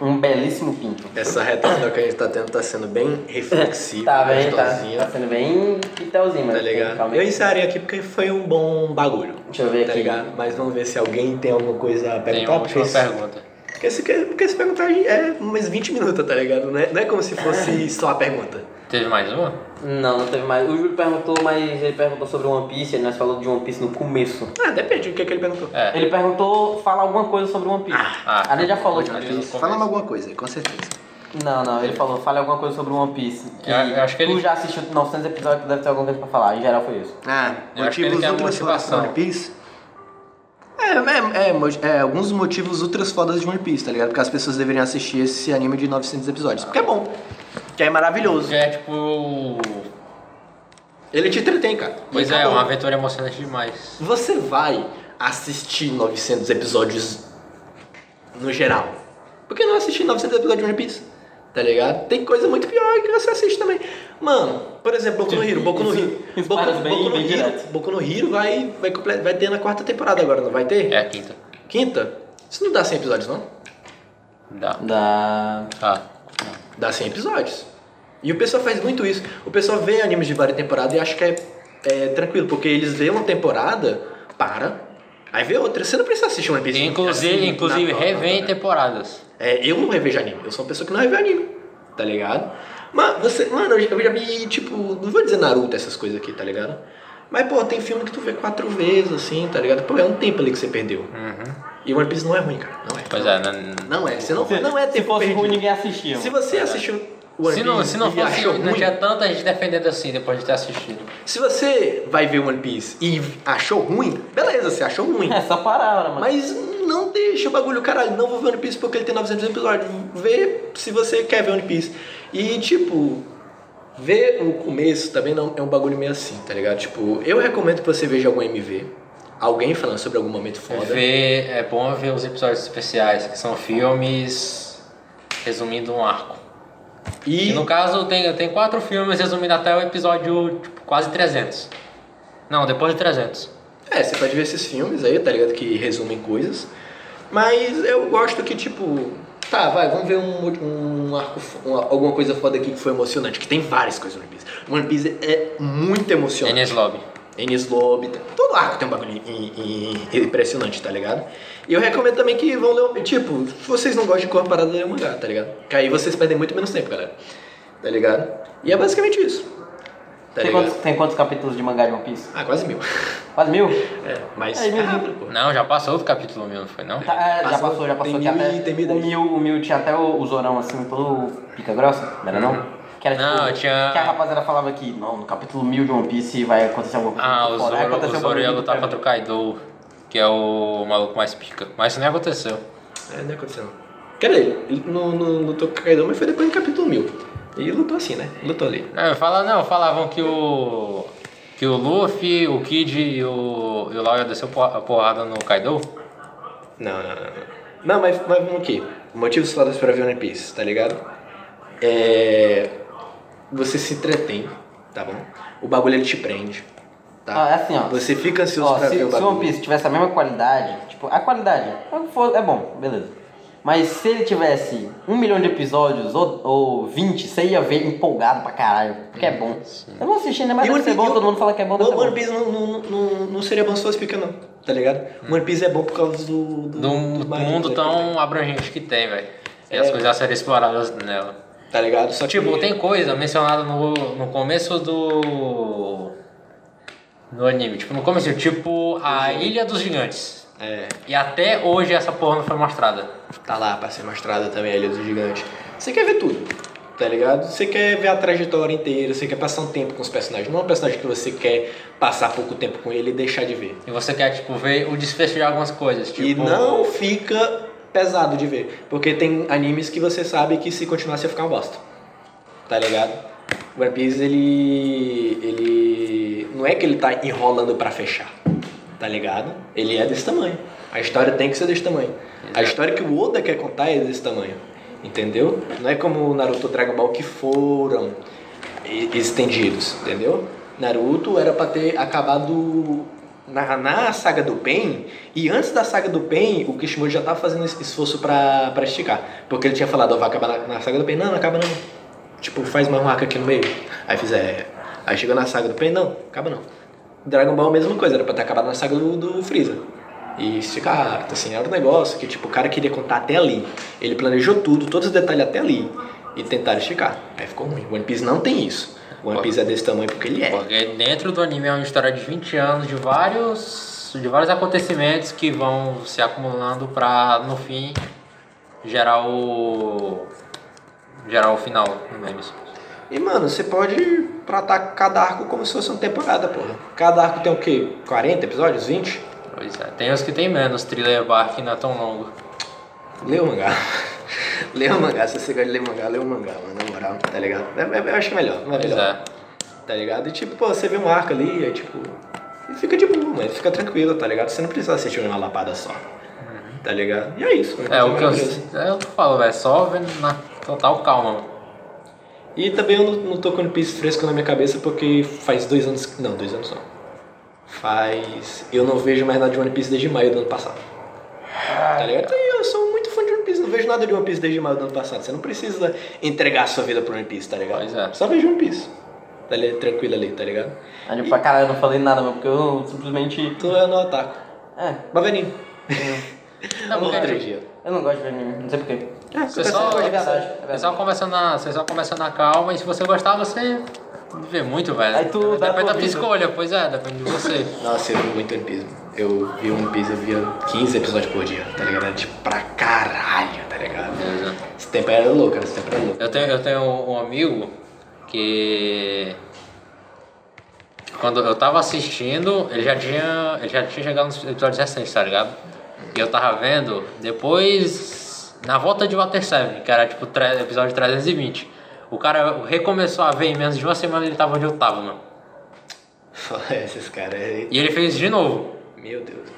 [SPEAKER 1] um belíssimo pinto.
[SPEAKER 2] Essa reta final que a gente tá tendo tá sendo bem reflexiva,
[SPEAKER 1] Tá bem, tá, tá sendo bem pitelzinho, mas
[SPEAKER 2] Tá
[SPEAKER 1] tem
[SPEAKER 2] ligado? Eu encerrei aqui porque foi um bom bagulho.
[SPEAKER 1] Deixa eu ver
[SPEAKER 2] Tá
[SPEAKER 1] aqui.
[SPEAKER 2] ligado? Mas vamos ver se alguém tem alguma coisa a
[SPEAKER 3] Tem
[SPEAKER 2] perguntar.
[SPEAKER 3] uma
[SPEAKER 2] porque
[SPEAKER 3] última
[SPEAKER 2] esse-
[SPEAKER 3] pergunta.
[SPEAKER 2] Porque se, porque se perguntar é mais 20 minutos, tá ligado? Não é, não é como se fosse só a pergunta.
[SPEAKER 3] Teve mais uma?
[SPEAKER 1] Não, não teve mais. O Júlio perguntou, mas ele perguntou sobre One Piece, nós falamos de One Piece no começo.
[SPEAKER 2] Ah, depende do que, que ele perguntou.
[SPEAKER 3] É.
[SPEAKER 1] Ele perguntou falar alguma coisa sobre One Piece.
[SPEAKER 3] Ah,
[SPEAKER 1] a gente já falou de
[SPEAKER 3] One Piece.
[SPEAKER 2] Fala alguma coisa, com certeza.
[SPEAKER 1] Não, não, ele falou, fale alguma coisa sobre One Piece. Que
[SPEAKER 3] Eu- eu acho que
[SPEAKER 1] tu
[SPEAKER 3] ele-
[SPEAKER 1] já assistiu 900 episódios, tu deve ter alguma coisa pra falar. Em geral foi isso.
[SPEAKER 2] Ah,
[SPEAKER 3] Eu acho que ele
[SPEAKER 2] motivos
[SPEAKER 3] quer motivação.
[SPEAKER 2] One Piece. É, é, é, é, alguns motivos ultras fodas de One Piece, tá ligado? Porque as pessoas deveriam assistir esse anime de 900 episódios. Porque é bom. Que é maravilhoso.
[SPEAKER 3] Que é tipo.
[SPEAKER 2] Ele te entretém, cara.
[SPEAKER 3] Pois
[SPEAKER 2] E
[SPEAKER 3] é,
[SPEAKER 2] acabou.
[SPEAKER 3] uma aventura emocionante demais.
[SPEAKER 2] Você vai assistir 900 episódios no geral. Por que não assistir 900 episódios de One Piece? Tá ligado? Tem coisa muito pior que você assiste também. Mano, por exemplo, Boku no Hero. Boku no Hero.
[SPEAKER 1] Isso
[SPEAKER 2] Boku,
[SPEAKER 1] bem-
[SPEAKER 2] Boku no
[SPEAKER 1] direto.
[SPEAKER 2] Boku no Hero vai, vai, vai ter na quarta temporada agora, não vai ter?
[SPEAKER 3] É a quinta.
[SPEAKER 2] Quinta? Isso não dá 100 episódios, não?
[SPEAKER 3] Dá.
[SPEAKER 1] Da.
[SPEAKER 3] Ah.
[SPEAKER 2] Dá 100 episódios. E o pessoal faz muito isso. O pessoal vê animes de várias temporadas e acha que é, é tranquilo, porque eles vê uma temporada, para, aí vê outra. Você não precisa assistir One Piece.
[SPEAKER 3] Inclusive,
[SPEAKER 2] assim,
[SPEAKER 3] inclusive revém
[SPEAKER 2] na-
[SPEAKER 3] temporadas.
[SPEAKER 2] É, eu não revejo anime. Eu sou uma pessoa que não revê anime. Tá ligado? Mas você, mano, eu já- eu já vi, tipo, não vou dizer Naruto, essas coisas aqui, tá ligado? Mas, pô, tem filme que tu vê quatro vezes, assim, tá ligado? Pô, é um tempo ali que você perdeu. E One Piece não é ruim, cara. Não é.
[SPEAKER 3] Pois é, não,
[SPEAKER 2] Não é. Você não, não é
[SPEAKER 1] Se
[SPEAKER 2] tempo
[SPEAKER 1] fosse
[SPEAKER 2] perdido.
[SPEAKER 1] ruim, ninguém assistia.
[SPEAKER 2] Se você assistiu One
[SPEAKER 3] se não,
[SPEAKER 2] Piece
[SPEAKER 3] se não
[SPEAKER 2] e
[SPEAKER 3] fosse,
[SPEAKER 2] achou
[SPEAKER 3] não tinha tanta gente defendendo assim depois de ter assistido.
[SPEAKER 2] se você vai ver One Piece e achou ruim, beleza, você achou ruim.
[SPEAKER 1] É só parar, mano.
[SPEAKER 2] Mas não deixa o bagulho, caralho, não vou ver One Piece porque ele tem 900 episódios. Vê se você quer ver One Piece. E, tipo, ver o começo também não é um bagulho meio assim, tá ligado? Tipo, eu recomendo que você veja algum MV, alguém falando sobre algum momento foda.
[SPEAKER 3] Ver, é bom ver os episódios especiais, que são filmes resumindo um arco.
[SPEAKER 2] E,
[SPEAKER 3] E no caso tem, tem quatro filmes resumindo até o episódio tipo, quase 300. Não, depois de 300.
[SPEAKER 2] é, você pode ver esses filmes aí, tá ligado? Que resumem coisas. Mas eu gosto que, tipo, tá, vai, vamos ver um, um arco, uma- alguma coisa foda aqui que foi emocionante, que tem várias coisas no One Piece. One Piece é muito emocionante.
[SPEAKER 3] Enies Lobby.
[SPEAKER 2] Tem- todo arco tem um bagulho impressionante, tá ligado? E eu recomendo também que vão ler, o- tipo, se vocês não gostam de cor parada, ler o mangá, tá ligado? Que aí vocês perdem muito menos tempo, galera. Tá ligado? E é basicamente isso. Tá
[SPEAKER 1] tem,
[SPEAKER 2] ligado?
[SPEAKER 1] quantos, tem quantos capítulos de mangá de One Piece?
[SPEAKER 2] Ah, quase mil.
[SPEAKER 1] Quase mil?
[SPEAKER 2] É, mas
[SPEAKER 1] É,
[SPEAKER 2] é
[SPEAKER 1] mil.
[SPEAKER 2] rápido, pô.
[SPEAKER 3] Não, já passou do capítulo mil, não foi não?
[SPEAKER 1] Tá, é, já
[SPEAKER 2] Passou-
[SPEAKER 1] passou, já passou.
[SPEAKER 2] tem mil
[SPEAKER 1] até,
[SPEAKER 2] tem mil
[SPEAKER 1] o, mil, o mil tinha até o, o Zorão assim, todo pica grossa, não era não? Que era
[SPEAKER 3] Não,
[SPEAKER 1] tipo,
[SPEAKER 3] tinha-
[SPEAKER 1] Que a rapaziada falava que, não, no capítulo mil de One Piece vai acontecer alguma coisa.
[SPEAKER 3] Ah, o Zoro, o
[SPEAKER 1] um
[SPEAKER 3] Zoro ia lutar contra o Kaido, que é o maluco mais pica. Mas isso nem aconteceu.
[SPEAKER 2] É, não aconteceu. Quer dizer, ele não, não lutou com o Kaido, mas foi depois do capítulo mil. E lutou assim, né? Lutou ali.
[SPEAKER 3] Não, fala, não, falavam que o. Que o Luffy, o Kid e o, e o Lau ia descer a porrada no Kaido.
[SPEAKER 2] Não, não, não. Não, mas, mas vamos aqui. Motivos fodas pra ver One Piece, tá ligado? É. Você se entretém, tá bom? O bagulho ele te prende. Tá?
[SPEAKER 1] Ah, é assim, ó.
[SPEAKER 2] Você fica ansioso
[SPEAKER 1] Ó,
[SPEAKER 2] pra
[SPEAKER 1] se,
[SPEAKER 2] ver o
[SPEAKER 1] se
[SPEAKER 2] bagulho.
[SPEAKER 1] One Piece tivesse a mesma qualidade, tipo, a qualidade é é bom, beleza. Mas se ele tivesse um milhão de episódios ou, ou 20, você ia ver empolgado pra caralho, porque é bom. Eu não assisti ainda, mas
[SPEAKER 2] E
[SPEAKER 1] deve ser bom, todo mundo fala que é bom,
[SPEAKER 2] O One. Piece não, não, não, não seria bom se fosse pequeno, não. Tá ligado? One Piece é bom por causa do. Do,
[SPEAKER 3] Do, do mundo tão abrangente que tem, velho. E
[SPEAKER 2] É.
[SPEAKER 3] as coisas a serem exploradas nela.
[SPEAKER 2] Tá ligado? Só que.
[SPEAKER 3] Tipo, tem coisa mencionada no, no começo do. No anime. Tipo, no começo, tipo, a Ilha dos Gigantes.
[SPEAKER 2] É.
[SPEAKER 3] E até hoje essa porra não foi mostrada.
[SPEAKER 2] Tá lá pra ser mostrada também a Ilha do Gigante. Você quer ver tudo, tá ligado? Você quer ver a trajetória inteira, você quer passar um tempo com os personagens. Não é um personagem que você quer passar pouco tempo com ele e deixar de ver.
[SPEAKER 3] E você quer, tipo, ver o desfecho de algumas coisas. Tipo,
[SPEAKER 2] E não fica pesado de ver. Porque tem animes que você sabe que se continuar você ia ficar uma bosta. Tá ligado? O One Piece, ele. ele. Não é que ele tá enrolando pra fechar. Tá ligado? Ele é desse tamanho. A história tem que ser desse tamanho. A história que o Oda quer contar é desse tamanho. Entendeu? Não é como o Naruto e Dragon Ball que foram estendidos, entendeu? Naruto era pra ter acabado na, na saga do Pain, e antes da saga do Pain, o Kishimoto já tava fazendo esse esforço pra, esticar. Porque ele tinha falado, ó, vai acabar na, na saga do Pain. Não, não acaba não. Tipo, faz mais um arco aqui no meio. Aí fizer. Aí chegou na saga do Pain, não, acaba não. Dragon Ball, mesma coisa, era pra ter acabado na saga do, do Freeza. e esticar assim, era um negócio que tipo, o cara queria contar até ali. Ele planejou tudo, todos os detalhes até ali. E tentaram esticar. Aí ficou ruim. One Piece não tem isso. One Piece é desse tamanho porque ele é.
[SPEAKER 3] Porque dentro do anime é uma história de 20 anos, de vários, de vários acontecimentos que vão se acumulando pra, no fim, gerar o. gerar o final no memes.
[SPEAKER 2] E mano, você pode tratar cada arco como se fosse uma temporada, porra. Cada arco tem o quê? 40 episódios? 20?
[SPEAKER 3] Pois é, tem os que tem menos, Thriller Bark não é tão longo.
[SPEAKER 2] Lê o mangá. lê o mangá, se você gosta de ler mangá, lê o mangá, mano, na moral, tá ligado? É- é- Eu acho melhor, é
[SPEAKER 3] Pois
[SPEAKER 2] melhor.
[SPEAKER 3] é.
[SPEAKER 2] Tá ligado? E tipo, pô, você vê um arco ali, aí tipo. E fica de boa, mano. Fica tranquilo, tá ligado? Você não precisa assistir uma lapada só. Tá ligado? E é isso.
[SPEAKER 3] É o que eu, é o que eu falo, velho, só vendo na total calma.
[SPEAKER 2] E também eu não, não tô com One Piece fresco na minha cabeça porque faz dois anos. Não, dois anos não. Faz. Eu não vejo mais nada de One Piece desde maio do ano passado. Tá ligado? E eu sou muito fã de One Piece, não vejo nada de One Piece desde maio do ano passado. Você não precisa entregar a sua vida pro One Piece, tá ligado?
[SPEAKER 3] Pois é.
[SPEAKER 2] Só vejo One Piece. Tá ali, tranquilo ali, tá ligado?
[SPEAKER 1] Aí, tipo, pra caralho, eu não falei nada, mano, porque eu simplesmente.
[SPEAKER 2] Tu é no ataque.
[SPEAKER 1] É,
[SPEAKER 2] Baveninho.
[SPEAKER 3] Não, porque-
[SPEAKER 2] três dias.
[SPEAKER 1] eu não gosto de ver anime, não sei porquê.
[SPEAKER 2] É,
[SPEAKER 3] Você
[SPEAKER 2] você
[SPEAKER 3] só,
[SPEAKER 1] é verdade.
[SPEAKER 3] você só começa na, você só começa na calma e se você gostar, você vê muito, velho.
[SPEAKER 1] Aí tu
[SPEAKER 3] Depende da tua escolha, pois é, depende de você.
[SPEAKER 2] Nossa, eu vi muito One Piece. Eu vi One Piece, eu via 15 episódios por dia, tá ligado? Era tipo pra caralho, tá ligado?
[SPEAKER 3] Beleza.
[SPEAKER 2] Esse tempo era louco, esse tempo era louco.
[SPEAKER 3] Eu tenho, eu tenho um amigo que quando eu tava assistindo, ele já tinha, ele já tinha chegado nos episódios recentes, tá ligado? E eu tava vendo depois na volta de Water 7, que era tipo episódio 320. O cara recomeçou a ver em menos de uma semana ele tava onde eu tava, mano.
[SPEAKER 2] Esses caras aí.
[SPEAKER 3] E ele fez de novo.
[SPEAKER 2] Meu Deus.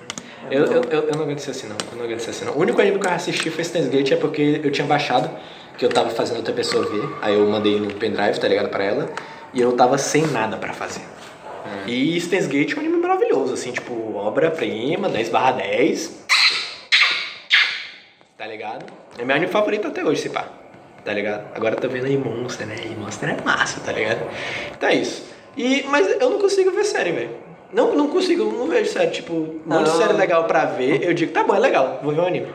[SPEAKER 2] Eu, eu, eu, eu não aguento ser assim não, eu não aguento ser assim não. O único anime que eu assisti foi Steins Gate, é porque eu tinha baixado, que eu tava fazendo outra pessoa ver, aí eu mandei no pendrive, tá ligado, pra ela, e eu tava sem nada pra fazer. E Steins Gate é um anime maravilhoso, assim, tipo, obra-prima, 10 barra 10. Tá ligado? É meu anime favorito até hoje, se pá. Tá ligado? Agora tá vendo aí Monster, né? E Monster é massa, tá ligado? Então é isso. E, mas eu não consigo ver série, velho. Não, não consigo, eu não vejo série. Tipo, um monte de
[SPEAKER 1] Não.
[SPEAKER 2] série legal pra ver, eu digo, tá bom, é legal, vou ver um anime.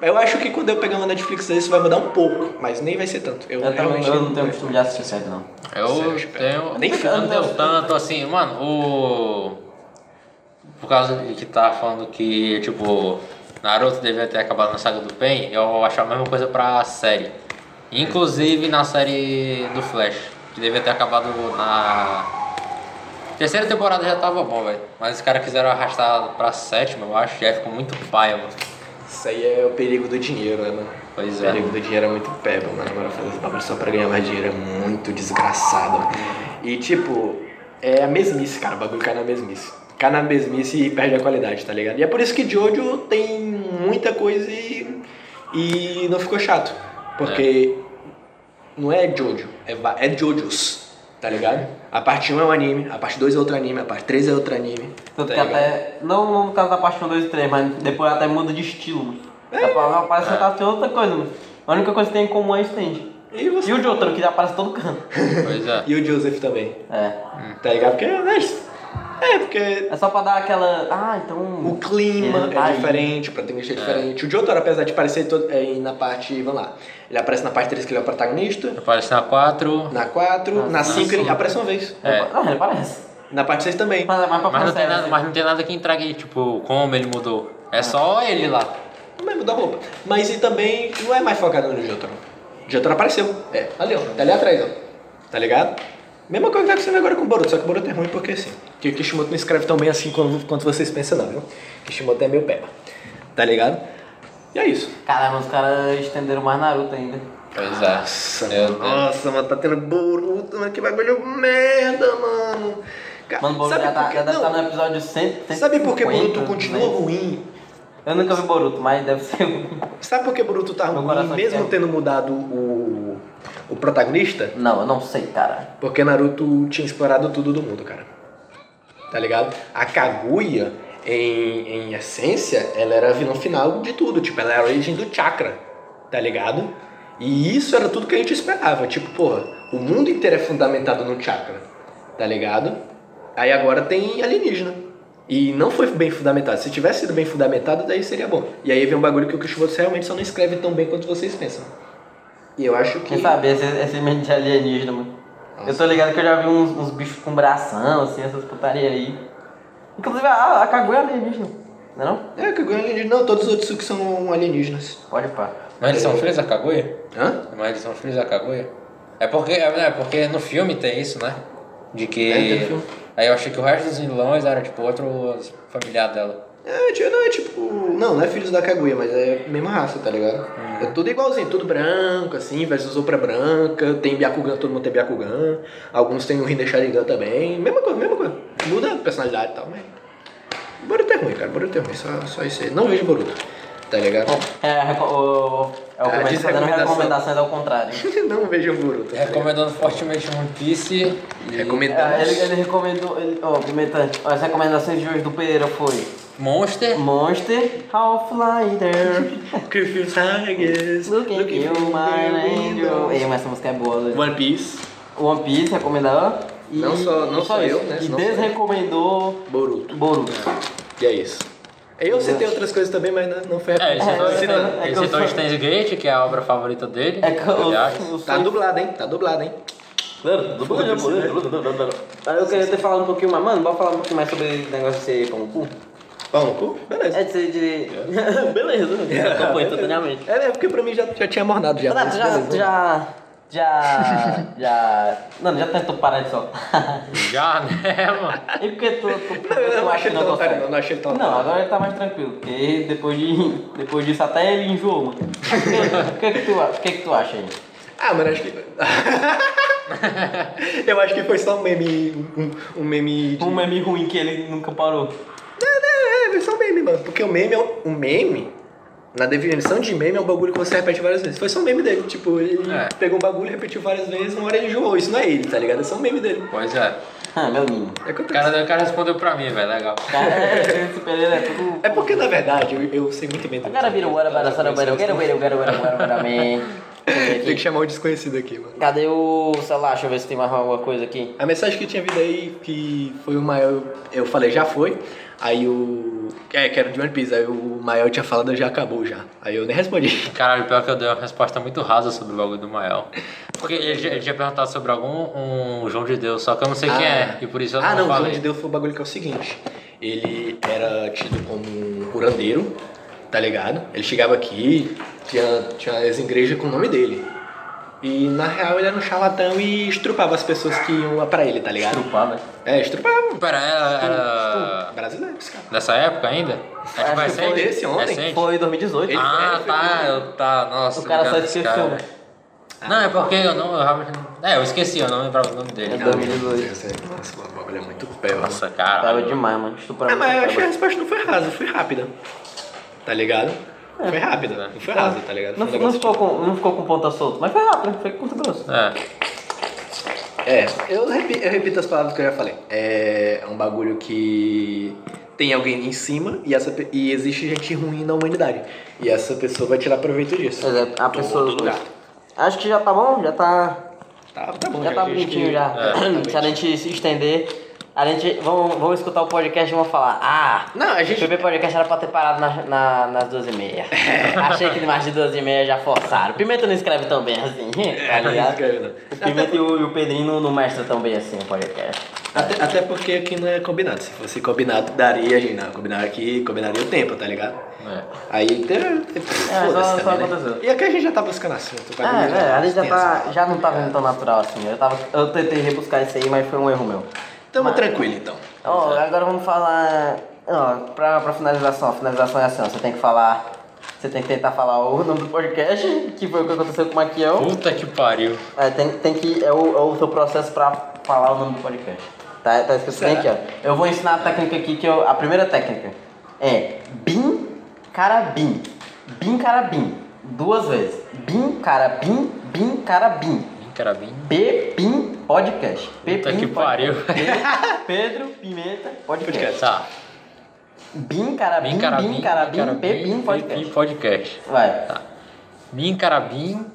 [SPEAKER 2] Eu acho que quando eu pegar uma Netflix isso vai mudar um pouco, mas nem vai ser tanto. Eu,
[SPEAKER 1] Eu, também, eu não tenho costume de assistir série, não.
[SPEAKER 3] Eu
[SPEAKER 2] Sério,
[SPEAKER 3] tenho.
[SPEAKER 2] Nem
[SPEAKER 3] não tenho tanto assim, mano, o. Por causa de que tá falando que, tipo, Naruto devia ter acabado na saga do Pen, eu acho a mesma coisa pra série. Inclusive na série do Flash, que devia ter acabado na. Terceira temporada já tava bom, velho. Mas os caras quiseram arrastar pra sétima, eu acho, e aí ficou muito paia, mano.
[SPEAKER 2] Isso aí é o perigo do dinheiro, né, mano?
[SPEAKER 3] Pois
[SPEAKER 2] O
[SPEAKER 3] é.
[SPEAKER 2] perigo do dinheiro é muito peba, mano. Agora fazer esse bagulho só pra ganhar mais dinheiro é muito desgraçado. mano. E tipo, é a mesmice, cara. O bagulho cai na mesmice. Cai na mesmice e perde a qualidade, tá ligado? E é por isso que Jojo tem muita coisa e, e não ficou chato. Porque não é Jojo, é, é Jojos, tá ligado? A parte 1 é um anime, a parte 2 é outro anime, a parte 3 é outro anime.
[SPEAKER 1] Tanto
[SPEAKER 2] tá
[SPEAKER 1] que
[SPEAKER 2] ligado?
[SPEAKER 1] até. Não no caso da parte 1, 2 e 3, mas depois até muda de estilo, mano. É. Parece que tá assistindo outra coisa, mano. A única coisa que tem em comum é o stand.
[SPEAKER 2] E, você-
[SPEAKER 1] E o Jotaro, que aparece em todo canto.
[SPEAKER 3] Pois é.
[SPEAKER 2] e o Joseph também,
[SPEAKER 1] É.
[SPEAKER 2] tá ligado? Porque, né? É, porque
[SPEAKER 1] É só pra dar aquela. Ah, então.
[SPEAKER 2] O clima
[SPEAKER 1] Ele tá
[SPEAKER 2] é
[SPEAKER 1] aí.
[SPEAKER 2] diferente, o protagonista é diferente. O Jotaro, apesar de parecer todo, é, na parte. Vamos lá. Ele aparece na parte 3 que ele é o protagonista.
[SPEAKER 3] Aparece na 4.
[SPEAKER 2] Na 4, na 5 ele aparece uma vez.
[SPEAKER 3] É.
[SPEAKER 1] Não, ele aparece.
[SPEAKER 2] Na parte 6 também.
[SPEAKER 1] Mas é mais pra
[SPEAKER 3] Mas não, tem nada, mas não tem nada que entregue, tipo, como ele mudou. É só ele lá.
[SPEAKER 2] Mas muda a roupa. Mas e também não é mais focado no Jotaro. O Jotaro apareceu. É, ali, ó. Tá ali atrás, ó. Tá ligado? Mesma coisa que vai acontecer agora com o Boruto, só que o Boruto é ruim porque sim. Que o Kishimoto não escreve tão bem assim quanto, quanto vocês pensam, não, viu? Kishimoto é meio peba. Tá ligado? E é isso.
[SPEAKER 1] Caramba, os caras estenderam mais Naruto ainda.
[SPEAKER 3] Pois é.
[SPEAKER 2] Nossa,
[SPEAKER 3] Meu
[SPEAKER 2] mano.
[SPEAKER 3] Deus.
[SPEAKER 2] Nossa, mano, tá tendo Boruto, mano, que bagulho merda, mano.
[SPEAKER 1] Mano, Boruto
[SPEAKER 2] sabe
[SPEAKER 1] já, tá, já deve estar no episódio 100.
[SPEAKER 2] Sabe por que
[SPEAKER 1] 150,
[SPEAKER 2] Boruto continua
[SPEAKER 1] né?
[SPEAKER 2] ruim?
[SPEAKER 1] Eu nunca vi Boruto, mas deve ser um.
[SPEAKER 2] Sabe por que Boruto tá
[SPEAKER 1] Meu
[SPEAKER 2] ruim, mesmo
[SPEAKER 1] quer.
[SPEAKER 2] tendo mudado o, o protagonista?
[SPEAKER 1] Não, eu não sei, cara.
[SPEAKER 2] Porque Naruto tinha explorado tudo do mundo, cara. Tá ligado? A Kaguya, em, em essência, ela era a vilã final de tudo. Tipo, ela era a origem do chakra, tá ligado? E isso era tudo que a gente esperava. Tipo, porra, o mundo inteiro é fundamentado no chakra, tá ligado? Aí agora tem alienígena. E não foi bem fundamentado. Se tivesse sido bem fundamentado, daí seria bom. E aí vem um bagulho que o Kishimoto realmente só não escreve tão bem quanto vocês pensam. E eu acho que.
[SPEAKER 1] Quem sabe, esse, esse mente alienígena, mano. Eu tô ligado que eu já vi uns, uns bichos com bração, assim, essas putaria aí. Inclusive, a, a Kaguya é alienígena, não é não?
[SPEAKER 2] É, Kaguya é alienígena. Não, todos os outros que são alienígenas.
[SPEAKER 1] Pode pá.
[SPEAKER 3] Mas eles são filhos da Kaguya?
[SPEAKER 2] Hã?
[SPEAKER 3] Mas eles são filhos da Kaguya? É porque, é, é porque no filme tem isso, né? De que.
[SPEAKER 2] É, tem filme.
[SPEAKER 3] Aí eu achei que o resto dos vilões era tipo outro familiar dela.
[SPEAKER 2] É, tio, não, é tipo. Não, não é filhos da Kaguya, mas é a mesma raça, tá ligado? É tudo igualzinho, tudo branco, assim, versus Opra branca, tem Byakugan, todo mundo tem Byakugan. Alguns tem o Hinden Sharingan também. Mesma coisa, mesma coisa. Muda a personalidade e tal, mas. Boruto é ruim, cara. Boruto é ruim, só, só isso aí. Não vejo Boruto, tá ligado?
[SPEAKER 1] É, o, é o
[SPEAKER 2] Ah,
[SPEAKER 1] começo fazendo
[SPEAKER 2] recomendação.
[SPEAKER 1] recomendações ao contrário.
[SPEAKER 2] não vejo Boruto. tá?
[SPEAKER 3] Recomendando fortemente One Piece. E
[SPEAKER 2] Recomendamos.
[SPEAKER 1] É, ele, ele recomendou. Ele, Pimenta, as recomendações de hoje do Pereira foi
[SPEAKER 3] Monster.
[SPEAKER 1] Monster, Half-Lighter,
[SPEAKER 2] Curfew Tigers,
[SPEAKER 1] Look at You, My Angel. Ei, mas essa música é boa, Luiz.
[SPEAKER 2] One Piece,
[SPEAKER 1] One Piece recomendou. E,
[SPEAKER 2] Não só- não
[SPEAKER 1] e
[SPEAKER 2] só eu, né?
[SPEAKER 1] E
[SPEAKER 2] só
[SPEAKER 1] desrecomendou
[SPEAKER 2] Boruto.
[SPEAKER 1] Boruto.
[SPEAKER 2] E é isso. Eu citei outras coisas também, mas não- não foi a
[SPEAKER 3] É, ele citou,
[SPEAKER 1] É,
[SPEAKER 3] ele citou Steins Gate, que é a obra favorita dele.
[SPEAKER 1] É que eu, eu
[SPEAKER 2] Tá dublado, hein? Tá dublado, hein?
[SPEAKER 1] Aí eu queria ter falado um pouquinho mais. Mano, bora falar um pouquinho mais sobre esse negócio de ser pão no cu?
[SPEAKER 2] Pau no cu? Beleza.
[SPEAKER 1] É de ser de. Beleza, acompanho totalmente.
[SPEAKER 2] É, é porque pra mim já, já tinha mornado já. Mas
[SPEAKER 1] já,
[SPEAKER 2] beleza.
[SPEAKER 1] já. Já. Já. Mano, já tentou parar de soltar.
[SPEAKER 3] Já, né, mano?
[SPEAKER 1] E por que tu, tu,
[SPEAKER 2] Não, eu
[SPEAKER 1] tu
[SPEAKER 2] não
[SPEAKER 1] acha
[SPEAKER 2] achei tão
[SPEAKER 1] não
[SPEAKER 2] otário, não, não achei tão
[SPEAKER 1] Não, agora ele tá mais tranquilo, porque depois, de, depois disso até ele enjoou, mano. O que, que, que, tu, o que, que tu acha aí?
[SPEAKER 2] Ah, mano, acho que. eu acho que foi só um meme. Um, um meme. De...
[SPEAKER 1] Um meme ruim que ele nunca parou.
[SPEAKER 2] É, é, é, foi só um meme, mano. Porque o meme é um, um meme. Na definição de meme é um bagulho que você repete várias vezes. Foi só um meme dele. Tipo, ele
[SPEAKER 3] É.
[SPEAKER 2] pegou um bagulho, repetiu várias vezes, uma hora ele enjoou. Isso não é ele, tá ligado? É só um meme dele.
[SPEAKER 3] Pois é.
[SPEAKER 1] Ah, meu lindo.
[SPEAKER 2] É
[SPEAKER 3] O cara, o cara respondeu pra mim, velho. Legal.
[SPEAKER 1] É, é.
[SPEAKER 2] É porque, na verdade, eu, eu sei muito bem do
[SPEAKER 1] O cara vira o Guarabara, Sarabara, o Guarabara, o Guarabara, o Guarabara.
[SPEAKER 2] Tem que chamar um desconhecido aqui, mano.
[SPEAKER 1] Cadê o celular? Deixa eu ver se tem mais alguma coisa aqui.
[SPEAKER 2] A mensagem que tinha vindo aí, que foi o maior, eu falei, já foi. Aí o. É, que era de One Piece. Aí o maior tinha falado, já acabou já. Aí eu nem respondi.
[SPEAKER 3] Caralho, pior que eu dei uma resposta muito rasa sobre o bagulho do Mael. Porque ele, ele tinha perguntado sobre algum um João de Deus, só que eu não sei quem é. E por isso eu
[SPEAKER 2] ah,
[SPEAKER 3] não
[SPEAKER 2] não, o João
[SPEAKER 3] falei.
[SPEAKER 2] de Deus foi o bagulho que é o seguinte. Ele era tido como um curandeiro, tá ligado? Ele chegava aqui, tinha, tinha as igrejas com o nome dele. E na real ele era um charlatão e estrupava as pessoas que iam lá pra ele, tá ligado?
[SPEAKER 1] Trupada.
[SPEAKER 2] É, estrupava.
[SPEAKER 3] Pera, era, era
[SPEAKER 2] Brasileiro, esse cara.
[SPEAKER 3] dessa época ainda? É tipo
[SPEAKER 1] Acho que foi
[SPEAKER 2] desse ontem.
[SPEAKER 3] Recente?
[SPEAKER 1] Foi em 2018.
[SPEAKER 2] Ele-
[SPEAKER 3] Ah,
[SPEAKER 2] foi-
[SPEAKER 3] tá, eu, tá, nossa.
[SPEAKER 1] O cara só esqueceu.
[SPEAKER 3] cara. Não, é porque eu não, eu realmente não... É, eu esqueci, eu não lembrava o nome dele.
[SPEAKER 1] É 2018.
[SPEAKER 2] Nossa, o bagulho é muito pé, mano.
[SPEAKER 3] Nossa, cara.
[SPEAKER 1] Tava demais, mano. Estuprar
[SPEAKER 2] Ah, mas eu acho que a resposta não foi rasa, foi rápida. Tá ligado? Foi rápida, não foi tá ligado?
[SPEAKER 1] Não,
[SPEAKER 2] Foi um
[SPEAKER 1] não,
[SPEAKER 2] negócio
[SPEAKER 1] ficou com, não ficou com ponta solta, mas foi rápido, foi curto e grosso.
[SPEAKER 3] É.
[SPEAKER 2] É, eu repito, eu repito as palavras que eu já falei. É um bagulho que tem alguém em cima e, essa, pe- e existe gente ruim na humanidade. E essa pessoa vai tirar proveito disso.
[SPEAKER 1] Pois é, a pessoa.
[SPEAKER 2] lugar.
[SPEAKER 1] Acho que já tá bom, já tá.
[SPEAKER 2] Tá, tá bom,
[SPEAKER 1] Já tá
[SPEAKER 2] acho que-
[SPEAKER 1] bonitinho já.
[SPEAKER 3] É,
[SPEAKER 1] Se a gente se estender, a gente. Vamos, vamos escutar o podcast e vamos falar. Ah!
[SPEAKER 2] Não, a
[SPEAKER 1] O
[SPEAKER 2] gente.
[SPEAKER 1] PB Podcast era pra ter parado na, na- nas duas e meia. Achei que mais de duas e meia já forçaram. Pimenta não escreve tão bem assim, tá ligado?
[SPEAKER 2] escreve, não.
[SPEAKER 1] O Pimenta e o, e o Pedrinho não, mestram tão bem assim o podcast.
[SPEAKER 2] Até, até porque aqui não é combinado. Se fosse combinado, daria, gente. Não, combinaram aqui, combinaria o tempo, tá ligado?
[SPEAKER 3] é.
[SPEAKER 2] Aí tem.
[SPEAKER 1] só-
[SPEAKER 2] Foda-se
[SPEAKER 1] só
[SPEAKER 2] também, né? E aqui a gente já tá buscando assunto. o bagulho
[SPEAKER 1] É, é, a gente já, tá, já não tá vendo tão natural assim. Eu, tava, eu tentei rebuscar isso aí, mas foi um erro meu.
[SPEAKER 2] Tamo
[SPEAKER 1] Mas-
[SPEAKER 2] tranquilo então.
[SPEAKER 1] Ó, agora vamos falar. Ó, pra, pra finalização, a finalização é assim, ó, você tem que falar. Você tem que tentar falar o nome do podcast, que foi o que aconteceu com o Maquiel.
[SPEAKER 3] Puta que pariu.
[SPEAKER 1] É, tem, tem que. É o, é o seu processo pra falar o nome do podcast. Tá, tá escrito bem aqui, ó. Eu vou ensinar a técnica aqui, que eu, a primeira técnica é bim, carabim. Bim, carabim. Duas vezes. Bim, carabim, bim, carabim.
[SPEAKER 3] Carabim.
[SPEAKER 1] Bebim Podcast. Bebim
[SPEAKER 3] que pariu.
[SPEAKER 1] Pe- Pedro Pimenta Podcast.
[SPEAKER 3] Tá.
[SPEAKER 1] Bim Carabim,
[SPEAKER 3] Bim carabim,
[SPEAKER 1] Bim Carabim, Bebim Podcast.
[SPEAKER 3] podcast.
[SPEAKER 1] Vai.
[SPEAKER 3] Tá. Bim carabim,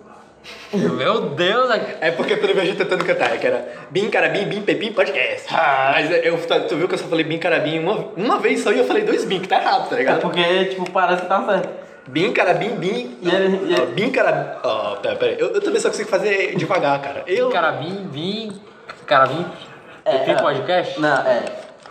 [SPEAKER 3] Meu Deus,
[SPEAKER 2] É porque tu não viu a gente tentando cantar, é que era Bim, Carabim, Bim, Pepim, podcast. Mas eu, tu viu que eu só falei Bim, Carabim uma, uma vez só e eu falei dois Bim, que tá errado, tá
[SPEAKER 1] É
[SPEAKER 2] ligado?
[SPEAKER 1] porque, tipo, parece que tá certo.
[SPEAKER 2] Bim, Carabim, Bim.
[SPEAKER 1] E ele- e ele-
[SPEAKER 2] Bim, Carabim. Ó, pera, pera. Eu, eu também só consigo fazer devagar, cara. Eu.
[SPEAKER 3] Carabim, Bim, Carabim, Pepim
[SPEAKER 1] é.
[SPEAKER 3] Podcast?
[SPEAKER 1] Não, é.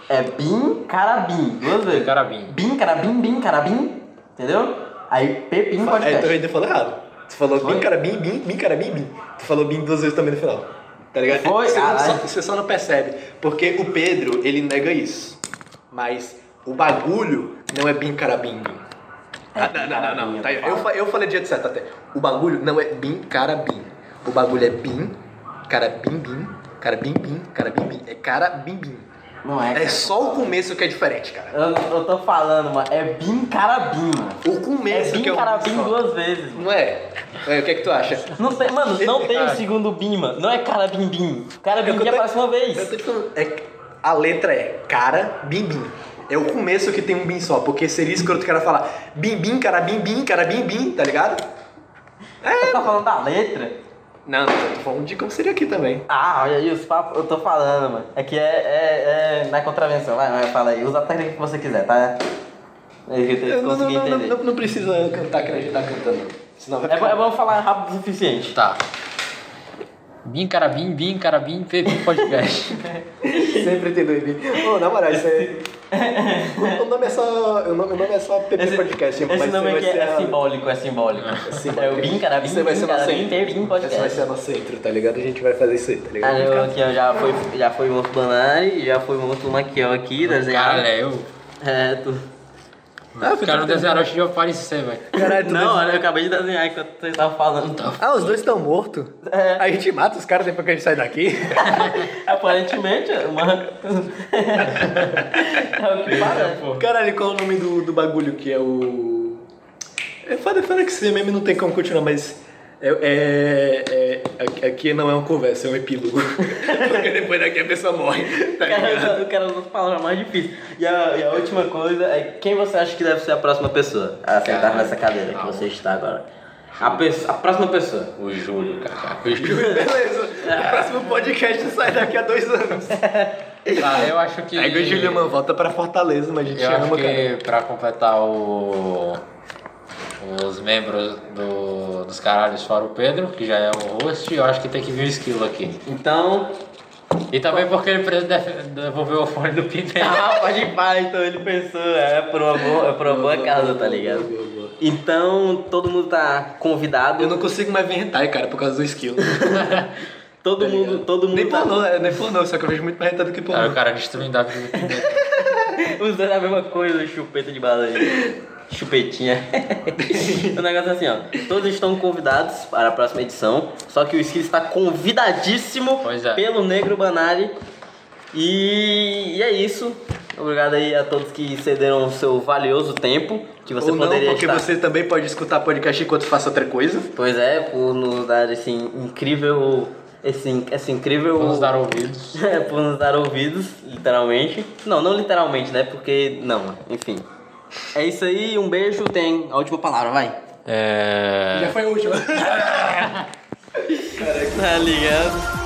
[SPEAKER 1] É bim, carabim. Duas vezes.
[SPEAKER 3] Carabim.
[SPEAKER 1] Bim, carabim, bim, carabim. Entendeu? Aí pepim
[SPEAKER 2] É,
[SPEAKER 1] podcast.
[SPEAKER 2] tu ainda falou errado. Tu falou
[SPEAKER 1] Foi?
[SPEAKER 2] Bim, Carabim, Bim, Bim, Carabim, Bim. Tu falou Bim duas vezes também no final. Tá ligado?
[SPEAKER 1] Foi?
[SPEAKER 2] Você, só, você só não percebe. Porque o Pedro, ele nega isso. Mas o bagulho não é Bim, Carabim, Bim. Ah, não, não, não, não. Tá, eu, eu falei dia de certo até. O bagulho não é bim, cara, bim. O bagulho é bim, cara, bim, bim, cara, bim, bim, cara, bim, bim. É cara, bim, bim.
[SPEAKER 1] Não é.
[SPEAKER 2] É só o começo que é diferente, cara.
[SPEAKER 1] Eu, eu tô falando, mano. É bim, carabim, mano.
[SPEAKER 2] O
[SPEAKER 1] É
[SPEAKER 2] começo
[SPEAKER 1] bim,
[SPEAKER 2] que é o
[SPEAKER 1] carabim duas vezes, mano.
[SPEAKER 2] Não é? é? O que é que tu acha?
[SPEAKER 1] Não tem, mano, não tem o
[SPEAKER 3] Cara.
[SPEAKER 1] segundo bim, mano. Não é carabim, bim. Carabim,
[SPEAKER 2] É eu
[SPEAKER 1] bim
[SPEAKER 2] tô-
[SPEAKER 1] aparece uma
[SPEAKER 2] Eu
[SPEAKER 1] vez.
[SPEAKER 2] tô te falando, é, a letra é cara, bim, bim. É o começo que tem um bim só, porque seria escroto o cara falar bim, bim, cara, bim, bim, cara, bim, bim, tá ligado?
[SPEAKER 1] Você tá falando da letra?
[SPEAKER 2] Não, não, eu tô falando de como seria aqui também.
[SPEAKER 1] Ah, olha aí os papos. Eu tô falando, mano. É que é, é, é na contravenção. Vai, vai, fala aí. Usa a técnica que você quiser, tá? É eu
[SPEAKER 2] não, não, não, não, não precisa cantar que a gente tá cantando. Senão vai
[SPEAKER 1] É, bom- é bom falar rápido o suficiente.
[SPEAKER 3] Tá. Bim, Carabim, Bim, Carabim, Pepim Podcast.
[SPEAKER 2] Sempre tem dois bim. Ô, na moral, isso é... O nome é só... O nome, o nome é só PP
[SPEAKER 1] Esse,
[SPEAKER 2] Podcast.
[SPEAKER 1] esse
[SPEAKER 2] mas
[SPEAKER 1] nome
[SPEAKER 2] vai
[SPEAKER 1] aqui é,
[SPEAKER 2] ser a-
[SPEAKER 1] simbólico, é simbólico.
[SPEAKER 2] simbólico.
[SPEAKER 1] É o Bim, carabim,
[SPEAKER 2] Isso vai ser nosso intro.
[SPEAKER 1] Bim
[SPEAKER 2] Essa vai
[SPEAKER 1] podcast.
[SPEAKER 2] ser a nossa intro, tá ligado? A gente vai fazer isso aí, tá ligado?
[SPEAKER 1] Ah, eu aqui ó, já foi, já foi o monstro Banari, já foi o monstro Maquiel aqui, desenhado.
[SPEAKER 3] Caralho, é eu.
[SPEAKER 1] É, tu.
[SPEAKER 2] Ah,
[SPEAKER 3] Os caras não desenharam de eu aparecer, velho.
[SPEAKER 2] Caralho, tu
[SPEAKER 1] Não, olha, eu acabei de desenhar enquanto você tava falando.
[SPEAKER 2] Ah, os dois estão mortos?
[SPEAKER 1] É.
[SPEAKER 2] A gente mata os caras depois que a gente sai daqui?
[SPEAKER 1] Aparentemente, uma... é o que parece.
[SPEAKER 2] Caralho, qual é o nome do, do bagulho que é o. É foda, foda que esse meme não tem como continuar, mas. É, é, é- aqui- não é uma conversa, é um epílogo. Porque depois daqui a pessoa morre, tá
[SPEAKER 1] O cara, o cara usa as palavras mais difíceis. E a, e a última coisa é quem você acha que deve ser a próxima pessoa a sentar nessa cadeira que você está agora? A, a próxima pessoa.
[SPEAKER 3] O Júlio, cara. O Júlio.
[SPEAKER 2] Beleza, o próximo podcast sai daqui a dois anos.
[SPEAKER 3] Ah, eu acho que.
[SPEAKER 2] Aí, Júlio, mano, volta pra Fortaleza, mas a gente
[SPEAKER 3] Eu acho
[SPEAKER 2] ama, cara.
[SPEAKER 3] que pra completar o. Os membros do, dos caralhos fora o Pedro, que já é o host, eu acho que tem que vir o esquilo aqui.
[SPEAKER 1] Então.
[SPEAKER 3] E também porque ele devolver o fone do Pimenta.
[SPEAKER 1] Ah, pode ir então ele pensou, é por uma boa, é por uma boa causa, tá ligado? Então, todo mundo tá convidado.
[SPEAKER 2] Eu não consigo mais ver hentai, cara, por causa do skill.
[SPEAKER 1] Todo mundo, todo mundo
[SPEAKER 2] nem
[SPEAKER 1] tá
[SPEAKER 2] pornô, é, nem pornô, só que eu vejo muito mais hentai do que pornô.
[SPEAKER 3] Aí o cara destruindo a vida do Pimenta.
[SPEAKER 1] usando a mesma coisa, chupeta de bala aí. Chupetinha. o negócio é assim, ó. Todos estão convidados para a próxima edição. Só que o Skill está convidadíssimo
[SPEAKER 3] é.
[SPEAKER 1] pelo Negro Banari. E, e é isso. Obrigado aí a todos que cederam o seu valioso tempo. Que você
[SPEAKER 2] Ou não,
[SPEAKER 1] poderia
[SPEAKER 2] porque
[SPEAKER 1] estar...
[SPEAKER 2] você também pode escutar podcast enquanto faça outra coisa.
[SPEAKER 1] Pois é, por nos dar esse incrível. Esse, esse incrível.
[SPEAKER 3] Vamos dar ouvidos.
[SPEAKER 1] É, por nos dar ouvidos, literalmente. Não, não literalmente, né? Porque. Não, enfim. É isso aí, um beijo, tem a última palavra, vai.
[SPEAKER 3] É.
[SPEAKER 2] Já foi a última.
[SPEAKER 1] Tá ligado?